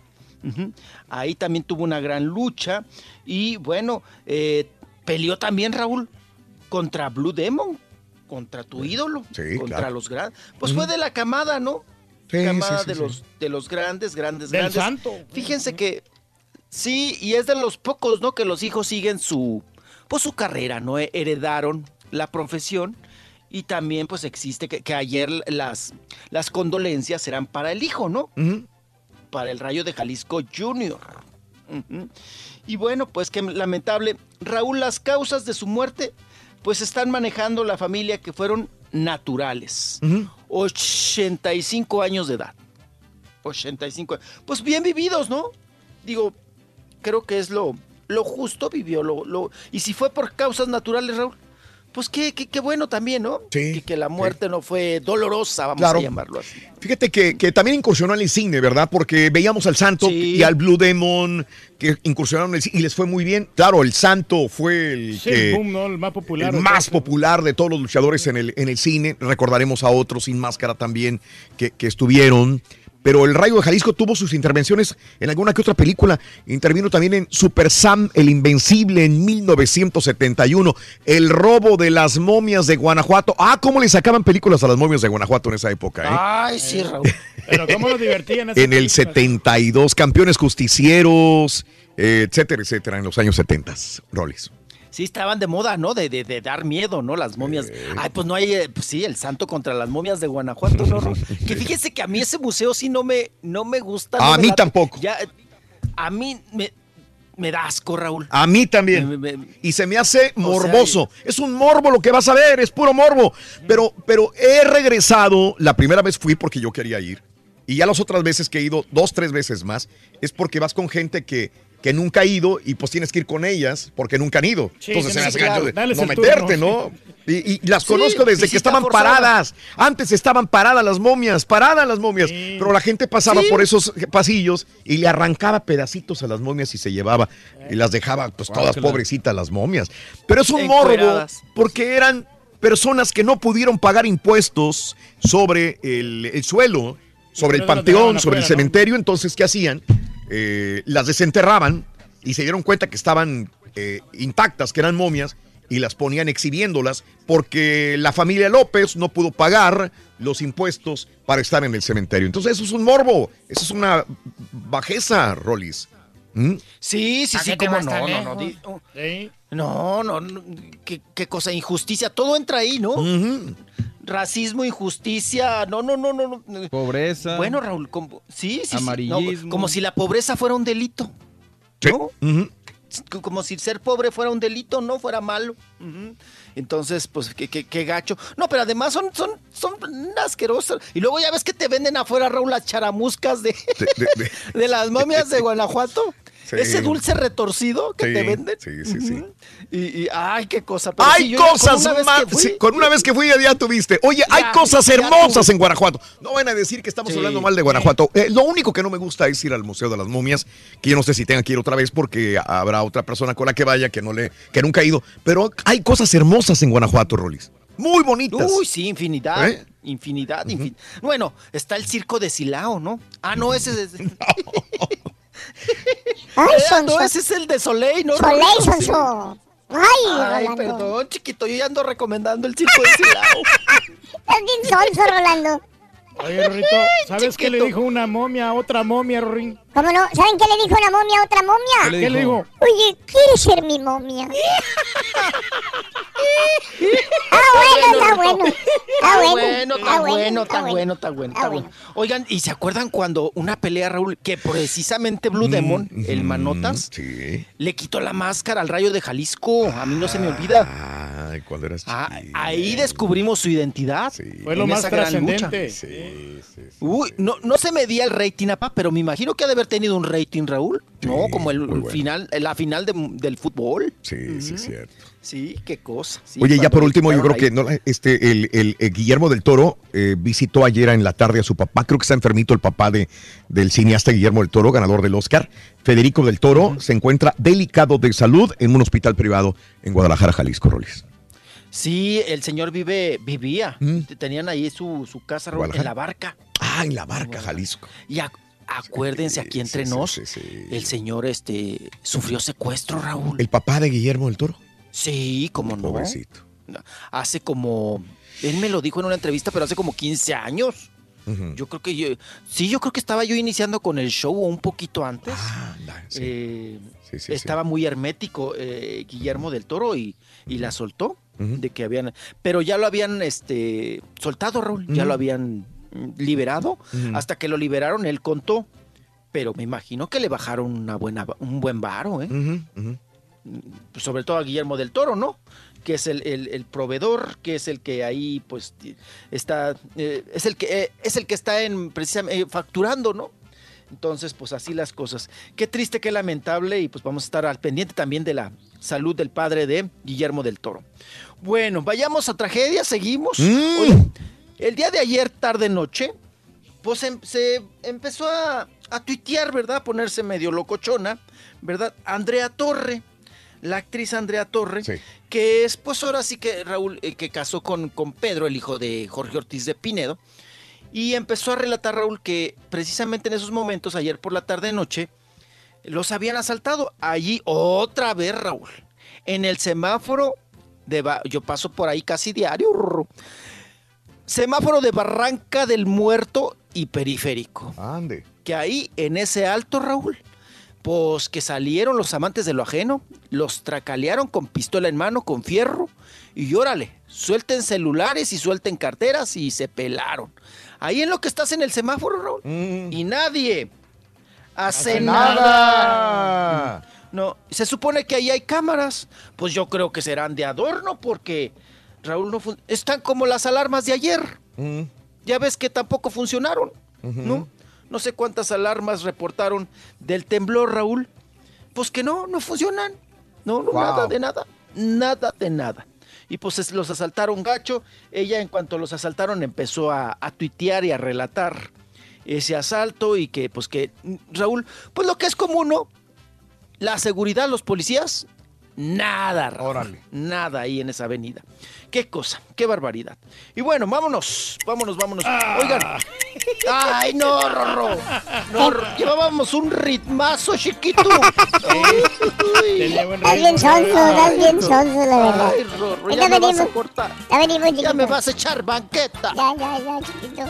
Ahí también tuvo una gran lucha. Y bueno, eh, peleó también Raúl contra Blue Demon, contra tu ídolo, Sí, contra claro. los grandes. Pues fue de la camada, ¿no? Sí, camada sí, sí, de, sí. Los, de los grandes, grandes, Del grandes. santo. Fíjense que sí, y es de los pocos, ¿no? Que los hijos siguen su, pues su carrera, ¿no? Heredaron la profesión. Y también, pues, existe que, que ayer las, las condolencias eran para el hijo, ¿no? Para el Rayo de Jalisco Junior. Y bueno, pues qué lamentable. Raúl, las causas de su muerte, pues están manejando la familia que fueron naturales. 85 años de edad. 85. Pues bien vividos, ¿no? Digo, creo que es lo, lo justo, vivió lo, lo... Y si fue por causas naturales, Raúl, pues qué, qué, qué bueno también, ¿no? que, que la muerte no fue dolorosa, vamos Claro. a llamarlo así. Fíjate que, que también incursionó en el cine, ¿verdad? Porque veíamos al Santo y al Blue Demon que incursionaron en el cine y les fue muy bien. Claro, el Santo fue el, Sí, que- boom, ¿no? El más popular. el más popular de todos los luchadores en el, en el cine. Recordaremos a otros sin máscara también que, que estuvieron. Pero el Rayo de Jalisco tuvo sus intervenciones en alguna que otra película. Intervino también en Super Sam, el Invencible, en 1971. El robo de las momias de Guanajuato. Ah, cómo le sacaban películas a las momias de Guanajuato en esa época, ¿eh? Ay, sí, Raúl. [LAUGHS] Pero cómo nos divertían en el 72, campeones justicieros, eh, etcétera, etcétera, en los años 70, Rolis. Sí, estaban de moda, ¿no? De, de- de dar miedo, ¿no? Las momias. Ay, pues no hay, eh, pues sí, el santo contra las momias de Guanajuato, ¿no? [LAUGHS] Que fíjese que a mí ese museo sí no me, no me gusta. no A me mí tampoco. Ya, a mí me, me da asco, Raúl. A mí también. Y se me hace morboso. es un morbo lo que vas a ver, es puro morbo. Pero, pero he regresado, la primera vez fui porque yo quería ir. Y ya las otras veces que he ido, dos, tres veces más, es porque vas con gente que, que nunca ha ido y pues tienes que ir con ellas porque nunca han ido. Sí, Entonces se me hace claro. gacho de no meterte, turno. ¿no? Y, y las Sí, conozco desde que estaban forzada. paradas. Antes estaban paradas las momias, paradas las momias. Pero la gente pasaba Sí. por esos pasillos y le arrancaba pedacitos a las momias y se llevaba y las dejaba pues todas pobrecitas las momias. Pero es un morbo porque eran personas que no pudieron pagar impuestos sobre el, el suelo, sobre el panteón, sobre el cementerio. Entonces, ¿qué hacían? Eh, las desenterraban y se dieron cuenta que estaban eh, intactas, que eran momias, y las ponían exhibiéndolas porque la familia López no pudo pagar los impuestos para estar en el cementerio. Entonces, eso es un morbo, eso es una bajeza, Rolis. ¿Mm? Sí, sí, ¿A sí, cómo vas no, no, no, lejos? di- oh, Sí. no, no, no, qué, qué cosa, injusticia, todo entra ahí, ¿no? Racismo, injusticia, no, no, no, no, no. Pobreza. Bueno, Raúl, como, sí, sí, sí, no, Amarillismo. como si la pobreza fuera un delito, ¿no? Como si ser pobre fuera un delito, no fuera malo. Entonces, pues, qué, qué- qué gacho. No, pero además son, son, son asquerosas. Y luego ya ves que te venden afuera, Raúl, las charamuscas de, De- de- de- [LAUGHS] de las momias de [LAUGHS] Guanajuato. Sí. Ese dulce retorcido que Sí, te venden. Sí, sí, sí. Y, y, ay, qué cosa. pero Hay ya con cosas una vez más. que fui- sí, con una vez que fui ya tuviste. Oye, hay cosas hermosas en Guanajuato. No van a decir que estamos hablando mal de Guanajuato. Eh, lo único que no me gusta es ir al Museo de las Momias, que yo no sé si tenga que ir otra vez porque habrá otra persona con la que vaya que no le, que nunca ha ido. Pero hay cosas hermosas en Guanajuato, Rolis. Muy bonitas. Uy, sí, infinidad. ¿Eh? Infinidad, infin- Bueno, está el circo de Silao, ¿no? Ah, no, ese es. [LAUGHS] Ay, Ah, no, Sonso. ese es el de Soleil, ¿no? Soleil? Sonso. Ay, Ay, Rolando. perdón, chiquito, yo ya ando recomendando el circo de Silao. [LAUGHS] Estás bien sonso, Rolando. Oye, Rorrito, ¿sabes qué le dijo una momia a otra momia, Rorín? ¿Cómo no? ¿Saben qué le dijo una momia a otra momia? ¿Qué le dijo? Oye, ¿quieres ser mi momia? [LAUGHS] ah, bueno, está bueno. Está bueno. está bueno, está bueno, está bueno, Está está bueno. Oigan, ¿y se acuerdan cuando una pelea, Raúl, que precisamente Blue Demon, el Manotas, le quitó la máscara al rayo de Jalisco? A mí no se me olvida. Ay, cuando eras Ah, ahí descubrimos su identidad. Fue lo en más esa gran lucha. trascendente. Uy, no, no se medía el rating, apa, pero me imagino que ha de haber tenido un rating, Raúl. no, como el final, la final de- del fútbol. Sí, sí, es cierto. Sí, qué cosa. sí, Oye, ya por último, yo creo que no, este, el, el- el Guillermo del Toro eh, visitó ayer en la tarde a su papá. Creo que está enfermito el papá de, del cineasta Guillermo del Toro, ganador del Oscar. Federico del Toro se encuentra delicado de salud en un hospital privado en Guadalajara, Jalisco, Rolis. Sí, el señor vive, vivía. Tenían ahí su, su casa Raúl, en la barca. Ah, en la barca, Jalisco. Y ac- acuérdense aquí entre nos, el señor este sufrió secuestro, Raúl. ¿El papá de Guillermo del Toro? Sí, como no. Pobrecito. Hace como, él me lo dijo en una entrevista, pero hace como 15 años. Yo creo que yo, sí, yo creo que estaba yo iniciando con el show un poquito antes. sí. Eh, Sí, sí, estaba muy hermético eh, Guillermo del Toro y, y la soltó de que habían, pero ya lo habían este soltado, Raúl, ya lo habían liberado. Hasta que lo liberaron, él contó. Pero me imagino que le bajaron una buena, un buen varo, ¿eh? Pues sobre todo a Guillermo del Toro, ¿no? Que es el, el- el proveedor, que es el que ahí, pues, está, eh, es el que eh, es el que está en precisamente facturando, ¿no? Entonces, pues así las cosas. Qué triste, qué lamentable, y pues vamos a estar al pendiente también de la salud del padre de Guillermo del Toro. Bueno, vayamos a tragedia, seguimos. Mm. El día de ayer, tarde noche, pues em- se empezó a, a tuitear, ¿verdad? A ponerse medio locochona, ¿verdad? Andrea Torre, la actriz Andrea Torre, que es, pues ahora sí que Raúl, eh, que casó con, con Pedro, el hijo de Jorge Ortiz de Pinedo, y empezó a relatar, Raúl, que precisamente en esos momentos, ayer por la tarde-noche, los habían asaltado. Allí otra vez, Raúl, en el semáforo de... Yo paso por ahí casi diario. Semáforo de Barranca del Muerto y Periférico. Ande. Que ahí, en ese alto, Raúl, pues que salieron los amantes de lo ajeno, los tracalearon con pistola en mano, con fierro, y órale, suelten celulares y suelten carteras y se pelaron. Ahí en lo que estás en el semáforo, Raúl, y nadie hace, Hace nada. nada. No, se supone que ahí hay cámaras, pues yo creo que serán de adorno porque Raúl no fun- están como las alarmas de ayer. Ya ves que tampoco funcionaron, ¿no? No sé cuántas alarmas reportaron del temblor, Raúl. Pues que no, no funcionan. No, no, Wow. nada de nada. Nada de nada. Y pues es- los asaltaron gacho. Ella en cuanto los asaltaron empezó a, a tuitear y a relatar ese asalto y que pues que mm, Raúl, pues lo que es común, ¿no? La seguridad, los policías, nada, Raúl. Nada ahí en esa avenida. Qué cosa, qué barbaridad. Y bueno, vámonos, vámonos, vámonos. Oigan. Ay, no, Rorro. No, Rorro, llevábamos un ritmazo, chiquito. Estás bien sonso, estás bien sonso, la verdad. Ay, Rorro, ya no me vas a venimos. cortar. Ya venimos, chiquito. Ya me vas a echar banqueta. Ya, ya, ya, chiquito.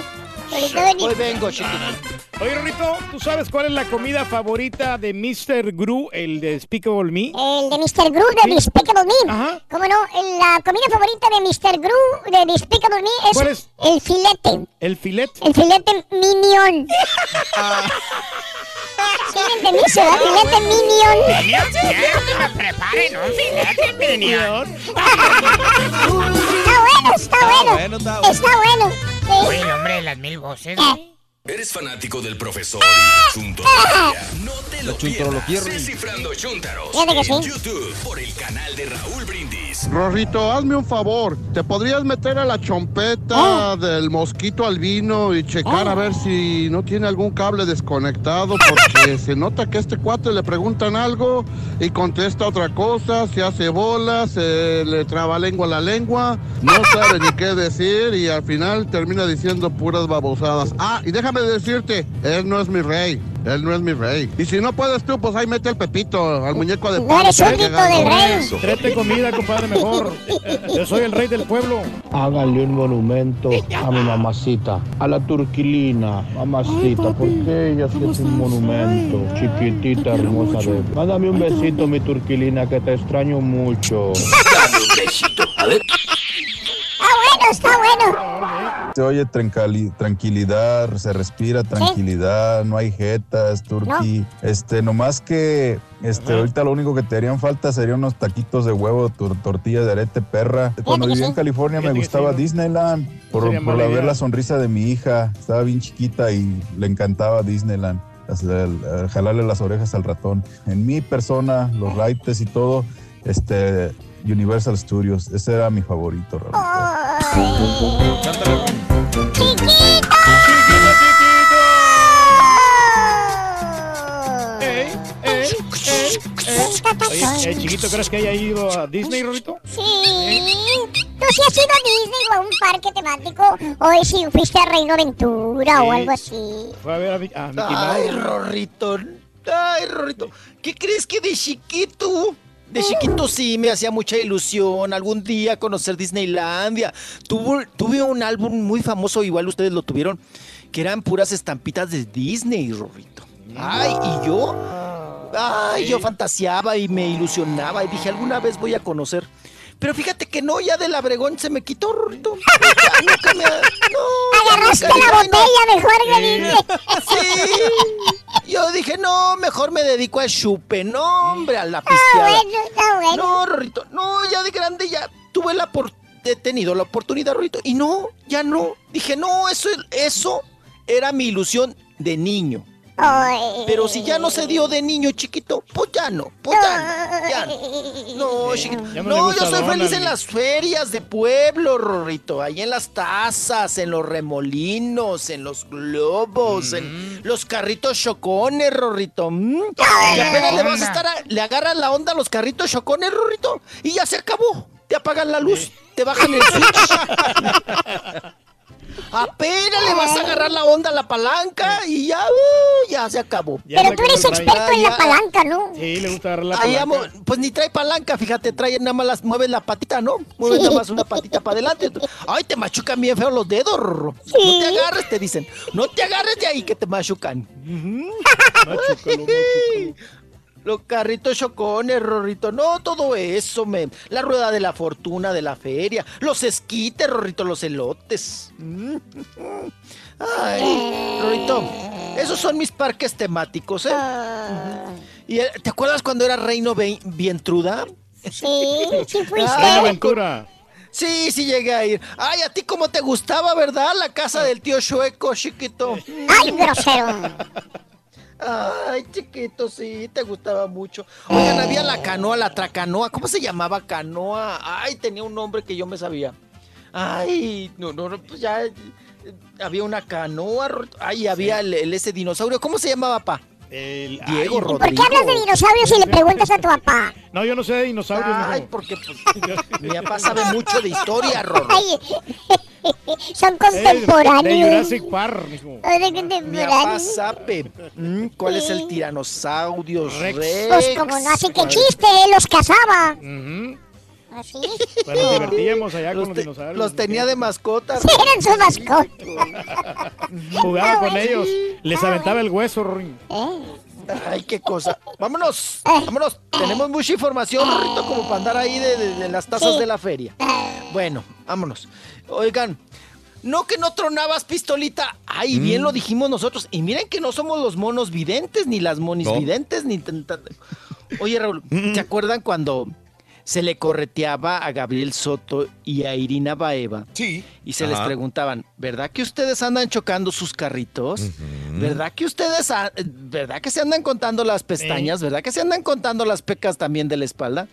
Hoy vengo, chiquito. Oye, Rorrito, ¿tú sabes cuál es la comida favorita de Mr. Gru, el de Despicable Me? El de Mr. Gru de Despicable Me. ¿Cómo no? La comida favorita de Mr. Gru de Despicable Me es, ¿Cuál es? el filete. ¿El filet? El filete Minion. ¿Sí [LAUGHS] me entendiste, verdad? Filete Minion. Quiero que me preparen un filete minion. Está bueno, está bueno. está bueno. Está bueno. Sí. El hombre de las mil voces, güey. ¿Eres fanático del profesor y asunto de la familia? No te lo pierdas. Descifrando Chuntaros. En sí. YouTube por el canal de Raúl Brindis. Rorrito, hazme un favor. ¿Te podrías meter a la chompeta del mosquito albino y checar a ver si no tiene algún cable desconectado? Porque [LAUGHS] se nota que a este cuate le preguntan algo y contesta otra cosa, se hace bola, se le traba lengua la lengua, no sabe ni qué decir y al final termina diciendo puras babosadas. Ah, y déjame decirte, él no es mi rey. Él no es mi rey. Y si no puedes tú, pues ahí mete el pepito al muñeco de pan. Trete comida, compadre, mejor. Yo soy el rey del pueblo. Háganle un monumento a mi mamacita, a la turquilina, mamacita, porque ella sí es un monumento, chiquitita, hermosa de... Mándame un besito, mi turquilina, que te extraño mucho. Dame un besito. A ver. Está bueno, está bueno. Se oye tranquili- tranquilidad, se respira tranquilidad, no hay jetas, turqui. Este, nomás que este, ahorita lo único que te harían falta serían unos taquitos de huevo, tor- tortillas de arete perra. Cuando que vivía en California me gustaba sí, ¿no? Disneyland por, la- ver la sonrisa de mi hija. Estaba bien chiquita y le encantaba Disneyland. Jalarle las orejas al ratón. En mi persona, los raites y todo, este, Universal Studios, ese era mi favorito. Raúl. Oye, ¿el chiquito crees que haya ido a Disney, Rorito? Sí. ¿Tú sí has ido a Disney o a un parque temático? O si fuiste a Reino Aventura o algo así. Fue a ver a, Mi- a Mickey Ay. Rorrito. Ay, Rorrito. ¿Qué crees que de chiquito? De chiquito sí me hacía mucha ilusión algún día conocer Disneylandia. Tuvo, tuve un álbum muy famoso, igual ustedes lo tuvieron, que eran puras estampitas de Disney, Rorrito. Ay, y yo, ay, yo fantaseaba y me ilusionaba y dije, alguna vez voy a conocer. Pero fíjate que no, ya del Abregón se me quitó, Rorrito. [LAUGHS] Ya nunca me... No, Agarraste nunca- la no. botella mejor que Disney. Sí. Yo dije, no, mejor me dedico al chupe, no, hombre, a la Está pisteada. bueno, está bueno. No, no, ya de grande ya tuve la por he tenido la oportunidad, Rorrito, y no, ya no. Dije, no, eso, eso era mi ilusión de niño. Pero si ya no se dio de niño chiquito, pues ya no, pues ya no, ya no. No, chiquito. Ya no yo soy feliz en las ferias de pueblo, Rorrito. Ahí en las tazas, en los remolinos, en los globos, en los carritos chocones, Rorrito. Mm. Y apenas le vas a estar, a- le agarras la onda a los carritos chocones, Rorrito, y ya se acabó. Te apagan la luz, te bajan el switch. [LAUGHS] Apenas le vas a agarrar la onda a la palanca y ya, uh, ya se acabó. Pero tú eres experto en la palanca, ¿no? Sí, le gusta agarrar la Ahí palanca. amo- pues ni trae palanca, fíjate, trae nada más las, mueves la patita, ¿no? Mueves nada más una patita para adelante. Ay, te machucan bien feo los dedos, Rorro. No te agarres, te dicen. No te agarres de ahí que te machucan. [LAUGHS] [LAUGHS] Los carritos chocones, Rorrito. No, todo eso, me. La rueda de la fortuna de la feria. Los esquites, Rorrito, los elotes. Mm. Ay, Rorrito. Esos son mis parques temáticos, ¿eh? ¿Y eh, te acuerdas cuando era Reino Vientruda? Sí, sí fuiste. Ay, Aventura. Sí, sí llegué a ir. Ay, a ti cómo te gustaba, ¿verdad? La casa del tío Chueco, chiquito. Ay, grosero. Ay, chiquito, sí, te gustaba mucho. Oigan, había la canoa, la tracanoa. ¿Cómo se llamaba canoa? Ay, tenía un nombre que yo me sabía. Ay, no, no, no, pues ya. eh, Había una canoa. Ay, había el, el- ese dinosaurio. ¿Cómo se llamaba, papá? El, Diego ay, ¿Por qué hablas de dinosaurios y le preguntas a tu papá? No, yo no sé de dinosaurios. Ay, porque pues, [LAUGHS] mi papá sabe mucho de historia, Rorro. Ay, [LAUGHS] son Eh, De contemporáneos. Jurassic Park, Mi papá contemporáneos. mm, cuál es el tiranosaurio Rex. Pues como no hace que chiste, él los cazaba. ¿Así? Pues nos divertíamos allá Los, con los te- dinosaurios. los tenía de mascota. Sí, eran su mascota. Jugaba con ellos. Les aventaba el hueso, Rorín. Ay, qué cosa. Vámonos, vámonos. Tenemos mucha información, Rorrito, como para andar ahí de, de- de las tazas Sí. de la feria. Bueno, vámonos. Oigan, no que no tronabas pistolita. Ay, bien lo dijimos nosotros. Y miren que no somos los monos videntes, ni las monis No. videntes, ni... Oye, Raúl, ¿te acuerdan cuando se le correteaba a Gabriel Soto y a Irina Baeva. Sí. Y se les Ajá. preguntaban, ¿verdad que ustedes andan chocando sus carritos? ¿Verdad que ustedes, a- verdad que se andan contando las pestañas? ¿Verdad que se andan contando las pecas también de la espalda?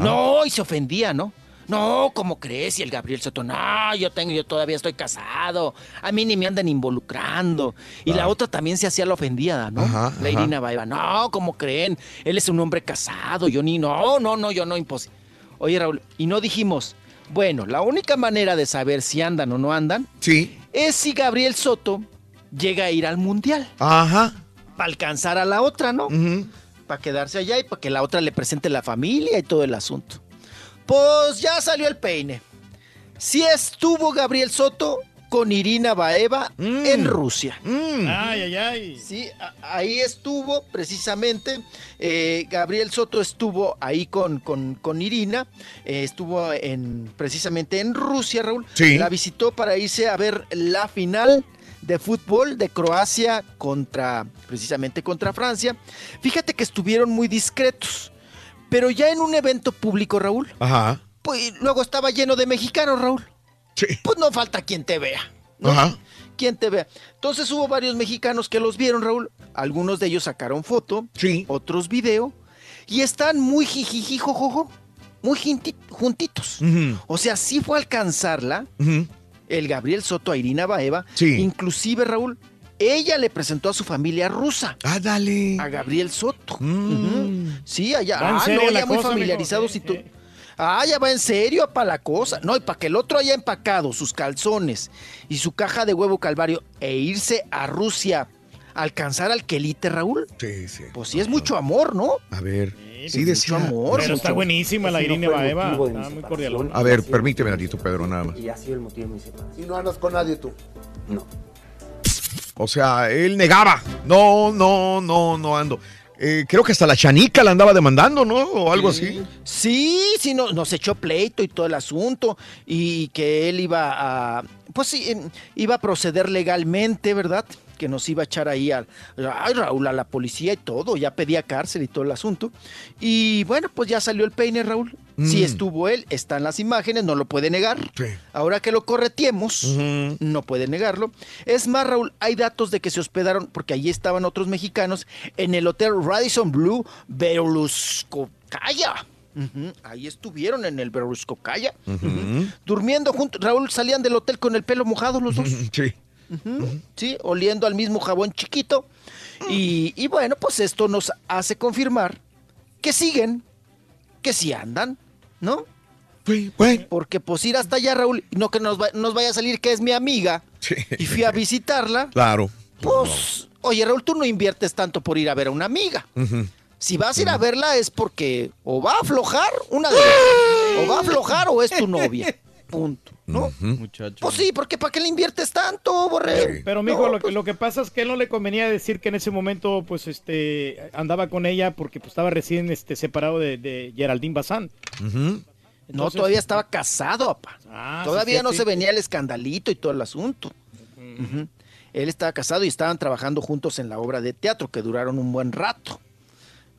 No, y se ofendía, ¿no? No, ¿cómo crees? Y el Gabriel Soto, no, yo tengo, yo todavía estoy casado. A mí ni me andan involucrando. Y la otra también se hacía la ofendida, ¿no? Ajá, la ajá. Irina Baeva, no, ¿cómo creen? Él es un hombre casado, yo ni, no, no, no, yo no, imposible. Oye, Raúl, y no dijimos, bueno, la única manera de saber si andan o no andan Sí. es si Gabriel Soto llega a ir al Mundial. Ajá. Para alcanzar a la otra, ¿no? Para quedarse allá y para que la otra le presente la familia y todo el asunto. Pues ya salió el peine. Sí estuvo Gabriel Soto con Irina Baeva en Rusia. Ay, ay, ay. Sí, ahí estuvo precisamente. eh, Gabriel Soto estuvo ahí con, con, con Irina. eh, estuvo en, precisamente en Rusia, Raúl. Sí. La visitó para irse a ver la final de fútbol de Croacia contra, precisamente contra Francia. Fíjate que estuvieron muy discretos. Pero ya en un evento público, Raúl, Ajá. pues luego estaba lleno de mexicanos, Raúl. Pues no falta quien te vea. ¿no? Ajá. Quien te vea. Entonces hubo varios mexicanos que los vieron, Raúl. Algunos de ellos sacaron foto, otros video, y están muy jijijijojojo, muy juntitos. O sea, sí fue a alcanzarla el Gabriel Soto a Irina Baeva. Inclusive, Raúl, ella le presentó a su familia rusa. Ah, dale. A Gabriel Soto. Ujú. Sí, allá. Va en Ah, no, ya muy familiarizados y tú. Ah, ya va en serio para la cosa. No, y para que el otro haya empacado sus calzones y su caja de huevo calvario e irse a Rusia a alcanzar al quelite, Raúl. Sí, sí. Pues sí es mucho amor, ¿no? A ver. Sí, mucho decía. amor. Pero está buenísima la no el Baeva. de Está muy cordial. A ver, permíteme, Natito Pedro, nada más. Y ha sido el motivo de mi separación. Y no andas con nadie tú. O sea, él negaba. No, no, no, no ando. Eh, creo que hasta la chanica la andaba demandando, ¿no? O algo así. Sí, sí, no- nos echó pleito y todo el asunto y que él iba a, pues sí, em, iba a proceder legalmente, ¿verdad? Que nos iba a echar ahí ay, Raúl, a la policía y todo, ya pedía cárcel y todo el asunto. Y bueno, pues ya salió el peine, Raúl. Sí Mm. estuvo él, están las imágenes, no lo puede negar. Ahora que lo correteemos, no puede negarlo. Es más, Raúl, hay datos de que se hospedaron, porque allí estaban otros mexicanos, en el hotel Radisson Blue Berluscocaya. Ujú, Ahí estuvieron en el Berluscocaya. Ujú. Durmiendo juntos. Raúl salían del hotel con el pelo mojado los dos. [LAUGHS] Sí. Sí, oliendo al mismo jabón chiquito. Y, y bueno, pues esto nos hace confirmar que siguen, que sí andan, ¿no? Porque pues ir hasta allá, Raúl, no que nos, va- nos vaya a salir que es mi amiga, y fui a visitarla, Claro. pues, oye Raúl, tú no inviertes tanto por ir a ver a una amiga. Si vas a ir a verla es porque o va a aflojar una de dos, o va a aflojar o es tu novia. Punto. ¿No? Pues sí, porque ¿para qué le inviertes tanto, Borrego? Pero, mijo, lo, que- lo que pasa es que él no le convenía decir que en ese momento, pues, este, andaba con ella porque pues, estaba recién este, separado de, de Geraldine Bazán. No, Entonces- todavía estaba casado, papá. Ah, todavía sí, no sí. se venía el escandalito y todo el asunto. Él estaba casado y estaban trabajando juntos en la obra de teatro que duraron un buen rato.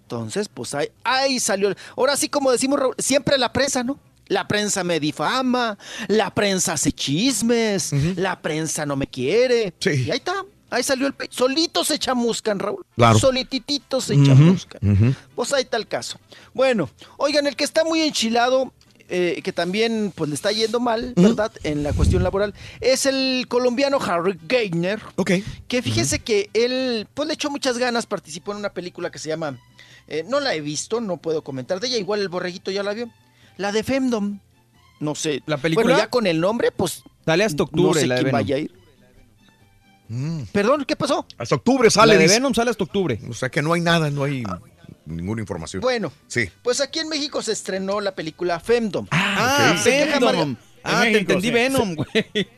Entonces, pues ahí, ahí salió. Ahora sí, como decimos, Raúl, siempre la prensa, ¿no? La prensa me difama, la prensa hace chismes, la prensa no me quiere. Y ahí está, ahí salió el pe... Solito se chamuscan, Raúl. Claro. Solititito se Ujú, chamuscan. ujú. Pues ahí está el caso. Bueno, oigan, el que está muy enchilado, eh, que también pues le está yendo mal, ¿verdad? En la cuestión laboral, es el colombiano Harry Gainer. Ok. Que fíjese que él, pues le echó muchas ganas, participó en una película que se llama, eh, no la he visto, no puedo comentar de ella, igual el borreguito ya la vio. La de Femdom. No sé. ¿La película? Bueno, ya con el nombre, pues. Sale hasta octubre No sé la de quién Venom. vaya a ir. Perdón, ¿qué pasó? Hasta octubre sale. La de. Venom sale hasta octubre. O sea que no hay nada, no hay ninguna información. Bueno. Sí. Pues aquí en México se estrenó la película Femdom. Ah, Se queja Venom. Ah, te entendí Venom, güey.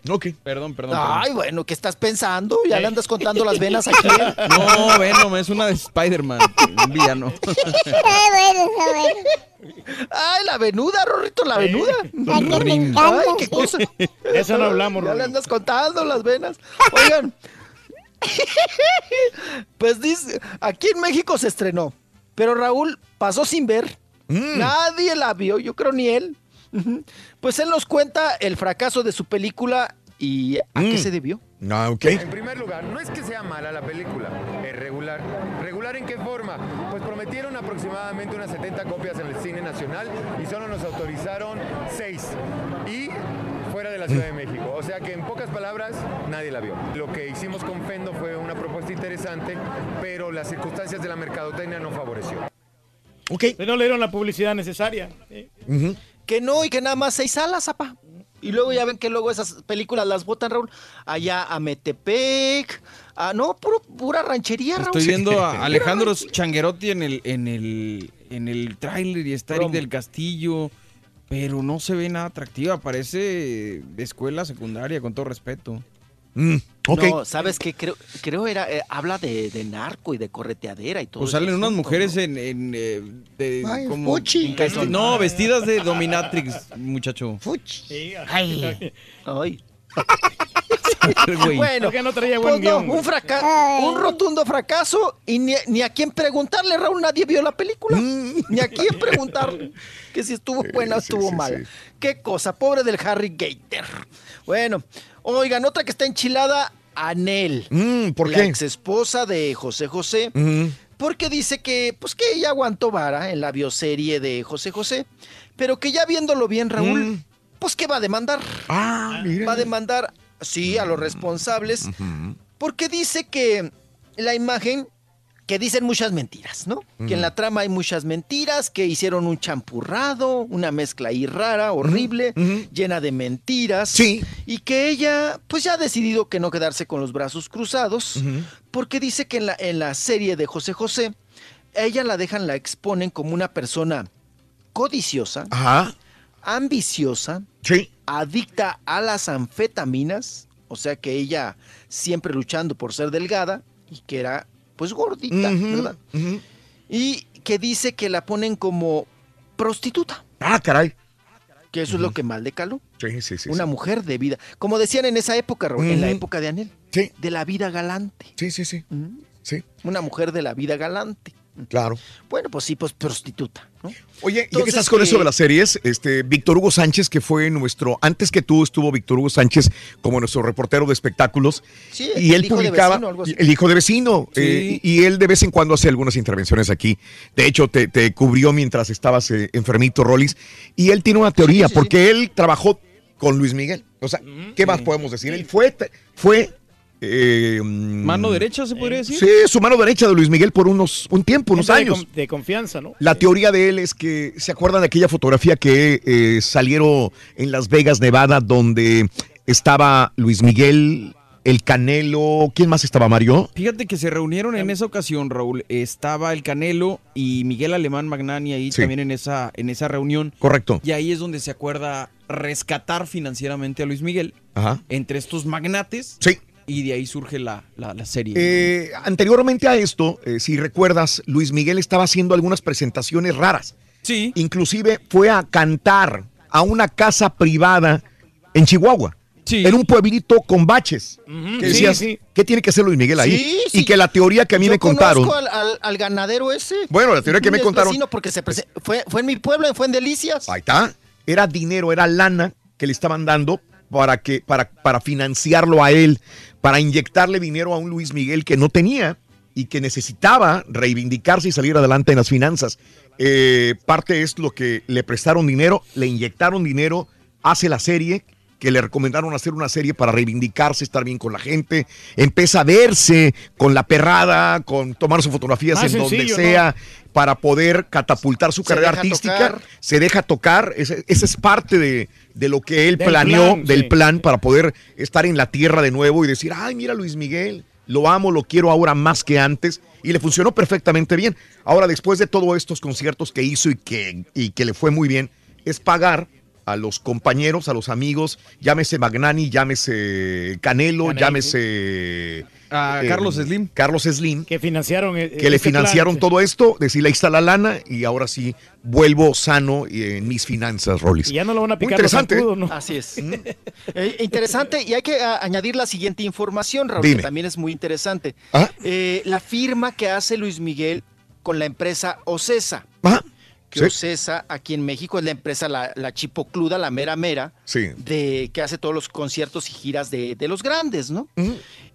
Ok. Perdón, perdón. Ay, bueno, ¿qué estás pensando? Ya le andas contando las venas aquí. ¿eh? [LAUGHS] perdón. No, Venom, es una de Spider-Man, un villano. [LAUGHS] Ay, la venuda, Rorrito, la venuda. Ay, me encanta. Ay, qué cosa. Eso no hablamos, Ya le andas contando las venas. Oigan. [LAUGHS] Pues dice, aquí en México se estrenó. Pero Raúl pasó sin ver. Mm. Nadie la vio, yo creo ni él. Pues él nos cuenta el fracaso de su película y a qué Mm. se debió. Ah, ok. En primer lugar, no es que sea mala la película, es regular. ¿Regular en qué forma? Pues prometieron aproximadamente unas 70 copias en el cine nacional y solo nos autorizaron 6. Y fuera de la Ciudad de México. O sea que en pocas palabras, nadie la vio. Lo que hicimos con Fendo fue una propuesta interesante, pero las circunstancias de la mercadotecnia no favoreció. Ok. No le dieron la publicidad necesaria. Sí. Que no, y que nada más seis salas, apa. Y luego ya ven que luego esas películas las botan, Raúl, allá a Metepec, a, no, puro- pura ranchería, Raúl. Estoy viendo a [LAUGHS] Alejandro Changuerotti en el, en el, en el tráiler y está Eric del Castillo, pero no se ve nada atractiva, parece de escuela secundaria, con todo respeto. Mm, No, ¿sabes qué? Creo, creo era, eh, habla de, de narco y de correteadera y todo Pues ese salen unas mujeres en, en, eh, de, Ay, como fuchi. en no, vestidas de dominatrix, muchacho. Sí, Ay. Ay. [LAUGHS] Güey. Bueno, Porque no traía buen pues no, un, fraca- un rotundo fracaso y ni, ni a quién preguntarle, Raúl, nadie vio la película. Ni a quién preguntarle que si estuvo [LAUGHS] buena o estuvo mala. Qué cosa, pobre del Harry Gator. Bueno, oigan, otra que está enchilada, Anel. Mm, ¿por la qué? ex esposa de José José. Mm. Porque dice que, pues que ella aguantó vara en la bioserie de José José, pero que ya viéndolo bien, Raúl, Mm. pues que va a demandar. Ah, mira. Va a demandar, sí, a los responsables, porque dice que la imagen, que dicen muchas mentiras, ¿no? Que en la trama hay muchas mentiras, que hicieron un champurrado, una mezcla ahí rara, horrible, llena de mentiras. Sí. Y que ella, pues ya ha decidido que no quedarse con los brazos cruzados, porque dice que en la, en la serie de José José, ella la dejan, la exponen como una persona codiciosa, Ajá. ambiciosa, Sí. adicta a las anfetaminas, o sea que ella siempre luchando por ser delgada y que era pues gordita, ¿verdad? Y que dice que la ponen como prostituta, Ah, caray. que eso es lo que mal le caló. Sí, sí, sí. una sí. mujer de vida, como decían en esa época, Raúl, en la época de Anel, Sí. de la vida galante. Sí, sí, sí. Sí, Una mujer de la vida galante. Claro. Bueno, pues sí, pues prostituta, ¿no? Oye, ya que Entonces, estás con eso de las series, este, Víctor Hugo Sánchez, que fue nuestro, antes que tú estuvo Víctor Hugo Sánchez como nuestro reportero de espectáculos, Sí, y él el hijo de publicaba, vecino, algo así. el hijo de vecino, Sí. eh, y él de vez en cuando hace algunas intervenciones aquí. De hecho, te, te cubrió mientras estabas eh, enfermito, Rollis, y él tiene una teoría, sí, sí. porque él trabajó con Luis Miguel. O sea, ¿qué más podemos decir? Él fue, fue eh, Mano derecha, se podría decir. Sí, su mano derecha de Luis Miguel por unos, un tiempo, unos de años. con- De, confianza, ¿no? La teoría de él es que, ¿se acuerdan de aquella fotografía que eh, salieron en Las Vegas, Nevada, donde estaba Luis Miguel, el Canelo, ¿quién más estaba, Mario? Fíjate que se reunieron en esa ocasión, Raúl. Estaba el Canelo y Miguel Alemán Magnani ahí Sí. también en esa, en esa reunión. Correcto. Y ahí es donde se acuerda rescatar financieramente a Luis Miguel Ajá. entre estos magnates. Sí. Y de ahí surge la, la- la serie. Eh, anteriormente a esto, eh, si recuerdas, Luis Miguel estaba haciendo algunas presentaciones raras. Sí. Inclusive fue a cantar a una casa privada en Chihuahua. Sí. En un pueblito con baches. Que sí, decías, sí. ¿qué tiene que hacer Luis Miguel ahí? Sí, Y que la teoría que a mí Yo me contaron. al, al- al ganadero ese. Bueno, la teoría que me contaron- porque se fue, fue en mi pueblo, fue en Delicias. Ahí está. Era dinero, era lana que le estaban dando para que para, para financiarlo a él, para inyectarle dinero a un Luis Miguel que no tenía y que necesitaba reivindicarse y salir adelante en las finanzas. Eh, parte es lo que le prestaron dinero, le inyectaron dinero, hace la serie que le recomendaron hacer una serie para reivindicarse, estar bien con la gente, empieza a verse con la perrada, con tomar sus fotografías Más en donde sea, para poder catapultar su Se carrera artística tocar. se deja tocar, ese, ese es parte de, de lo que él Del planeó, plan, del sí. plan para poder estar en la tierra de nuevo y decir, ay, mira Luis Miguel, lo amo, lo quiero ahora más que antes, y le funcionó perfectamente bien. Ahora, después de todos estos conciertos que hizo y que, y que le fue muy bien, es pagar a los compañeros, a los amigos, llámese Magnani, llámese Canelo, Canelo, llámese... A eh, Carlos Slim. Carlos Slim Que financiaron. eh, que le este plan. financiaron todo esto, decirle ahí está la lana y ahora sí vuelvo sano y en mis finanzas, Rollis. Y ya no lo van a Muy picar los interesante. zancudos, ¿no? Así es. Eh, interesante, y hay que a- añadir la siguiente información, Raúl, Dime. que también es muy interesante. Eh, la firma que hace Luis Miguel con la empresa Ocesa. Ajá. Que Sí. Ocesa aquí en México es la empresa, la, la chipocluda, la mera mera, Sí. de, que hace todos los conciertos y giras de, de los grandes, ¿no?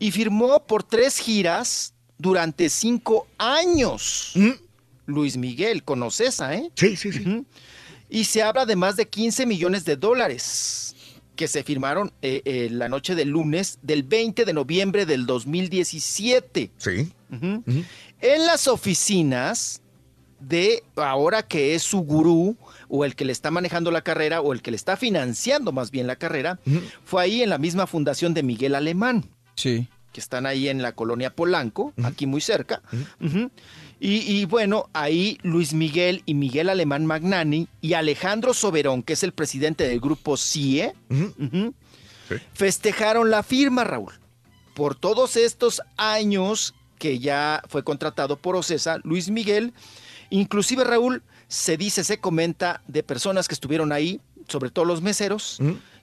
Y firmó por tres giras durante cinco años. Luis Miguel con Ocesa, ¿eh? Sí, sí, sí. Y se habla de más de 15 millones de dólares que se firmaron eh, eh, la noche del lunes del 20 de noviembre del 2017. Sí. En las oficinas de ahora que es su gurú o el que le está manejando la carrera o el que le está financiando más bien la carrera, fue ahí en la misma fundación de Miguel Alemán. Sí. Que están ahí en la colonia Polanco, aquí muy cerca. Y, y bueno, ahí Luis Miguel y Miguel Alemán Magnani y Alejandro Soberón, que es el presidente del grupo CIE, festejaron la firma, Raúl. Por todos estos años que ya fue contratado por Ocesa, Luis Miguel, inclusive Raúl, se dice, se comenta de personas que estuvieron ahí, sobre todo los meseros,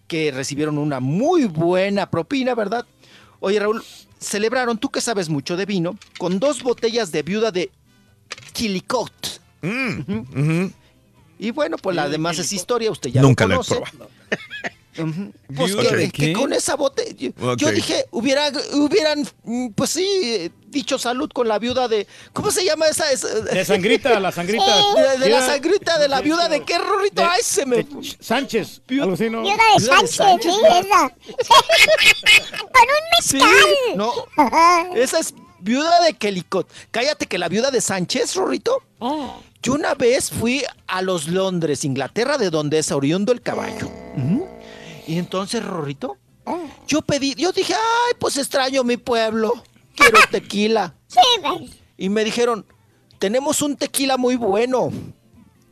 que recibieron una muy buena propina, ¿verdad? Oye, Raúl, celebraron, tú que sabes mucho de vino, con dos botellas de viuda de Quilicot. Ujú. Y bueno, pues la demás es historia, usted ya Nunca lo la he conoce. probado. [LAUGHS] Pues ¿Viuda que, con esa botella. Yo, dije, hubiera, hubieran, mm, pues sí, dicho salud con la viuda de. ¿Cómo se llama esa? esa- De sangrita, la sangrita. [LAUGHS] De, de la sangrita de la viuda de qué, Rorrito. de- Ay, se me. Sánchez. Algo así, ¿no? Viuda de Sánchez, sí, esa. [LAUGHS] Con un Sí, mezcal. no. Esa es viuda de Kelicot. Cállate que la viuda de Sánchez, Rorrito. Yo una vez fui a los Londres, Inglaterra, de donde es oriundo el caballo. Y entonces, Rorrito, yo pedí, yo dije, ay, pues extraño mi pueblo. Quiero tequila. [LAUGHS] Y me dijeron, tenemos un tequila muy bueno.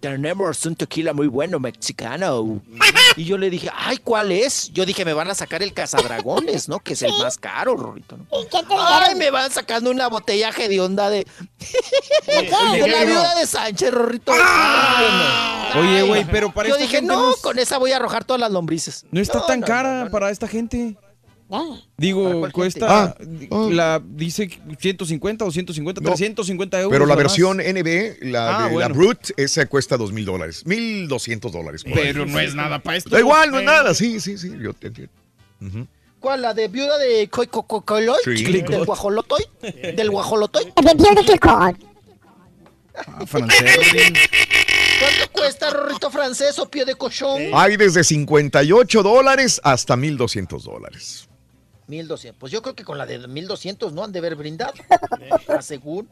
Tenemos un tequila muy bueno, mexicano. Y yo le dije, ay, ¿cuál es? Yo dije, me van a sacar el cazadragones, ¿no? Que es el más caro, Rorrito. ¿no? ¿Y qué te Ay, me van sacando una botellaje de onda de... de [LAUGHS] la viuda de Sánchez, Rorrito. No. Oye, güey, pero para Yo esta dije, gente no, no es- con esa voy a arrojar todas las lombrices. No está No, tan no, cara para esta gente. Digo, cuesta, Ah, la dice 150, 250, No, 350 euros. Pero la nada más. versión NB, la, Ah, de, bueno. la Brut, esa cuesta dos mil dólares. Mil doscientos dólares. por ahí. Pero no es nada para esto. Da igual, no es nada. Sí, sí, sí. Yo te entiendo. Ujú. ¿Cuál? ¿La de viuda de Coy Co- Co- Coloy? Sí. ¿Del guajolotoy? ¿Del guajolotoy? De viuda de Clicot. ¿Cuánto cuesta, Rorrito francés o pie de cochón? Hay desde 58 dólares hasta 1200 dólares. 1200. Pues yo creo que con la de 1200 no han de haber brindado. [LAUGHS] A según.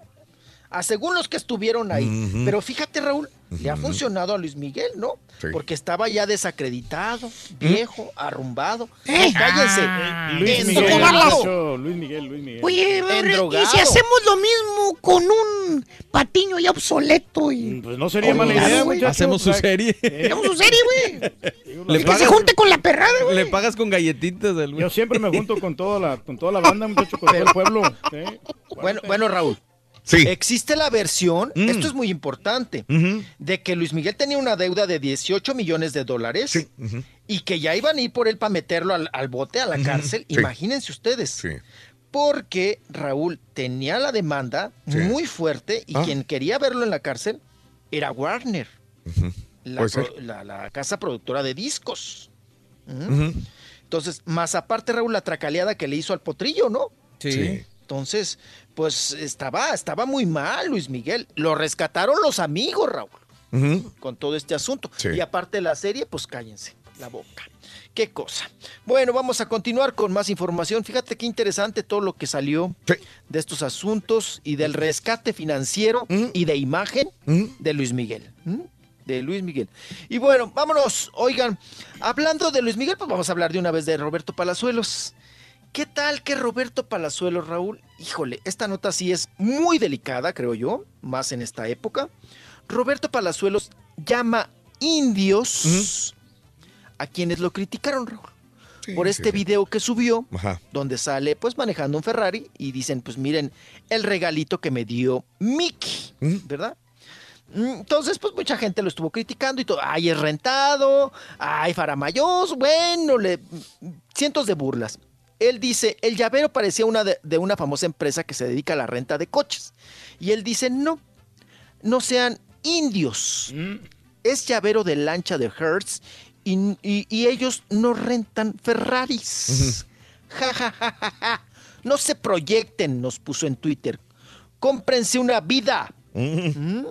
A según los que estuvieron ahí. Pero fíjate, Raúl, le ha funcionado a Luis Miguel, ¿no? Sí. Porque estaba ya desacreditado, viejo, arrumbado. Eh. Cállense. Ah, Luis Miguel, Luis Miguel, Luis Miguel. Oye, ¿y si hacemos lo mismo con un patiño ya obsoleto y... Pues no sería mala idea, güey. Hacemos su serie. [LAUGHS] Hacemos su serie, güey. Que se junte con la perrada, güey. le pagas con galletitas al. Yo siempre me junto con toda la, con toda la banda, muchacho, con todo el pueblo. ¿sí? [LAUGHS] Bueno, bueno, Raúl. Sí. Existe la versión, Mm. esto es muy importante, de que Luis Miguel tenía una deuda de 18 millones de dólares Sí. y que ya iban a ir por él para meterlo al, al bote, a la cárcel. Sí. Imagínense ustedes. Sí. Porque Raúl tenía la demanda Sí. muy fuerte y Ah. quien quería verlo en la cárcel era Warner, la, la- la casa productora de discos. Entonces, más aparte, Raúl, la tracaleada que le hizo al potrillo, ¿no? Sí. Entonces, pues estaba, estaba muy mal Luis Miguel. Lo rescataron los amigos, Raúl, con todo este asunto. Sí. Y aparte de la serie, pues cállense la boca. Qué cosa. Bueno, vamos a continuar con más información. Fíjate qué interesante todo lo que salió Sí. de estos asuntos y del rescate financiero y de imagen de Luis Miguel. De Luis Miguel. Y bueno, vámonos. Oigan, hablando de Luis Miguel, pues vamos a hablar de una vez de Roberto Palazuelos. ¿Qué tal que Roberto Palazuelos, Raúl? Híjole, esta nota sí es muy delicada, creo yo, más en esta época. Roberto Palazuelos llama indios a quienes lo criticaron, Raúl, Sí, por este sí. video que subió Ajá. donde sale pues manejando un Ferrari y dicen, pues miren, el regalito que me dio Mickey. ¿verdad? Entonces, pues mucha gente lo estuvo criticando y todo, ay, es rentado, ay, faramayos, bueno, le, cientos de burlas. Él dice, el llavero parecía una de, de una famosa empresa que se dedica a la renta de coches. Y él dice, no, no sean indios. Es llavero de lancha de Hertz y, y- y ellos no rentan Ferraris. Ja, ja, ja, ja, ja. No se proyecten, nos puso en Twitter. Cómprense una vida. Mm.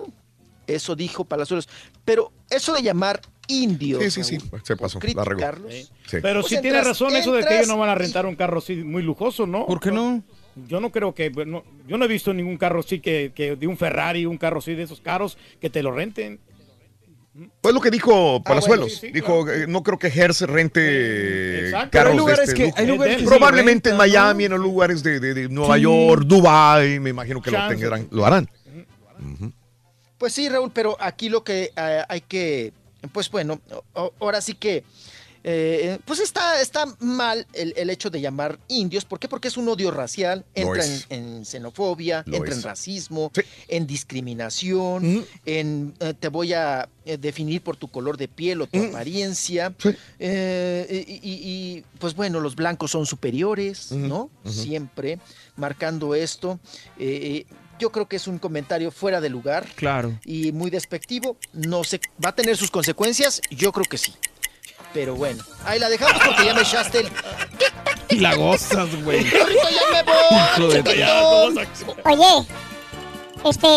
Eso dijo Palazuelos. Pero eso de llamar indios. Sí, sí, sí, Raúl, se pasó, la regó. Sí. Pero Pues sí tiene entras- razón eso de que ellos no van a rentar un carro así muy lujoso, ¿no? ¿Por qué no? Yo no creo que, yo no he visto ningún carro así que, que de un Ferrari, un carro así de esos caros que te lo renten. Pues lo que dijo Palazuelos. bueno, sí, sí, dijo, eh, no creo que Hertz rente Exacto. carros Pero hay de este que- lujo. hay lugares que Probablemente en rentan, ¿no? Miami, en los lugares de, de- de Nueva Sí. York, Dubai, me imagino que lo, tendrán, lo harán. Pues sí, Raúl, pero aquí lo que eh, hay que, pues bueno, ahora sí que, eh, pues está, está mal el, el hecho de llamar indios. ¿Por qué? Porque es un odio racial, entra en, en xenofobia, Lo entra es. en racismo, en discriminación, en eh, te voy a eh, definir por tu color de piel o tu apariencia. Y, y- y, pues bueno, los blancos son superiores, ¿no? Siempre marcando esto. Yo creo que es un comentario fuera de lugar Claro. y muy despectivo. No sé, ¿va a tener sus consecuencias? Yo creo que sí. Pero bueno, ahí la dejamos porque ya me echaste el... Y la gozas, güey. ¡Ahorita ya me voy! Oye, este,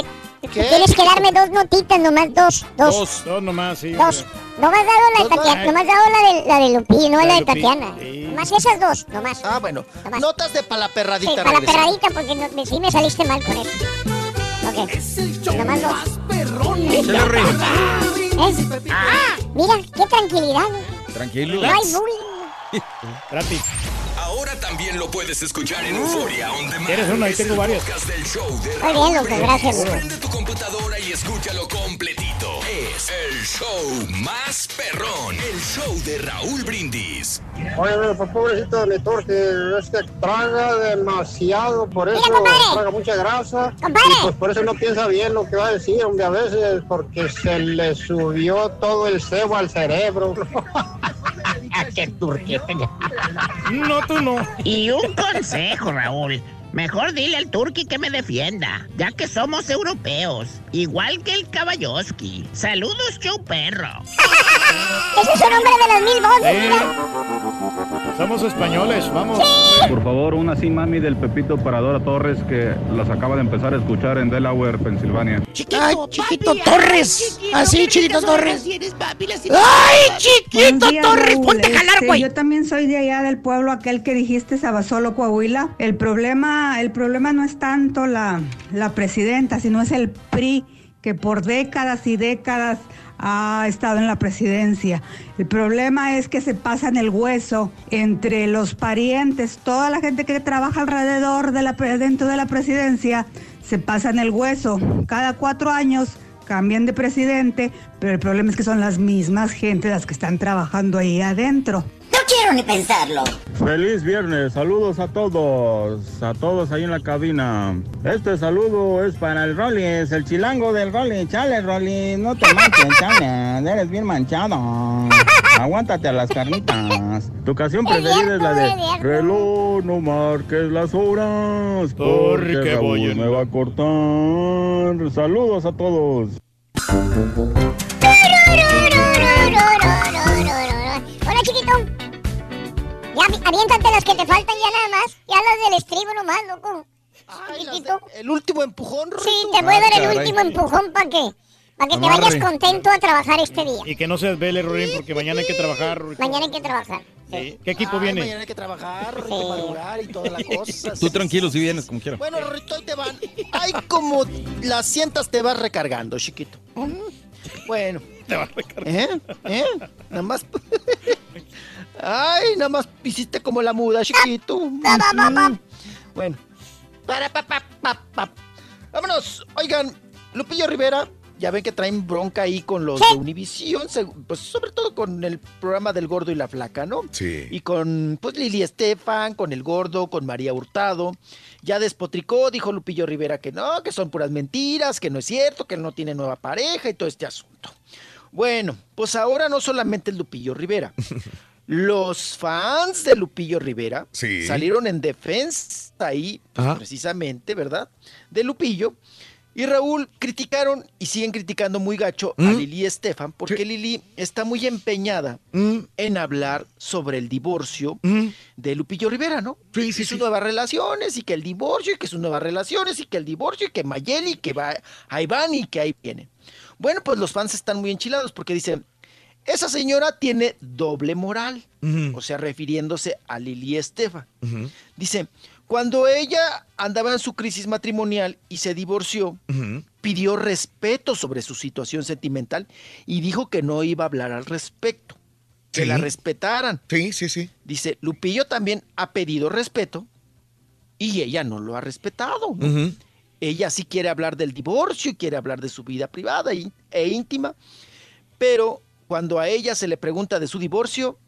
tienes que darme dos notitas, nomás dos, dos. Dos, dos nomás, sí. Dos. No me has dado la de Dos Tatiana, más. no me has dado la de, la de Lupillo, no La la de Tatiana. Nomás esas dos, nomás. Ah, bueno. Nomás. Notas de para la Sí, perradita. para la regresamos. perradita, porque no, sí me saliste mal con eso. Ok. Nomás dos. Se lo ríe. ¿Eh? Ah, mira, qué tranquilidad. Tranquilo. No hay bullying. [LAUGHS] Gratis. Ahora también lo puedes escuchar en Euforia On Demand. ¿Quieres uno? Ahí tengo varios. del show de Muy Raúl bien, loco, Brindis. gracias. Prende tu computadora y escúchalo completito. Es el show más perrón. El show de Raúl Brindis. Oye, pues pobrecito de mi torque, es que traga demasiado, por eso traga mucha grasa. Compadre. Y pues por eso no piensa bien lo que va a decir, hombre, a veces porque se le subió todo el cebo al cerebro. [LAUGHS] ¡Qué turquete! No, tú no. Y un consejo, Raúl. Mejor dile al Turqui que me defienda, ya que somos europeos, igual que el Caballoski. Saludos, show perro. Ese es un hombre de las mil voces, mira. Somos españoles, vamos. Por favor, una así mami del Pepito para Dora Torres que las acaba de empezar a escuchar en Delaware, Pensilvania. Ay, chiquito Torres. Así, chiquito Torres. ¡Ay, ¡Ay, chiquito día, Torres! Raúl. Ponte a jalar, Este, güey. Yo también soy de allá del pueblo aquel que dijiste, Sabasolo, Coahuila. El problema, el problema no es tanto la, la presidenta, sino es el PRI que por décadas y décadas ha estado en la presidencia. El problema es que se pasan el hueso entre los parientes, toda la gente que trabaja alrededor de la dentro de la presidencia, se pasan el hueso. Cada cuatro años cambian de presidente, pero el problema es que son las mismas gente las que están trabajando ahí adentro. No quiero ni pensarlo. Feliz viernes, saludos a todos, a todos ahí en la cabina. Este saludo es para el Rollins, el chilango del Rollins. Chale, Rollins, no te manches, chale, eres bien manchado. [LAUGHS] Aguántate a las carnitas. Tu canción preferida es la de Reloj, no marques las horas, porque Porque voy me va a cortar. Saludos a todos. Ya, avi- aviéntate las que te faltan ya nada más. Ya las del estribo nomás, loco. Chiquitito. El último empujón, Sí, te voy a Ah, dar el caray. último empujón para que, para que te vayas contento a trabajar este día. Y que no se desvele, Rorín, porque mañana hay que trabajar. Rorito. Mañana hay que trabajar. Sí. ¿Qué equipo Ay, viene? Mañana hay que trabajar, hay que madurar y toda la [LAUGHS] cosa. Tú tranquilo si vienes como quieras. Bueno, Rorrito, ahí te van. Ay, como las sientas te vas recargando, chiquito. Bueno. Te vas recargando. ¿Eh? ¿Eh? Nada más. [LAUGHS] Ay, nada más hiciste como la muda, chiquito. [LAUGHS] Bueno. Para, pa, pa, pa, pa. Vámonos. Oigan, Lupillo Rivera, ya ven que traen bronca ahí con los de Univisión, pues sobre todo con el programa del Gordo y la Flaca, ¿no? Sí. Y con pues Lili Estefan, con el Gordo, con María Hurtado. Ya despotricó, dijo Lupillo Rivera que no, que son puras mentiras, que no es cierto, que él no tiene nueva pareja y todo este asunto. Bueno, pues ahora no solamente es Lupillo Rivera. [LAUGHS] Los fans de Lupillo Rivera Sí. salieron en defensa ahí, pues, precisamente, ¿verdad? De Lupillo. Y Raúl criticaron y siguen criticando muy gacho a ¿Mm? Lili Estefan porque Lili está muy empeñada ¿Mm? en hablar sobre el divorcio de Lupillo Rivera, ¿no? Sí, y sus nuevas relaciones y que el divorcio y que sus nuevas relaciones y que el divorcio y que Mayeli y que va, ahí van y que ahí vienen. Bueno, pues los fans están muy enchilados porque dicen, esa señora tiene doble moral, o sea, refiriéndose a Lili Estefan. Dice, cuando ella andaba en su crisis matrimonial y se divorció, pidió respeto sobre su situación sentimental y dijo que no iba a hablar al respecto, que Sí. la respetaran. Sí, sí, sí. Dice, Lupillo también ha pedido respeto y ella no lo ha respetado. Ella sí quiere hablar del divorcio y quiere hablar de su vida privada e íntima, pero cuando a ella se le pregunta de su divorcio,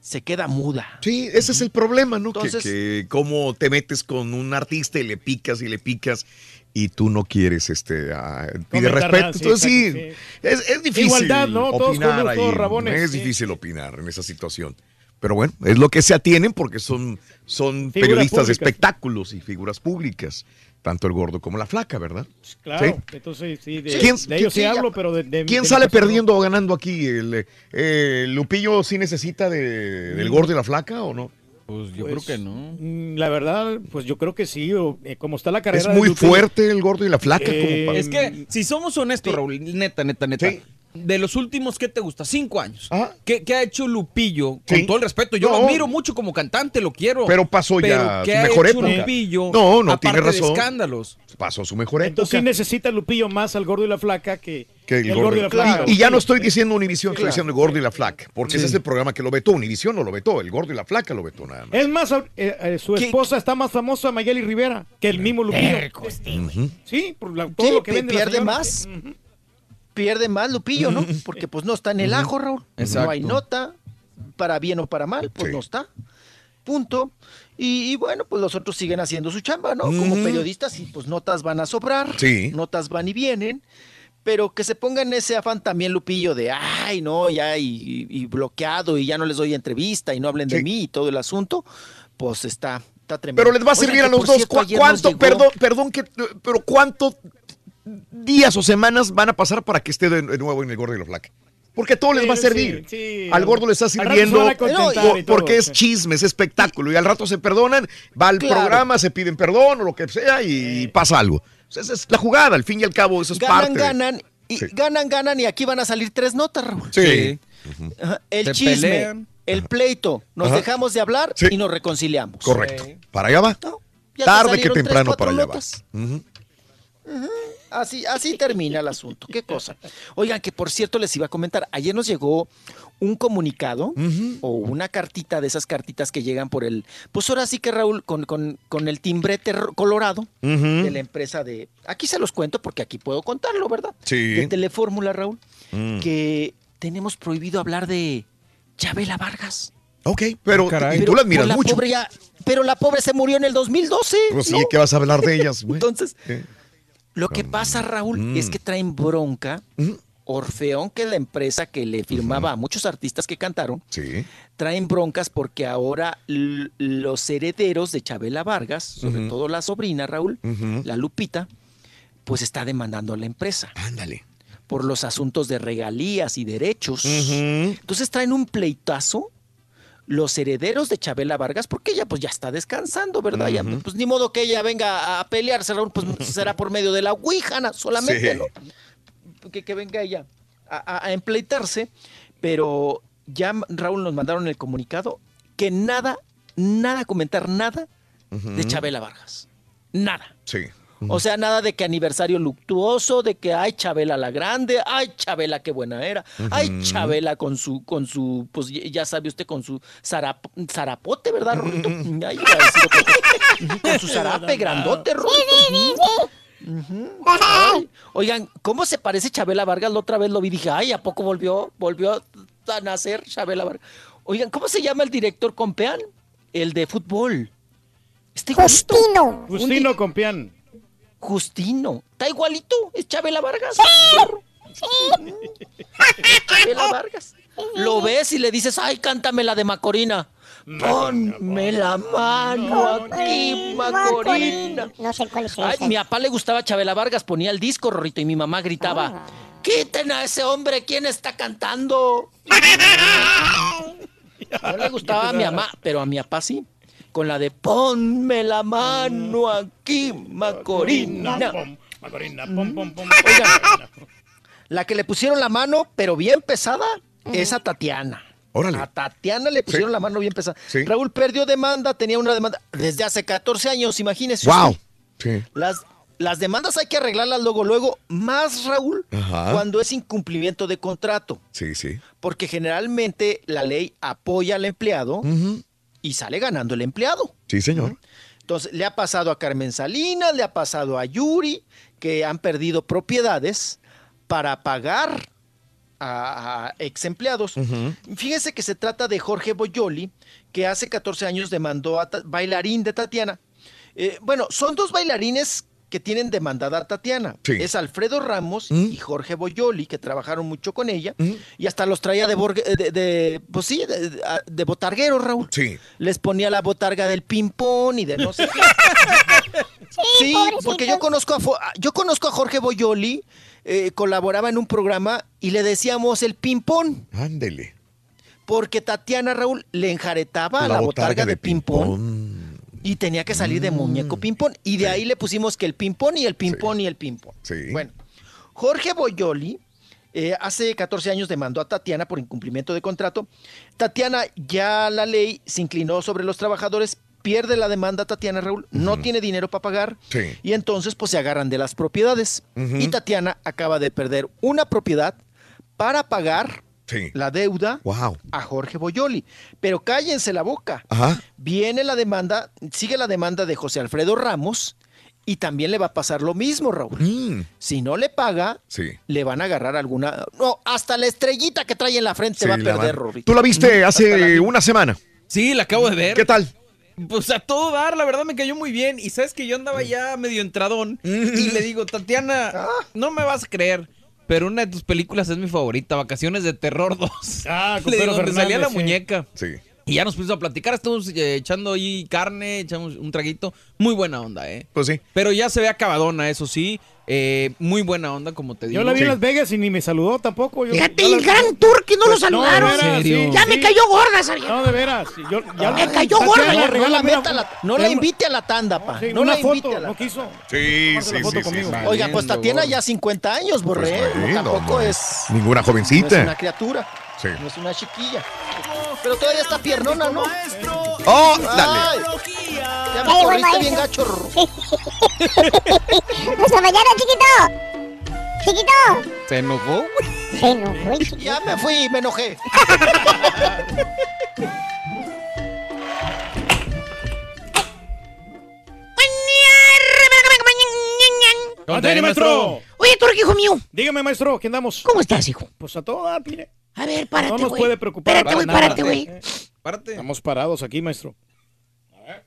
se queda muda. Sí, ese es el problema, ¿no? Que- Entonces- que, cómo te metes con un artista y le picas y le picas y tú no quieres este a- pide respeto. sí, Entonces sí, Es, es difícil Igualdad, ¿no? Todos opinar juntos, ahí. todos rabones, es sí. difícil opinar en esa situación. Pero bueno, es lo que se atienen porque son, son Figuras periodistas de espectáculos y figuras públicas, tanto el gordo como la flaca, ¿verdad? Claro, Sí. entonces sí, de, ¿Quién- de ellos sí hablo, pero de, de- ¿Quién de- sale perdiendo o ganando aquí? ¿El, eh, ¿Lupillo sí necesita de- del gordo y la flaca o no? Pues yo Pues, creo que no. mm, La verdad, pues yo creo que sí, o, eh, como está la carrera Es de muy Lupillo- fuerte el gordo y la flaca. como Eh, para- Es que, si somos honestos, Raúl, neta, neta, neta. De los últimos, ¿qué te gusta? Cinco años. ¿Qué, qué ha hecho Lupillo? Con Sí. todo el respeto, yo No. lo admiro mucho como cantante, lo quiero. Pero pasó ya ¿qué su ha mejor hecho época. Lupillo? No, no, tiene de razón. escándalos. Pasó su mejor época. Entonces sí necesita Lupillo más al gordo y la flaca que, que el gordo gordo y la flaca. Y ya no estoy diciendo Univisión, estoy diciendo el gordo y la flaca. Porque Sí. ese es el programa que lo vetó. Univisión no lo vetó. El gordo y la flaca lo vetó nada más. Es más, eh, eh, su esposa está más famosa, Mayeli Rivera, que el mismo Lupillo. Sí, por la- todo lo que vende la pierde más. Pierde más Lupillo, ¿no? [LAUGHS] Porque pues no está en el ajo, Raúl. No hay Exacto. nota, para bien o para mal, pues no está. Punto. Y, y bueno, pues los otros siguen haciendo su chamba, ¿no? Como periodistas, y pues notas van a sobrar. Sí. Notas van y vienen. Pero que se pongan ese afán también, Lupillo, de ay, no, ya, y, y- bloqueado, y ya no les doy entrevista, y no hablen de mí, y todo el asunto, pues está, está tremendo. Pero les va a servir a los dos. cierto, ¿Cu- ayer nos ¿Cuánto, llegó- perdón, perdón, que, pero cuánto días o semanas van a pasar para que esté de nuevo en el gordo y la flaca? Porque todo les va a servir. sí, sí. al gordo le está sirviendo porque es chisme, es espectáculo. Y al rato se perdonan, va al Claro. programa, se piden perdón o lo que sea y pasa algo. Esa es la jugada, al fin y al cabo, eso es ganan, parte. ganan, y Sí. ganan, ganan, y aquí van a salir tres notas, Raúl. Sí. Ajá, El Se chisme, pelean. el pleito, nos Ajá. dejamos de hablar Sí. y nos reconciliamos. Correcto. Para allá va. Ya te Tarde que tres, temprano para allá notas. va. Ujú. Así, así termina el asunto. Qué cosa. Oigan, que por cierto les iba a comentar, ayer nos llegó un comunicado o una cartita de esas cartitas que llegan por el, pues ahora sí que Raúl, con, con, con el timbrete colorado de la empresa de, aquí se los cuento porque aquí puedo contarlo, ¿verdad? Sí. De Telefórmula, Raúl, Mm. que tenemos prohibido hablar de Chabela Vargas. Ok, pero Caray. y tú Pero la admiras la mucho. pobre ya- pero la pobre se murió en el 2012. Pues sí, ¿no? ¿qué vas a hablar de ellas? güey? [LAUGHS] Entonces. Lo que pasa, Raúl, Mm. es que traen bronca. Orfeón, que es la empresa que le firmaba a muchos artistas que cantaron, Sí. traen broncas porque ahora los herederos de Chabela Vargas, sobre todo la sobrina, Raúl, la Lupita, pues está demandando a la empresa. Ándale. Por los asuntos de regalías y derechos. Entonces traen un pleitazo los herederos de Chabela Vargas, porque ella pues ya está descansando, ¿verdad? Ya, pues ni modo que ella venga a pelearse, Raúl, pues [LAUGHS] será por medio de la Ouijana solamente, Sí. ¿no? Que, que venga ella a, a- a empleitarse, pero ya Raúl nos mandaron el comunicado que nada, nada comentar nada de. Chabela Vargas. Nada. Sí. O sea, nada de que aniversario luctuoso, de que ay Chabela la grande, ay Chabela qué buena era, ay. Chabela con su, con su, pues ya sabe usted con su zarap- zarapote, ¿verdad, Rorrito? Ay, iba a decir otra [LAUGHS] cosa. Ujú, con su zarape grandote, Rorrito. Ujú. Ay, Oigan, ¿cómo se parece Chabela Vargas? La otra vez lo vi, dije, ay, ¿a poco volvió, volvió a nacer Chabela Vargas? Oigan, ¿cómo se llama el director Compeán? El de fútbol. Este Justino. Justino Compián. Justino. Está igualito. Es Chabela Vargas. Es [LAUGHS] Chabela Vargas. Lo ves y le dices, ay, cántame la de Macorina. Ponme la mano aquí, Macorina. No sé cuál es Ay, mi papá le gustaba Chabela Vargas, ponía el disco, Rorrito, y mi mamá gritaba, quiten a ese hombre, ¿quién está cantando? [LAUGHS] No le gustaba a mi mamá, pero a mi papá sí. Con la de ponme la mano aquí, Macorina. Macorina, pom, pom, pom. Oigan, la que le pusieron la mano, pero bien pesada, es a Tatiana. Órale. A Tatiana le pusieron Sí. la mano bien pesada. Sí. Raúl perdió demanda, tenía una demanda desde hace 14 años, imagínese. Wow. Sí. Las, las demandas hay que arreglarlas luego, luego, más Raúl, Ajá. cuando es incumplimiento de contrato. Sí, sí. Porque generalmente la ley apoya al empleado y sale ganando el empleado. Sí, señor. Entonces, le ha pasado a Carmen Salinas, le ha pasado a Yuri, que han perdido propiedades para pagar a, a ex empleados. Fíjense que se trata de Jorge Boyoli, que hace 14 años demandó a bailarín de Tatiana. Eh, bueno, son dos bailarines que tienen demandada a Tatiana. Sí. Es Alfredo Ramos y Jorge Boyoli, que trabajaron mucho con ella, y hasta los traía de, borgue- de, de- pues sí, de, de- de botargueros, Raúl. Sí. Les ponía la botarga del ping-pong y de no sé qué. [LAUGHS] Sí, porque yo conozco a Fo- yo conozco a Jorge Boyoli, eh, colaboraba en un programa y le decíamos el ping-pong. Ándele. Porque Tatiana Raúl le enjaretaba la, botarga, de, ping-pong y tenía que salir de muñeco ping-pong. Y de ahí le pusimos que el ping-pong y el ping-pong y el ping-pong. Sí. Bueno, Jorge Boyoli eh, hace 14 años demandó a Tatiana por incumplimiento de contrato. Tatiana, ya la ley se inclinó sobre los trabajadores, pierde la demanda Tatiana Raúl, no tiene dinero para pagar Sí. y entonces pues se agarran de las propiedades. Y Tatiana acaba de perder una propiedad para pagar Sí. la deuda Wow. a Jorge Boyoli. Pero cállense la boca. Ajá. Viene la demanda, sigue la demanda de José Alfredo Ramos y también le va a pasar lo mismo, Raúl. Mm. Si no le paga, Sí. le van a agarrar alguna. No, hasta la estrellita que trae en la frente Sí, va a perder, Rorrito. Tú la viste Mm, la- hace una semana. Sí, la acabo de ver. ¿Qué tal? Pues a todo dar, la verdad me cayó muy bien. Y sabes que yo andaba ya medio entradón. Y le digo, Tatiana, no me vas a creer. Pero una de tus películas es mi favorita, Vacaciones de Terror 2. Ah, con [LAUGHS] Pedro donde salía la sí. muñeca. Sí. Y ya nos pusimos a platicar, estuvimos eh, echando ahí carne, echamos un traguito. Muy buena onda, ¿eh? Pues sí. Pero ya se ve acabadona, eso sí. Eh, muy buena onda, como te digo. Yo la vi en Las Vegas y ni me saludó tampoco. Yo, Fíjate, yo la- el gran Turqui no lo Pues, saludaron. de veras, ¿En serio? sí, Ya sí. me cayó gorda, Sargento. No, de veras. Yo, ya Me cayó gorda, ya. No la la- no la invite a la tanda, pa. Sí, no una la invite foto, a la no quiso. Sí, la sí, foto sí. Oiga, pues Tatiana ya 50 años, Borré. Pues, tampoco no. es. Ninguna No es jovencita. una criatura. Sí. No es una chiquilla. Pero todavía está piernona, ¿no? ¡Oh, dale! ya Ya me corriste bien maestro. gacho. Rorro. [LAUGHS] Hasta mañana, chiquito. Chiquito. ¿Se enojó? Se enojó chiquito. Ya me fui y me enojé. ¡Ándale, maestro! Oye, Turqui, hijo mío. Dígame, maestro, ¿qué andamos? ¿Cómo estás, hijo? Pues a todo dar, mire. A ver, párate, No nos puede preocupar. Párate, güey, párate, güey. Párate. Estamos parados aquí, maestro. A ver.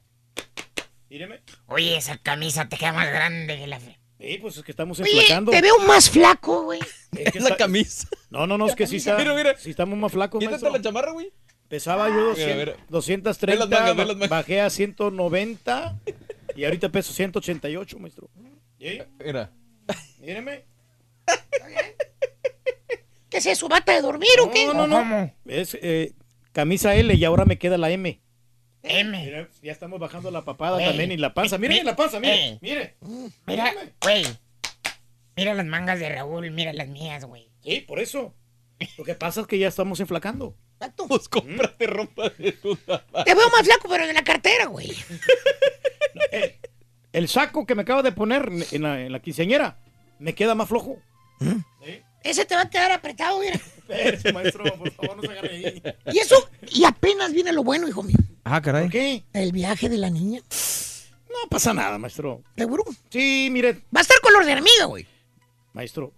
Míreme. Oye, esa camisa te queda más grande que la fe. Sí, pues es que estamos Oye, enflacando. te veo más flaco, güey. Es que Es [LAUGHS] la está- camisa. No, no, no, es que sí está. Mira, mira. Sí estamos más flacos, Quítate maestro. la chamarra, güey. Pesaba yo Mira, 200, mira. 230, Ve las mangas, ve las mangas. bajé a 190 y ahorita peso 188, maestro. ¿Sí? Mira. Míreme. [LAUGHS] ¿Qué es eso, bata de dormir o qué? No, no, no. Es eh, camisa L y ahora me queda la M. M. Mira, ya estamos bajando la papada también y la panza. Mire la panza, mire. Ey. Mire. Mira, güey. Mira las mangas de Raúl, mira las mías, güey. Sí, por eso. Lo que pasa es que ya estamos enflacando. Pues cómprate ropa de duda. Te veo más flaco, pero de la cartera, güey. [LAUGHS] El saco que me acaba de poner en la, en la quinceañera me queda más flojo. Ese te va a quedar apretado, mira. [LAUGHS] Espérese, maestro, por favor, no se agarre ahí. Y eso, y apenas viene lo bueno, hijo mío. Ah, caray. ¿Por qué? El viaje de la niña. No pasa nada, maestro. ¿Seguro? Sí, mire, Va a estar color de hormiga, güey. maestro,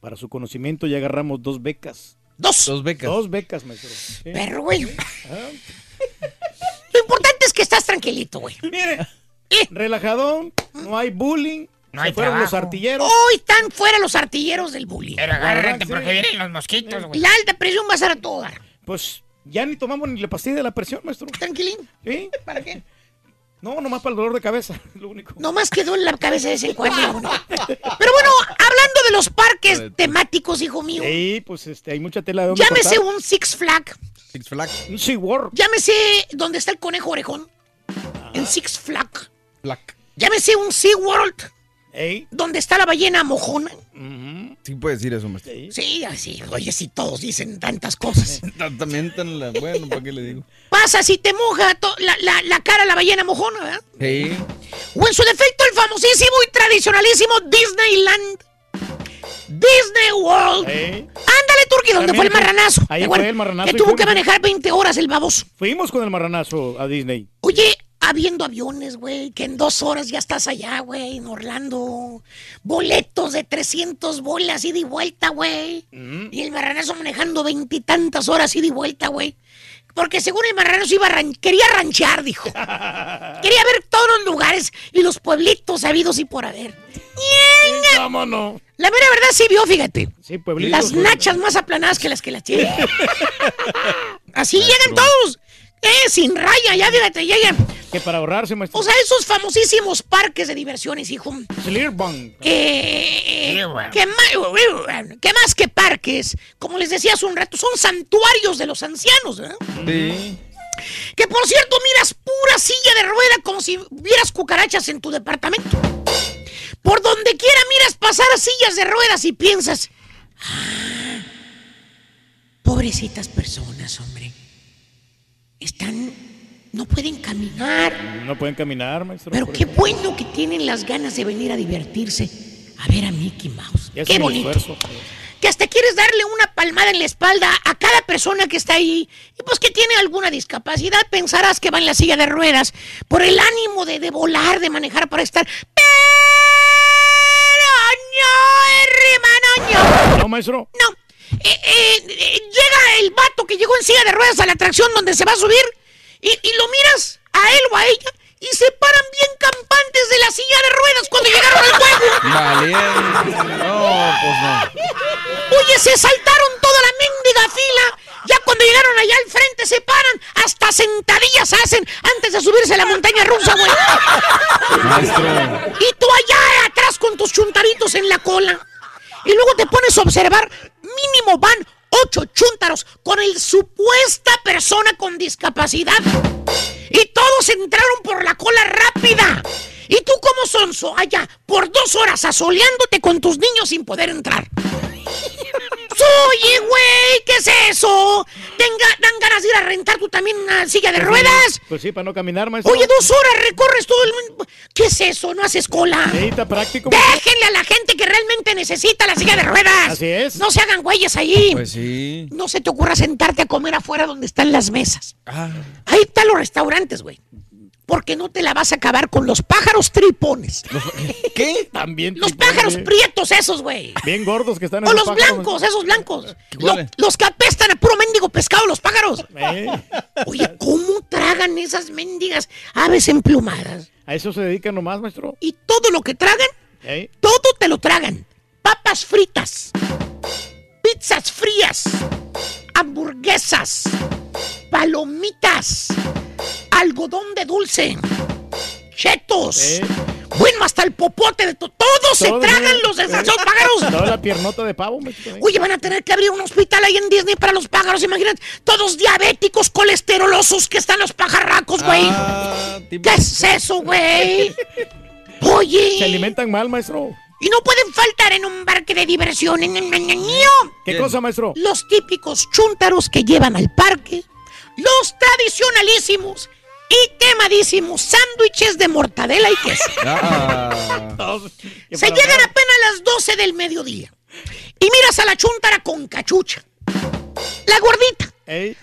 para su conocimiento ya agarramos dos becas. Dos. Dos becas. Dos becas, maestro. Sí. Perro, güey. Ah, Lo importante es que estás tranquilito, güey. Mire, relajadón, no hay bullying, Se fueron los artilleros. Hoy están fuera los artilleros del bullying. Pero agárrate porque vienen los mosquitos, güey. La alta presión va a ser a todo dar. Pues ya ni tomamos ni la pastilla de la presión, maestro. Tranquilín. ¿Sí? [LAUGHS] ¿Para qué? No, nomás para el dolor de cabeza, [LAUGHS] lo único. Nomás quedó en la cabeza de vez en cuando. uno. Pero bueno, hablando de los parques temáticos, hijo mío. Sí, pues este, hay mucha tela de dónde Llámese cortar. un Six Flag. Six Flag. Un SeaWorld. Llámese donde está el conejo orejón. En Six Flag. Flag. Llámese un SeaWorld. Ey. Donde está la ballena mojona. Sí puede decir eso, maestro. Sí, así. Oye, si todos dicen tantas cosas. [LAUGHS] También tan la... Bueno, ¿para qué le digo? Pasa si te moja la, la, la cara la ballena mojona, ¿verdad? Sí. O en su defecto el famosísimo y tradicionalísimo Disneyland. Disney World. Ándale, Turki, donde También fue el marranazo. ahí fue el marranazo Que tuvo que manejar 20 horas el baboso. Fuimos con el marranazo a Disney. Oye, habiendo aviones, güey, que en dos horas ya estás allá, güey, en Orlando. Boletos de 300 bolas ida y vuelta, güey. Y el marranazo manejando veintitantas horas ida y vuelta, güey. Porque según el marranazo iba a ran- quería ranchear, dijo. [LAUGHS] Quería ver todos los lugares y los pueblitos habidos y por haber. ¿Cómo no? La mera verdad sí vio, fíjate. Sí, pueblitos. Las nachas más aplanadas que las que las tiene. [LAUGHS] Así llegan todos. Eh, sin raya, ya fíjate, llegan. Que para ahorrarse, maestro. O sea, esos famosísimos parques de diversiones, hijo. Clearbunk. Eh, ¿qué, más, ¿Qué más que parques? Como les decía hace un rato, son santuarios de los ancianos, ¿verdad? Sí. Que por cierto, miras pura silla de rueda como si vieras cucarachas en tu departamento. Por donde quiera miras pasar sillas de ruedas y piensas, "Ah, pobrecitas personas, hombre. Están, no pueden caminar. No pueden caminar, maestro. Pero qué bueno que tienen las ganas de venir a divertirse, a ver a Mickey Mouse. Es Qué bonito. esfuerzo. Que hasta quieres darle una palmada en la espalda a cada persona que está ahí y pues que tiene alguna discapacidad. Pensarás que va en la silla de ruedas por el ánimo de, de volar, de manejar para estar. Pero no, hermano, no. No, maestro. No. Eh, eh, llega el vato que llegó en silla de ruedas a la atracción donde se va a subir y, y lo miras a él o a ella y se paran bien campantes de la silla de ruedas cuando llegaron al juego. [LAUGHS] Vale. No, pues no. Oye, se saltaron toda la mendiga fila. Ya cuando llegaron allá al frente se paran, hasta sentadillas hacen antes de subirse a la montaña rusa, güey. Maestro. Y tú allá atrás con tus chuntaritos en la cola. Y luego te pones a observar, mínimo van ocho chúntaros con el supuesta persona con discapacidad. Y todos entraron por la cola rápida. Y tú como sonso, allá, por dos horas asoleándote con tus niños sin poder entrar. Oye, güey, ¿qué es eso? Tenga, ¿Dan ganas de ir a rentar tú también una silla de ruedas? Pues sí, para no caminar, maestro. Oye, dos horas recorres todo el mundo. ¿Qué es eso? ¿No haces cola? Está práctico. Déjenle a la gente que realmente necesita la silla de ruedas. Así es. No se hagan güeyes ahí. Pues sí. No se te ocurra sentarte a comer afuera donde están las mesas. Ah. Ahí están los restaurantes, güey. Porque no te la vas a acabar con los pájaros tripones. ¿Qué? También. Los tripones, pájaros prietos esos, güey. Bien gordos que están O esos los pájaros, blancos, esos blancos. Los que apestan a puro mendigo pescado, los pájaros. Eh, Oye, ¿cómo tragan esas mendigas aves emplumadas? A eso se dedican nomás, maestro. Y todo lo que tragan, Eh, todo te lo tragan. Papas fritas, pizzas frías, hamburguesas, palomitas, algodón de dulce, chetos. Eh. Bueno, hasta el popote de to- todo se tragan eh, los eh, desgraciados pájaros. Toda la piernota de pavo, eh. Oye, van a tener que abrir un hospital ahí en Disney para los pájaros, imagínate. Todos diabéticos, colesterolosos que están los pajarracos, güey. Ah, ¿Qué es eso, güey? Oye. Se alimentan mal, maestro. Y no pueden faltar en un parque de diversión. en- ¿Qué cosa, maestro? Los típicos chúntaros que llevan al parque. Los tradicionalísimos y quemadísimos sándwiches de mortadela y queso. [LAUGHS] Ah. Se llegan apenas a las 12 del mediodía. Y miras a la chúntara con cachucha. La gordita.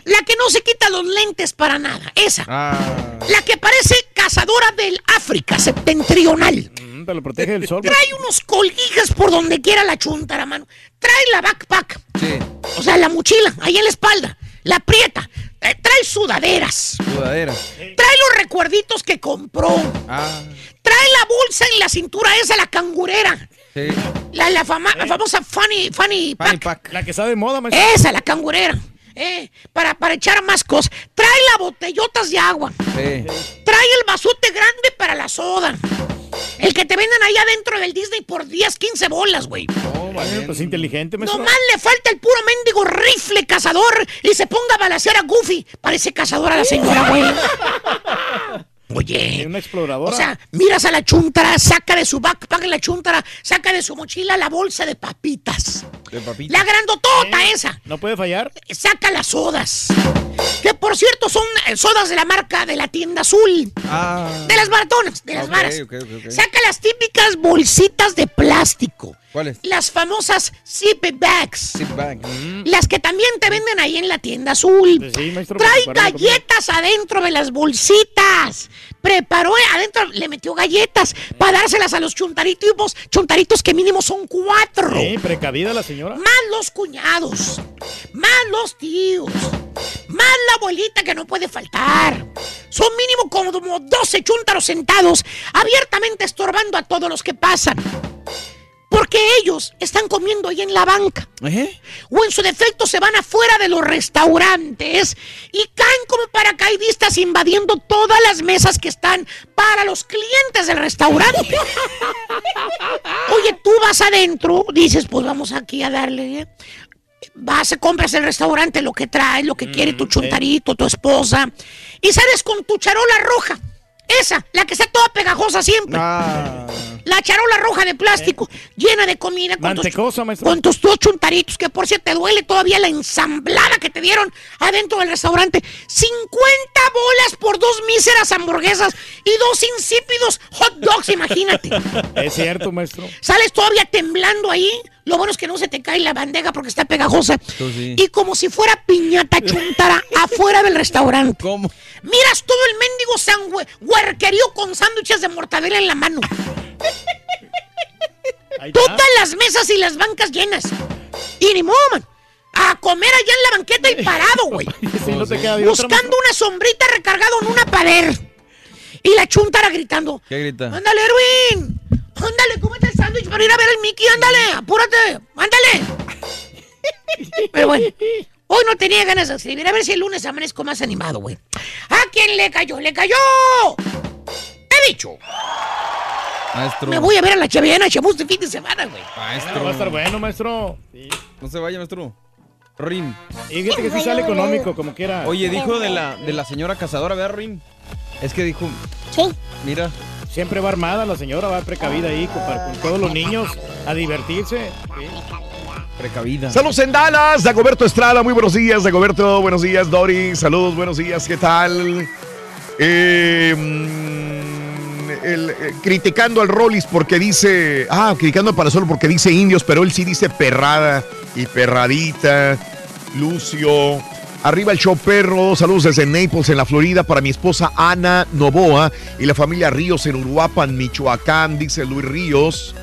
La que no se quita los lentes para nada. Esa. Ah. La que parece cazadora del África septentrional. mm, te lo protege del sol. Trae unos colguijas por donde quiera la chuntara, mano. Trae la backpack. Sí. O sea, la mochila, ahí en la espalda. La aprieta. Eh, Trae sudaderas. Sudadera. Trae los recuerditos que compró. Ah. Trae la bolsa en la cintura esa, la cangurera. Sí. La, la, fama- la famosa funny, funny pack. La que está de moda, maestro. Esa, la cangurera. Eh, para, para echar más cosas. Trae la botellotas de agua. Sí. Trae el bazote grande para la soda. El que te venden ahí adentro del Disney por 10, 15 bolas, güey. Eh, pues inteligente, maestro. Nomás le falta el puro mendigo rifle cazador y se ponga a balasear a Goofy. Parece cazadora la señora, güey. [LAUGHS] Oye. Una exploradora. O sea, miras a la chuntara, saca de su backpack la chuntara, saca de su mochila la bolsa de papitas. De papita. La grandotota esa. no puede fallar. Saca las sodas. Que por cierto son eh, sodas de la marca de la tienda azul. Ah. De las baratonas, de las varas. Saca las típicas bolsitas de plástico. ¿Cuáles? Las famosas zip bags. Sit back. Las que también te venden ahí en la tienda azul. Pues sí, maestro, Trae galletas adentro de las bolsitas. Preparó adentro, le metió galletas para dárselas a los chuntaritos, chuntaritos que mínimo son cuatro. Sí, precavida la señora. Más los cuñados, más los tíos, más la abuelita que no puede faltar. Son mínimo como 12 chúntaros sentados, abiertamente estorbando a todos los que pasan. Porque ellos están comiendo ahí en la banca. O en su defecto se van afuera de los restaurantes y caen como paracaidistas invadiendo todas las mesas que están para los clientes del restaurante. [LAUGHS] Oye, tú vas adentro, dices, pues vamos aquí a darle. ¿eh? Vas, compras el restaurante lo que trae, lo que quiere tu chuntarito, tu esposa, y sales con tu charola roja. Esa, la que está toda pegajosa siempre. La charola roja de plástico, llena de comida con tus, Mantecosa, maestro. con tus dos chuntaritos, que por cierto te duele todavía la ensamblada que te dieron adentro del restaurante. 50 bolas por dos míseras hamburguesas y dos insípidos hot dogs, imagínate. [LAUGHS] Es cierto, maestro. Sales todavía temblando ahí. Lo bueno es que no se te cae la bandeja porque está pegajosa. Y como si fuera piñata chuntara [LAUGHS] afuera del restaurante. ¿Cómo? Miras todo el mendigo sanguerquerío con sándwiches de mortadela en la mano. Todas las mesas y las bancas llenas. Y ni modo, man. A comer allá en la banqueta y parado, güey. [LAUGHS] Sí, no Buscando una sombrita recargado en una pader. Y la chuntara gritando. ¿Qué grita? Ándale, Erwin. Ándale, cómete el sándwich para ir a ver al Mickey. Ándale, apúrate. Ándale. [LAUGHS] Pero bueno, hoy no tenía ganas de escribir. A ver si el lunes amanezco más animado, güey. ¿A quién le cayó? ¡Le cayó! He dicho. Maestro. Me voy a ver a la Chaviana Chamus de fin de semana, güey. Maestro. Va a estar bueno, maestro. No se vaya, maestro. Rin. Y fíjate que sí sale económico, como quiera. Oye, dijo de la, de la señora cazadora, ¿verdad, Rin? Es que dijo. Sí. Mira. Siempre va armada la señora, va precavida ahí con todos los niños a divertirse. Precavida. Saludos en Dallas, Dagoberto Estrada, muy buenos días, Dagoberto, buenos días, Dori, saludos, buenos días, ¿qué tal? Eh, mm, eh, criticando al Rollis porque dice, ah, criticando al Palazolo porque dice indios, pero él sí dice perrada y perradita, Lucio. Arriba el show perro, saludos desde Naples en la Florida para mi esposa Ana Novoa y la familia Ríos en Uruapan, Michoacán, dice Luis Ríos.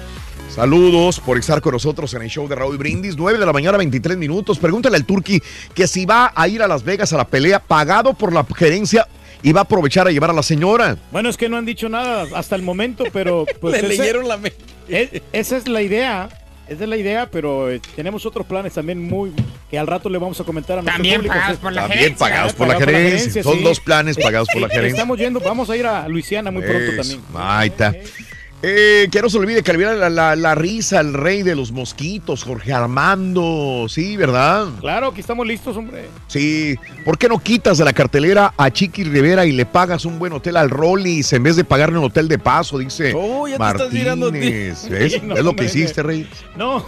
Saludos por estar con nosotros en el show de Raúl Brindis. 9 de la mañana, 23 minutos. Pregúntale al Turqui que si va a ir a Las Vegas a la pelea pagado por la gerencia y va a aprovechar a llevar a la señora. Bueno, es que no han dicho nada hasta el momento, pero [LAUGHS] pues Le ese- leyeron la mente. es- esa es la idea. Esa es la idea, pero eh, tenemos otros planes también muy que al rato le vamos a comentar a nuestro También público. pagados por la También gerencia. pagados por la gerencia. Son sí. dos planes pagados por la [LAUGHS] gerencia. Estamos yendo, vamos a ir a Luisiana muy pronto Eso, también. Ahí está. Eh, que no se olvide que la, la- la risa al rey de los mosquitos, Jorge Armando. Sí, ¿verdad? Claro, aquí estamos listos, hombre. Sí. ¿Por qué no quitas de la cartelera a Chiqui Rivera y le pagas un buen hotel al Rollis en vez de pagarle un hotel de paso? Dice Oh, ya te estás. [LAUGHS] No, es lo que hombre, hiciste, Rey. No,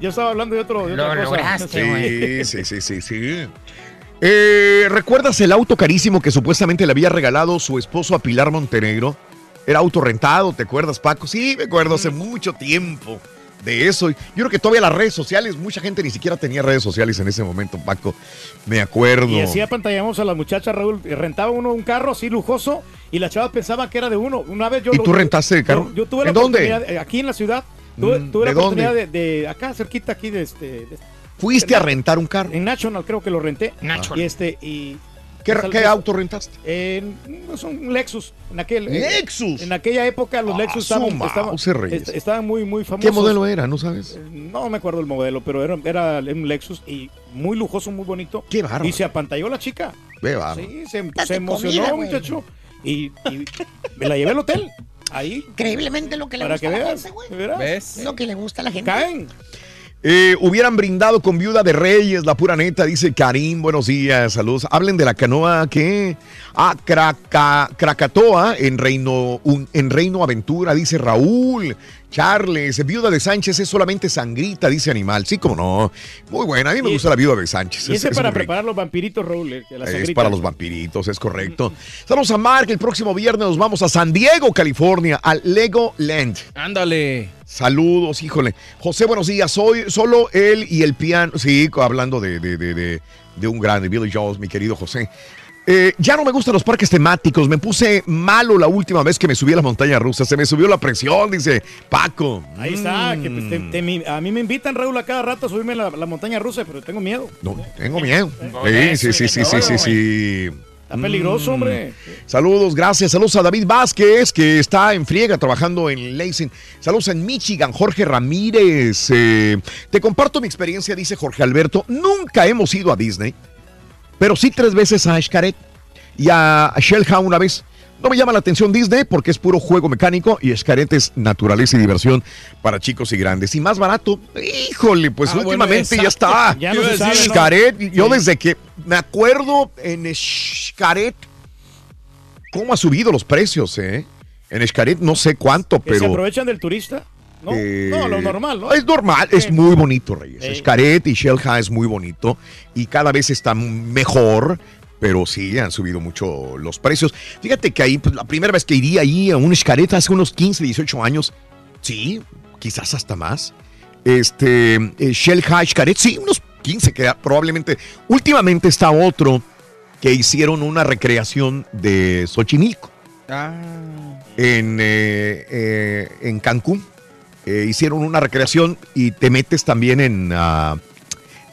yo estaba hablando de otro. De Lo otra cosa. lograste, Sí, sí, sí, sí, sí. Eh, ¿Recuerdas el auto carísimo que supuestamente le había regalado su esposo a Pilar Montenegro? Era auto rentado, ¿te acuerdas, Paco? Sí, me acuerdo, hace mucho tiempo de eso. Yo creo que todavía las redes sociales, mucha gente ni siquiera tenía redes sociales en ese momento, Paco. Me acuerdo. Y así apantallamos a las muchachas, Raúl. y Rentaba uno un carro así lujoso y las chavas pensaban que era de uno. Una vez yo. ¿Y lo- tú rentaste el carro? Yo, yo tuve la ¿En dónde? oportunidad, eh, aquí en la ciudad. Tuve, Mm, tuve la ¿de dónde? oportunidad de, de acá, cerquita aquí de este. de- ¿Fuiste a rentar un carro? en National creo que lo renté. National. Y este, y ¿Qué, qué auto rentaste? En, es un Lexus. En aquel, eh, ¿Lexus? En aquella época los Lexus su estaban, estaban, Reyes. est- estaban muy, muy famosos. ¿Qué modelo era? ¿No sabes? No me acuerdo el modelo, pero era, era un Lexus y muy lujoso, muy bonito. Qué bárbaro. Y se apantalló la chica. Ve, bárbaro. Sí, se, se emocionó, comida, muchacho. Y, y me la llevé al hotel. Ahí. Increíblemente lo que le Para gusta que a la veas. gente, güey. ¿Verás? ¿Ves? Lo que le gusta a la gente. Caen. Eh, hubieran brindado con viuda de Reyes, la pura neta, dice Karim. Buenos días, saludos. Hablen de la canoa que. Ah, Craca- Krakatoa en Reino, en Reino Aventura, dice Raúl. Charles, viuda de Sánchez es solamente sangrita, dice Animal. Sí, como no. Muy buena, a mí me gusta la viuda de Sánchez. Y es- ese es para preparar los vampiritos, Raúl. eh, la Es para los vampiritos, es correcto. Saludos a Mark. El próximo viernes nos vamos a San Diego, California, al Lego Land. Ándale. Saludos, híjole. José, buenos días. Soy solo él y el piano. Sí, hablando de, de, de, de- de un grande, Billy Jones, mi querido José. Eh, ya no me gustan los parques temáticos. Me puse malo la última vez que me subí a la montaña rusa. Se me subió la presión, dice Paco. Ahí está. que, Mm. pues, te- te- mi- a mí me invitan, Raúl, a cada rato a subirme a la, la montaña rusa, pero tengo miedo. No, tengo miedo. Sí, sí, sí, sí, sí, sí, sí. Está peligroso, Mm. hombre. Saludos, gracias. Saludos a David Vázquez, que está en friega trabajando en Lansing. Saludos en Michigan, Jorge Ramírez. Eh, te comparto mi experiencia, dice Jorge Alberto. Nunca hemos ido a Disney, pero sí tres veces a Xcaret y a Shellhound una vez. No me llama la atención Disney porque es puro juego mecánico y Xcaret es naturaleza y diversión para chicos y grandes. Y más barato, híjole, pues Ah, bueno, últimamente ya está. Ya no sabe, ¿no? Xcaret, yo Sí. desde que me acuerdo en Xcaret, cómo ha subido los precios, ¿eh? En Xcaret no sé cuánto, Que se pero... aprovechan del turista. No, eh, no lo normal, ¿no? Es normal, es muy bonito, Reyes. Sí. Xcaret y Shellha es muy bonito y cada vez está mejor, pero sí han subido mucho los precios. Fíjate que ahí, pues, la primera vez que iría ahí a un Xcaret hace unos 15, 18 años, sí, quizás hasta más. Este, eh, Shellha, Xcaret, sí, unos 15, que probablemente. Últimamente está otro que hicieron una recreación de Xochimilco Ah. en, eh, eh, en Cancún. Eh, hicieron una recreación y te metes también en, ah,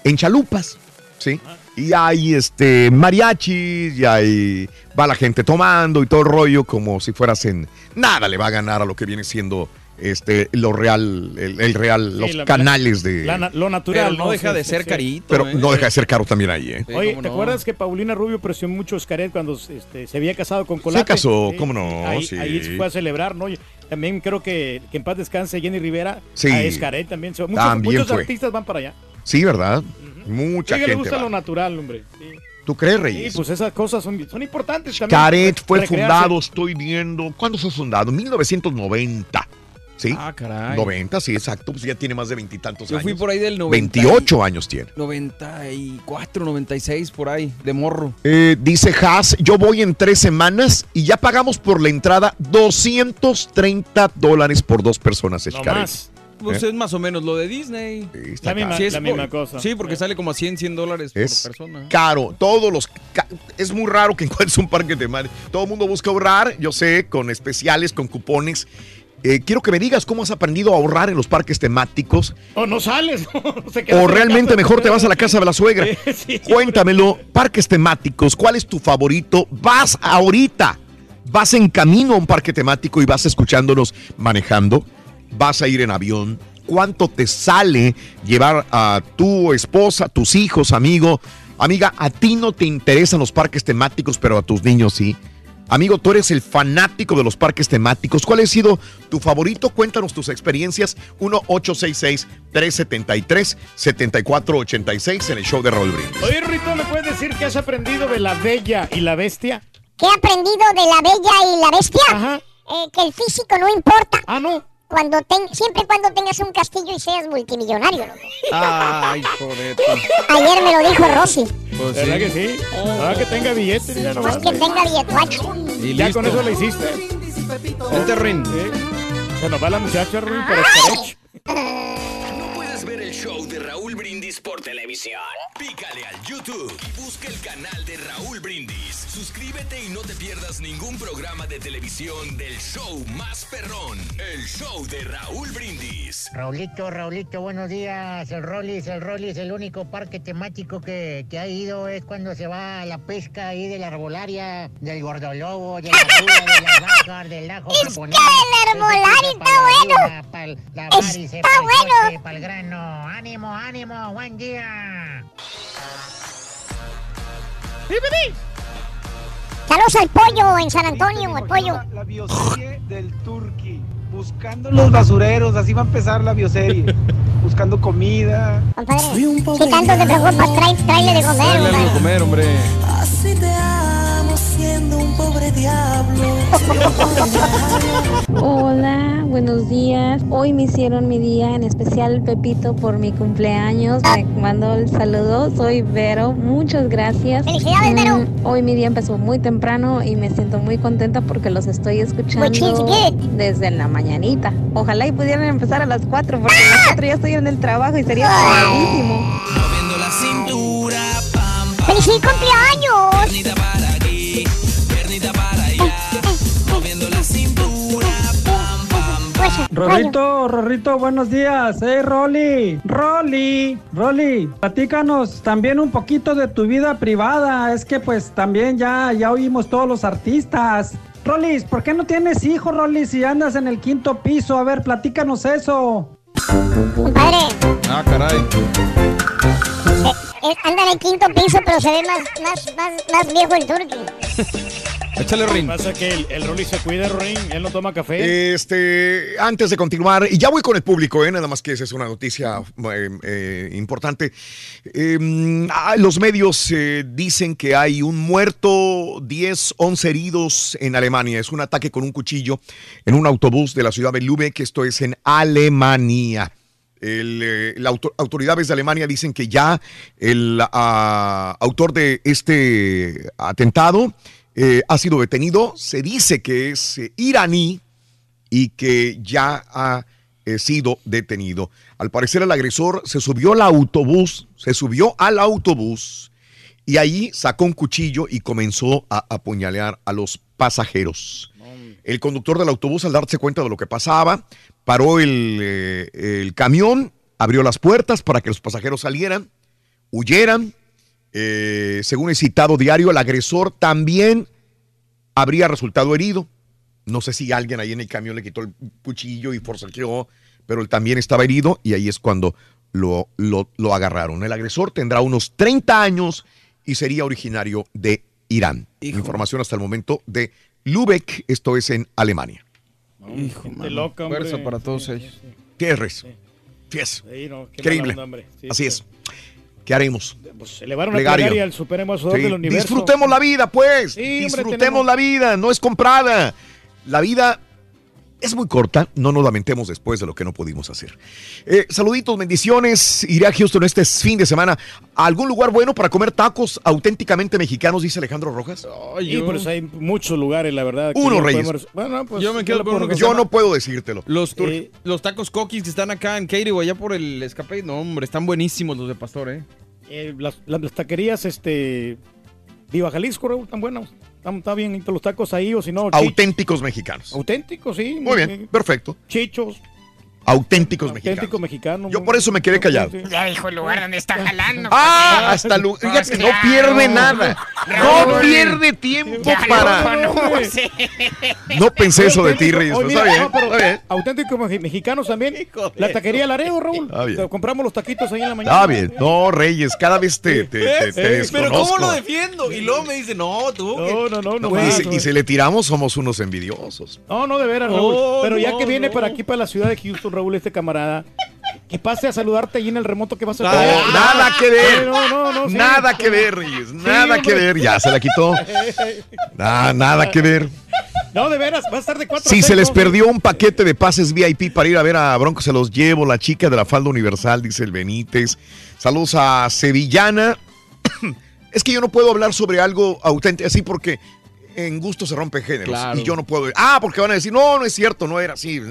en chalupas, ¿sí? Y hay este mariachis, y hay va la gente tomando y todo el rollo como si fueras en nada le va a ganar a lo que viene siendo este lo real el, el real Sí, los la- canales de La lo natural. Pero no deja Sí, de sí, ser sí. carito. pero ¿eh? no deja de ser caro también ahí, ¿eh? Sí, Oye, ¿te no. acuerdas que Paulina Rubio presionó mucho a Xcaret cuando este, se había casado con Colate? casó, cómo no, Ahí, sí. ahí fue a celebrar, ¿no? También creo que, que en paz descanse Jenny Rivera. Sí. A Xcaret también. Muchos, También muchos fue. artistas van para allá. Sí, ¿verdad? Mucha Sí, que le gente gusta va. lo natural, hombre. Sí. ¿Tú crees, Sí, Reyes? pues esas cosas son, son importantes también. Caret fue Recrearse. fundado, estoy viendo. ¿Cuándo fue fundado? 1990. ¿Sí? Ah, caray. 90, sí, exacto. Pues ya tiene más de veintitantos Yo años. fui por ahí del 90 y- 28 años tiene. 94, 96, por ahí, de morro. Eh, dice Haas, yo voy en tres semanas y ya pagamos por la entrada 230 dólares por dos personas. No más. Pues ¿Eh? es más o menos lo de Disney. está La misma, Sí, es la por- misma cosa. Sí, porque sale como a 100, 100 dólares Es por persona. caro. Todos los. Es muy raro que [LAUGHS] encuentres un parque temático. Todo el mundo busca ahorrar, yo sé, con especiales, con cupones. Eh, quiero que me digas cómo has aprendido a ahorrar en los parques temáticos. O no sales. [LAUGHS] ¿no? Se O realmente mejor te vas a la casa de la suegra. [LAUGHS] Sí. Cuéntamelo, parques temáticos, ¿cuál es tu favorito? Vas ahorita, vas en camino a un parque temático y vas escuchándonos manejando, vas a ir en avión. ¿Cuánto te sale llevar a tu esposa, tus hijos, amigo? Amiga, a ti no te interesan los parques temáticos, pero a tus niños sí. Amigo, tú eres el fanático de los parques temáticos. ¿Cuál ha sido tu favorito? Cuéntanos tus experiencias. 1-866-373-7486 en el show de Raúl Brindis. Oye, Rito, ¿me puedes decir qué has aprendido de la bella y la bestia? ¿Qué he aprendido de la bella y la bestia? Ajá. Eh, que el físico no importa. Ah, no. Cuando ten- siempre y cuando tengas un castillo y seas multimillonario. loco. Ay, joder. Ayer me lo dijo Rosy. Pues ¿Verdad sí. que sí? Ah, que tenga billetes. Ya, Pues nomás. que tenga billetuacho. Y ya listo. con eso lo hiciste. Vente, Rin. Sí. Se nos va la muchacha, Ruin, pero Xcaret. No puedes ver el show de Raúl Brindis por televisión. Pícale al YouTube y busca el canal de Raúl Brindis. Suscríbete y no te pierdas ningún programa de televisión del show más perrón. El show de Raúl Brindis. Raulito, Raulito, buenos días. El Rollis, el Rollis, el único parque temático que, que ha ido es cuando se va a la pesca ahí de la arbolaria, del gordolobo, de la [LAUGHS] del ajo japonés. el arbolario está bueno. Está bueno. para el grano. ¡Ánimo, ánimo! ¡Buen día! Saludos al pollo en San Antonio, el pollo. La bioserie del Turqui. Buscando los basureros, así va a empezar la bioserie. Buscando comida. Compadre, si tanto te preocupas, trae, tráele de comer, de comer, hombre. Así te amo siendo un pobre diablo. Hola, buenos días. Hoy me hicieron mi día, en especial Pepito por mi cumpleaños. Me mandó el saludo. Soy Vero. Muchas gracias. Felicidades, Vero. Mm, Hoy mi día empezó muy temprano y me siento muy contenta porque los estoy escuchando desde la mañanita. Ojalá y pudieran empezar a las 4 porque a las 4 ya estoy en el trabajo y sería padrísimo. Moviendo la cintura, pam, pam. ¡Feliz cumpleaños! Piernita para aquí, piernita para allá. Moviendo la cintura, pam, pam, pam. Rorrito, Rorrito, buenos días. Hey, Rolly. Rolly, Rolly, platícanos también un poquito de tu vida privada. Es que pues también ya, ya oímos todos los artistas. Rolis, ¿por qué no tienes hijos, Rolly, si andas en el quinto piso? A ver, platícanos eso. Compadre, Ah, caray. eh, anda en el quinto piso, pero se ve más, más, más, más viejo el Turqui. [LAUGHS] Échale, Rin. Pasa que el, el se cuida, Rin. Él no toma café. Este, antes de continuar, y ya voy con el público, ¿eh? nada más que esa es una noticia eh, eh, importante. Eh, ah, los medios eh, dicen que hay un muerto, 10, 11 heridos en Alemania. Es un ataque con un cuchillo en un autobús de la ciudad de Lübeck, esto es en Alemania. El, eh, la auto- autoridades de Alemania dicen que ya el ah, autor de este atentado eh, ha sido detenido. Se dice que es eh, iraní y que ya ha sido detenido. Al parecer el agresor se subió al autobús, se subió al autobús y ahí sacó un cuchillo y comenzó a apuñalear a los pasajeros. El conductor del autobús, al darse cuenta de lo que pasaba, paró el, eh, el camión, abrió las puertas para que los pasajeros salieran, huyeran. Eh, según el citado diario, el agresor también habría resultado herido. No sé si alguien ahí en el camión le quitó el cuchillo y forcejeó, pero él también estaba herido y ahí es cuando lo, lo, lo agarraron. El agresor tendrá unos 30 años y sería originario de Irán. Información hasta el momento de Lübeck, esto es en Alemania. Hijo, Gente loca, hombre. Fuerza para todos ellos. Tierres. Fies. Sí, no, Increíble. onda, hombre. Sí, Así sí. es. ¿Qué haremos? Pues elevar una plegaria al supremo Sí. del universo. Disfrutemos la vida, pues. Sí, hombre, Disfrutemos tenemos- la vida, no es comprada. La vida es muy corta, no nos lamentemos después de lo que no pudimos hacer. Eh, saluditos, bendiciones. Iré a Houston este fin de semana. ¿A algún lugar bueno para comer tacos auténticamente mexicanos? Dice Alejandro Rojas. Sí, pues hay muchos lugares, la verdad. Uno, Reyes. podemos- Bueno, pues Yo me quedo con uno que Yo no puedo decírtelo. Los, Eh. los tacos coquis que están acá en Katy o allá por el escape. No, hombre, están buenísimos los de Pastor, ¿eh? Eh, las, las- las taquerías, este. Viva Jalisco, Raúl, están buenos. Está bien los tacos ahí, o si no. Auténticos mexicanos. Auténticos, sí. Muy bien, perfecto. Chichos. Auténticos mexicanos. Auténticos mexicanos. Yo por eso me quedé callado. Ya dijo el lugar donde está jalando. Ah, hasta lu- fíjate, no pierde nada. No pierde tiempo Ya para. No pensé eso de ti, Auténtico-. Oye, pero mira, Está bien, no, pero está bien. Auténticos mexicanos también. La taquería Laredo, Raúl. Está bien. Compramos los taquitos ahí en la mañana. Está bien. No, Reyes, cada vez te, te, te- te ¿Ves? [LAUGHS] Pero ¿cómo lo defiendo? Y luego me dice, no, tú. No, no, no, no. Y más, si- güey. y si le tiramos, somos unos envidiosos. No, no, de veras, Raúl. Pero ya que viene para aquí, para la ciudad de Houston, Raúl, este camarada, que pase a saludarte allí en el remoto que vas a No, traer. nada que ver. No, no, no, sí. Nada que ver, Reyes. Nada que ver. Ya se la quitó. [LAUGHS] Nada, nada que ver. No, de veras, va a estar de cuatro Si se les perdió un paquete de pases VIP para ir a ver a Bronco, se los llevo. La chica de la falda universal, dice el Benítez. Saludos a Sevillana. [CLEARS THROAT] Es que yo no puedo hablar sobre algo auténtico así porque en gusto se rompe géneros. Claro. Y yo no puedo. Ah, porque van a decir, no, no es cierto, no era así.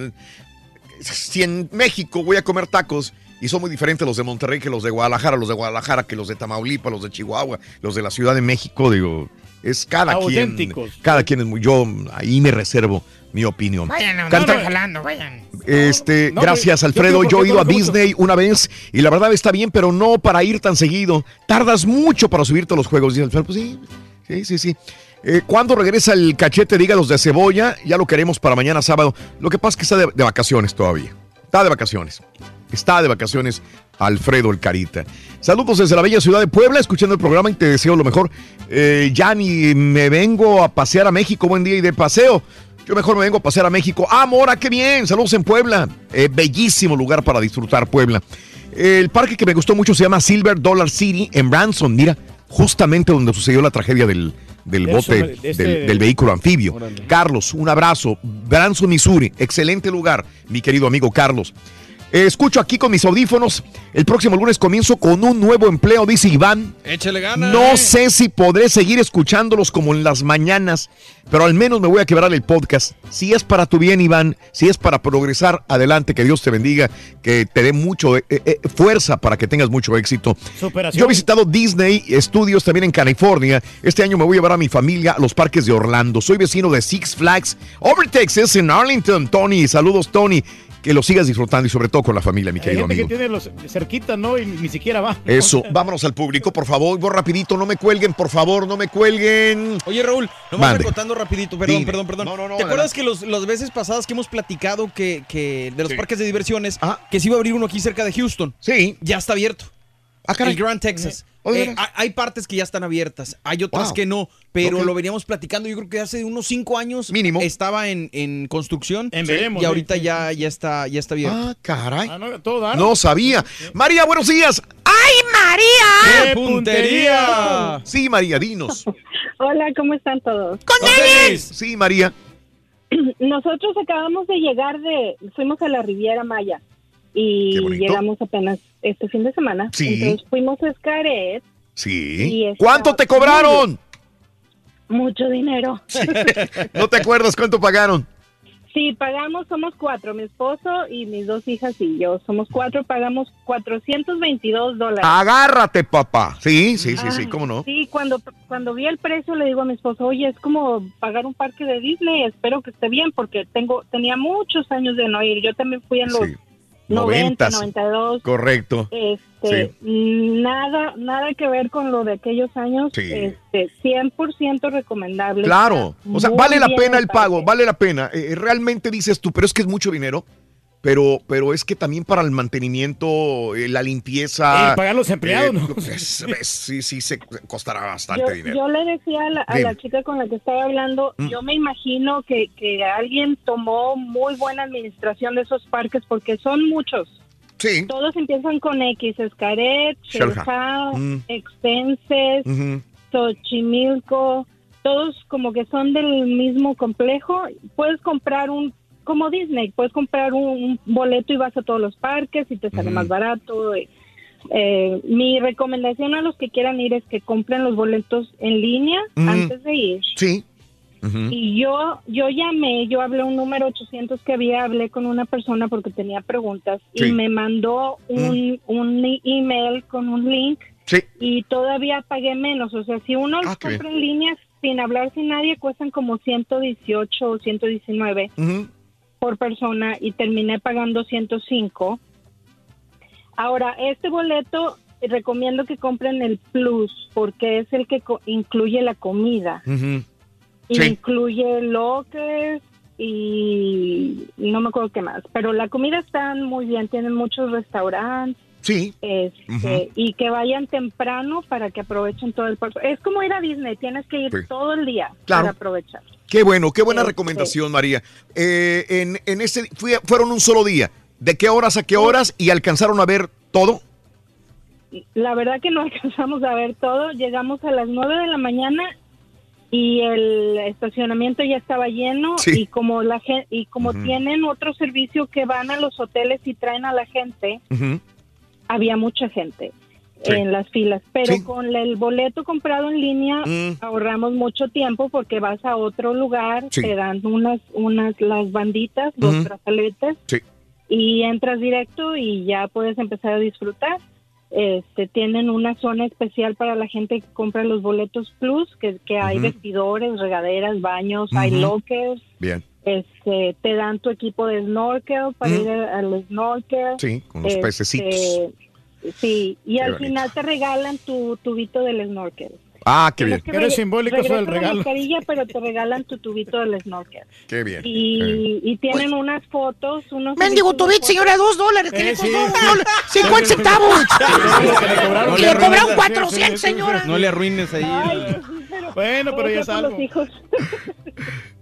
Si en México voy a comer tacos Y son muy diferentes los de Monterrey que los de Guadalajara, los de Guadalajara que los de Tamaulipas, los de Chihuahua, los de la Ciudad de México, digo, es cada Auténticos. quien. Cada quien es muy. Yo ahí me reservo mi opinión. Vayan, no, Canta- no, jalando, vayan. este, No, gracias, yo Alfredo. Yo, he ido a mucho. Disney una vez y la verdad está bien, pero no para ir tan seguido. Tardas mucho para subirte a los juegos. Dice Alfredo, pues sí, sí, sí, sí. Eh, ¿Cuándo regresa el cachete de hígados de cebolla? Ya lo queremos para mañana sábado. Lo que pasa es que está de, vacaciones todavía. Está de vacaciones. Está de vacaciones Alfredo el Carita. Saludos desde la bella ciudad de Puebla, escuchando el programa y te deseo lo mejor. Eh, me vengo a pasear a México. Buen día y de paseo. Yo mejor me vengo a pasear a México. ¡Ah, Mora, qué bien! Saludos en Puebla. Eh, bellísimo lugar para disfrutar Puebla. El parque que me gustó mucho se llama Silver Dollar City en Branson. Mira, justamente donde sucedió la tragedia del, del De bote, este- del, del vehículo anfibio. Carlos, un abrazo. Branson, Missouri. Excelente lugar, mi querido amigo Carlos. Eh, escucho aquí con mis audífonos. El próximo lunes comienzo con un nuevo empleo, dice Iván. Échale ganas. No sé si podré seguir escuchándolos como en las mañanas, pero al menos me voy a quebrar el podcast. Si es para tu bien, Iván, si es para progresar, adelante, que Dios te bendiga, que te dé mucho eh, eh, fuerza para que tengas mucho éxito. Superación. Yo he visitado Disney Studios también en California. Este año me voy a llevar a mi familia a los parques de Orlando. Soy vecino de Six Flags Over Texas en Arlington. Tony, saludos, Tony. Que lo sigas disfrutando y sobre todo con la familia, mi Hay querido gente amigo. que tiene los cerquita, ¿no? Y ni siquiera va. Eso, [LAUGHS] vámonos al público, por favor, voy rapidito, no me cuelguen, por favor, no me cuelguen. Oye, Raúl, no Mande. recotando rapidito, perdón, Dime. perdón, perdón. No, no, no, ¿Te acuerdas que los, las veces pasadas que hemos platicado que, que de los Sí. parques de diversiones, que se iba a abrir uno aquí cerca de Houston? Sí. Ya está abierto. Caray. el Grand Texas. Oh, ¿de Eh, hay partes que ya están abiertas, hay otras Wow. que no, pero lo veníamos platicando. Yo creo que hace unos cinco años Mínimo. estaba en, en construcción En veremos, y ahorita sí, sí. ya, ya está ya está abierto. Ah, caray. Ah, no, todo. No sabía. María, buenos días. ¡Ay, María! ¡Qué puntería! [LAUGHS] Sí, María, dinos. [LAUGHS] Hola, ¿cómo están todos? ¡Con! Sí, María. [CLEARS THROAT] Nosotros acabamos de llegar de, fuimos a la Riviera Maya y llegamos apenas este fin de semana. Sí. Entonces fuimos a Xcaret, Sí. ¿Cuánto te cobraron? mucho dinero. [LAUGHS] [LAUGHS] ¿No te acuerdas cuánto pagaron? Sí, pagamos, somos cuatro, mi esposo y mis dos hijas y yo. Somos cuatro, pagamos 422 dólares. Agárrate, papá. Sí, sí, sí, sí, Ay, cómo no. Sí, cuando, cuando vi el precio le digo a mi esposo, oye, es como pagar un parque de Disney, espero que esté bien porque tengo tenía muchos años de no ir. Yo también fui en los Sí. 90, Noventas. 92. Correcto. Este, nada nada que ver con lo de aquellos años. Sí. Este, 100% recomendable. Claro. O sea, vale la pena el parque. pago, vale la pena. Eh, realmente dices tú, pero es que es mucho dinero. Pero, pero es que también para el mantenimiento, eh, la limpieza. Eh, pagar los empleados, ¿no? [LAUGHS] es- es- sí, sí, se costará bastante Yo, dinero. yo le decía a la, a la chica con la que estaba hablando, Mm. yo me imagino que, que alguien tomó muy buena administración de esos parques porque son muchos. Sí. Todos empiezan con X, Escaret. Shelja, Mm. Expenses. Xochimilco, todos como que son del mismo complejo. Puedes comprar un, como Disney, puedes comprar un, un boleto y vas a todos los parques y te sale más barato. Eh, eh, mi recomendación a los que quieran ir es que compren los boletos en línea antes de ir. Sí. Y yo, yo llamé, yo hablé un número 800 que había, hablé con una persona porque tenía preguntas Sí. Y me mandó un, un email con un link Sí. y todavía pagué menos. O sea, si uno los Ah, qué compra en línea sin hablar sin nadie, cuestan como 118 o 119 Ujú. Por persona y terminé pagando 105. Ahora, este boleto recomiendo que compren el Plus porque es el que co- incluye la comida. Sí. Incluye lockers y no me acuerdo qué más. Pero la comida está muy bien, tienen muchos restaurantes. Sí. Este. Y que vayan temprano para que aprovechen todo el parque. Es como ir a Disney, tienes que ir Sí. todo el día Claro. para aprovechar. Qué bueno, qué buena Este- recomendación, María. Eh, en, en ese, fui- fueron un solo día. ¿De qué horas a qué horas? ¿Y alcanzaron a ver todo? La verdad que no [LAUGHS] alcanzamos a ver todo. Llegamos a las 9 de la mañana y el estacionamiento ya estaba lleno Sí. y como la y como tienen otro servicio que van a los hoteles y traen a la gente, Ujú. Había mucha gente Sí. en las filas, pero Sí. con el boleto comprado en línea Mm. ahorramos mucho tiempo porque vas a otro lugar, Sí. te dan unas unas las banditas, los Ujú. brazaletes y entras directo y ya puedes empezar a disfrutar. Este, tienen una zona especial para la gente que compra los boletos plus, que, que hay vestidores, regaderas, baños, hay lockers, Bien. Este, te dan tu equipo de snorkel para Mm. ir a- al snorkel. Sí, con los Este, pececitos. Sí, y Qué al bonito. final te regalan tu tubito del snorkel. Ah, qué bien. Tienes que reg- regresas la mascarilla, pero te regalan tu tubito del snorkel. Qué bien. Y, y tienen unas fotos, unos... Mendigo tubito, señora, dos dólares. que Eh, le sí. costó un dólar, 50 centavos. [LAUGHS] Que le cobraron arruines- 400, señora. No le arruines ahí. Bueno, pero ya es Todo sea por algo. los hijos. [LAUGHS]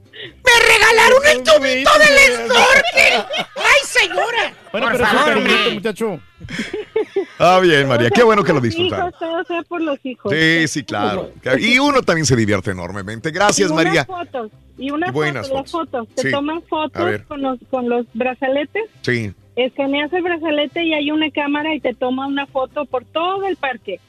¡Me regalaron el tubito del snorkel! ¡Ay, señora! Bueno, Por pero es un favor, cariñito, hombre. muchacho. Ah, bien, María. Qué bueno que lo disfrutaron. todo sea por los hijos. Sí, sí, claro. Y uno también se divierte enormemente. Gracias, y unas María. fotos, y unas Y buenas fotos, las fotos. Te Sí. toman fotos con los, con los brazaletes, Sí. escaneas el brazalete y hay una cámara y te toma una foto por todo el parque.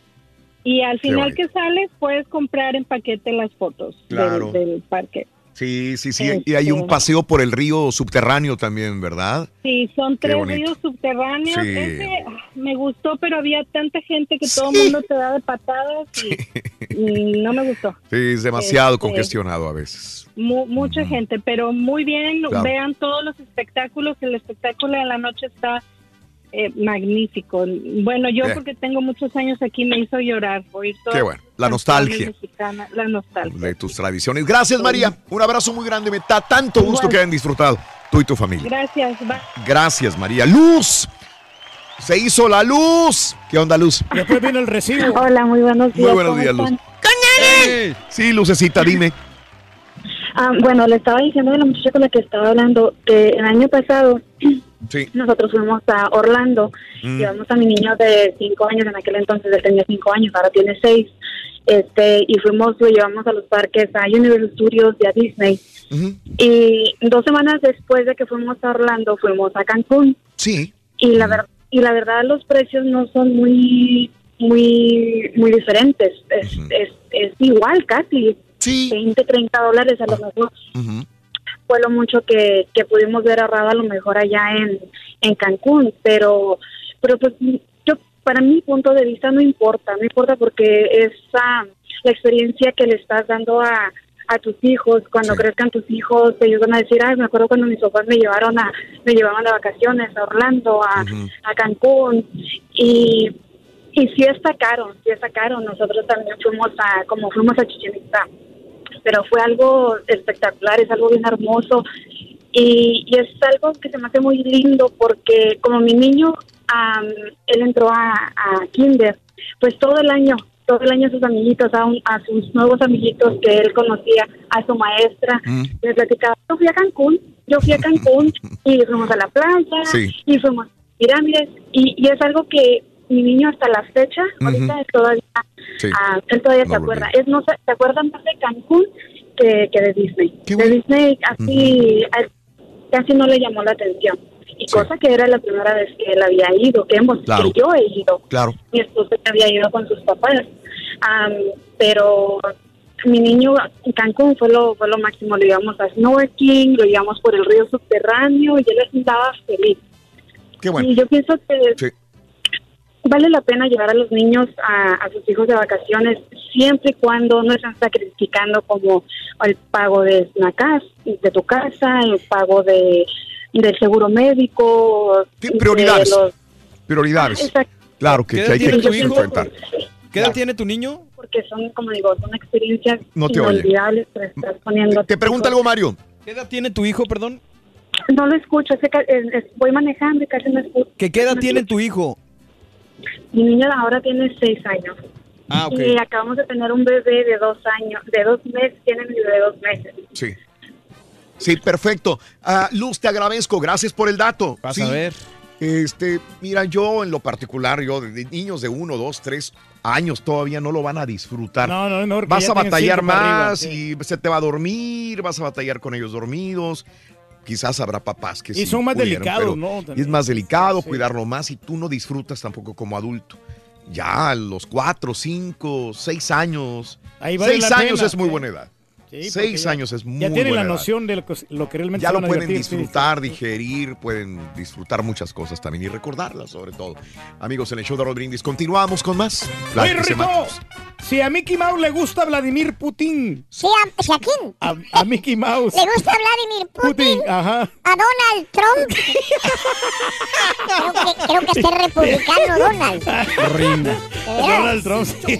Y al final que sales, puedes comprar en paquete las fotos del, parque. Sí, sí, sí. Y hay un Este- paseo por el río subterráneo también, ¿verdad? Sí, son tres ríos subterráneos. Sí. Ese ah, me gustó, pero había tanta gente que todo el mundo te da de patadas y, y no me gustó. [LAUGHS] Sí, es demasiado Este- congestionado a veces. Mu- mucha gente, pero muy bien. Claro. Vean todos los espectáculos. El espectáculo de la noche está eh, magnífico. Bueno, yo Bien. porque tengo muchos años aquí me hizo llorar oír todo. Qué bueno. La nostalgia la nostalgia. de tus tradiciones. Gracias, María. Un abrazo muy grande. Me da tanto gusto Igual. que hayan disfrutado tú y tu familia. Gracias. bye. Gracias, María. Luz. Se hizo la luz. ¿Qué onda, Luz? Después vino el recibo. Hola, muy buenos días. Muy buenos ¿cómo días, Luz. están? Sí, Lucecita, dime. Ah, bueno, le estaba diciendo a la muchacha con la que estaba hablando que el año pasado [CLEARS THROAT] Sí. nosotros fuimos a Orlando. Mm. Llevamos a mi niño de cinco años, en aquel entonces él tenía cinco años, ahora tiene seis. Este, y fuimos, lo llevamos a los parques, a Universal Studios y a Disney. Y dos semanas después de que fuimos a Orlando, fuimos a Cancún. Sí. Y la, ver- y la verdad, los precios no son muy, muy, muy diferentes. Es, es, es igual casi. 20, 30 dólares a lo mejor fue lo mucho que, que pudimos ver ahorrado a lo mejor allá en, en Cancún, pero, pero pues yo, para mi punto de vista no importa, no importa porque es ah, la experiencia que le estás dando a, a tus hijos, cuando crezcan tus hijos, ellos van a decir, ay, me acuerdo cuando mis papás me llevaron a, me llevaban de vacaciones a Orlando, a, a Cancún, y, y sí está caro, sí está caro, nosotros también fuimos a, como fuimos a Chichen Itza, pero fue algo espectacular, es algo bien hermoso. Y, y es algo que se me hace muy lindo porque como mi niño, am, él entró a, a kinder, pues todo el año, todo el año sus amiguitos, a, un- a sus nuevos amiguitos que él conocía, a su maestra, les platicaba, yo fui a Cancún, yo fui a Cancún [LAUGHS] y fuimos a la playa Sí. y fuimos a pirámides y, y es algo que mi niño hasta la fecha, ahorita todavía Sí. Ah, él todavía se No acuerda. Es, no se, acuerda más de Cancún que, que de Disney. De Disney así casi no le llamó la atención. Y cosa que era la primera vez que él había ido, que, hemos, Claro. que yo he ido. Claro. Mi esposo había ido con sus papás. Am, pero mi niño en Cancún fue lo, fue lo máximo. Lo llevamos a snorkeling, lo llevamos por el río subterráneo y él estaba feliz. Qué bueno. Y yo pienso que Sí. Vale la pena llevar a los niños a, a sus hijos de vacaciones siempre y cuando no están sacrificando como el pago de una casa, de tu casa, el pago de del seguro médico, de prioridades. los- Prioridades. Exacto. Claro que, ¿Qué que hay que tiene tu hijo? enfrentar. ¿Qué edad tiene tu niño? porque son, como digo, son experiencias No te inolvidables que estás poniendo. Te pregunta algo, Mario. ¿Qué edad tiene tu hijo, perdón? No lo escucho, es- voy manejando y casi no escucho. ¿Qué, qué edad tiene tu hijo? Mi niño ahora tiene seis años. Ah, ok. Y acabamos de tener un bebé de dos años, de dos meses, tiene mi bebé de dos meses. Sí. Sí, perfecto. Ah, Luz, te agradezco. Gracias por el dato. Vas Sí. a ver. Este, mira, yo en lo particular, yo de de niños de uno, dos, tres años todavía no lo van a disfrutar. No, no, no, Vas a batallar arriba, más sí. y se te va a dormir, vas a batallar con ellos dormidos. Quizás habrá papás que Y sí son más delicados, ¿no? Y es más delicado cuidarlo más y tú no disfrutas tampoco como adulto. Ya a los cuatro, cinco, seis años. Ahí vale seis años pena, es muy buena edad. Seis ya- años es muy Ya tienen la edad. noción de lo que, lo que realmente Ya se lo pueden divertir, sí. disfrutar, digerir, pueden disfrutar muchas cosas también y recordarlas sobre todo. Amigos, en el show de Raúl Brindis, continuamos con más. Rito, temáticas. si a Mickey Mouse le gusta Vladimir Putin. ¿Sí, a, ¿sí a quién? A, a Mickey Mouse. ¿Le gusta Vladimir [LAUGHS] Putin? Putin, ajá. ¿A Donald Trump? creo, que, creo que este republicano, Donald. [LAUGHS] Reina. Donald Trump. sí.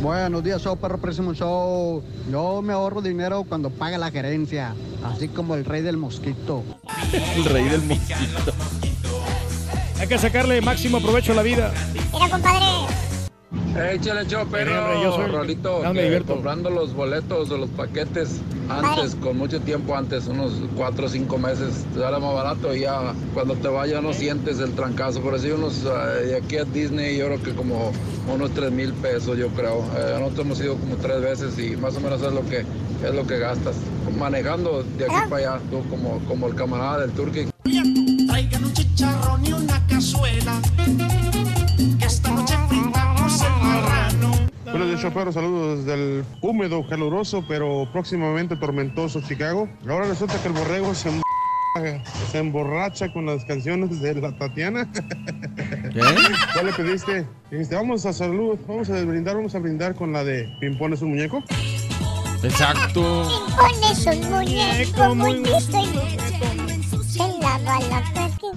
Buenos días, show perro próximo show. Yo me ahorro dinero cuando paga la gerencia, así como el rey del mosquito. [LAUGHS] El rey del mosquito. Hay que sacarle máximo provecho a la vida. Mira, compadre. Échale, hombre, perro. yo soy- Rolito, que comprando los boletos de los paquetes antes, con mucho tiempo antes, unos cuatro o cinco meses, te sale más barato y ya cuando te vayas no sientes el trancazo. Por así unos, eh, de aquí a Disney, yo creo que como unos tres mil pesos, yo creo. Eh, nosotros hemos ido como tres veces y más o menos es lo que es lo que gastas. Manejando de aquí para allá, tú como, como el camarada del Turkey. Traigan un chicharrón y una cazuela. Buenos días, choferos. Saludos desde el húmedo, caluroso, pero próximamente tormentoso Chicago. Ahora resulta que el borrego se, em- se emborracha con las canciones de la Tatiana. ¿Cuál [LAUGHS] le pediste? Dijiste, vamos a salud, vamos a brindar, vamos a brindar con la de Pimpones un muñeco. Exacto. Pones un muñeco muy listo y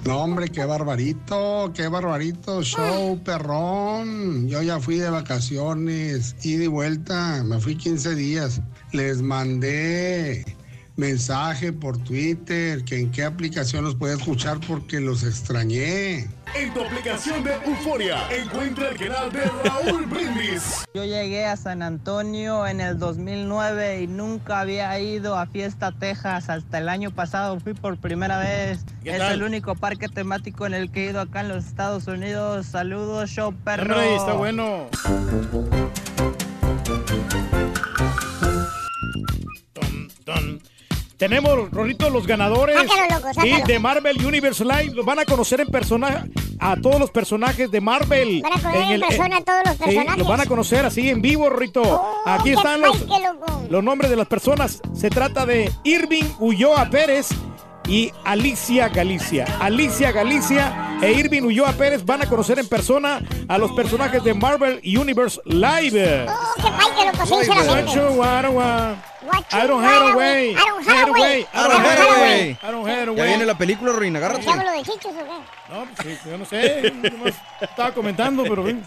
No, hombre, qué barbarito, qué barbarito, show, perrón. Yo ya fui de vacaciones, ida y vuelta, me fui 15 días. Les mandé mensaje por Twitter, que en qué aplicación los podía escuchar porque los extrañé. En tu aplicación de Euforia, encuentra el canal de Raúl Brindis. Yo llegué a San Antonio en el 2009 y nunca había ido a Fiesta Texas. Hasta el año pasado fui por primera vez. ¿Qué Es tal? el único parque temático en el que he ido acá en los Estados Unidos. Saludos, show perro. Hombre, está bueno. Tenemos, Rolito, los ganadores Sácalo, loco, sí, sácalo. de Marvel Universe Live. Los van a conocer en persona a todos los personajes de Marvel. Van a conocer en el- persona a todos los personajes. los van a conocer así en vivo, Rolito. Aquí qué están los, loco. los nombres de las personas. Se trata de Irving Ulloa Pérez y Alicia Galicia. Alicia Galicia e Irving Ulloa Pérez van a conocer en persona a los personajes de Marvel Universe Live. Oh, qué I don't have a way. I don't have a way. I don't have a way. I don't have a Ya viene la película, Ruin, agárrate. ¿Diablo de chichos o qué? No, pues sí, yo no sé. Estaba comentando, pero ven.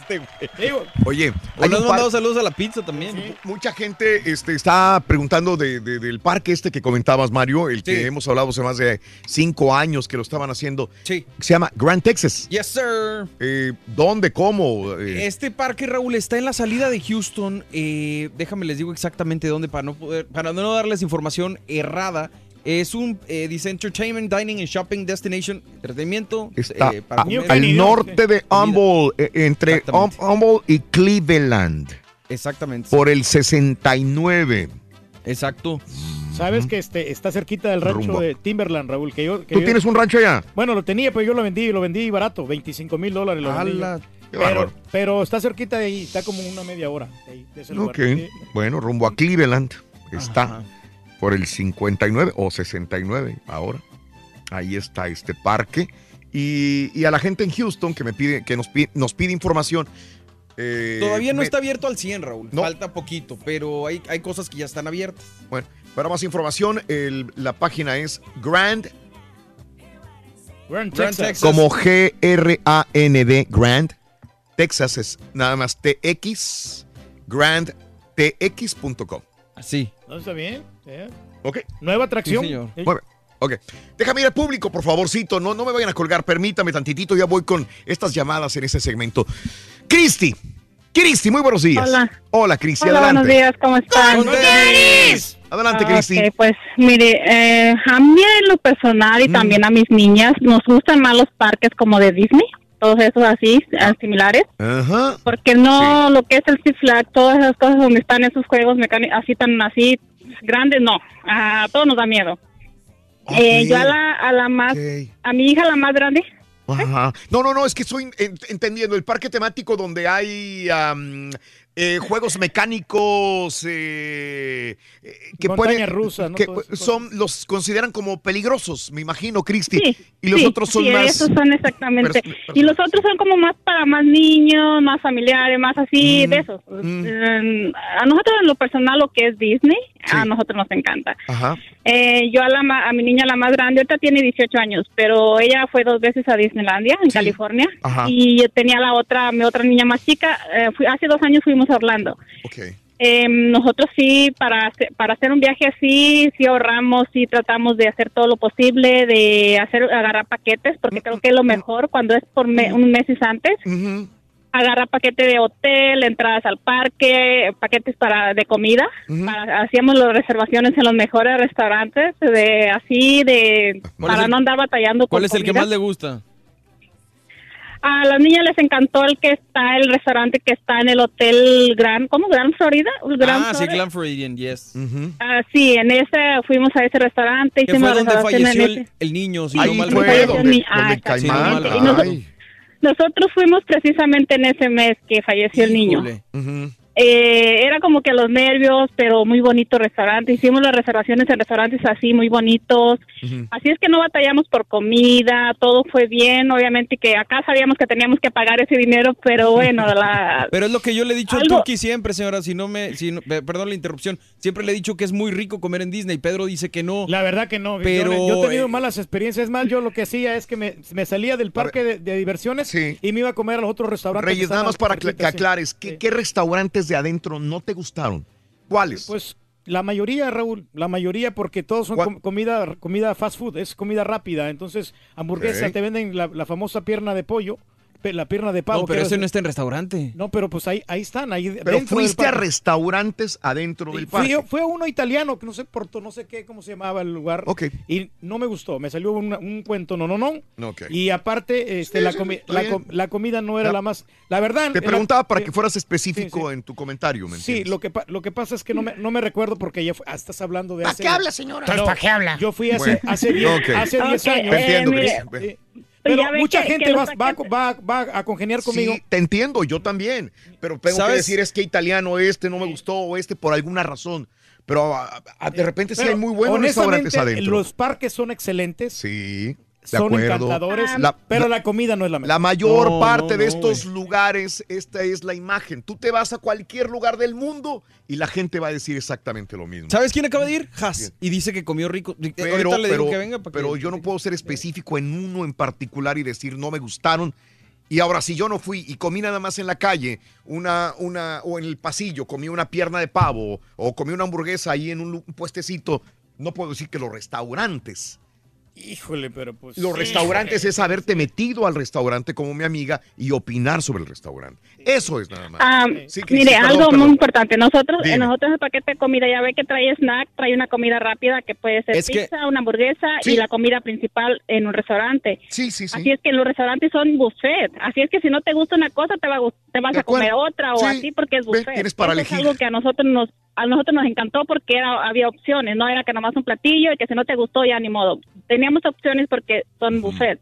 Digo, Oye, un par- mandado saludos a la pizza también. mucha gente este, está preguntando de- de- del parque este que comentabas, Mario, el que Sí. hemos hablado hace más de cinco años que lo estaban haciendo. Sí. Se llama Grand Texas. Yes, sir. Eh, ¿Dónde? ¿Cómo? Eh, Este parque, Raúl, está en la salida de Houston. eh, déjame les digo exactamente dónde para no poder, para no darles información errada. Es un eh, dice Entertainment, Dining and Shopping Destination, entretenimiento. está eh, para a- comer. al norte de Humboldt, eh, entre Hum- Exactamente. Humboldt y Cleveland, Exactamente. por el 69. Exacto. Sabes que este está cerquita del rancho Rumbo. de Timberland, Raúl. Que yo, que ¿Tú yo- tienes un rancho allá? Bueno, lo tenía, pero yo lo vendí, lo vendí barato, 25 mil dólares. Lo Pero, pero está cerquita de ahí, está como una media hora de, ahí, de ese lugar. Ok, Sí. bueno, rumbo a Cleveland está por el 59 o 69 ahora. Ahí está este parque. Y, y a la gente en Houston que me pide, que nos pide, nos pide información. eh, Todavía no me- está abierto al 100, Raúl. No. Falta poquito, pero hay, hay cosas que ya están abiertas. Bueno, para más información, el- la página es Grand, Grand Grand Texas. Texas. como G-R-A-N-D, Grand. Texas es nada más TX, grandtx.com. Así. ¿No está bien? Ok. Nueva atracción. Sí, señor. Bien. Ok. Déjame ir al público, por favorcito. No, no me vayan a colgar. Permítame tantitito. Ya voy con estas llamadas en ese segmento. Cristi. Cristi, muy buenos días. Hola. Hola, Cristi. Hola, adelante. buenos días, ¿cómo están? Adelante, Ah, Cristi. ok, pues mire, eh, a mí en lo personal y también a mis niñas nos gustan más los parques como de Disney. Todos esos así, ah, similares. Ajá. Porque no lo que es el Six Flags, todas esas cosas donde están esos juegos mecánicos así tan así grandes, no. A todos nos da miedo. Eh, yo a la, a la más, a mi hija la más grande, Ajá. No, no, no, es que estoy en- entendiendo. El parque temático donde hay am, eh, juegos mecánicos eh, eh, que Montaña pueden. rusa, ¿no? que son, los consideran como peligrosos, me imagino, Cristi. y los Sí, otros son sí, más. esos son exactamente. y los otros son como más para más niños, más familiares, más así, Mm, de esos. Eh, a nosotros en lo personal lo que es Disney, a nosotros nos encanta. Ajá. Eh, yo a, la, ma- a mi niña, la más grande, ahorita tiene 18 años, pero ella fue dos veces a Disneylandia, en California. Ajá. Y yo tenía la otra, mi otra niña más chica, eh, fui- hace dos años fuimos a Orlando. Eh, nosotros sí, para, hacer- para hacer un viaje así, sí ahorramos, sí tratamos de hacer todo lo posible, de hacer agarrar paquetes, porque creo que es lo mejor cuando es por me- un mes antes. Agarrar paquete de hotel, entradas al parque, paquetes para de comida. Para- hacíamos las reservaciones en los mejores restaurantes, de así, de ¿Cuál es para no andar batallando con ¿Cuál es el que más le gusta? A las niñas les encantó el que está, el restaurante que está en el Hotel Gran, ¿cómo? Gran Florida. Gran ah, sí, Florida. Glam Floridian, yes. Ah, sí, en ese fuimos a ese restaurante. Que fue hicimos la donde falleció el, ese. el niño, si Ahí no mal recuerdo. Nosotros fuimos precisamente en ese mes que falleció el niño. Híjole. Eh, era como que los nervios, pero muy bonito restaurante. Hicimos las reservaciones en restaurantes así, muy bonitos. Así es que no batallamos por comida, todo fue bien. Obviamente que acá sabíamos que teníamos que pagar ese dinero, pero bueno, la, [LAUGHS] Pero es lo que yo le he dicho al Algo- Turqui siempre, señora, si no me, si no- pe- perdón la interrupción, siempre le he dicho que es muy rico comer en Disney, Pedro dice que no. La verdad que no. Pero, yo, yo he tenido eh, malas experiencias. Es más, yo lo que hacía es que me, me salía del parque de, de diversiones y me iba a comer a los otros restaurantes. Reyes, nada más para que, sí. aclares, ¿qué, restaurantes de adentro no te gustaron? ¿Cuáles? Pues la mayoría, Raúl, la mayoría porque todos son com- comida, comida fast food, es comida rápida. Entonces, hamburguesa, te venden la, la famosa pierna de pollo, la pierna de pavo. No, pero ese no está en restaurante. No, pero pues ahí, ahí están, ahí Pero fuiste a restaurantes adentro del Fui, parque. yo- fue uno italiano, que no sé por no sé qué, cómo se llamaba el lugar. Y no me gustó, me salió una- un cuento, no, no, no. Ok. Y aparte, este, Sí, la, comi- la, bien. com- la comida no era La- la más... La verdad... Te era- preguntaba para eh, que fueras específico en tu comentario, ¿me Sí, lo que, pa- lo que pasa es que no me, no me recuerdo porque ya fue- ah, estás hablando de ¿Para hace... qué habla, señora? No, ¿para qué habla? Yo fui hace, Bueno. hace 10 Ok. hace 10 Ok, años. te entiendo, Eh, eh, Pero ya mucha que- gente que va, los va, va- va a congeniar conmigo. Sí, te entiendo, yo también. Pero tengo que decir es que italiano este no me gustó o este por alguna razón. Pero ah, ah, de repente sí Pero, hay muy buenos restaurantes adentro. Los parques son excelentes. Sí. De Son acuerdo. encantadores, La- pero la comida no es la mejor. La mayor No, parte no, de no, estos lugares, esta es la imagen. Tú te vas a cualquier lugar del mundo y la gente va a decir exactamente lo mismo. ¿Sabes quién acaba de ir? Haas. Y dice que comió rico. Eh, Pero, Ahorita le digo pero- que venga para que- pero yo no puedo ser específico en uno en particular y decir no me gustaron. Y ahora, si yo no fui y comí nada más en la calle, una, una, o en el pasillo, comí una pierna de pavo, o comí una hamburguesa ahí en un puestecito, no puedo decir que los restaurantes. Híjole, pero pues. Los restaurantes es haberte metido al restaurante como mi amiga y opinar sobre el restaurante. Eso es nada más. Ah, Sí, mire, perdón, algo perdón. muy importante. Nosotros, Dime. en nosotros el paquete de comida ya ve que trae snack, trae una comida rápida que puede ser Es que- pizza, una hamburguesa Sí. y la comida principal en un restaurante. Sí, sí, sí. Así es que los restaurantes son buffet. Así es que si no te gusta una cosa, te, va te vas a comer otra o Sí. así porque es Ve, buffet. tienes para Eso elegir. es algo que a nosotros nos a nosotros nos encantó porque era, había opciones, no era que nomás un platillo y que si no te gustó ya ni modo. Teníamos opciones porque son buffet.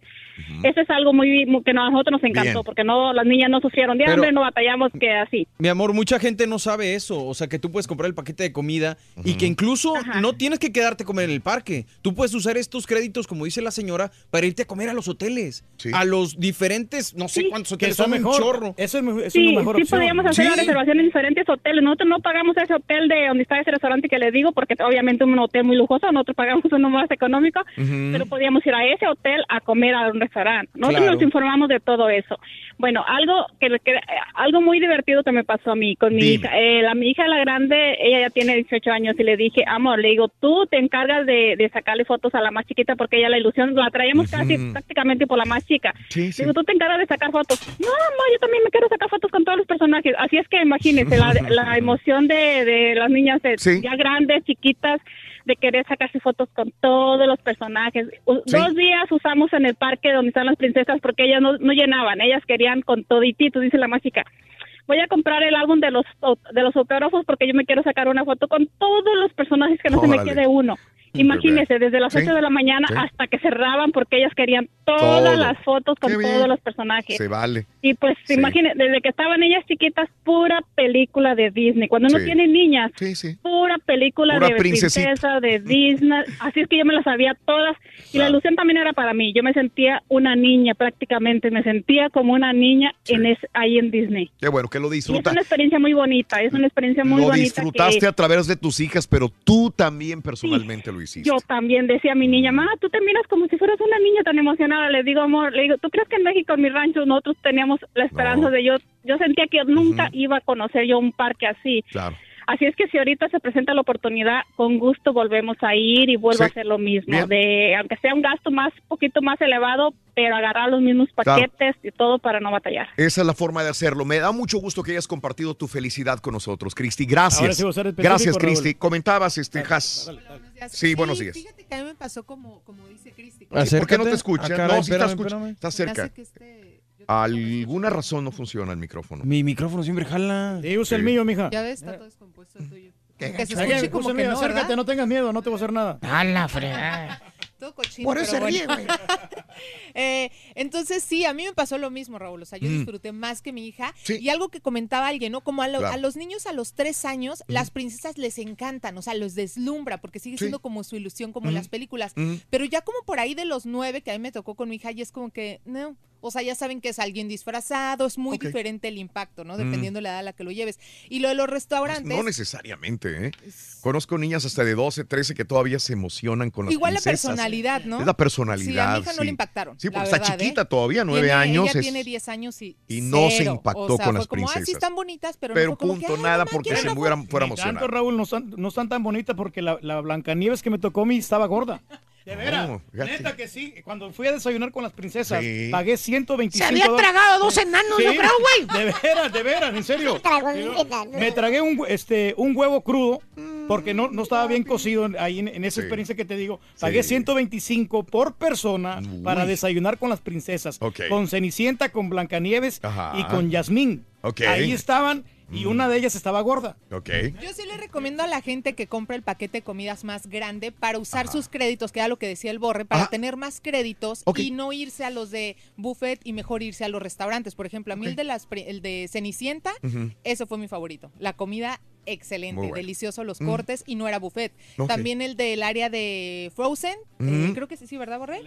Eso es algo muy, muy- que a nosotros nos encantó Bien. porque no las niñas no sufrieron de Pero- hambre, no batallamos que así. Mi amor, mucha gente no sabe eso. O sea, que tú puedes comprar el paquete de comida y que incluso no tienes que quedarte a comer en el parque. Tú puedes usar estos créditos, como dice la señora, para irte a comer a los hoteles. A los diferentes, no sé cuántos hoteles, son un chorro. Eso es, mejor- eso Sí, es una mejor sí opción. podíamos hacer la reservación en diferentes hoteles. Nosotros no pagamos ese hotel de donde está ese restaurante que les digo, porque obviamente es un hotel muy lujoso, nosotros pagamos uno más económico, pero podíamos ir a ese hotel a comer a un restaurante. Nosotros Claro. nos informamos de todo eso. Bueno, algo que, que- algo muy divertido que me pasó a mí con mi Dime. hija. Eh, la mi hija la grande, ella ya tiene 18 años y le dije, amor, le digo, tú te encargas de, de sacarle fotos a la más chiquita porque ella la ilusión la traíamos casi Ujú. prácticamente por la más chica. Sí, sí. Digo, tú te encargas de sacar fotos. No, amor, yo también me quiero sacar fotos con todos los personajes. Así es que imagínense la, [LAUGHS] la emoción de, de las niñas de- Sí. ya grandes, chiquitas, de querer sacarse fotos con todos los personajes. Sí. Dos días usamos en el parque donde están las princesas porque ellas no, no llenaban, ellas querían con toditito, dice la mágica. Voy a comprar el álbum de los de los autógrafos porque yo me quiero sacar una foto con todos los personajes que no se me quede uno. Imagínese, desde las Sí, 8 de la mañana sí. hasta que cerraban porque ellas querían todas Todo. las fotos con todos los personajes. Se vale. Y pues Sí. imagínate, desde que estaban ellas chiquitas, pura película de Disney. Cuando uno tiene niñas, pura película Pura de princesita. princesa, de Disney. Así es que yo me las sabía todas. Y la ilusión también era para mí. Yo me sentía una niña prácticamente. Me sentía como una niña en es, ahí en Disney. Qué bueno que lo Y es disfrutas. una experiencia muy bonita. Es una experiencia muy Lo bonita. disfrutaste que a través de tus hijas, pero tú también personalmente lo hiciste. yo también decía a mi niña, mamá, tú te miras como si fueras una niña tan emocionada. Le digo, amor, le digo, ¿tú crees que en México, en mi rancho, nosotros teníamos la esperanza No. de yo? Yo sentía que nunca iba a conocer yo un parque así. Claro. Así es que si ahorita se presenta la oportunidad, con gusto volvemos a ir y vuelvo Sí. a hacer lo mismo. Bien. De, aunque sea un gasto más, poquito más elevado, pero agarrar los mismos Claro. paquetes y todo para no batallar. Esa es la forma de hacerlo. Me da mucho gusto que hayas compartido tu felicidad con nosotros, Cristi. Gracias. Sí Gracias. Cristi. Comentabas, este, Has. Sí, buenos días. Fíjate que a mí me pasó como, como dice Cristi. ¿Por qué no te escuchas? Ah, caray, no, sí espérame, espérame. Estás me cerca. Alguna razón no funciona el micrófono. Mi micrófono siempre jala. Sí, usa el Sí. mío, mija. Ya ves, está todo descompuesto el tuyo. ¿Qué Que se escuche Oye, como usa el que mío, no, acércate, no tengas miedo, no te voy a hacer nada. A la fregada. [LAUGHS] Todo cochino, Por eso pero se ríe, bueno. [LAUGHS] Eh, entonces sí, a mí me pasó lo mismo, Raúl. O sea, yo Mm. disfruté más que mi hija. Sí. Y algo que comentaba alguien, ¿no? Como a, lo- Claro. a los niños a los tres años, las princesas les encantan, o sea, los deslumbra, porque sigue siendo como su ilusión, como en Mm. las películas. Mm. Pero ya como por ahí de los nueve, que a mí me tocó con mi hija, y es como que, no. O sea, ya saben que es alguien disfrazado, es muy diferente el impacto, ¿no? Mm. Dependiendo de la edad a la que lo lleves. Y lo de los restaurantes. No necesariamente, ¿eh? Conozco niñas hasta de 12, 13 que todavía se emocionan con las Igual la princesas. personalidad, ¿no? Es la personalidad. Sí, a mi hija no le impactaron. Sí, porque está verdad, chiquita ¿eh? todavía, nueve Tiene- años. Ella es- tiene 10 años y. y no se impactó O sea, con fue las como, "Ah, sí princesas. están bonitas, pero, Pero no fue como punto, que, "Ay, nada, mamá, porque se fuera, foto". fuera emocionada. Raúl, no están, no están tan bonitas porque la, la Blancanieves que me tocó a mí estaba gorda. De veras, No, neta que sí. Cuando fui a desayunar con las princesas, Sí. pagué 125 Se había dólares. tragado dos enanos, yo creo, güey. De veras, de veras, en serio. Me tragué un, este, un huevo crudo porque no, no estaba bien cocido ahí en, en esa Sí. experiencia que te digo. Pagué 125 por persona para desayunar con las princesas. Con Cenicienta, con Blancanieves Ajá. y con Yasmín. Ahí estaban y una de ellas estaba gorda. Ok. Yo sí le recomiendo a la gente que compre el paquete de comidas más grande para usar sus créditos, que era lo que decía el Borre, para Ajá. tener más créditos y no irse a los de buffet y mejor irse a los restaurantes. Por ejemplo, a mí el de las el de Cenicienta, eso fue mi favorito. La comida excelente, bueno. delicioso los Mm. cortes y no era buffet. También el del área de Frozen, eh, creo que sí, sí, ¿verdad, Borre?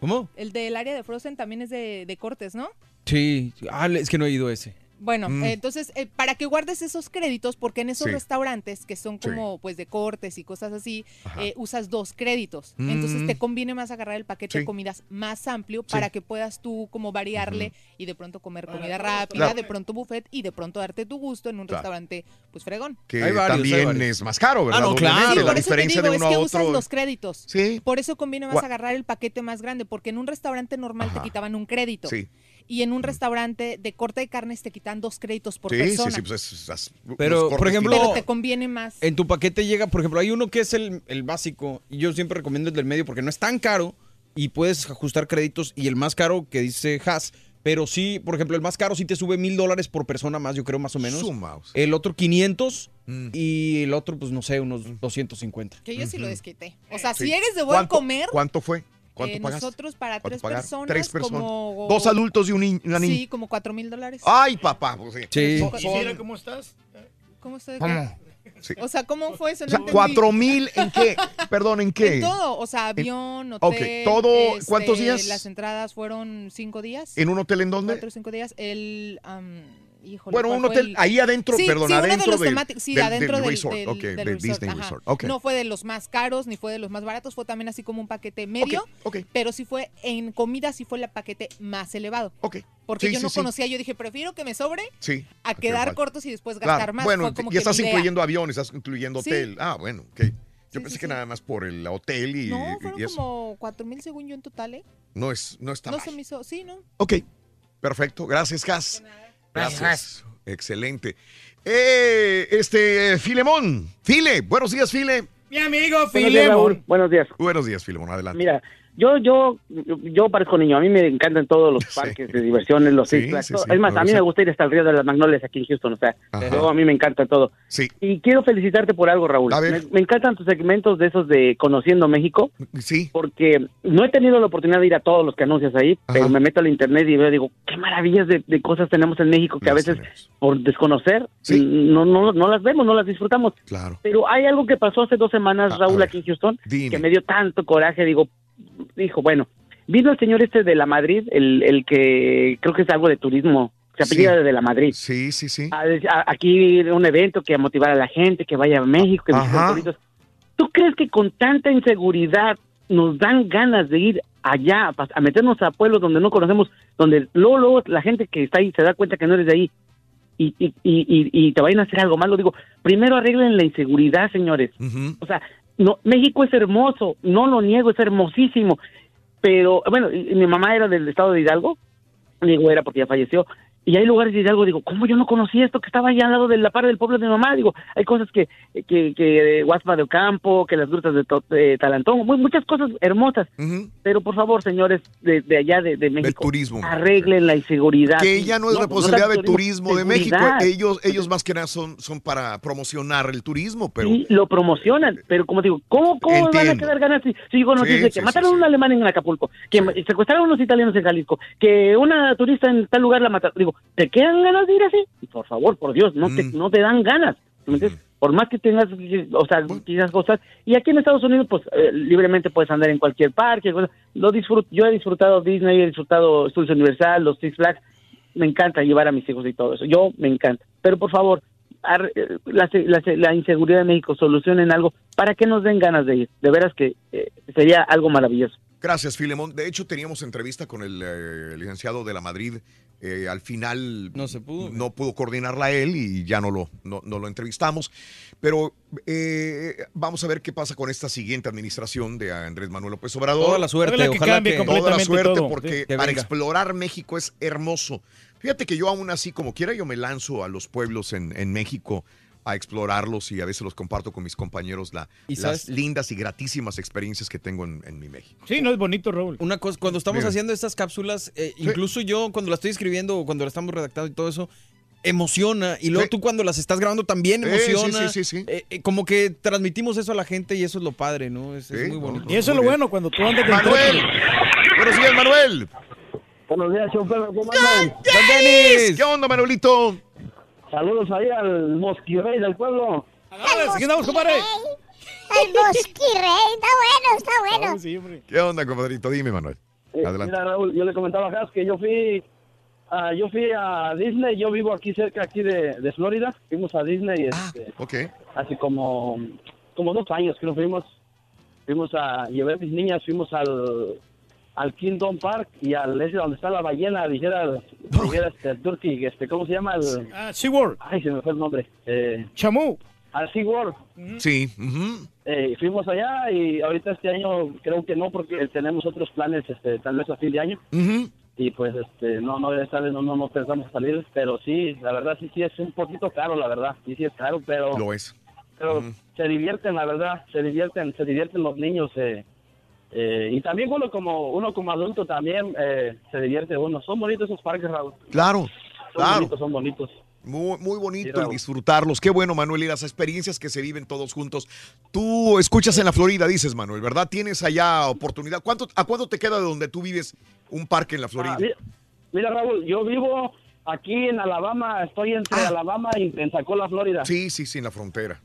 ¿Cómo? El del área de Frozen también es de, de cortes, ¿no? Sí. Ah, es que no he ido ese. Bueno, Mm. eh, entonces, eh, para que guardes esos créditos, porque en esos Sí. restaurantes que son Sí. como pues de cortes y cosas así, eh, usas dos créditos. Mm. Entonces te conviene más agarrar el paquete de comidas más amplio Sí. para que puedas tú como variarle y de pronto comer comida rápida, Claro. de pronto buffet y de pronto darte tu gusto en un Claro. restaurante pues fregón. Que Hay varios, hay también varios. es más caro, ¿verdad? Ah, no, claro. Sí, La por eso te diferencia digo, de es uno que a usas otro. los créditos. Sí. Por eso conviene más agarrar el paquete más grande, porque en un restaurante normal Ajá. te quitaban un crédito. Sí. Y en un restaurante de corte de carnes te quitan dos créditos por Sí, persona. sí, sí, pues es- es- Pero, por ejemplo, Pero te conviene más. En tu paquete llega, por ejemplo, hay uno que es el, el básico y yo siempre recomiendo el del medio porque no es tan caro y puedes ajustar créditos y el más caro que dice Has, pero sí, por ejemplo, el más caro sí te sube mil dólares por persona más, yo creo más o menos. Sumaos. El otro 500 Mm. y el otro, pues no sé, unos 250. Que yo sí lo desquité. O sea, Sí. si eres de buen ¿Cuánto- comer, ¿Cuánto fue? ¿Cuánto eh, pagaste? nosotros para ¿Cuánto tres personas, Tres personas. como... Dos adultos y un ni- una niña. Sí, como cuatro mil dólares. Ay, papá. pues sí. Sí. Son- ¿Y mira cómo estás? ¿Cómo estoy? ¿Cómo? Sí. O sea, ¿cómo fue eso? O No sea, entendí. ¿cuatro mil en qué? Perdón, ¿en qué? En todo, o sea, avión, ok, hotel. todo, este, ¿cuántos días? Las entradas fueron cinco días. ¿En un hotel en dónde? Cuatro o cinco días. El, am, híjole, Bueno, ¿cuál un hotel el- ahí adentro, Sí, perdón, sí, de adentro los del- temáticos- sí, del- adentro del del, resort, del- ok, del del resort, Disney ajá. Resort, ok. No fue de los más caros ni fue de los más baratos, fue también así como un paquete medio, ok. pero sí fue en comida sí fue el paquete más elevado. Ok. Porque Sí, yo sí, no sí. conocía, yo dije, prefiero que me sobre Sí. a ok, quedar cortos y después Claro, gastar más. Bueno, como y que estás mi idea. incluyendo avión, estás incluyendo Sí. hotel. Ah, bueno, ok. Yo pensé que nada más por el hotel y, No, y fueron eso. como cuatro mil según yo en total, ¿eh? No, es, no está no mal. se me hizo, sí, ¿no? Ok, perfecto. Gracias, Gas. Gracias, Gracias. Excelente. Eh, este, Filemón. File, buenos días, File. Mi amigo Buenos días, Filemón. Raúl. Buenos días. Buenos días, Filemón, adelante. Mira, yo, yo, yo parezco niño. A mí me encantan todos los [LAUGHS] parques de diversiones, los Sí, sí, sí, Es más, a mí me gusta ir hasta el río de las Magnolias aquí en Houston. O sea, yo, a mí me encanta todo. Sí. Y quiero felicitarte por algo, Raúl. Me, me encantan tus segmentos de esos de Conociendo México. Sí. Porque no he tenido la oportunidad de ir a todos los que anuncias ahí, pero me meto al internet y veo, digo, qué maravillas de, de cosas tenemos en México que a veces, por desconocer, no, no, no las vemos, no las disfrutamos. Claro. Pero hay algo que pasó hace dos semanas, Raúl, aquí en Houston, Dime. que me dio tanto coraje. Digo, dijo, bueno, vino el señor este de la Madrid, el, el que creo que es algo de turismo, se apellida Sí. de la Madrid. Sí, sí, sí. A- a- aquí un evento que a motivar a la gente, que vaya a México, que visite. ¿Tú crees que con tanta inseguridad nos dan ganas de ir allá, a, meternos a pueblos donde no conocemos, donde luego, luego la gente que está ahí se da cuenta que no eres de ahí y, y, y, y- y te vayan a hacer algo malo? Digo, primero arreglen la inseguridad, señores. O sea, no, México es hermoso, no lo niego, es hermosísimo. Pero, bueno, mi mamá era del estado de Hidalgo, digo, era porque ya falleció. Y hay lugares de Hidalgo, digo, ¿cómo yo no conocía esto que estaba allá al lado de la par del pueblo de mi mamá? Digo, hay cosas que, que, que Guaspa del Campo, que las grutas de, To- de Talantón, muy- muchas cosas hermosas. Pero por favor, señores de, de allá de, de México, turismo. arreglen la inseguridad. Que ya no es responsabilidad tanto del turismo de México. Ellos, ellos más que nada son, son para promocionar el turismo, pero Sí, lo promocionan, pero como digo, ¿cómo, cómo van a quedar ganas si, si digo Sí, noticias de que sí, mataron a un alemán en Acapulco, que secuestraron a unos italianos en Jalisco, que una turista en tal lugar la mataron? Digo, ¿te quedan ganas de ir así? Y por favor, por Dios, no, Mm. te, no te dan ganas. ¿me entiendes? Por más que tengas, o sea, quizás cosas. Y aquí en Estados Unidos, pues eh, libremente puedes andar en cualquier parque. Lo disfruto, yo he disfrutado Disney, he disfrutado Estudios Universal, los Six Flags. Me encanta llevar a mis hijos y todo eso. Yo me encanta. Pero por favor, ar- eh, la, la la inseguridad de México, solucionen algo para que nos den ganas de ir. De veras que eh, sería algo maravilloso. Gracias, Filemón. De hecho, teníamos entrevista con el eh, licenciado de la Madrid. Eh, al final no se pudo. No pudo coordinarla él y ya no lo, no, no lo entrevistamos. Pero eh, vamos a ver qué pasa con esta siguiente administración de Andrés Manuel López Obrador. Toda la suerte, Ojalá que ojalá cambie que- toda la completamente suerte todo. porque Sí, para explorar México es hermoso. Fíjate que yo aún así, como quiera, yo me lanzo a los pueblos en, en México a explorarlos y a veces los comparto con mis compañeros la, ¿Y las sabes? lindas y gratísimas experiencias que tengo en, en mi México. Sí, no es bonito, Raúl. Una cosa, cuando estamos haciendo estas cápsulas, eh, incluso yo cuando la estoy escribiendo o cuando la estamos redactando y todo eso, emociona. Y luego tú cuando las estás grabando también Sí, emociona. sí, sí, sí, sí. Eh, eh, como que transmitimos eso a la gente y eso es lo padre, ¿no? Es, es muy bonito. Y eso es lo bueno cuando tú andas de Manuel. Buenos días, Manuel. Buenos días, show perro, ¿cómo andan? ¿Qué onda, Manuelito? Saludos ahí al mosquirrey del pueblo. Aquí andamos, compadre. El mosquirrey, está bueno, está bueno. ¿Qué onda, compadrito? Dime, Manuel. Eh, Adelante. Mira, Raúl, yo le comentaba a Jas que yo fui, ah, yo fui a Disney, yo vivo aquí cerca aquí de, de Florida, fuimos a Disney este, Ok. hace como, como dos años que nos fuimos, fuimos a, llevé a mis niñas, fuimos al, al Kingdom Park y al ese donde está la ballena, dijera, dijera este, Turkey, este, ¿cómo se llama? El, Ah, SeaWorld. Ay, se me fue el nombre. Eh, Chamú. Al SeaWorld. Sí. ujú. Eh, fuimos allá y ahorita este año creo que no porque tenemos otros planes, este, tal vez a fin de año. Y pues este, no, no, esta vez no, no, no pensamos salir, pero sí, la verdad sí, sí es un poquito caro, la verdad. Sí, sí es caro, pero... Lo es. Pero se divierten, la verdad, se divierten, se divierten los niños. Eh, eh, y también uno como uno como adulto también eh, se divierte uno. Son bonitos esos parques, Raúl. Claro, Son claro. bonitos, son bonitos. Muy, muy bonito Sí, el Raúl. disfrutarlos. Qué bueno, Manuel, y las experiencias que se viven todos juntos. Tú escuchas en la Florida, dices, Manuel, ¿verdad? Tienes allá oportunidad. ¿Cuánto, ¿A cuánto te queda de donde tú vives un parque en la Florida? Ah, mira, mira, Raúl, yo vivo aquí en Alabama, estoy entre Alabama y Pensacola, Florida. Ah. Sí, sí, sí, en la frontera.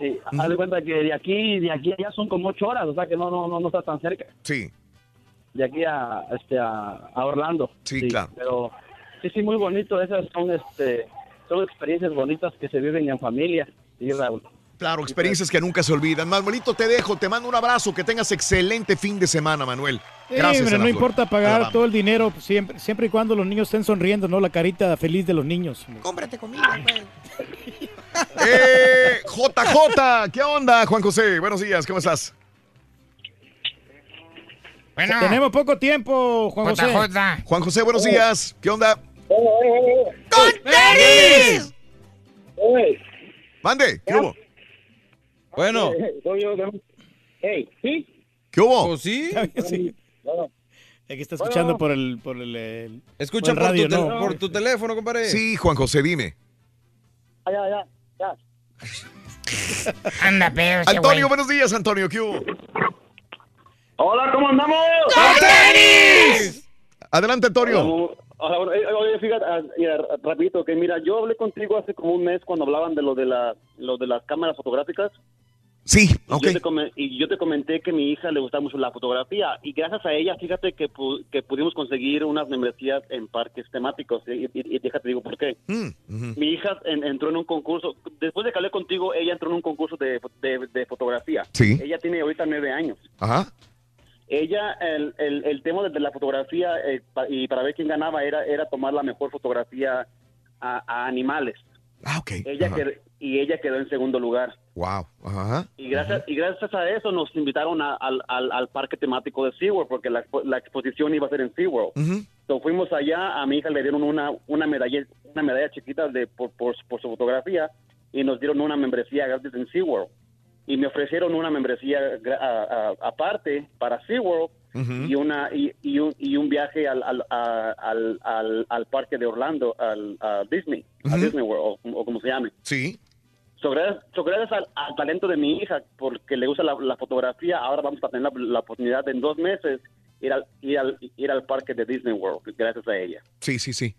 Sí, haz de cuenta que de aquí, de aquí a allá son como ocho horas, o sea que no, no, no, no está tan cerca. Sí. De aquí a, este, a, a Orlando. Sí, claro. Pero sí, sí, muy bonito. Esas son, este, son experiencias bonitas que se viven en familia. Sí, Raúl. Claro, experiencias que nunca se olvidan. Manuelito, te dejo, te mando un abrazo, que tengas excelente fin de semana, Manuel. Sí, Gracias. la no Flor- importa pagar Alabama. todo el dinero, pues, siempre, siempre y cuando los niños estén sonriendo, ¿no? La carita feliz de los niños. Cómprate comida, güey. [LAUGHS] Eh, JJ, ¿qué onda, Juan José? Buenos días, ¿cómo estás? Tenemos poco tiempo, Juan José. Juan José, buenos días. ¿Qué onda? ¡Con Mande, ¿qué hubo? Bueno. Soy yo. ¿no? Hey, ¿sí? ¿Qué hubo? Pues sí. Que está escuchando por el, por el, el- Escucha por el por, radio, tu, por tu teléfono, compadre. Sí, Juan José, dime. Ah, ya, ya, ya. [LAUGHS] Anda, pero ese Antonio, buenos días, Antonio. ¿Qué hubo? Hola, ¿cómo andamos? Adelante, Antonio. Hola, hola, hola. Eh, Oye, fíjate, ah, mira, rapidito, que mira, yo hablé contigo hace como un mes cuando hablaban de lo de, la, lo de las cámaras fotográficas. Sí, Y yo, te y yo te comenté que a mi hija le gustaba mucho la fotografía y gracias a ella, fíjate que, pu- que pudimos conseguir unas membresías en parques temáticos y, y- y déjate digo por qué. Mm, Mi hija en- entró en un concurso, después de que hablé contigo, ella entró en un concurso de, de- de fotografía. Sí. Ella tiene ahorita nueve años. Ajá. Ella, el, el, el tema de la fotografía eh, pa- y para ver quién ganaba era, era tomar la mejor fotografía a, a animales. Ah, ok. Ella Ajá. quedó- y ella quedó en segundo lugar. Wow. Ajá. Y gracias, y gracias a eso nos invitaron a- al, al, al parque temático de SeaWorld porque la, la exposición iba a ser en SeaWorld. Ujú. Entonces fuimos allá, a mi hija le dieron una, una medalla una medalla chiquita de, por, por, por su fotografía y nos dieron una membresía gratis en SeaWorld. Y me ofrecieron una membresía a- a- aparte para SeaWorld y una y, y un, y un viaje al, al, a- al, al, parque de Orlando, al a Disney, a Ujú. Disney World, o, o como se llame. Sí. So, gracias, so, gracias al, al talento de mi hija, porque le gusta la, la fotografía, ahora vamos a tener la, la oportunidad de en dos meses ir al, ir, al, ir al parque de Disney World, gracias a ella. Sí, sí, sí.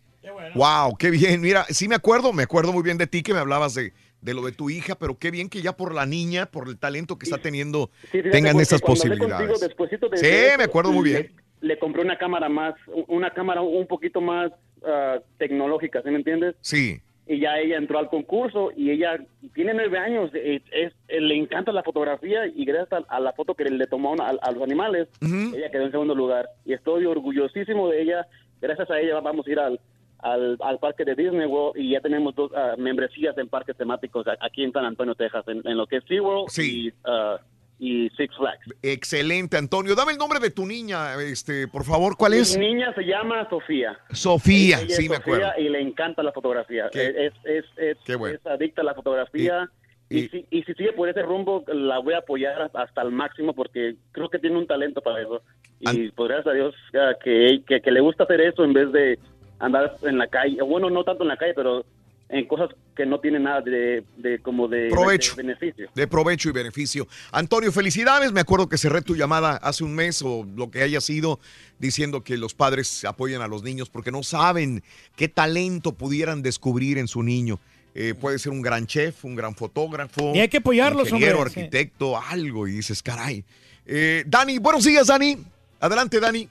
Wow, qué bien. Mira, sí me acuerdo, me acuerdo muy bien de ti que me hablabas de, de lo de tu hija, pero qué bien que ya por la niña, por el talento que está teniendo, Sí, tengan esas posibilidades. contigo, despuesito de- sí, eso, me acuerdo muy le- bien. Le, compré una cámara más, una cámara un poquito más ah, tecnológica, ¿sí me entiendes? Sí. Y ya ella entró al concurso y ella tiene nueve años, es, es- le encanta la fotografía y gracias a, a la foto que le tomó a, a los animales, ella quedó en segundo lugar. Y estoy orgullosísimo de ella. Gracias a ella vamos a ir al, al, al parque de Disney World y ya tenemos dos ah, membresías en parques temáticos aquí en San Antonio, Texas, en, en lo que es SeaWorld y, ah, y Six Flags. Excelente, Antonio. Dame el nombre de tu niña, este, por favor. ¿Cuál es? Mi niña se llama Sofía. Sofía, Ella sí es me Sofía acuerdo. Y le encanta la fotografía. Es, es, es, Qué bueno. es adicta a la fotografía. Y, si, y si sigue por ese rumbo, la voy a apoyar hasta el máximo porque creo que tiene un talento para eso. Y pues gracias a Dios que, que, que le gusta hacer eso en vez de andar en la calle. Bueno, no tanto en la calle, pero en cosas que no tienen nada de, de como de, Provecho. de beneficio. De provecho y beneficio. Antonio, felicidades. Me acuerdo que cerré tu llamada hace un mes o lo que haya sido diciendo que los padres apoyan a los niños porque no saben qué talento pudieran descubrir en su niño. Eh, puede ser un gran chef, un gran fotógrafo. Y hay que apoyarlos, ingeniero, hombre, sí. arquitecto, algo. Y dices, caray. Eh, Dani, buenos días, Dani. Adelante, Dani.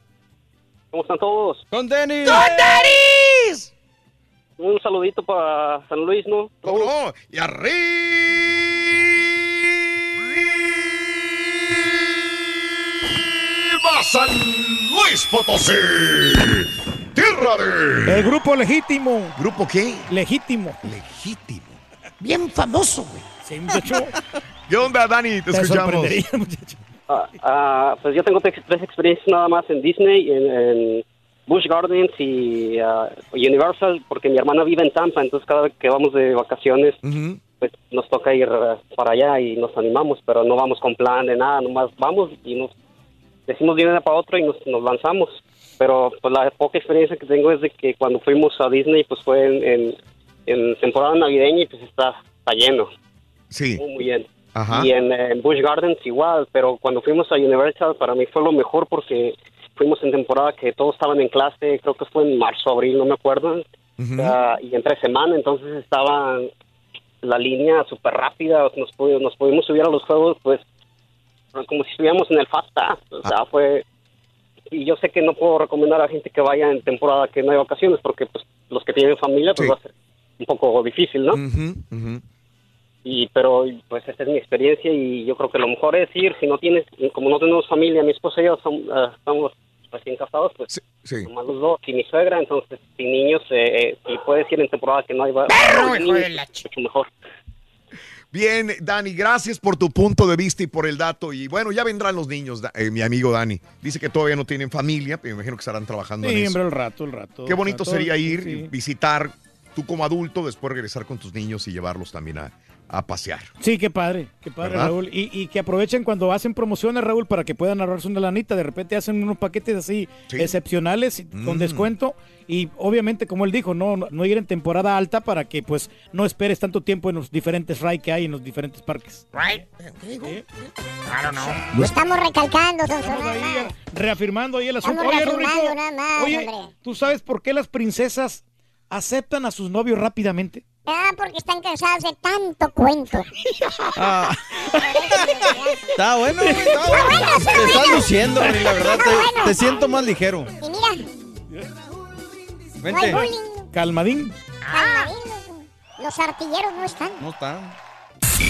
¿Cómo están todos? ¡Con Denis! ¡Con Denis! Un saludito para San Luis, ¿no? ¿Cómo no? Y arriba San Luis Potosí. Tierra de... El grupo legítimo. ¿Grupo qué? Legítimo. Legítimo. Bien famoso, güey. Sí, muchacho. [LAUGHS] ¿Qué onda, Dani? Te, Te escuchamos. Ah, ah, pues yo tengo tres, tres experiencias nada más en Disney, en, en Busch Gardens y ah, Universal, porque mi hermana vive en Tampa, entonces cada vez que vamos de vacaciones, pues nos toca ir ah, para allá y nos animamos, pero no vamos con plan de nada, nomás vamos y nos decimos de una para otra y nos, nos lanzamos. Pero pues la poca experiencia que tengo es de que cuando fuimos a Disney, pues fue en, en, en temporada navideña y pues está, está lleno. Sí. Muy, muy bien. Ajá. Y en, en Busch Gardens igual, pero cuando fuimos a Universal para mí fue lo mejor porque fuimos en temporada que todos estaban en clase, creo que fue en marzo, abril, no me acuerdo, Ah, y entre semana, entonces estaban la línea súper rápida, nos, pudi- nos pudimos subir a los juegos pues como si estuviéramos en el Fast Pass, o sea, fue... Y yo sé que no puedo recomendar a gente que vaya en temporada que no hay vacaciones porque pues los que tienen familia pues va a ser un poco difícil, ¿no? y pero pues esta es mi experiencia y yo creo que lo mejor es ir si no tienes como no tenemos familia mi esposa y yo son, ah, estamos recién casados pues nomás los dos y mi suegra entonces sin niños eh, eh, si puedes ir en temporada que no hay va- no hay niños, mucho mejor Bien, Dani, gracias por tu punto de vista y por el dato. Y bueno, ya vendrán los niños, eh, mi amigo Dani. Dice que todavía no tienen familia, pero me imagino que estarán trabajando en Sí, eso. hombre, el rato, el rato. Qué bonito sería ir, sí. visitar tú como adulto, después regresar con tus niños y llevarlos también a, a pasear. Sí, qué padre, qué padre, ¿Verdad? Raúl. Y, y que aprovechen cuando hacen promociones, Raúl, para que puedan ahorrarse una lanita. De repente hacen unos paquetes así excepcionales y con Mm. descuento. Y obviamente, como él dijo, no, no ir en temporada alta para que pues no esperes tanto tiempo en los diferentes rides que hay en los diferentes parques. Right. Claro, no. Lo estamos recalcando, don Estamos ahí, reafirmando ahí el asunto. Oye, nada más, oye. ¿tú sabes por qué las princesas aceptan a sus novios rápidamente? Ah, porque están cansados de tanto cuento. [LAUGHS] Ah. Está bueno, está bueno. Te estás luciendo, la verdad. Te, te siento más ligero. Y mira, Vente. no. Calmadín. calmadín, Los artilleros no están. No está.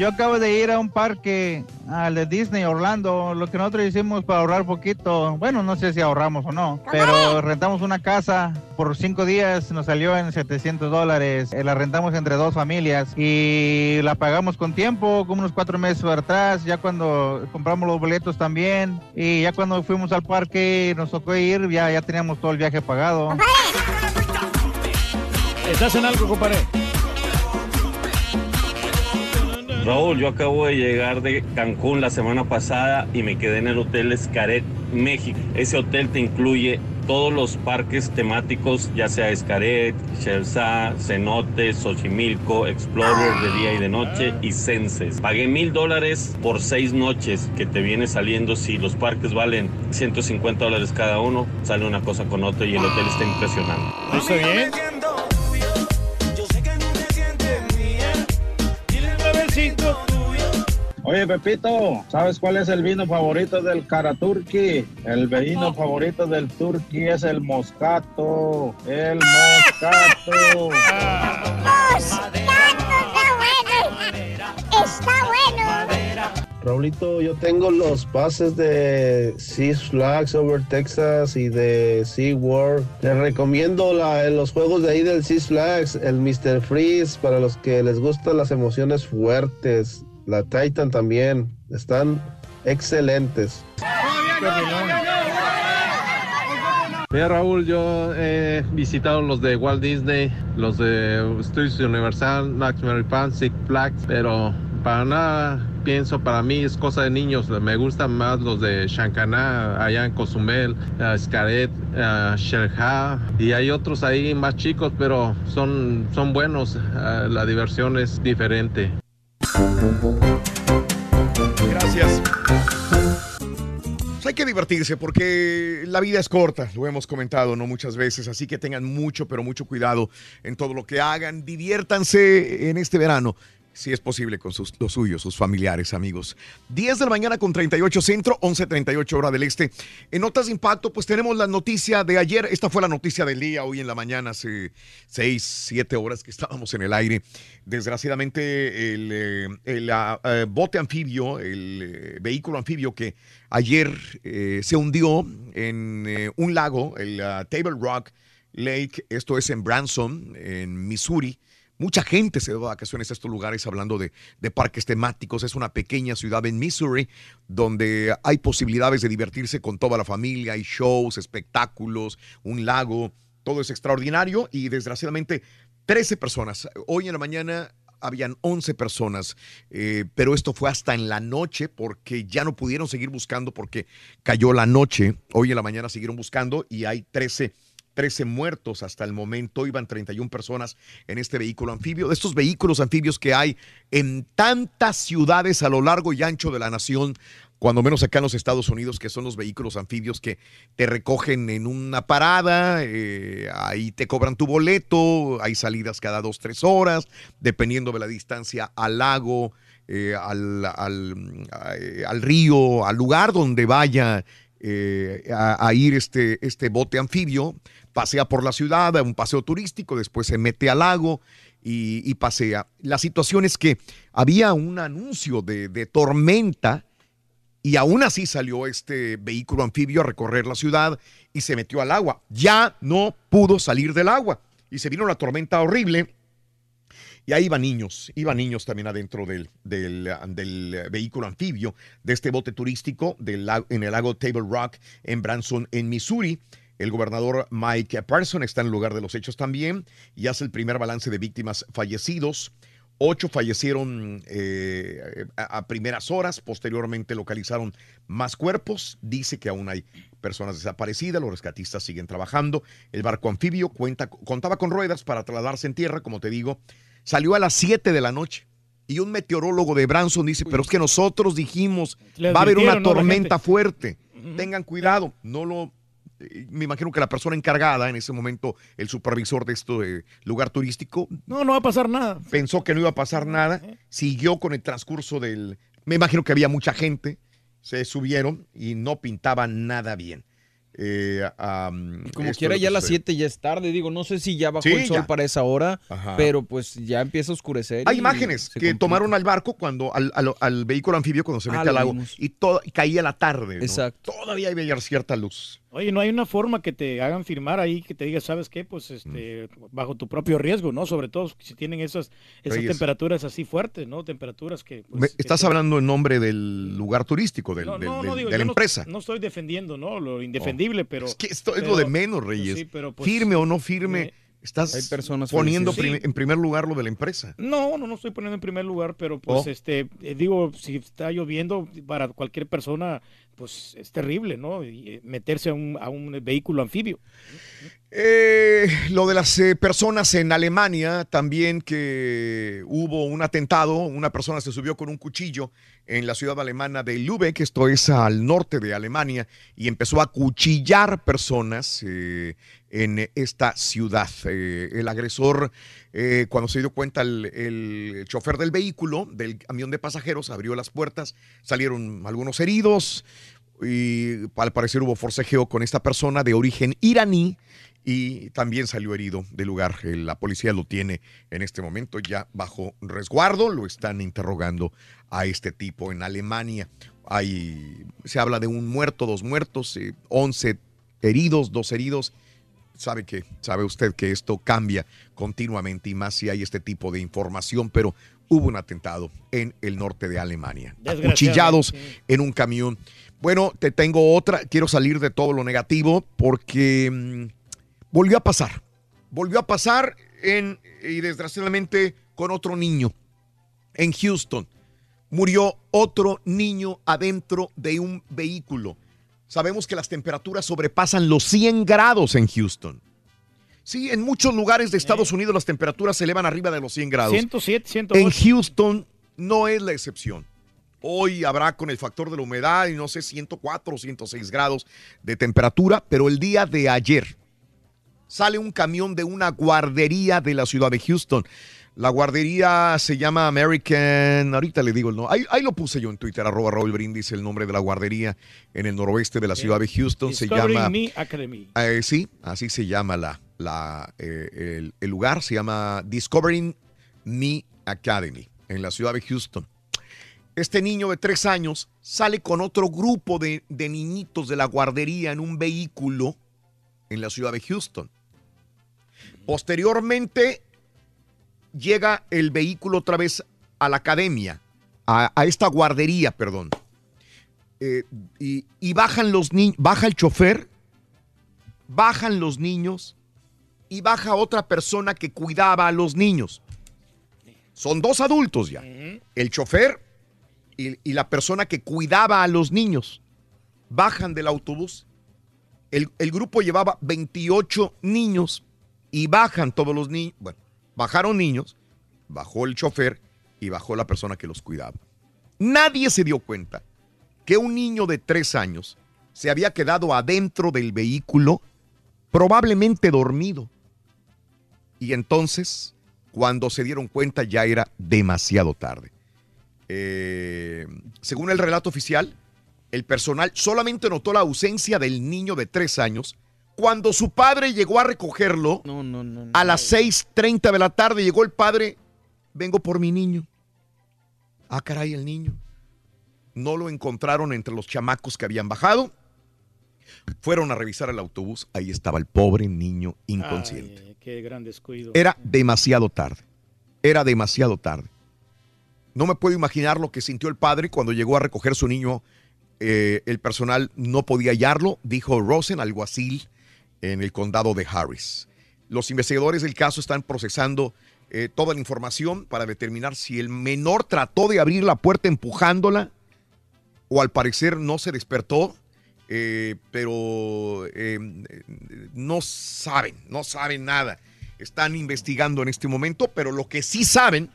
Yo acabo de ir a un parque, al de Disney Orlando. Lo que nosotros hicimos para ahorrar poquito, bueno, no sé si ahorramos o no, pero rentamos una casa por cinco días, nos salió en 700 dólares. Eh, La rentamos entre dos familias y la pagamos con tiempo, como unos cuatro meses para atrás, ya cuando compramos los boletos también. Y ya cuando fuimos al parque y nos tocó ir, ya, ya teníamos todo el viaje pagado. ¿Estás en algo, compadre? Raúl, yo acabo de llegar de Cancún la semana pasada y me quedé en el Hotel Escaret, México. Ese hotel te incluye todos los parques temáticos, ya sea Escaret, Shelsa, Cenote, Xochimilco, Explorer de día y de noche y Senses. Pagué mil dólares por seis noches que te viene saliendo. Si los parques valen 150 dólares cada uno, sale una cosa con otra y el hotel está impresionante. ¿Está bien? Oye, Pepito, ¿sabes cuál es el vino favorito del Karaturki? El vino favorito del Turki es el Moscato. El Moscato. Está bueno. Raulito, yo tengo los pases de Six Flags Over Texas y de SeaWorld. Les recomiendo los juegos de ahí del Six Flags, el Mr. Freeze, para los que les gustan las emociones fuertes. La Titan también. Están excelentes. Mira Raúl, yo he visitado los de Walt Disney, los de Studios Universal, Max Mary Pan, Six Flags, pero para nada pienso, para mí es cosa de niños. Me gustan más los de Shankaná, allá en Cozumel, uh, Xcaret, uh, Sherja, y hay otros ahí más chicos, pero son, son buenos. Uh, la diversión es diferente. Gracias. Pues hay que divertirse porque la vida es corta, lo hemos comentado no muchas veces, así que tengan mucho, pero mucho cuidado en todo lo que hagan. Diviértanse en este verano, si es posible, con sus, los suyos, sus familiares, amigos. 10 de la mañana con 38 centro, 11.38 hora del este. En Notas de Impacto, pues tenemos la noticia de ayer. Esta fue la noticia del día, hoy en la mañana, hace 6, 7 horas que estábamos en el aire. Desgraciadamente, el, eh, el, ah, eh, bote anfibio, el eh, vehículo anfibio que ayer se hundió en un lago, el ah, Table Rock Lake, esto es en Branson, en Missouri. Mucha gente se va de vacaciones a estos lugares hablando de, de parques temáticos. Es una pequeña ciudad en Missouri donde hay posibilidades de divertirse con toda la familia. Hay shows, espectáculos, un lago. Todo es extraordinario y desgraciadamente 13 personas. Hoy en la mañana habían 11 personas, eh, pero esto fue hasta en la noche porque ya no pudieron seguir buscando porque cayó la noche. Hoy en la mañana siguieron buscando y hay 13 13 muertos hasta el momento, iban 31 personas en este vehículo anfibio, de estos vehículos anfibios que hay en tantas ciudades a lo largo y ancho de la nación, cuando menos acá en los Estados Unidos, que son los vehículos anfibios que te recogen en una parada, eh, ahí te cobran tu boleto, hay salidas cada dos, tres horas, dependiendo de la distancia al lago, eh, al, al, a- al río, al lugar donde vaya eh, a, ir este, este bote anfibio, pasea por la ciudad, a un paseo turístico, después se mete al lago y, y pasea. La situación es que había un anuncio de, de tormenta Y aún así salió este vehículo anfibio a recorrer la ciudad y se metió al agua. Ya no pudo salir del agua. Y se vino la tormenta horrible. Y ahí iban niños, iban niños también adentro del, del, del vehículo anfibio de este bote turístico del, en el lago Table Rock en Branson, en Missouri. El gobernador Mike Parson está en el lugar de los hechos también y hace el primer balance de víctimas fallecidos. Ocho fallecieron eh, a, a primeras horas, posteriormente localizaron más cuerpos. Dice que aún hay personas desaparecidas, los rescatistas siguen trabajando. El barco anfibio cuenta, contaba con ruedas para trasladarse en tierra, como te digo. Salió a las 7 de la noche. Y un meteorólogo de Branson dice, pero es que nosotros dijimos, va a haber una tormenta fuerte. Tengan cuidado, no lo eh, me imagino que la persona encargada en ese momento, el supervisor de este lugar turístico, No, no va a pasar nada. pensó que no iba a pasar nada, siguió con el transcurso del... Me imagino que había mucha gente, se subieron y no pintaban nada bien. Eh, am, Como quiera, ya a las sucede. 7 ya es tarde. Digo, no sé si ya bajó Sí, el sol ya. para esa hora, Ajá. pero pues ya empieza a oscurecer. Hay imágenes que complica. tomaron al barco cuando al, al- al vehículo anfibio cuando se Ah, mete al lago vimos. y, todo, y caía la tarde. ¿no? Exacto. Todavía había cierta luz. Oye, no hay una forma que te hagan firmar ahí que te diga, ¿sabes qué? Pues este, bajo tu propio riesgo, ¿no? Sobre todo si tienen esas, esas Reyes. temperaturas así fuertes, ¿no? Temperaturas que... pues, que Estás hablando en nombre del lugar turístico, del- No, del- no, del- no, digo, de la empresa. No, estoy defendiendo, ¿no? Lo indefendible, pero... Es que esto es pero- lo de menos, Reyes. sí, pero, pues, firme o no firme, estás Hay personas poniendo en primer lugar lo de la empresa. No, no, no estoy poniendo en primer lugar, pero pues Oh. este, eh, digo, si está lloviendo para cualquier persona, pues es terrible, ¿no? Y, eh, meterse a un, a un vehículo anfibio. Eh, lo de las eh, personas en Alemania, también que hubo un atentado, una persona se subió con un cuchillo en la ciudad alemana de Lübeck, esto es al norte de Alemania, y empezó a cuchillar personas eh, en esta ciudad. Eh, el agresor, eh, cuando se dio cuenta el, el chofer del vehículo, del camión de pasajeros, abrió las puertas, salieron algunos heridos, y al parecer hubo forcejeo con esta persona de origen iraní y también salió herido del lugar. Eh, La policía lo tiene en este momento ya bajo resguardo, lo están interrogando a este tipo en Alemania. Hay, se habla de un muerto, dos muertos, eh, 11 heridos, dos heridos. Sabe que, sabe usted que esto cambia continuamente y más si hay este tipo de información, pero hubo un atentado en el norte de Alemania. Acuchillados en un camión. Bueno, te tengo otra. Quiero salir de todo lo negativo porque mm, volvió a pasar. Volvió a pasar en, y desgraciadamente con otro niño en Houston. Murió otro niño adentro de un vehículo. Sabemos que las temperaturas sobrepasan los 100 grados en Houston. Sí, en muchos lugares de Estados Unidos las temperaturas se elevan arriba de los 100 grados. 107, 108. En Houston no es la excepción. Hoy habrá con el factor de la humedad y no sé, 104 o 106 grados de temperatura, pero el día de ayer sale un camión de una guardería de la ciudad de Houston. La guardería se llama American, ahorita le digo el nombre, ahí, ahí lo puse yo en Twitter, arroba Raúl Brindis, el nombre de la guardería en el noroeste de la ciudad de Houston. Se Discovering llama... Me Academy. Eh, sí, así se llama la, la, eh, el, el lugar, se llama Discovering Me Academy, en la ciudad de Houston. Este niño de tres años sale con otro grupo de, de niñitos de la guardería en un vehículo en la ciudad de Houston. Posteriormente llega el vehículo otra vez a la academia, a, esta guardería, perdón. Eh, y, bajan los niños, baja el chofer, bajan los niños y baja otra persona que cuidaba a los niños. Son dos adultos ya. El chofer y, la persona que cuidaba a los niños bajan del autobús. El, el grupo llevaba 28 niños y bajan todos los niños. Bueno, bajaron niños, bajó el chofer y bajó la persona que los cuidaba. Nadie se dio cuenta que un niño de tres años se había quedado adentro del vehículo, probablemente dormido. Y entonces, cuando se dieron cuenta, ya era demasiado tarde. Eh, según el relato oficial, el personal solamente notó la ausencia del niño de tres años cuando su padre llegó a recogerlo No, no, no. no. a las 6.30 de la tarde. Llegó el padre, vengo por mi niño. Ah, caray, el niño. no lo encontraron entre los chamacos que habían bajado. Fueron a revisar el autobús, ahí estaba el pobre niño inconsciente. Ay, qué gran descuido. Era demasiado tarde, era demasiado tarde. No me puedo imaginar lo que sintió el padre cuando llegó a recoger su niño. Eh, el personal no podía hallarlo, dijo Rosen, alguacil en el condado de Harris. Los investigadores del caso están procesando eh, toda la información para determinar si el menor trató de abrir la puerta empujándola o al parecer no se despertó, eh, pero eh, no saben, no saben nada. Están investigando en este momento, pero lo que sí saben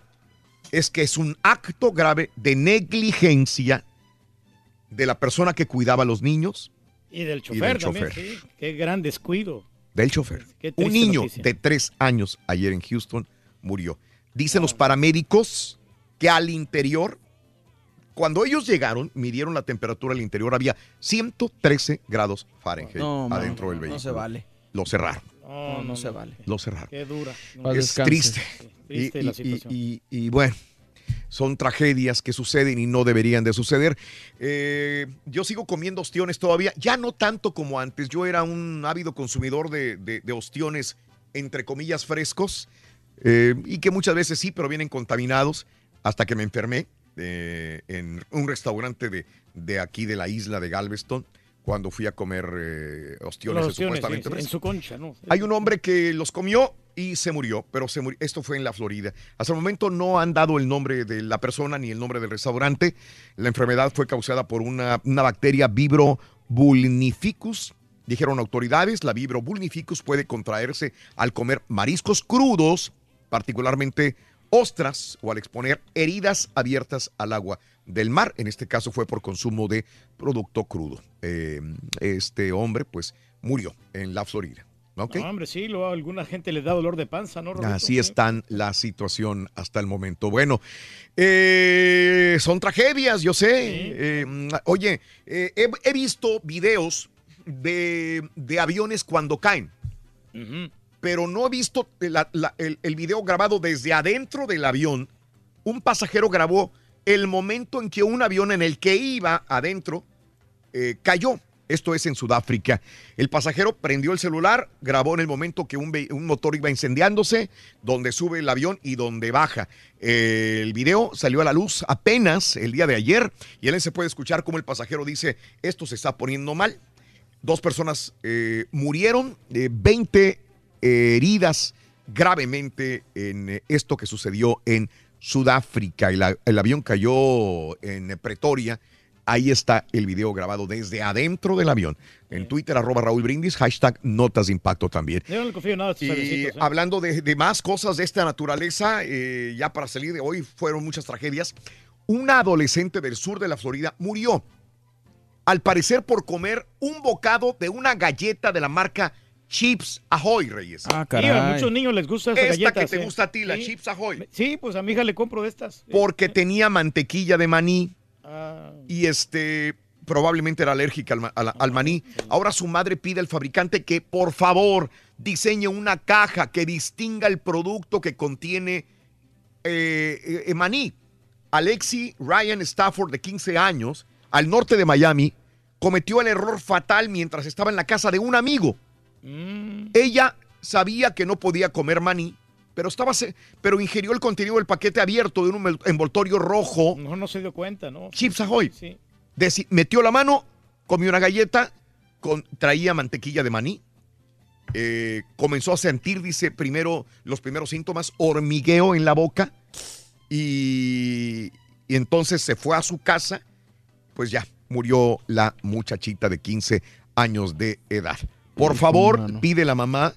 es que es un acto grave de negligencia de la persona que cuidaba a los niños Y del y chofer del también, chofer. sí. Qué gran descuido. del chofer. Un niño noticia. de tres años ayer en Houston murió. Dicen los paramédicos que al interior, cuando ellos llegaron, midieron la temperatura al interior, había 113 grados Fahrenheit No, adentro del no vehículo. se vale. Lo cerraron. No, no se vale. Lo cerraron. Qué dura. Es triste. Triste Y- la y- situación. y- y- y bueno, son tragedias que suceden y no deberían de suceder. Eh, yo sigo comiendo ostiones todavía, ya no tanto como antes. Yo era un ávido consumidor de, de- ostiones, entre comillas, frescos, eh, y que muchas veces sí, pero vienen contaminados, hasta que me enfermé eh, en un restaurante de, de aquí de la isla de Galveston, cuando fui a comer eh, ostiones, supuestamente en, en frescos. su concha, ¿no? Hay un hombre que los comió y se murió, pero se murió. Esto fue en la Florida. Hasta el momento no han dado el nombre de la persona ni el nombre del restaurante. La enfermedad fue causada por una, una bacteria Vibro vulnificus. Dijeron autoridades, la Vibro vulnificus puede contraerse al comer mariscos crudos, particularmente ostras, o al exponer heridas abiertas al agua del mar. En este caso fue por consumo de producto crudo. Eh, este hombre, pues, murió en la Florida. No, hombre, sí, lo, a alguna gente le da dolor de panza, ¿no? Así está la situación hasta el momento. Bueno, eh, son tragedias, yo sé. Eh, mm, oye, eh, he, he visto videos de, de aviones cuando caen, pero no he visto la- la- el, el video grabado desde adentro del avión. Un pasajero grabó el momento en que un avión en el que iba adentro eh, cayó. Esto es en Sudáfrica. El pasajero prendió el celular, grabó en el momento que un, motor iba incendiándose, donde sube el avión y donde baja. Eh, el video salió a la luz apenas el día de ayer y él se puede escuchar cómo el pasajero dice, esto se está poniendo mal. Dos personas eh, murieron, eh, 20 heridas gravemente en esto que sucedió en Sudáfrica. El, el avión cayó en Pretoria. Ahí está el video grabado desde adentro del avión. En Twitter, arroba Raúl Brindis, hashtag Notas de Impacto también. Yo no le confío nada a estos Y ¿eh? hablando de, de más cosas de esta naturaleza, eh, ya para salir de hoy fueron muchas tragedias. Una adolescente del sur de la Florida murió, al parecer por comer un bocado de una galleta de la marca Chips Ahoy, Reyes. Ah, Sí, a muchos niños les gusta esa Esta galleta. que te gusta a ti, la Chips Ahoy. Sí, pues a mi hija le compro de estas. Porque tenía mantequilla de maní Ah, y este probablemente era alérgica al, ma- al- al maní. Ahora su madre pide al fabricante que por favor diseñe una caja que distinga el producto que contiene eh, eh, maní. Alexi Ryan Stafford, de 15 años, al norte de Miami, cometió el error fatal mientras estaba en la casa de un amigo. Mm, Ella sabía que no podía comer maní, pero, estaba, pero ingirió el contenido del paquete abierto de un envol- envoltorio rojo. no, no se dio cuenta, ¿no? Chips Ahoy. Sí. Deci- metió la mano, comió una galleta, con, traía mantequilla de maní. eh, comenzó a sentir, dice, primero los primeros síntomas, hormigueo en la boca. Y, y entonces se fue a su casa. Pues ya, murió la muchachita de 15 años de edad. Por favor, mano. pide la mamá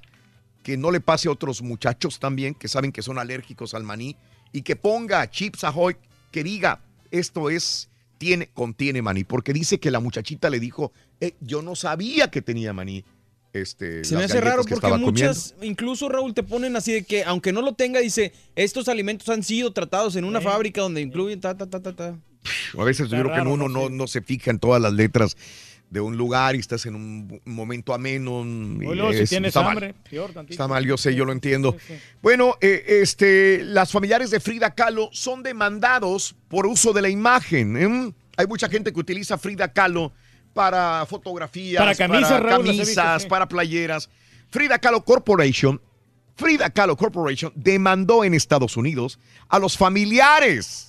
que no le pase a otros muchachos también que saben que son alérgicos al maní y que ponga Chips Ahoy que diga esto es tiene contiene maní porque dice que la muchachita le dijo "Eh, yo no sabía que tenía maní este Se me hace raro que porque muchas, incluso Raúl, te ponen así de que, aunque no lo tenga, dice, estos alimentos han sido tratados en una fábrica donde incluyen ta, ta, ta, ta, ta. a veces Está yo creo que raro, uno ¿no? no, no se fija en todas las letras de un lugar y estás en un momento ameno y O luego si es- tienes está mal. hambre, peor tantito. Está mal, yo sé, yo lo entiendo. Bueno, eh, este, las familiares de Frida Kahlo son demandados por uso de la imagen. ¿eh? Hay mucha gente que utiliza Frida Kahlo para fotografías, Para camisas, Raúl, visto, camisas, para playeras. Frida Kahlo Corporation, Frida Kahlo Corporation demandó en Estados Unidos a los familiares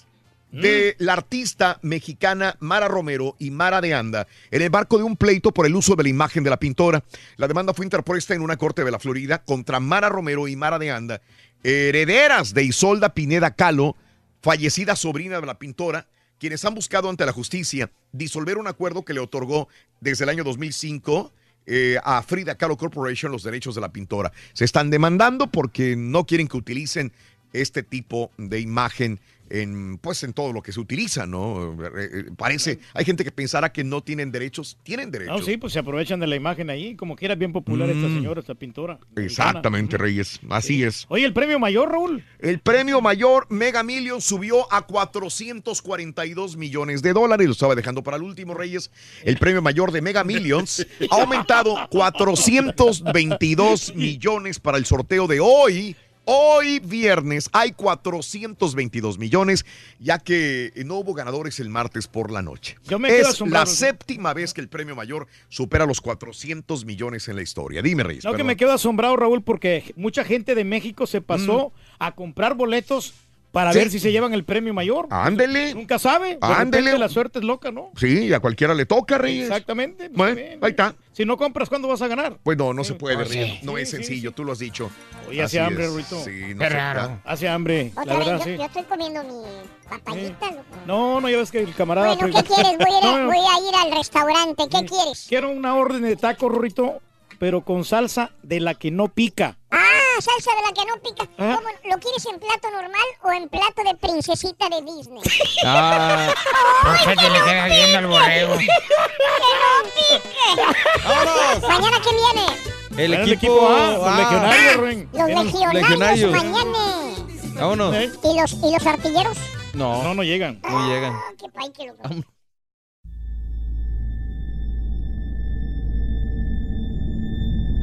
de la artista mexicana Mara Romero y Mara de Anda en el marco de un pleito por el uso de la imagen de la pintora. La demanda fue interpuesta en una corte de la Florida contra Mara Romero y Mara de Anda, herederas de Isolda Pineda Kahlo, fallecida sobrina de la pintora, quienes han buscado ante la justicia disolver un acuerdo que le otorgó desde el año 2005 eh, a Frida Kahlo Corporation los derechos de la pintora. Se están demandando porque no quieren que utilicen este tipo de imagen en pues en todo lo que se utiliza, ¿no? Eh, eh, Parece, hay gente que pensará que no tienen derechos, tienen derechos. No, sí, pues se aprovechan de la imagen ahí. Como quiera, bien popular esta Mm. señora, esta pintora. Exactamente, Reyes, así es. Oye, el premio mayor, Raúl. El premio mayor Mega Million subió a 442 millones de dólares. Lo estaba dejando para el último, Reyes. El premio mayor de Mega Millions ha aumentado 422 millones para el sorteo de hoy. Hoy viernes hay 422 millones, ya que no hubo ganadores el martes por la noche. Yo me es la séptima vez que el premio mayor supera los 400 millones en la historia. Dime, Reyes. No, que me quedo asombrado, Raúl, porque mucha gente de México se pasó a comprar boletos para. Sí. ver si se llevan el premio mayor. Ándele. Nunca sabe. De Ándele. la suerte es loca, ¿no? Sí, a cualquiera le toca, Reyes. Exactamente. pues, Bueno, bien, ahí está. Si no compras, ¿cuándo vas a ganar? Pues no, no se puede, sí. Reyes. No Sí, es sí, sencillo, tú lo has dicho. Oye, hace hambre. Ruito. Sí, no Qué raro. Hace hambre, la Otra vez, verdad, yo, sí. yo estoy comiendo mi papayita, loco. No, no, ya ves que el camarada... Bueno, ¿qué quieres? Voy a, ir a, [LAUGHS] voy a ir al restaurante. ¿Qué quieres? Quiero una orden de taco, Rurito, pero con salsa de la que no pica. Ah, salsa de la que no pica. ¿Ah? ¿Cómo, ¿Lo quieres en plato normal o en plato de princesita de Disney? Ah. ¿Por qué te le quedas viendo al borrego? [LAUGHS] ¡Que no pique! ¡Vámonos! ¿Mañana quién viene? El equipo, equipo A, los legionarios. Los legionarios, legionarios. mañana. Vámonos. ¿Y los, ¿Y los artilleros? No. No, no llegan. No llegan. Ah, qué pay que loco.